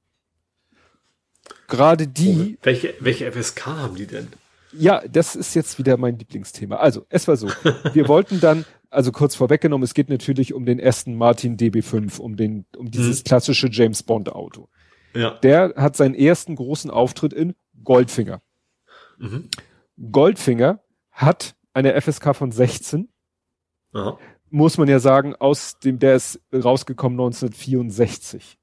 Gerade die. Oh, welche, welche FSK haben die denn? Ja, das ist jetzt wieder mein Lieblingsthema. Also, es war so. wir wollten dann, also kurz vorweggenommen, es geht natürlich um den ersten Martin DB5, um den, um dieses mhm. klassische James Bond Auto. Ja. Der hat seinen ersten großen Auftritt in Goldfinger. Mhm. Goldfinger hat eine FSK von 16. Aha. Muss man ja sagen, aus dem, der ist rausgekommen 1964.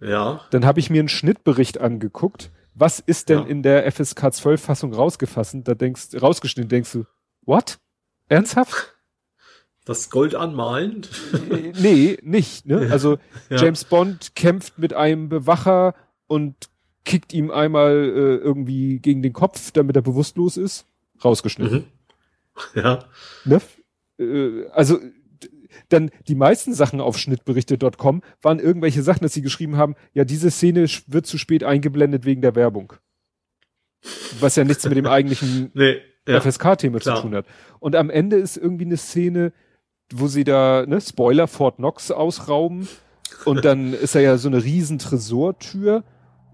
Ja. Dann habe ich mir einen Schnittbericht angeguckt. Was ist denn ja. in der FSK 12 Fassung rausgefasst? Da denkst, rausgeschnitten, denkst du, what? Ernsthaft? Das Gold anmalen? nee, nicht, ne? Also ja. James Bond kämpft mit einem Bewacher und kickt ihm einmal äh, irgendwie gegen den Kopf, damit er bewusstlos ist. Rausgeschnitten. Mhm. Ja. Ne? Äh, also dann die meisten Sachen auf schnittberichte.com waren irgendwelche Sachen, dass sie geschrieben haben, ja, diese Szene wird zu spät eingeblendet wegen der Werbung. Was ja nichts mit dem eigentlichen nee, ja, FSK-Thema zu tun hat. Und am Ende ist irgendwie eine Szene, wo sie da, ne, Spoiler, Fort Knox ausrauben. Und dann ist da ja so eine riesen Tresortür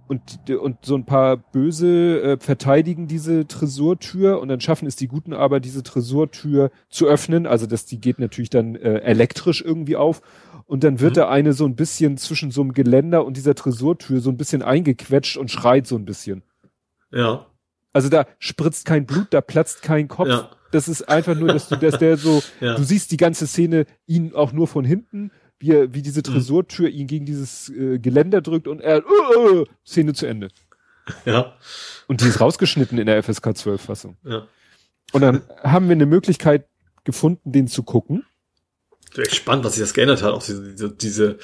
und, und so ein paar Böse äh, verteidigen diese Tresortür und dann schaffen es die Guten aber, diese Tresortür zu öffnen. Also das, die geht natürlich dann äh, elektrisch irgendwie auf und dann wird mhm. da eine so ein bisschen zwischen so einem Geländer und dieser Tresortür so ein bisschen eingequetscht und schreit so ein bisschen. Ja. Also da spritzt kein Blut, da platzt kein Kopf. Ja. Das ist einfach nur, dass du, dass der so, ja. du siehst die ganze Szene ihn auch nur von hinten wie, er, wie diese mhm. Tresortür ihn gegen dieses äh, Geländer drückt und er, uh, uh, Szene zu Ende. Ja. Und die ist rausgeschnitten in der FSK 12 Fassung. Ja. Und dann haben wir eine Möglichkeit gefunden, den zu gucken. Echt spannend, was sich das geändert hat. Auch diese, diese,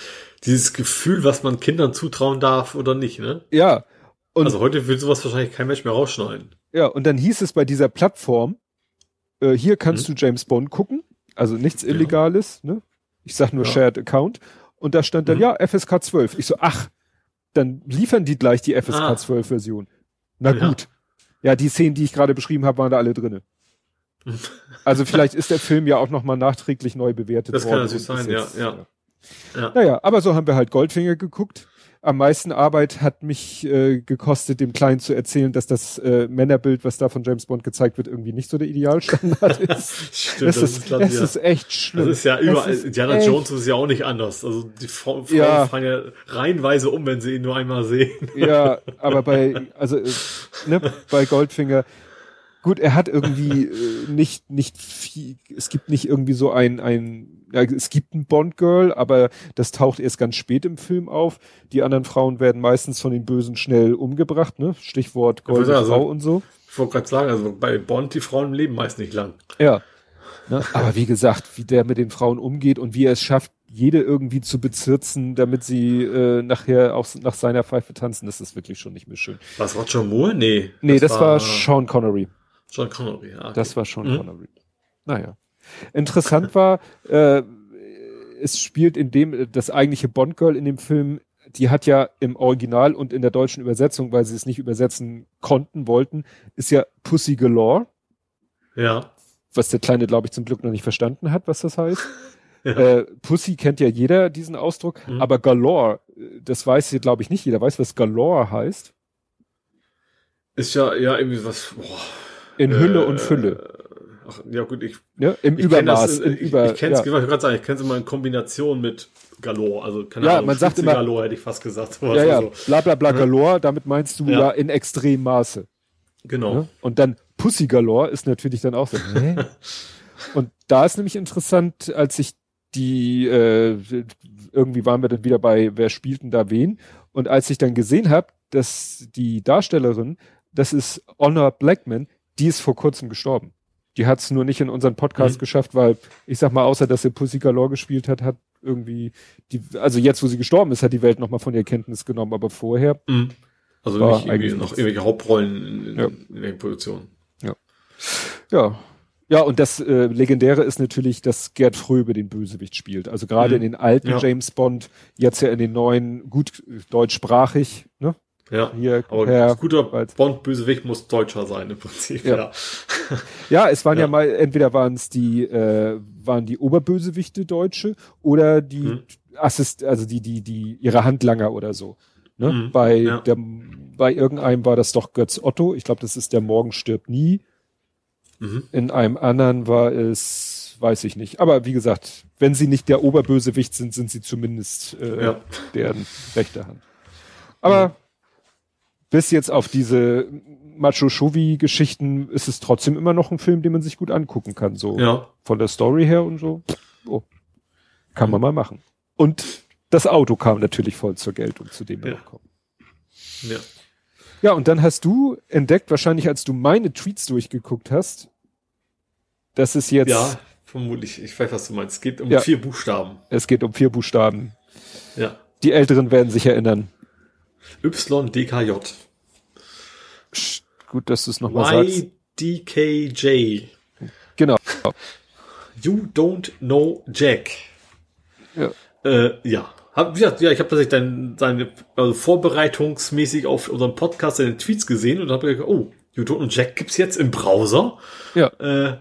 dieses Gefühl, was man Kindern zutrauen darf oder nicht, ne? Ja. Und also heute will sowas wahrscheinlich kein Mensch mehr rausschneiden. Ja, und dann hieß es bei dieser Plattform, äh, hier kannst mhm. du James Bond gucken. Also nichts Illegales, ja. ne? Ich sag nur ja. Shared Account. Und da stand dann, mhm. ja, FSK 12. Ich so, ach, dann liefern die gleich die FSK ah. 12 Version. Na gut. Ja, die Szenen, die ich gerade beschrieben habe, waren da alle drinne. also vielleicht ist der Film ja auch nochmal nachträglich neu bewertet das worden. Das kann natürlich sein, ja, ja. ja. Naja, aber so haben wir halt Goldfinger geguckt am meisten Arbeit hat mich äh, gekostet, dem Kleinen zu erzählen, dass das äh, Männerbild, was da von James Bond gezeigt wird, irgendwie nicht so der Idealstandard ist. Stimmt, das, das, ist, glatt, das ja. ist echt schlimm. Das ist ja überall, ist Indiana echt, Jones ist ja auch nicht anders. Also die Frauen ja. fallen ja reihenweise um, wenn sie ihn nur einmal sehen. Ja, aber bei, also äh, ne, bei Goldfinger, Gut, er hat irgendwie äh, nicht, nicht viel, es gibt nicht irgendwie so ein, ein, ja, es gibt ein Bond-Girl, aber das taucht erst ganz spät im Film auf. Die anderen Frauen werden meistens von den Bösen schnell umgebracht, ne? Stichwort goldene also, Frau und so. Ich wollte gerade sagen, also bei Bond, die Frauen leben meist nicht lang. Ja. Ne? Aber wie gesagt, wie der mit den Frauen umgeht und wie er es schafft, jede irgendwie zu bezirzen, damit sie äh, nachher auch nach seiner Pfeife tanzen, das ist wirklich schon nicht mehr schön. Was Roger Moore? Nee. Nee, das, das war, war Sean Connery. Sean Connery, ja. Okay. Das war Sean mhm. Connery. Naja. Interessant war, äh, es spielt in dem, das eigentliche Bond-Girl in dem Film, die hat ja im Original und in der deutschen Übersetzung, weil sie es nicht übersetzen konnten, wollten, ist ja Pussy Galore. Ja. Was der Kleine, glaube ich, zum Glück noch nicht verstanden hat, was das heißt. Ja. Äh, Pussy kennt ja jeder diesen Ausdruck, mhm. aber Galore, das weiß hier, glaube ich, nicht jeder weiß, was Galore heißt. Ist ja, ja, irgendwie was, boah in Hülle äh, und Fülle. Ach, ja gut, ich. Ja, Im ich Übermaß. Das, im ich Über, ich kenne es, ja. ich gerade sagen, ich kenne es immer in Kombination mit Galore. Also keine ja, Ahnung, man sagt immer Galore hätte ich fast gesagt. Ja, ja, so. bla bla bla Galore, damit meinst du ja, ja in extrem Maße. Genau. Ja? Und dann Pussy Galore ist natürlich dann auch so. Hä? Und da ist nämlich interessant, als ich die, äh, irgendwie waren wir dann wieder bei, wer spielt denn da wen? Und als ich dann gesehen habe, dass die Darstellerin, das ist Honor Blackman, die ist vor kurzem gestorben. Die hat es nur nicht in unseren Podcast mhm. geschafft, weil ich sag mal, außer dass sie Pussy Galore gespielt hat, hat irgendwie die, also jetzt, wo sie gestorben ist, hat die Welt nochmal von ihr Kenntnis genommen, aber vorher. Mhm. Also nicht irgendwie noch irgendwelche Hauptrollen in, ja. in den Produktionen. Ja. Ja. Ja, und das äh, Legendäre ist natürlich, dass Gerd Fröbe den Bösewicht spielt. Also gerade mhm. in den alten ja. James Bond, jetzt ja in den neuen, gut deutschsprachig, ne? Ja, Hier, aber Herr, guter Bond-Bösewicht muss Deutscher sein im Prinzip, ja. Ja, ja es waren ja. ja mal, entweder waren es die, äh, waren die Oberbösewichte Deutsche oder die mhm. Assist, also die, die, die, ihre Handlanger oder so. Ne? Mhm. Bei ja. der, bei irgendeinem war das doch Götz Otto. Ich glaube, das ist der Morgen stirbt nie. Mhm. In einem anderen war es, weiß ich nicht. Aber wie gesagt, wenn sie nicht der Oberbösewicht sind, sind sie zumindest äh, deren rechte Hand. Aber. Bis jetzt auf diese Macho-Shovi-Geschichten ist es trotzdem immer noch ein Film, den man sich gut angucken kann. So ja. von der Story her und so. Oh, kann man mal machen. Und das Auto kam natürlich voll zur Geltung, zu dem wir ja. kommen. Ja. Ja, und dann hast du entdeckt, wahrscheinlich als du meine Tweets durchgeguckt hast, dass es jetzt. Ja, vermutlich. Ich weiß, was du meinst. Es geht um ja, vier Buchstaben. Es geht um vier Buchstaben. Ja. Die Älteren werden sich erinnern. YDKJ. Gut, dass du es nochmal sagst. YDKJ. Genau. You don't know Jack. Ja. Äh, ja. Hab, ja, ja, ich habe tatsächlich dein, deine also vorbereitungsmäßig auf unserem Podcast deine Tweets gesehen und habe gedacht, oh, You Don't Know Jack gibt's jetzt im Browser. Ja. Äh,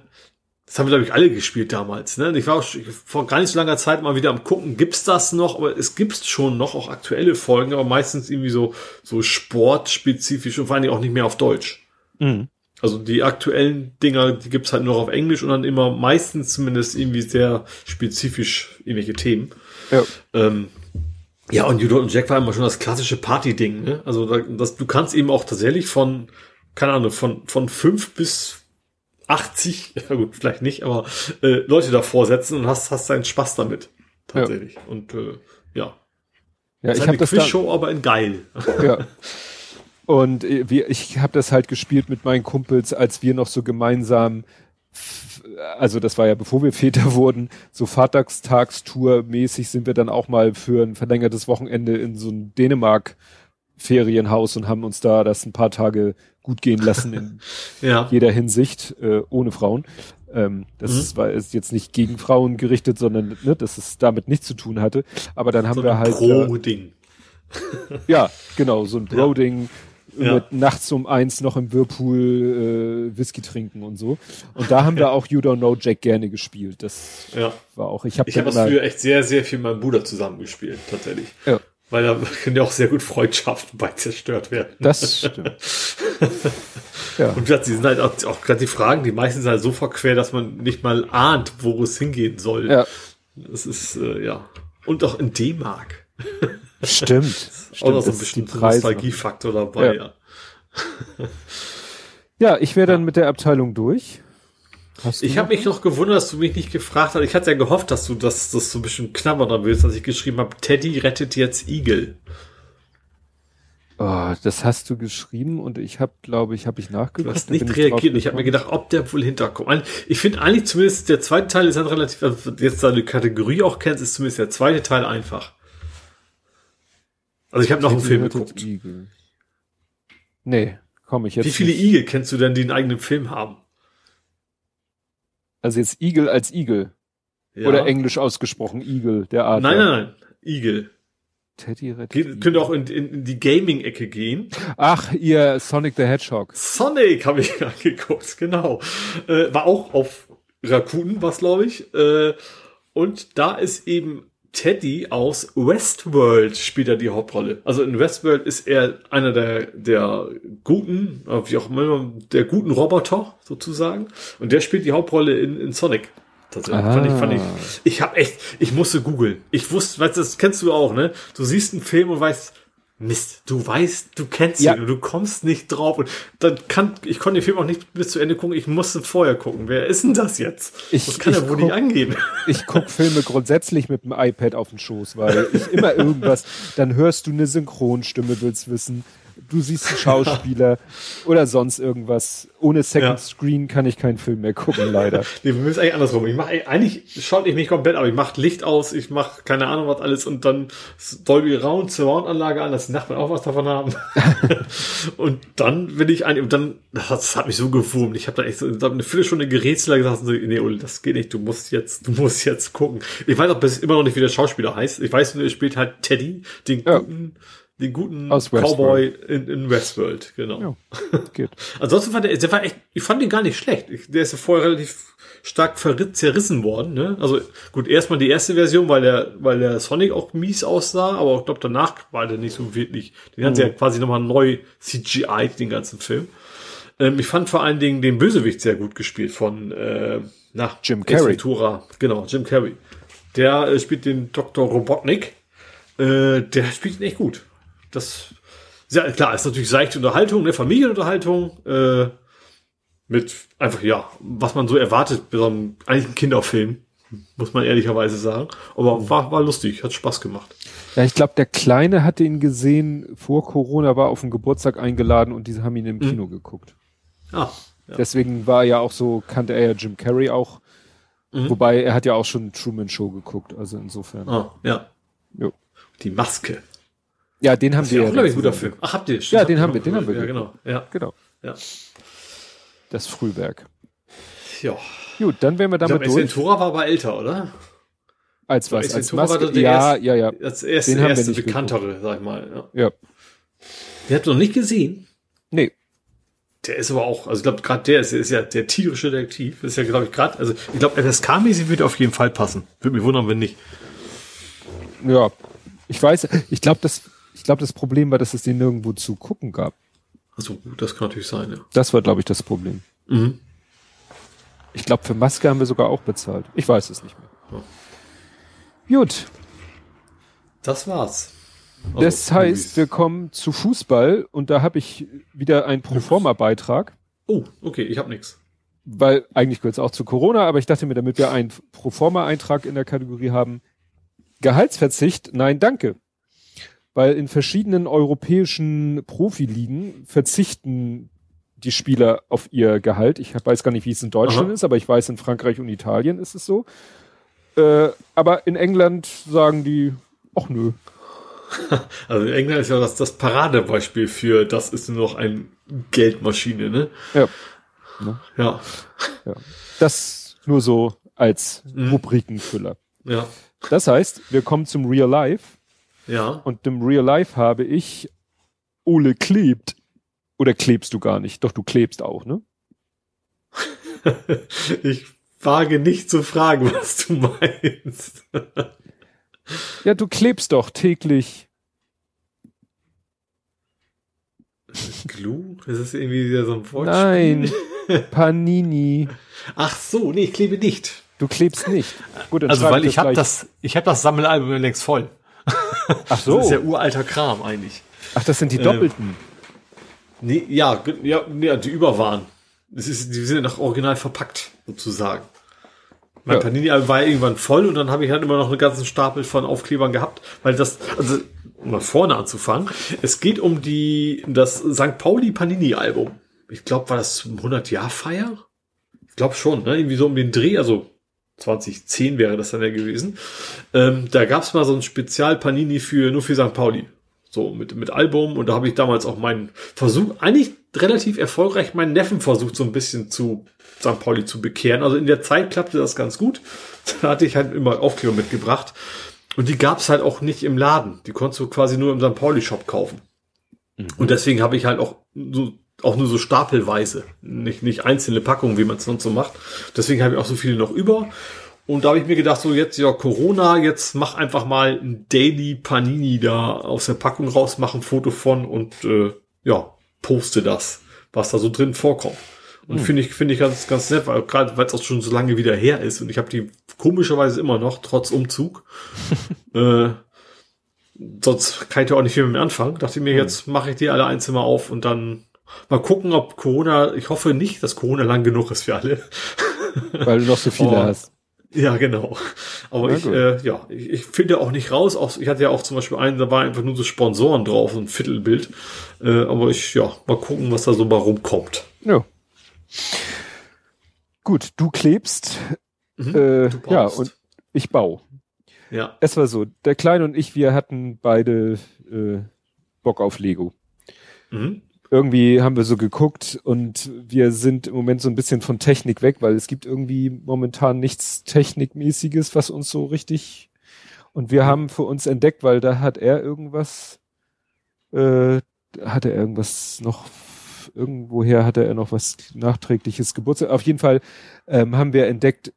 das haben wir, glaube ich, alle gespielt damals. Ne? Ich war auch vor gar nicht so langer Zeit mal wieder am gucken, gibt's das noch? Aber es gibt's schon noch, auch aktuelle Folgen, aber meistens irgendwie so, so sportspezifisch und vor allem auch nicht mehr auf Deutsch. Mhm. Also die aktuellen Dinger, die gibt's halt nur noch auf Englisch und dann immer meistens zumindest irgendwie sehr spezifisch irgendwelche Themen. Ja. Ähm, ja, und Judo und Jack war immer schon das klassische Party-Ding, ne? Also das, du kannst eben auch tatsächlich von, keine Ahnung, von, von fünf bis 80, ja gut, vielleicht nicht, aber äh, Leute davor setzen und hast, hast deinen Spaß damit. Tatsächlich. Ja. Und äh, ja. Ja, ich habe das Quizshow, aber in geil. Ja. Und äh, wir, ich habe das halt gespielt mit meinen Kumpels, als wir noch so gemeinsam also das war ja bevor wir Väter wurden, so Vatertagstour mäßig sind wir dann auch mal für ein verlängertes Wochenende in so ein Dänemark Ferienhaus und haben uns da das ein paar Tage gut gehen lassen in ja. jeder Hinsicht, äh, ohne Frauen. Ähm, das mhm. ist, war ist jetzt nicht gegen Frauen gerichtet, sondern ne, dass es damit nichts zu tun hatte. Aber dann haben so wir halt. Bro-Ding. ja, genau, so ein Bro-Ding. Ja ja. mit nachts um eins noch im Whirlpool äh, Whisky trinken und so. Und da haben wir auch You Don't Know Jack gerne gespielt. Das ja. war auch. Ich habe ich hab das früher echt sehr, sehr viel mit meinem Bruder zusammengespielt, tatsächlich. Ja. Weil da können ja auch sehr gut Freundschaften bei zerstört werden. Das stimmt. ja. Und sie sind halt auch, auch gerade die Fragen, die meisten sind halt so verquer, dass man nicht mal ahnt, wo es hingehen soll. Ja. Das ist, äh, ja. Und auch in D-Mark. Stimmt. Stimmt, auch noch so ein bisschen Nostalgiefaktor dabei, ja. Ja, ja ich wäre dann mit der Abteilung durch. Hast ich habe mich noch gewundert, dass du mich nicht gefragt hast. Ich hatte ja gehofft, dass du das, das so ein bisschen knabberner willst, als ich geschrieben habe, Teddy rettet jetzt Igel. Oh, das hast du geschrieben und ich habe, glaube ich, habe ich nachgeguckt. Du hast nicht reagiert. Ich, ich habe mir gedacht, ob der wohl hinterkommt. Ich finde eigentlich zumindest der zweite Teil ist dann relativ, also jetzt da du die Kategorie auch kennst, ist zumindest der zweite Teil einfach. Also ich habe noch einen Film geguckt. Igel. Nee, komm ich jetzt. Wie viele nicht. Igel kennst du denn, die einen eigenen Film haben? Also jetzt Igel als Igel. Ja. Oder englisch ausgesprochen Igel, der Art. Nein, nein, nein. Igel. Teddy Red. Geht, könnt auch in, in, in die Gaming-Ecke gehen. Ach, ihr Sonic the Hedgehog. Sonic habe ich angeguckt, genau. Äh, war auch auf Rakuten, was glaube ich. Äh, und da ist eben Teddy aus Westworld spielt er die Hauptrolle. Also in Westworld ist er einer der, der guten, wie auch immer, der guten Roboter sozusagen. Und der spielt die Hauptrolle in, in Sonic. Tatsächlich. Ah. Fand ich, fand ich, ich hab echt, ich musste googeln. Ich wusste, weißt du, das kennst du auch, ne? Du siehst einen Film und weißt, Mist, du weißt, du kennst ja. ihn und du kommst nicht drauf. Und dann kann, ich konnte den Film auch nicht bis zu Ende gucken, ich musste vorher gucken. Wer ist denn das jetzt? Ich, das kann ja wohl nicht angehen. Ich guck Filme grundsätzlich mit dem iPad auf den Schoß, weil ich immer irgendwas, dann hörst du eine Synchronstimme, willst wissen, du siehst einen Schauspieler oder sonst irgendwas. Ohne Second ja. Screen kann ich keinen Film mehr gucken, leider. nee, wir müssen eigentlich andersrum. Ich mache eigentlich schalte ich mich komplett, aber ich mache Licht aus, ich mache keine Ahnung was alles und dann Dolby Round Surround-Anlage an, dass die Nachbarn auch was davon haben. und dann will ich eigentlich, und dann, das hat mich so gewurmt. Ich habe da echt so eine Viertelstunde gerätselt gesagt, so, nee, Uli, das geht nicht, du musst jetzt, du musst jetzt gucken. Ich weiß auch bis immer noch nicht, wie der Schauspieler heißt. Ich weiß nur, er spielt halt Teddy, den ja. guten den guten Cowboy in, in Westworld, genau. Ja, geht. Ansonsten fand der, der war echt, ich fand den gar nicht schlecht. Ich, der ist ja vorher relativ stark verritt, zerrissen worden, ne? Also gut, erstmal die erste Version, weil der, weil der Sonic auch mies aussah, aber ich glaube danach war der nicht so wirklich. Den mhm. hat sie ja quasi nochmal neu CGI den ganzen Film. Ähm, ich fand vor allen Dingen den Bösewicht sehr gut gespielt von äh, na, Jim Carrey. Ventura. Genau, Jim Carrey. Der äh, spielt den Dr. Robotnik. Äh, der spielt ihn echt gut das, ja, klar, ist natürlich seichte Unterhaltung, ne, Familienunterhaltung, äh, mit einfach, ja, was man so erwartet, bei so einem, eigentlich ein Kinderfilm, muss man ehrlicherweise sagen. Aber war, war lustig, hat Spaß gemacht. Ja, ich glaube, der Kleine hatte ihn gesehen vor Corona, war auf den Geburtstag eingeladen und diese haben ihn im hm. Kino geguckt. Ah. Ja. Deswegen war er ja auch so, kannte er ja Jim Carrey auch. Mhm. Wobei er hat ja auch schon Truman Show geguckt, also insofern. Ah, ja. Jo. Die Maske. Ja, den haben das wir. Auch, glaube ich, guter Film. Ach, habt ihr? Ja, den haben wir, den haben wir. Ja, genau. Ja. Genau. Ja. Das Frühwerk. Ja. Gut, dann wären wir damit ich durch. Tora war aber älter, oder? Als was? Als Maske? ja, ja, ja. Als erste, den haben erste wir nicht bekanntere, geguckt. sag ich mal. Ja. ja. Den habt ihr noch nicht gesehen? Nee. Der ist aber auch, also ich glaube, gerade der ist, ist ja der tierische Detektiv. Das ist ja, glaube ich, gerade, also ich glaube, FSK-mäßig würde auf jeden Fall passen. Würde mich wundern, wenn nicht. Ja. Ich weiß, ich glaube, das ich glaube, das Problem war, dass es den nirgendwo zu gucken gab. Also das kann natürlich sein, ja. Das war, glaube ich, das Problem. Mhm. Ich glaube, für Maske haben wir sogar auch bezahlt. Ich weiß es nicht mehr. Ja. Gut. Das war's. Also, das heißt, wir kommen zu Fußball und da habe ich wieder einen Proforma-Beitrag. Oh, okay, ich habe nichts. Weil eigentlich gehört es auch zu Corona, aber ich dachte mir, damit wir einen Proforma-Eintrag in der Kategorie haben, Gehaltsverzicht, nein, danke weil in verschiedenen europäischen Profiligen verzichten die Spieler auf ihr Gehalt. Ich weiß gar nicht, wie es in Deutschland Aha. ist, aber ich weiß, in Frankreich und Italien ist es so. Äh, aber in England sagen die, ach nö. Also in England ist ja das, das Paradebeispiel für, das ist nur noch eine Geldmaschine, ne? Ja. Ja. ja. Das nur so als mhm. Rubrikenfüller. Ja. Das heißt, wir kommen zum Real Life. Ja. Und im Real Life habe ich Ole klebt. Oder klebst du gar nicht? Doch, du klebst auch, ne? ich wage nicht zu fragen, was du meinst. ja, du klebst doch täglich. Glue? Ist das irgendwie wieder so ein Wortspiel? Nein, Panini. Ach so, nee, ich klebe nicht. Du klebst nicht. Gut, also weil ich habe das, ich habe das Sammelalbum längst voll. Ach so. Das ist ja uralter Kram eigentlich. Ach, das sind die doppelten. Ähm, nee, ja, ja, ja, die über waren. Das ist, die sind ja noch original verpackt, sozusagen. Mein ja. Panini war irgendwann voll und dann habe ich halt immer noch einen ganzen Stapel von Aufklebern gehabt, weil das, also um mal vorne anzufangen, es geht um die das St. Pauli Panini Album. Ich glaube, war das 100 Jahr Feier? Ich glaube schon, ne? Irgendwie so um den Dreh, also 2010 wäre das dann ja gewesen. Ähm, da gab es mal so ein Spezial Panini für nur für St. Pauli. So mit, mit Album und da habe ich damals auch meinen Versuch, eigentlich relativ erfolgreich, meinen Neffen versucht, so ein bisschen zu St. Pauli zu bekehren. Also in der Zeit klappte das ganz gut. Da hatte ich halt immer Aufkleber mitgebracht. Und die gab es halt auch nicht im Laden. Die konntest du quasi nur im St. Pauli-Shop kaufen. Mhm. Und deswegen habe ich halt auch so auch nur so stapelweise, nicht, nicht einzelne Packungen, wie man es sonst so macht. Deswegen habe ich auch so viele noch über. Und da habe ich mir gedacht, so jetzt ja Corona, jetzt mach einfach mal ein Daily Panini da aus der Packung raus, mach ein Foto von und äh, ja, poste das, was da so drin vorkommt. Und hm. finde ich, finde ich ganz, ganz nett, weil gerade weil es auch schon so lange wieder her ist und ich habe die komischerweise immer noch, trotz Umzug. äh, sonst kann ich ja auch nicht viel mehr anfangen. Dachte ich mir, hm. jetzt mache ich die alle einzeln mal auf und dann mal gucken, ob Corona, ich hoffe nicht, dass Corona lang genug ist für alle. Weil du noch so viele oh. hast. Ja, genau. Aber ich, äh, ja, ich, ich finde auch nicht raus. Auch, ich hatte ja auch zum Beispiel einen, da war einfach nur so Sponsoren drauf, ein Viertelbild. Äh, aber ich, ja, mal gucken, was da so mal rumkommt. Ja. Gut, du klebst. Mhm, äh, du ja, und ich baue. Ja. Es war so, der Kleine und ich, wir hatten beide äh, Bock auf Lego. Mhm irgendwie haben wir so geguckt und wir sind im Moment so ein bisschen von Technik weg, weil es gibt irgendwie momentan nichts Technikmäßiges, was uns so richtig und wir haben für uns entdeckt, weil da hat er irgendwas, äh, hatte er irgendwas noch, irgendwoher hatte er noch was nachträgliches Geburtstag. Auf jeden Fall ähm, haben wir entdeckt,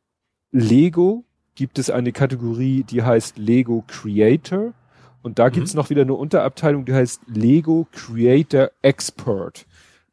Lego gibt es eine Kategorie, die heißt Lego Creator. Und da gibt's mhm. noch wieder eine Unterabteilung, die heißt Lego Creator Expert.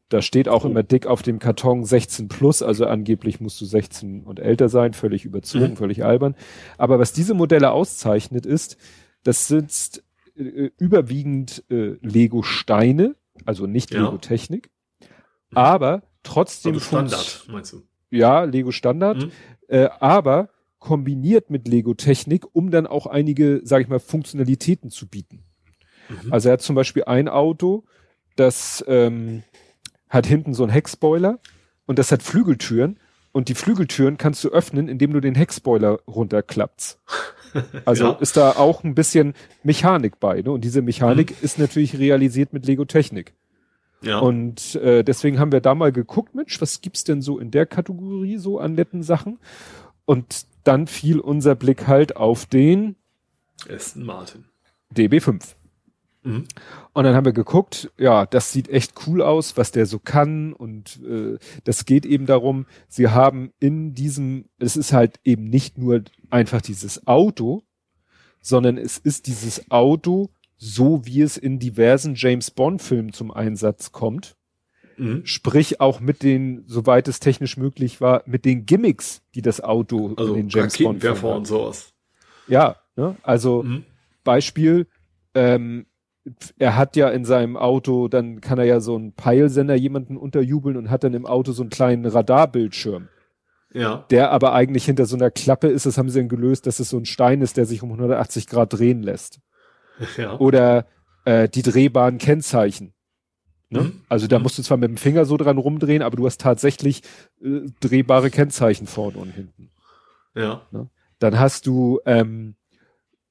Da steht auch oh. immer dick auf dem Karton 16 plus, also angeblich musst du 16 und älter sein, völlig überzogen, mhm. völlig albern. Aber was diese Modelle auszeichnet ist, das sind äh, überwiegend äh, Lego Steine, also nicht ja. Lego Technik, mhm. aber trotzdem also Standard, meinst du? Ja, Lego Standard, mhm. äh, aber kombiniert mit Lego-Technik, um dann auch einige, sage ich mal, Funktionalitäten zu bieten. Mhm. Also er hat zum Beispiel ein Auto, das ähm, hat hinten so einen Heckspoiler und das hat Flügeltüren und die Flügeltüren kannst du öffnen, indem du den Heckspoiler runterklappst. Also ja. ist da auch ein bisschen Mechanik bei, ne? Und diese Mechanik mhm. ist natürlich realisiert mit Lego Technik. Ja. Und äh, deswegen haben wir da mal geguckt, Mensch, was gibt's denn so in der Kategorie so an netten Sachen? Und dann fiel unser Blick halt auf den Aston Martin. DB5. Mhm. Und dann haben wir geguckt, ja, das sieht echt cool aus, was der so kann. Und äh, das geht eben darum, sie haben in diesem, es ist halt eben nicht nur einfach dieses Auto, sondern es ist dieses Auto, so wie es in diversen James Bond-Filmen zum Einsatz kommt. Mhm. Sprich auch mit den, soweit es technisch möglich war, mit den Gimmicks, die das Auto also in den James Bond hat. und sowas. Ja, ne? also mhm. Beispiel, ähm, er hat ja in seinem Auto, dann kann er ja so einen Peilsender jemanden unterjubeln und hat dann im Auto so einen kleinen Radarbildschirm. Ja. Der aber eigentlich hinter so einer Klappe ist, das haben sie dann gelöst, dass es so ein Stein ist, der sich um 180 Grad drehen lässt. Ja. Oder äh, die drehbaren Kennzeichen. Ne? Mhm. Also da mhm. musst du zwar mit dem Finger so dran rumdrehen, aber du hast tatsächlich äh, drehbare Kennzeichen vorne und hinten. Ja. Ne? Dann hast du ähm,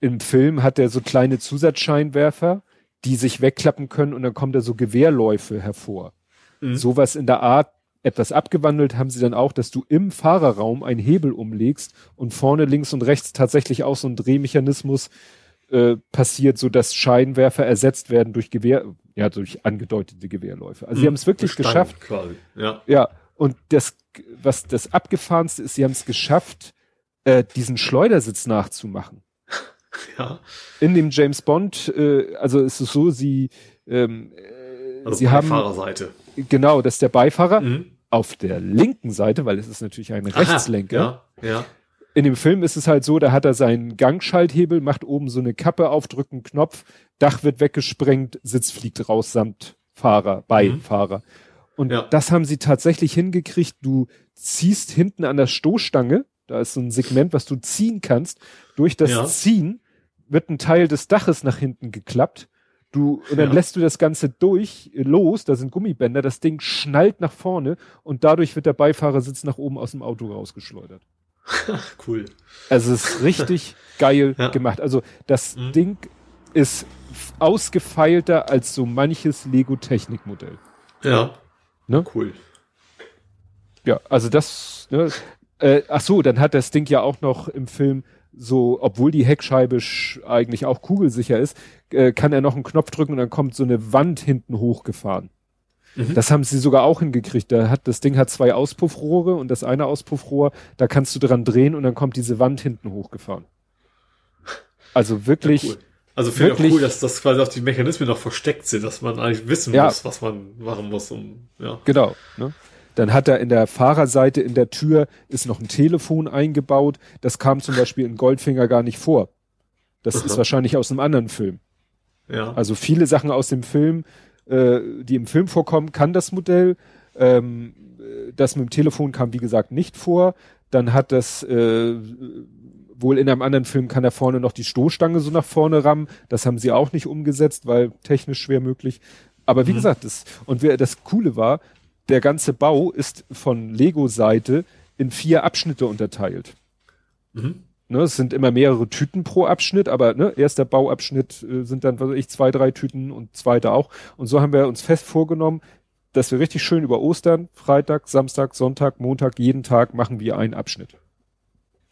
im Film hat er so kleine Zusatzscheinwerfer, die sich wegklappen können und dann kommt da so Gewehrläufe hervor. Mhm. Sowas in der Art etwas abgewandelt haben sie dann auch, dass du im Fahrerraum einen Hebel umlegst und vorne links und rechts tatsächlich auch so ein Drehmechanismus äh, passiert, so dass Scheinwerfer ersetzt werden durch Gewehr, ja, durch angedeutete Gewehrläufe. Also hm, sie haben es wirklich geschafft. Quasi. Ja. ja, und das, was das abgefahrenste ist, sie haben es geschafft, äh, diesen Schleudersitz nachzumachen. Ja. In dem James Bond, äh, also ist es so, sie, ähm, äh, also sie haben Fahrerseite. Genau, dass der Beifahrer mhm. auf der linken Seite, weil es ist natürlich ein Rechtslenker. Ja, ja in dem Film ist es halt so, da hat er seinen Gangschalthebel, macht oben so eine Kappe auf, drückt einen Knopf, Dach wird weggesprengt, Sitz fliegt raus samt Fahrer, Beifahrer. Mhm. Und ja. das haben sie tatsächlich hingekriegt. Du ziehst hinten an der Stoßstange, da ist so ein Segment, was du ziehen kannst. Durch das ja. Ziehen wird ein Teil des Daches nach hinten geklappt. Du, und dann ja. lässt du das Ganze durch, los, da sind Gummibänder, das Ding schnallt nach vorne und dadurch wird der Beifahrersitz nach oben aus dem Auto rausgeschleudert. cool. Also es ist richtig geil ja. gemacht. Also das mhm. Ding ist ausgefeilter als so manches Lego-Technikmodell. Ja. Ne? Cool. Ja, also das, ne, äh, ach so, dann hat das Ding ja auch noch im Film so, obwohl die Heckscheibe eigentlich auch kugelsicher ist, äh, kann er noch einen Knopf drücken und dann kommt so eine Wand hinten hochgefahren. Mhm. Das haben sie sogar auch hingekriegt. Da hat, das Ding hat zwei Auspuffrohre und das eine Auspuffrohr, da kannst du dran drehen und dann kommt diese Wand hinten hochgefahren. Also wirklich. Ja, cool. Also finde ich auch cool, dass das quasi auch die Mechanismen noch versteckt sind, dass man eigentlich wissen ja. muss, was man machen muss. Um, ja. Genau. Ne? Dann hat er in der Fahrerseite in der Tür ist noch ein Telefon eingebaut. Das kam zum Beispiel in Goldfinger gar nicht vor. Das Aha. ist wahrscheinlich aus einem anderen Film. Ja. Also viele Sachen aus dem Film, äh, die im Film vorkommen, kann das Modell. Ähm, das mit dem Telefon kam, wie gesagt, nicht vor. Dann hat das äh, wohl in einem anderen Film kann er vorne noch die Stoßstange so nach vorne rammen. Das haben sie auch nicht umgesetzt, weil technisch schwer möglich. Aber wie mhm. gesagt, das, und wer, das Coole war, der ganze Bau ist von Lego-Seite in vier Abschnitte unterteilt. Mhm. Ne, es sind immer mehrere Tüten pro Abschnitt, aber ne, erster Bauabschnitt äh, sind dann, was weiß ich, zwei, drei Tüten und zweiter auch. Und so haben wir uns fest vorgenommen, dass wir richtig schön über Ostern, Freitag, Samstag, Sonntag, Montag, jeden Tag machen wir einen Abschnitt.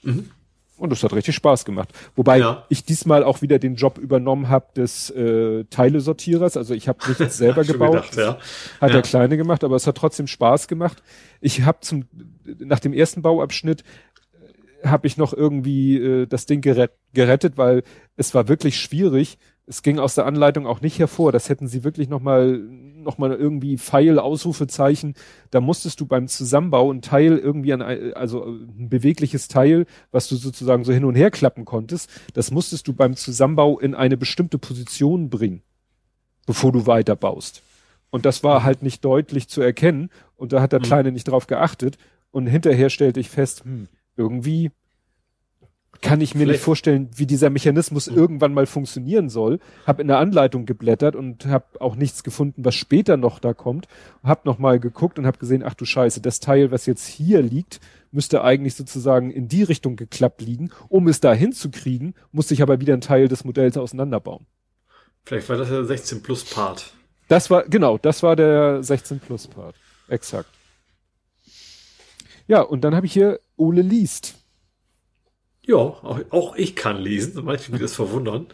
Mhm. Und das hat richtig Spaß gemacht. Wobei ja. ich diesmal auch wieder den Job übernommen habe des äh, Teilesortierers. Also ich habe nichts selber gebaut. Gedacht, ja. Hat ja. der Kleine gemacht, aber es hat trotzdem Spaß gemacht. Ich habe zum nach dem ersten Bauabschnitt habe ich noch irgendwie äh, das Ding gerett, gerettet, weil es war wirklich schwierig, es ging aus der Anleitung auch nicht hervor. Das hätten sie wirklich nochmal noch mal irgendwie Pfeil, Ausrufezeichen. Da musstest du beim Zusammenbau ein Teil irgendwie an, also ein bewegliches Teil, was du sozusagen so hin und her klappen konntest, das musstest du beim Zusammenbau in eine bestimmte Position bringen, bevor du weiterbaust. Und das war halt nicht deutlich zu erkennen. Und da hat der mhm. Kleine nicht drauf geachtet. Und hinterher stellte ich fest, hm, irgendwie kann ich mir Vielleicht. nicht vorstellen, wie dieser Mechanismus mhm. irgendwann mal funktionieren soll. Hab in der Anleitung geblättert und habe auch nichts gefunden, was später noch da kommt. Hab noch mal geguckt und hab gesehen, ach du Scheiße, das Teil, was jetzt hier liegt, müsste eigentlich sozusagen in die Richtung geklappt liegen. Um es da hinzukriegen, musste ich aber wieder einen Teil des Modells auseinanderbauen. Vielleicht war das der 16 Plus Part. Das war, genau, das war der 16 Plus Part. Exakt. Ja, und dann habe ich hier Ole liest. Ja, auch, auch ich kann lesen. Manche mich das verwundern.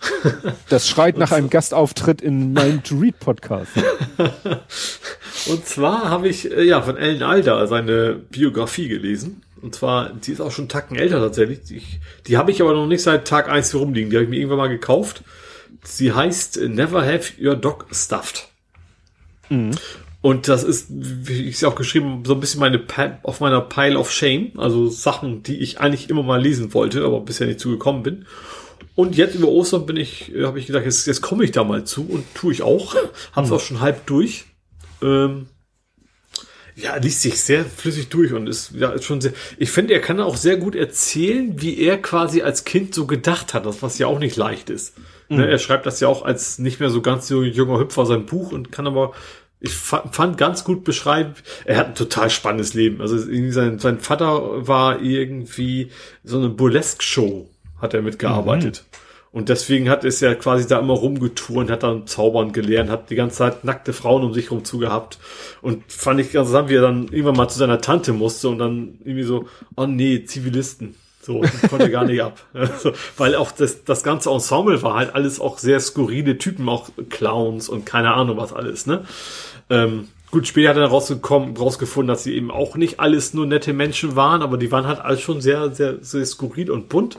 Das schreit nach einem Gastauftritt in meinem To Read Podcast. Und zwar habe ich äh, ja von Ellen Alder seine Biografie gelesen. Und zwar, die ist auch schon Tacken älter tatsächlich. Die, die habe ich aber noch nicht seit Tag eins hier rumliegen. Die habe ich mir irgendwann mal gekauft. Sie heißt Never Have Your Dog Stuffed. Mhm. Und das ist, wie ich es auch geschrieben, so ein bisschen meine auf meiner Pile of Shame, also Sachen, die ich eigentlich immer mal lesen wollte, aber bisher nicht zugekommen bin. Und jetzt über Ostern bin ich, äh, habe ich gedacht, jetzt, jetzt komme ich da mal zu und tue ich auch. Hab's mhm. auch schon halb durch. Ähm, ja, liest sich sehr flüssig durch und ist ja ist schon sehr. Ich finde, er kann auch sehr gut erzählen, wie er quasi als Kind so gedacht hat, das was ja auch nicht leicht ist. Mhm. Ne, er schreibt das ja auch als nicht mehr so ganz so junger Hüpfer sein Buch und kann aber ich fand ganz gut beschreiben, er hat ein total spannendes Leben. Also sein, sein Vater war irgendwie so eine Burlesque-Show, hat er mitgearbeitet. Mhm. Und deswegen hat es ja quasi da immer rumgeturnt, hat dann zaubern gelernt, hat die ganze Zeit nackte Frauen um sich rum zugehabt. Und fand ich ganz interessant, wie er dann irgendwann mal zu seiner Tante musste und dann irgendwie so, oh nee, Zivilisten. So, konnte gar nicht ab. Also, weil auch das, das ganze Ensemble war halt alles auch sehr skurrile Typen, auch Clowns und keine Ahnung was alles, ne? Ähm, gut, später hat er rausgekommen, rausgefunden, dass sie eben auch nicht alles nur nette Menschen waren, aber die waren halt alles schon sehr, sehr, sehr skurril und bunt.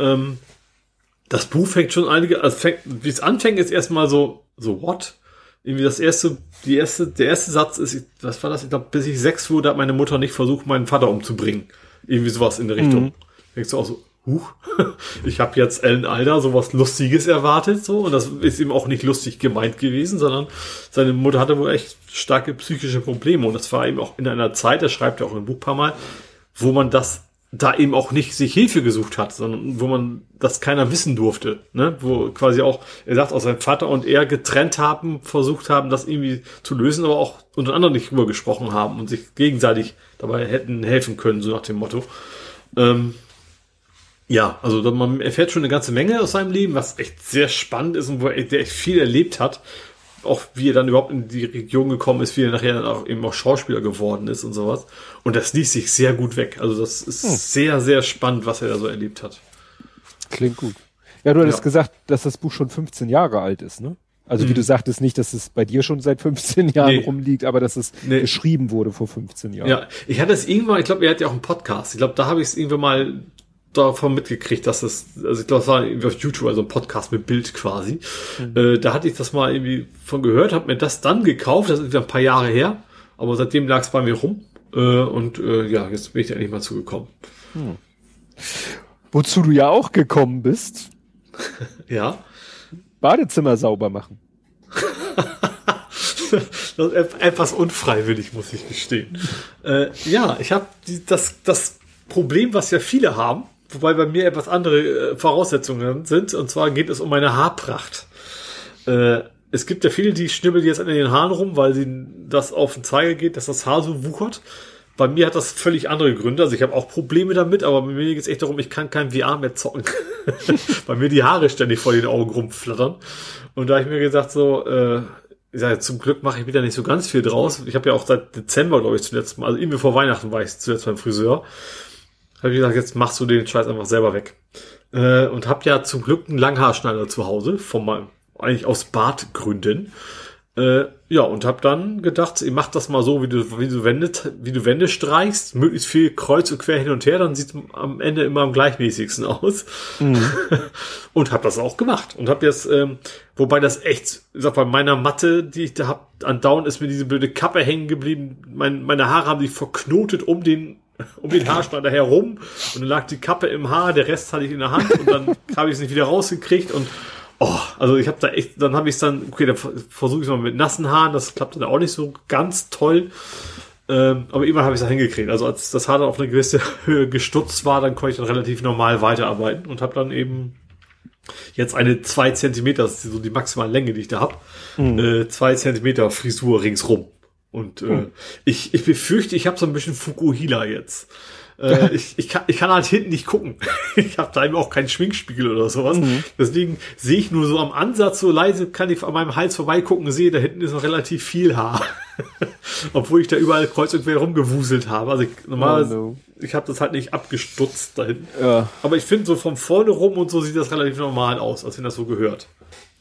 Ähm, das Buch fängt schon einige, also fängt, wie es anfängt, ist erstmal so, so what? Irgendwie das erste, die erste, der erste Satz ist, was war das? Ich glaube, bis ich sechs wurde, hat meine Mutter nicht versucht, meinen Vater umzubringen. Irgendwie sowas in der Richtung. Mhm. Denkst du auch so, huch, ich habe jetzt Ellen Alder sowas Lustiges erwartet, so, und das ist ihm auch nicht lustig gemeint gewesen, sondern seine Mutter hatte wohl echt starke psychische Probleme und das war eben auch in einer Zeit, er schreibt ja auch im Buch paar Mal, wo man das da eben auch nicht sich Hilfe gesucht hat, sondern wo man das keiner wissen durfte, ne? wo quasi auch, er sagt, auch sein Vater und er getrennt haben, versucht haben, das irgendwie zu lösen, aber auch unter anderem nicht drüber gesprochen haben und sich gegenseitig dabei hätten helfen können, so nach dem Motto. Ähm, ja, also man erfährt schon eine ganze Menge aus seinem Leben, was echt sehr spannend ist und wo er echt viel erlebt hat. Auch wie er dann überhaupt in die Region gekommen ist, wie er nachher dann auch eben auch Schauspieler geworden ist und sowas. Und das liest sich sehr gut weg. Also das ist hm. sehr, sehr spannend, was er da so erlebt hat. Klingt gut. Ja, du hattest ja. gesagt, dass das Buch schon 15 Jahre alt ist, ne? Also mhm. wie du sagtest nicht, dass es bei dir schon seit 15 Jahren nee. rumliegt, aber dass es nee. geschrieben wurde vor 15 Jahren. Ja, ich hatte es irgendwann, ich glaube, er hat ja auch einen Podcast. Ich glaube, da habe ich es irgendwann mal davon mitgekriegt, dass das, also ich glaube, das war irgendwie auf YouTube, also ein Podcast mit Bild quasi. Mhm. Äh, da hatte ich das mal irgendwie von gehört, habe mir das dann gekauft, das ist ein paar Jahre her, aber seitdem lag es bei mir rum. Äh, und äh, ja, jetzt bin ich da endlich mal zugekommen. Hm. Wozu du ja auch gekommen bist. ja. Badezimmer sauber machen. das ist etwas unfreiwillig, muss ich gestehen. Äh, ja, ich habe das, das Problem, was ja viele haben, wobei bei mir etwas andere äh, Voraussetzungen sind, und zwar geht es um meine Haarpracht. Äh, es gibt ja viele, die schnibbeln jetzt an den Haaren rum, weil sie das auf den Zeiger geht, dass das Haar so wuchert. Bei mir hat das völlig andere Gründe. Also ich habe auch Probleme damit, aber bei mir geht es echt darum, ich kann kein VR mehr zocken. bei mir die Haare ständig vor den Augen rumflattern. Und da habe ich mir gesagt, so, äh, ich sage, zum Glück mache ich wieder nicht so ganz viel draus. Ich habe ja auch seit Dezember, glaube ich, zuletzt mal, also irgendwie vor Weihnachten war ich zuletzt beim Friseur. Habe ich gesagt, jetzt machst du den Scheiß einfach selber weg. Äh, und habe ja zum Glück einen Langhaarschneider zu Hause, von meinem, eigentlich aus Bartgründen. Äh, ja, und habe dann gedacht, ich mach das mal so, wie du, wie du Wände, wie du Wände streichst, möglichst viel kreuz und quer hin und her, dann sieht am Ende immer am gleichmäßigsten aus. Mhm. und habe das auch gemacht und habe jetzt, ähm, wobei das echt, ich sag bei meiner Matte, die ich da hab, andauernd ist mir diese blöde Kappe hängen geblieben. Mein, meine Haare haben sich verknotet um den um den Haarschneider herum und dann lag die Kappe im Haar, der Rest hatte ich in der Hand und dann habe ich es nicht wieder rausgekriegt und Oh, also ich habe da echt, dann habe ich es dann, okay, dann versuche ich es mal mit nassen Haaren, das klappt dann auch nicht so ganz toll. Ähm, aber irgendwann habe ich es hingekriegt. Also als das Haar dann auf eine gewisse Höhe gestutzt war, dann konnte ich dann relativ normal weiterarbeiten und habe dann eben jetzt eine zwei Zentimeter, das ist so die maximale Länge, die ich da habe, mhm. äh, zwei Zentimeter Frisur ringsrum. Und äh, mhm. ich, ich befürchte, ich habe so ein bisschen Fukuhila jetzt. Äh, ich, ich, kann, ich kann halt hinten nicht gucken. ich habe da eben auch keinen Schminkspiegel oder sowas. Mhm. Deswegen sehe ich nur so am Ansatz so leise, kann ich an meinem Hals vorbeigucken, sehe, da hinten ist noch relativ viel Haar. Obwohl ich da überall kreuz und quer rumgewuselt habe. Also ich, normalerweise, oh no. ich habe das halt nicht abgestutzt da hinten. Ja. Aber ich finde so von vorne rum und so sieht das relativ normal aus, als wenn das so gehört.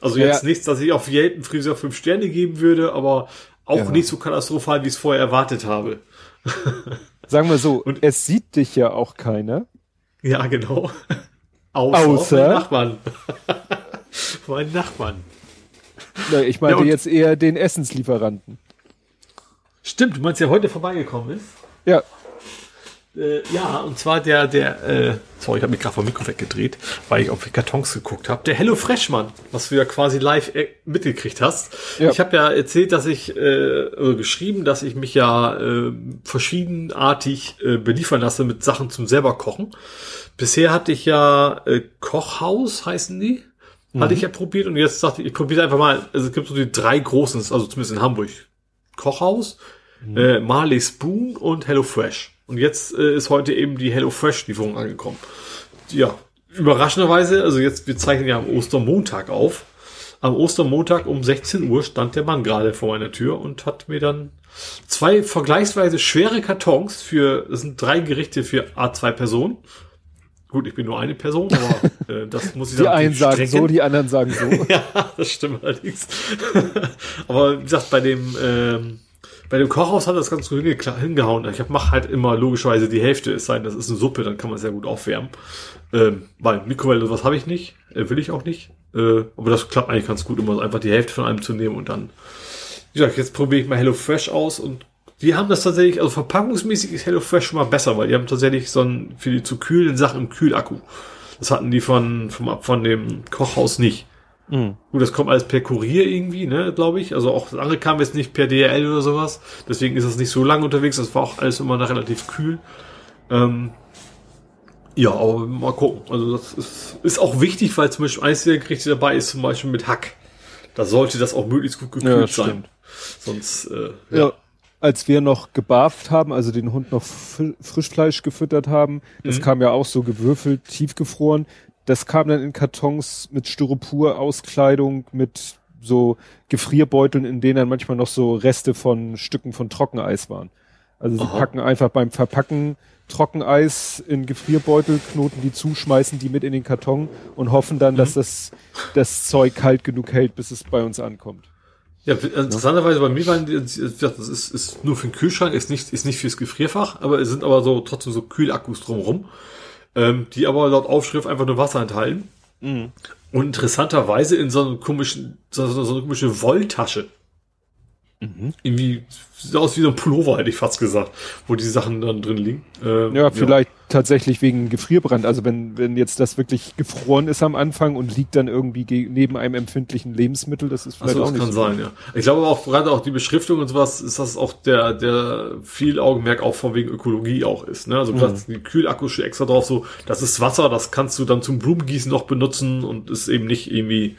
Also jetzt ja. nichts, dass ich auf jeden Friseur fünf Sterne geben würde, aber auch ja. nicht so katastrophal, wie ich es vorher erwartet habe. Sagen wir so, und es sieht dich ja auch keiner. Ja, genau. Außer, Außer mein Nachbarn. mein Nachbarn. Na, ich meinte ja, jetzt eher den Essenslieferanten. Stimmt, du meinst, der heute vorbeigekommen ist? Ja. Äh, ja, und zwar der, der, äh, sorry, ich habe mich gerade vom Mikro weggedreht, weil ich auf die Kartons geguckt habe. Der Hello Freshman, was du ja quasi live äh, mitgekriegt hast. Ja. Ich habe ja erzählt, dass ich, äh, geschrieben, dass ich mich ja äh, verschiedenartig äh, beliefern lasse mit Sachen zum selber kochen. Bisher hatte ich ja äh, Kochhaus, heißen die. Mhm. Hatte ich ja probiert und jetzt dachte ich, ich probiere einfach mal, also es gibt so die drei großen, also zumindest in Hamburg. Kochhaus, mhm. äh, Marley Spoon und Hello Fresh. Und jetzt äh, ist heute eben die HelloFresh-Lieferung angekommen. Ja, überraschenderweise, also jetzt, wir zeichnen ja am Ostermontag auf. Am Ostermontag um 16 Uhr stand der Mann gerade vor meiner Tür und hat mir dann zwei vergleichsweise schwere Kartons für, das sind drei Gerichte für A2 Personen. Gut, ich bin nur eine Person, aber äh, das muss ich sagen. Die einen sagen strecken. so, die anderen sagen so. ja, das stimmt allerdings. aber wie gesagt, bei dem ähm, bei dem Kochhaus hat das ganz gut hingehauen. Ich mache halt immer logischerweise die Hälfte, es sei denn, das ist eine Suppe, dann kann man sehr gut aufwärmen. Ähm, weil Mikrowelle, was habe ich nicht, äh, will ich auch nicht. Äh, aber das klappt eigentlich ganz gut, immer einfach die Hälfte von einem zu nehmen und dann. Wie gesagt, jetzt probiere ich mal Hello Fresh aus und die haben das tatsächlich, also verpackungsmäßig ist Hello Fresh schon mal besser, weil die haben tatsächlich so ein, für die zu kühlen Sachen im Kühlakku. Das hatten die von, vom, von dem Kochhaus nicht. Mhm. Gut, das kommt alles per Kurier irgendwie, ne, glaube ich. Also auch das andere kam jetzt nicht per DRL oder sowas. Deswegen ist es nicht so lang unterwegs. Das war auch alles immer noch relativ kühl. Ähm, ja, aber mal gucken. Also das ist, ist auch wichtig, weil zum Beispiel eins der Gerichte dabei ist, zum Beispiel mit Hack. Da sollte das auch möglichst gut gekühlt ja, sein. Sonst, äh, ja. ja. Als wir noch gebarft haben, also den Hund noch Frischfleisch gefüttert haben, das mhm. kam ja auch so gewürfelt, tiefgefroren das kam dann in Kartons mit Styropor-Auskleidung, mit so Gefrierbeuteln, in denen dann manchmal noch so Reste von Stücken von Trockeneis waren. Also sie Aha. packen einfach beim Verpacken Trockeneis in Gefrierbeutel, knoten die zu, schmeißen die mit in den Karton und hoffen dann, mhm. dass das, das Zeug kalt genug hält, bis es bei uns ankommt. Ja, interessanterweise bei mir waren die, das ist, ist nur für den Kühlschrank, ist nicht, ist nicht fürs Gefrierfach, aber es sind aber so trotzdem so Kühlakkus drumherum, ähm, die aber laut Aufschrift einfach nur Wasser enthalten. Mhm. Und interessanterweise in so einer komischen, so, so eine komische Wolltasche. Mhm. Irgendwie sieht aus wie so ein Pullover, hätte ich fast gesagt, wo die Sachen dann drin liegen. Ähm, ja, vielleicht ja. Tatsächlich wegen Gefrierbrand. Also wenn, wenn jetzt das wirklich gefroren ist am Anfang und liegt dann irgendwie neben einem empfindlichen Lebensmittel, das ist vielleicht so, auch nicht kann so sein, ja. Ich glaube auch gerade auch die Beschriftung und sowas ist das auch der, der viel Augenmerk auch von wegen Ökologie auch ist. Ne? Also mhm. die Kühlakku steht extra drauf so, das ist Wasser, das kannst du dann zum Blumengießen noch benutzen und ist eben nicht irgendwie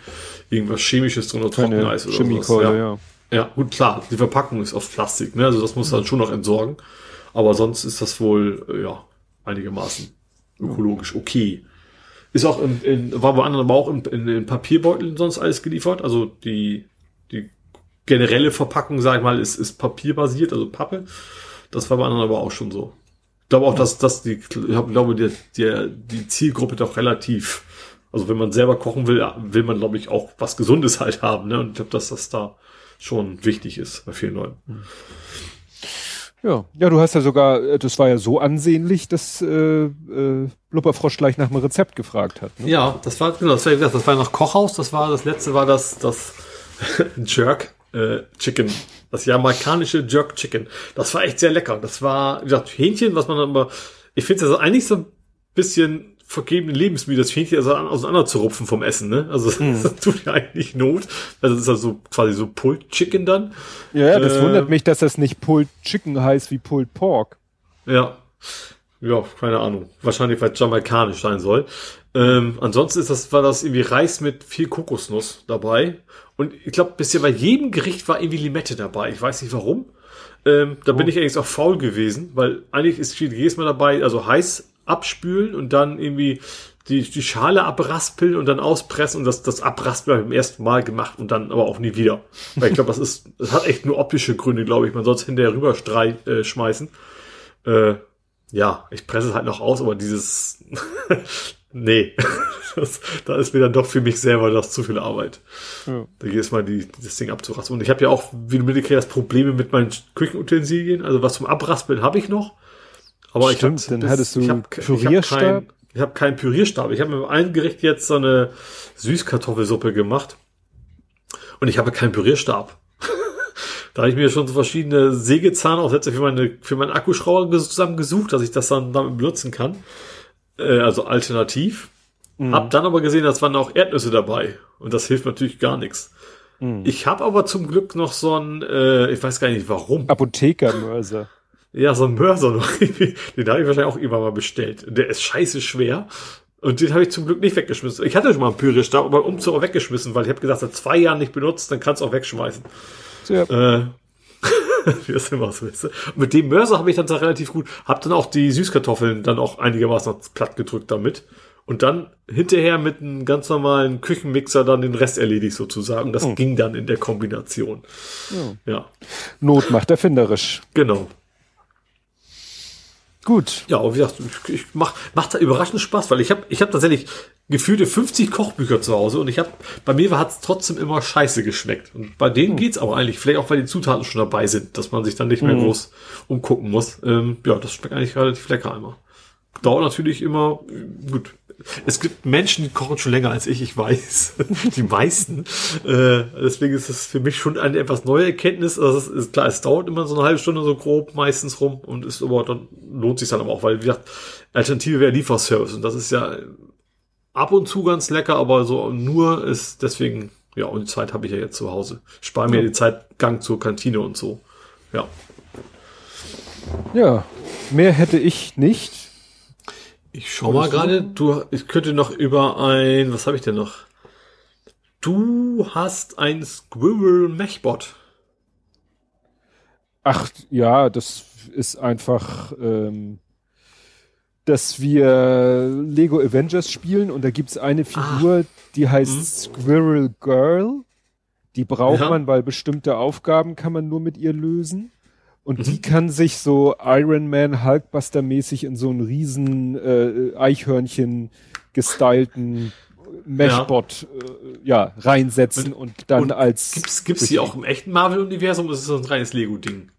irgendwas Chemisches drin oder Trockeneis oder Chemikolle, ja. ja. Ja, gut, klar, die Verpackung ist aus Plastik, ne? Also das muss dann schon noch entsorgen. Aber sonst ist das wohl, äh, ja, einigermaßen ökologisch okay. Ist auch in, in war bei anderen aber auch in, in, in Papierbeuteln sonst alles geliefert. Also die, die generelle Verpackung, sag ich mal, ist, ist papierbasiert, also Pappe. Das war bei anderen aber auch schon so. Ich glaube auch, dass, dass die, ich glaube, die, die, die Zielgruppe doch relativ, also wenn man selber kochen will, will man, glaube ich, auch was Gesundes halt haben, ne? Und ich glaube, dass das da schon wichtig ist bei vielen Leuten. Ja, ja, du hast ja sogar, äh, das war ja so ansehnlich, dass äh, äh, Blubberfrosch gleich nach einem Rezept gefragt hat. Ne? Ja, das war genau, das war, das war noch Kochhaus, das war das letzte war das das Jerk äh, Chicken, das jamaikanische Jerk Chicken. Das war echt sehr lecker. Das war wie gesagt Hähnchen, was man aber ich finde es ja eigentlich so ein bisschen vergebene Lebensmittel, das Hähnchen also auseinander zu rupfen vom Essen, ne? Also mhm. das tut ja eigentlich Not. Also das ist also quasi so Pulled Chicken dann. Ja, das äh, wundert mich, dass das nicht Pulled Chicken heißt wie Pulled Pork. Ja. Ja, keine Ahnung. Wahrscheinlich, weil es jamaikanisch sein soll. Ähm, ansonsten ist das, war das irgendwie Reis mit viel Kokosnuss dabei. Und ich glaube, bisher bei jedem Gericht war irgendwie Limette dabei. Ich weiß nicht warum. Ähm, da oh. bin ich eigentlich auch faul gewesen, weil eigentlich ist jedes Mal dabei, also heiß abspülen und dann irgendwie die, die Schale abraspeln und dann auspressen und das, das Abraspeln habe ich im ersten Mal gemacht und dann aber auch nie wieder. Weil ich glaube, das ist, das hat echt nur optische Gründe, glaube ich. Man soll es hinterher rüber strei, äh, schmeißen. Äh, ja, ich presse es halt noch aus, aber dieses, nee, das, da ist mir dann doch für mich selber das zu viel Arbeit. Ja. Da jedes Mal die, das Ding abzuraspeln. Und ich habe ja auch, wie du mitgekriegt hast, Probleme mit meinen Küchenutensilien. Also was zum Abraspeln habe ich noch. Aber Stimmt, ich hab, dann hattest du ich hab, Pürierstab. Ich habe keinen Pürierstab. Ich habe mit einem Gericht jetzt so eine Süßkartoffelsuppe gemacht. Und ich habe keinen Pürierstab. da habe ich mir schon so verschiedene Sägezahnaufsätze für meine, für meinen Akkuschrauber zusammengesucht, dass ich das dann damit benutzen kann. Äh, also alternativ. Mhm. Hab dann aber gesehen, dass waren auch Erdnüsse dabei. Und das hilft natürlich gar nichts. Mhm. Ich habe aber zum Glück noch so ein, äh, ich weiß gar nicht warum. Apothekermörser. Ja, so ein Mörser noch. den habe ich wahrscheinlich auch irgendwann mal bestellt. Der ist scheiße schwer. Und den habe ich zum Glück nicht weggeschmissen. Ich hatte schon mal einen Pürierstab, aber Umzug auch weggeschmissen, weil ich habe gesagt, seit zwei Jahren nicht benutzt, dann kannst du auch wegschmeißen. Ja. Äh, wie das immer so ist. Mit dem Mörser habe ich dann relativ gut, habe dann auch die Süßkartoffeln dann auch einigermaßen platt gedrückt damit. Und dann hinterher mit einem ganz normalen Küchenmixer dann den Rest erledigt sozusagen. Das oh. ging dann in der Kombination. Ja. ja. Not macht erfinderisch. Genau. Gut. Ja, und wie gesagt, ich, ich mach, macht da überraschend Spaß, weil ich habe ich hab tatsächlich gefühlte 50 Kochbücher zu Hause und ich habe bei mir hat es trotzdem immer scheiße geschmeckt. Und bei denen hm. geht's aber eigentlich, vielleicht auch weil die Zutaten schon dabei sind, dass man sich dann nicht mehr hm. groß umgucken muss. Ähm, ja, das schmeckt eigentlich relativ lecker immer. Dauert natürlich immer, gut, es gibt Menschen, die kochen schon länger als ich, ich weiß. die meisten. Äh, deswegen ist es für mich schon eine etwas neue Erkenntnis. Also es ist klar, es dauert immer so eine halbe Stunde so grob meistens rum und ist aber dann lohnt sich dann aber auch, weil wie gesagt, Alternative wäre Lieferservice und das ist ja ab und zu ganz lecker, aber so nur ist deswegen, ja, und die Zeit habe ich ja jetzt zu Hause. Spare mir ja. die Zeit Gang zur Kantine und so. Ja. Ja, mehr hätte ich nicht. Ich schau mal gerade, du, ich könnte noch über ein, was habe ich denn noch? Du hast ein Squirrel Mechbot. Ach ja, das ist einfach, ähm, dass wir Lego Avengers spielen und da gibt's eine Figur, ah. die heißt hm. Squirrel Girl. Die braucht ja. man, weil bestimmte Aufgaben kann man nur mit ihr lösen. Und mhm. die kann sich so Iron Man Hulkbuster mäßig in so einen riesen äh, Eichhörnchen gestylten Meshbot ja. Äh, ja reinsetzen und, und dann und als gibt's gibt's die auch im echten Marvel Universum oder ist es so ein reines Lego Ding?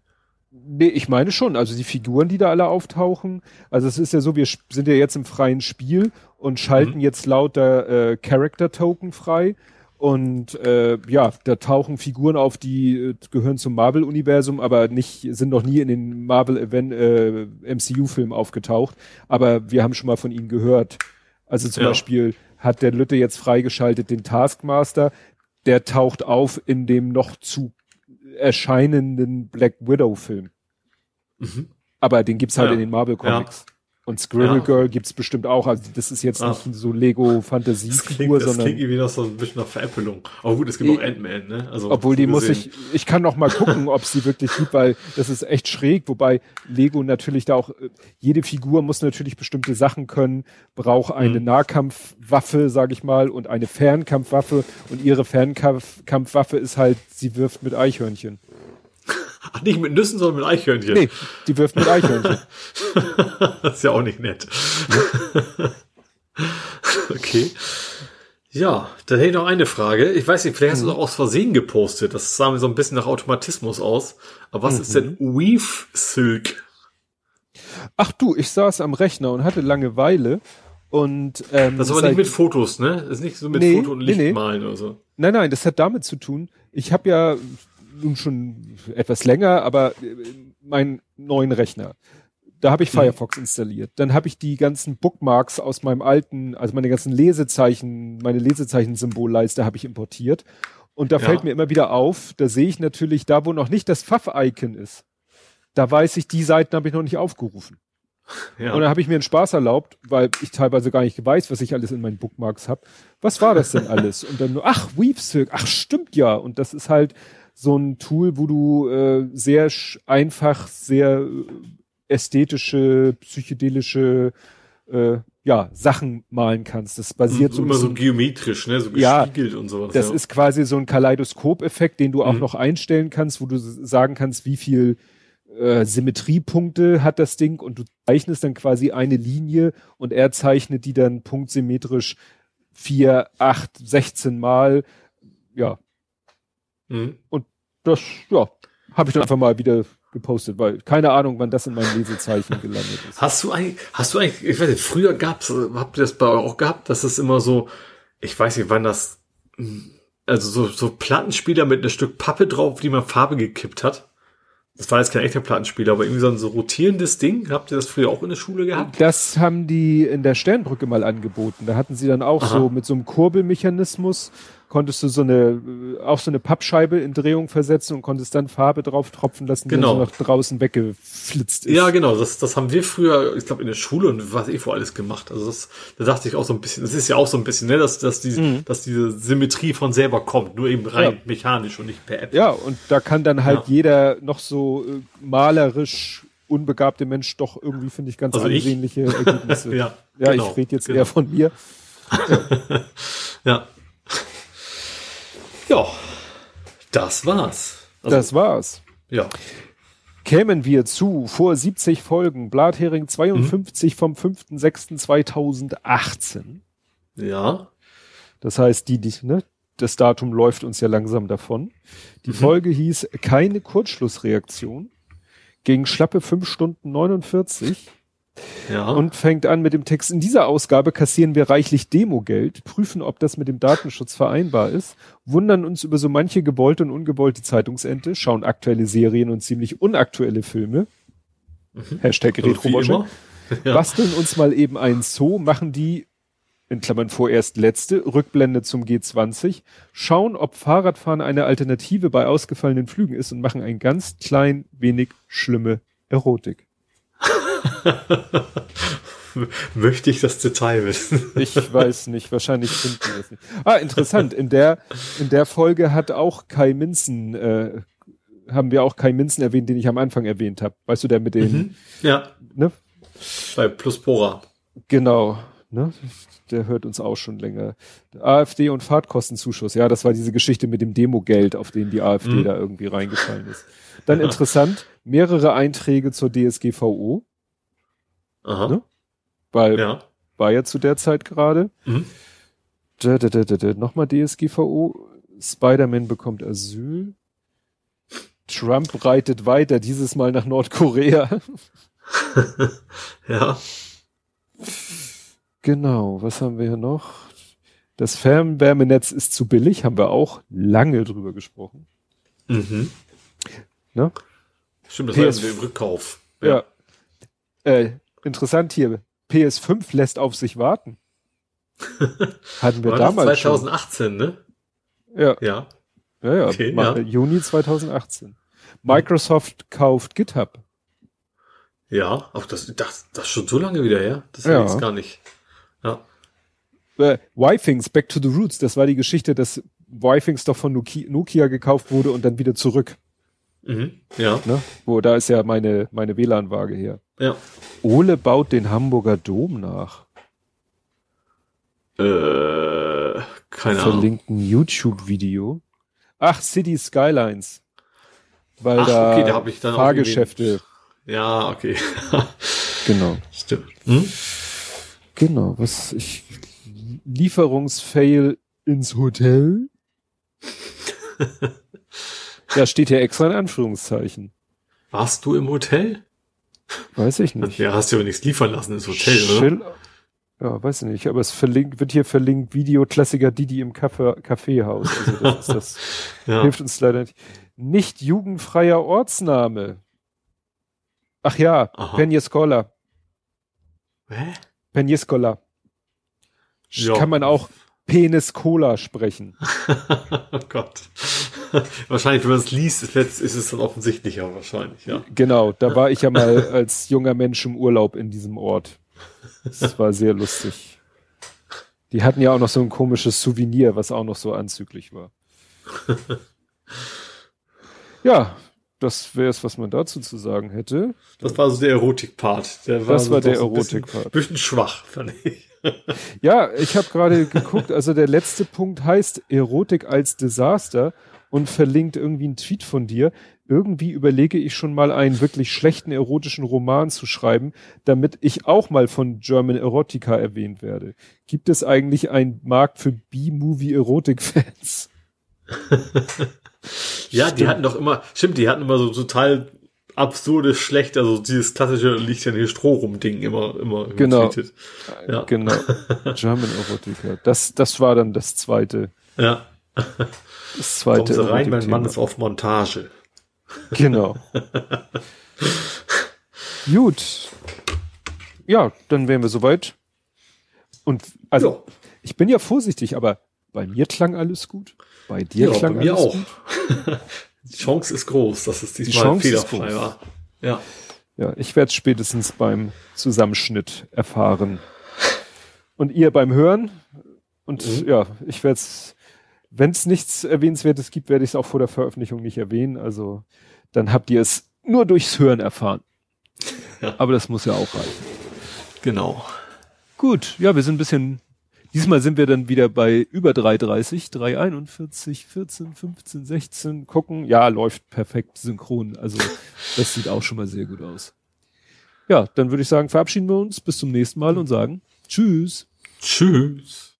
Nee, ich meine schon. Also die Figuren, die da alle auftauchen. Also es ist ja so, wir sind ja jetzt im freien Spiel und schalten mhm. jetzt lauter äh, Character Token frei. Und äh, ja, da tauchen Figuren auf, die äh, gehören zum Marvel-Universum, aber nicht, sind noch nie in den Marvel-Event äh, MCU-Film aufgetaucht. Aber wir haben schon mal von ihnen gehört. Also zum ja. Beispiel hat der Lütte jetzt freigeschaltet den Taskmaster, der taucht auf in dem noch zu erscheinenden Black Widow-Film. Mhm. Aber den gibt's halt ja. in den Marvel Comics. Ja. Und Squirrel ja. Girl gibt's bestimmt auch. Also das ist jetzt Ach. nicht so Lego Fantasiefigur, sondern. Das klingt irgendwie noch so ein bisschen nach Veräppelung. Aber gut, es gibt auch Ant-Man, ne? Also, obwohl die muss ich, ich kann noch mal gucken, ob sie wirklich gibt, weil das ist echt schräg, wobei Lego natürlich da auch, jede Figur muss natürlich bestimmte Sachen können, braucht eine mhm. Nahkampfwaffe, sag ich mal, und eine Fernkampfwaffe und ihre Fernkampfwaffe ist halt, sie wirft mit Eichhörnchen. Ach, nicht mit Nüssen, sondern mit Eichhörnchen. Nee, die wirft mit Eichhörnchen. das ist ja auch nicht nett. okay. Ja, dann hätte ich noch eine Frage. Ich weiß nicht, vielleicht hast du mhm. das aus Versehen gepostet. Das sah mir so ein bisschen nach Automatismus aus. Aber was mhm. ist denn Weave Silk? Ach du, ich saß am Rechner und hatte Langeweile und ähm, das ist aber nicht mit Fotos, ne? Das ist nicht so mit nee, Foto und Licht nee, nee. malen oder so. Nein, nein, das hat damit zu tun. Ich habe ja nun schon etwas länger, aber äh, meinen neuen Rechner. Da habe ich mhm. Firefox installiert. Dann habe ich die ganzen Bookmarks aus meinem alten, also meine ganzen Lesezeichen, meine Lesezeichen-Symbolleiste habe ich importiert. Und da ja. fällt mir immer wieder auf, da sehe ich natürlich da, wo noch nicht das Pfaff-Icon ist. Da weiß ich, die Seiten habe ich noch nicht aufgerufen. Ja. Und dann habe ich mir einen Spaß erlaubt, weil ich teilweise gar nicht weiß, was ich alles in meinen Bookmarks habe. Was war das denn alles? Und dann nur, ach, Weavsilk, ach, stimmt ja. Und das ist halt, so ein Tool, wo du äh, sehr einfach, sehr äh, ästhetische, psychedelische äh, ja, Sachen malen kannst. Das basiert so immer so geometrisch, ne, so gespiegelt ja, und sowas. Das ja. ist quasi so ein Kaleidoskop-Effekt, den du auch mhm. noch einstellen kannst, wo du sagen kannst, wie viel äh, Symmetriepunkte hat das Ding und du zeichnest dann quasi eine Linie und er zeichnet die dann punktsymmetrisch vier, acht, sechzehn Mal. Ja, Mhm. Und das, ja, habe ich dann einfach mal wieder gepostet, weil keine Ahnung, wann das in meinem Lesezeichen gelandet ist. Hast du eigentlich, hast du eigentlich, ich weiß nicht, früher gab's, habt ihr das bei euch auch gehabt, dass es immer so, ich weiß nicht, wann das, also so, so Plattenspieler mit einem Stück Pappe drauf, die man Farbe gekippt hat? Das war jetzt kein echter Plattenspieler, aber irgendwie so ein so rotierendes Ding. Habt ihr das früher auch in der Schule gehabt? Das haben die in der Sternbrücke mal angeboten. Da hatten sie dann auch Aha. so mit so einem Kurbelmechanismus konntest du so eine, äh, auch so eine Pappscheibe in Drehung versetzen und konntest dann Farbe drauf tropfen lassen, die genau. so nach draußen weggeflitzt ist. Ja, genau. Das, das haben wir früher, ich glaube, in der Schule und was eh vor alles gemacht. Also das, da dachte ich auch so ein bisschen, das ist ja auch so ein bisschen, ne, dass, dass, die, mhm. dass diese Symmetrie von selber kommt, nur eben rein ja. mechanisch und nicht per App. Ja, und da kann dann halt ja. jeder noch so äh, malerisch unbegabte Mensch doch irgendwie, finde ich, ganz also ansehnliche ich? Ergebnisse. ja, ja genau, ich rede jetzt genau. eher von mir. ja. Ja, das war's. Also, das war's. Ja. Kämen wir zu vor 70 Folgen, Blathering 52 mhm. vom 5.6.2018. Ja. Das heißt, die, die, ne, das Datum läuft uns ja langsam davon. Die mhm. Folge hieß Keine Kurzschlussreaktion. Gegen schlappe 5 Stunden 49. Ja. Und fängt an mit dem Text, in dieser Ausgabe kassieren wir reichlich Demogeld, prüfen, ob das mit dem Datenschutz vereinbar ist, wundern uns über so manche gewollte und ungewollte Zeitungsente, schauen aktuelle Serien und ziemlich unaktuelle Filme. Mhm. Hashtag Retro ja. Basteln uns mal eben ein Zoo, machen die, in Klammern vorerst letzte, Rückblende zum G20, schauen, ob Fahrradfahren eine Alternative bei ausgefallenen Flügen ist und machen ein ganz klein wenig schlimme Erotik. Möchte ich das Detail wissen? ich weiß nicht, wahrscheinlich finden wir es nicht. Ah, interessant. In der, in der Folge hat auch Kai Minzen, äh, haben wir auch Kai Minzen erwähnt, den ich am Anfang erwähnt habe. Weißt du, der mit den, mhm. ja. Ne? Bei Pluspora. Genau. ne? Der hört uns auch schon länger. AfD und Fahrtkostenzuschuss. Ja, das war diese Geschichte mit dem Demogeld, auf den die AfD mhm. da irgendwie reingefallen ist. Dann interessant, mehrere Einträge zur DSGVO. Aha. Ne? Weil ja. war ja zu der Zeit gerade. Mhm. Nochmal DSGVO. Spider-Man bekommt Asyl. Trump reitet weiter, dieses Mal nach Nordkorea. ja. Genau, was haben wir hier noch? Das Fernwärmenetz ist zu billig, haben wir auch lange drüber gesprochen. Mhm. Ne? Stimmt, das PS war im Rückkauf. Ja. ja. Äh, interessant hier. PS5 lässt auf sich warten. Hatten wir war damals 2018, schon. ne? Ja. Ja. Ja, ja. Okay, ja. Juni 2018. Microsoft kauft GitHub. Ja, auch das, das, das ist schon so lange wieder her. Das ja. ich gar nicht. Ja. Äh, Wifings, Back to the Roots, das war die Geschichte, dass Wifings doch von Nokia, Nokia gekauft wurde und dann wieder zurück. Mhm. Ja. Ne? Wo, da ist ja meine, meine WLAN-Waage her. Ja. Ole baut den Hamburger Dom nach. Äh, keine Ahnung. Verlinkt ein YouTube-Video. Ach, City Skylines. Weil Ach, da, okay, da hab ich dann Fahrgeschäfte. Ja, okay. genau. Stimmt. Hm? Genau, was ich Lieferungsfail ins Hotel. da steht ja extra in Anführungszeichen. Warst du im Hotel? Weiß ich nicht. Ja, hast du aber nichts liefern lassen ins Hotel, Chill, oder? Ja, weiß ich nicht, aber es verlinkt, wird hier verlinkt Videoklassiker Didi im Kaffee, Kaffeehaus. Also das, ist das ja. hilft uns leider nicht. Nicht jugendfreier Ortsname. Ach ja, Penjescola. Hä? Penjescola. Ja. Kann man auch Penis Cola sprechen. oh Gott. wahrscheinlich, wenn man es liest, ist es dann offensichtlicher, wahrscheinlich, ja. Genau, da war ich ja mal als junger Mensch im Urlaub in diesem Ort. Das war sehr lustig. Die hatten ja auch noch so ein komisches Souvenir, was auch noch so anzüglich war. ja, das wäre es, was man dazu zu sagen hätte. Das war so der Erotik-Part. Das so war der Erotik-Part. Ein bisschen schwach, fand ich. Ja, ich habe gerade geguckt, also der letzte Punkt heißt Erotik als Desaster und verlinkt irgendwie einen Tweet von dir. Irgendwie überlege ich schon mal einen wirklich schlechten erotischen Roman zu schreiben, damit ich auch mal von German Erotica erwähnt werde. Gibt es eigentlich einen Markt für B-Movie-Erotik-Fans? ja, stimmt. die hatten doch immer, stimmt, die hatten immer so total absurde, schlecht, also dieses klassische liegt ja hier Stroh rum Ding immer, immer genau. Ja. Genau. German Erotica. Das, das war dann das zweite. Ja. Das zweite. Kommen Sie rein, mein Mann ist auf Montage. Genau. Gut. Ja, dann wären wir soweit. Und also, ja. ich bin ja vorsichtig, aber bei mir klang alles gut. Bei dir ja, klang bei mir alles auch. gut. Die Chance ist groß, dass es diesmal Die fehlerfrei war. Ja. Ja, ich werde es spätestens beim Zusammenschnitt erfahren. Und ihr beim Hören. Und mhm. ja, ich werde es wenn es nichts Erwähnenswertes gibt, werde ich es auch vor der Veröffentlichung nicht erwähnen. Also dann habt ihr es nur durchs Hören erfahren. Ja. Aber das muss ja auch reichen. Genau. Gut, ja, wir sind ein bisschen, diesmal sind wir dann wieder bei über 3,30, 3,41, 14, 15, 16 gucken. Ja, läuft perfekt synchron. Also das sieht auch schon mal sehr gut aus. Ja, dann würde ich sagen, verabschieden wir uns bis zum nächsten Mal und sagen Tschüss. Tschüss.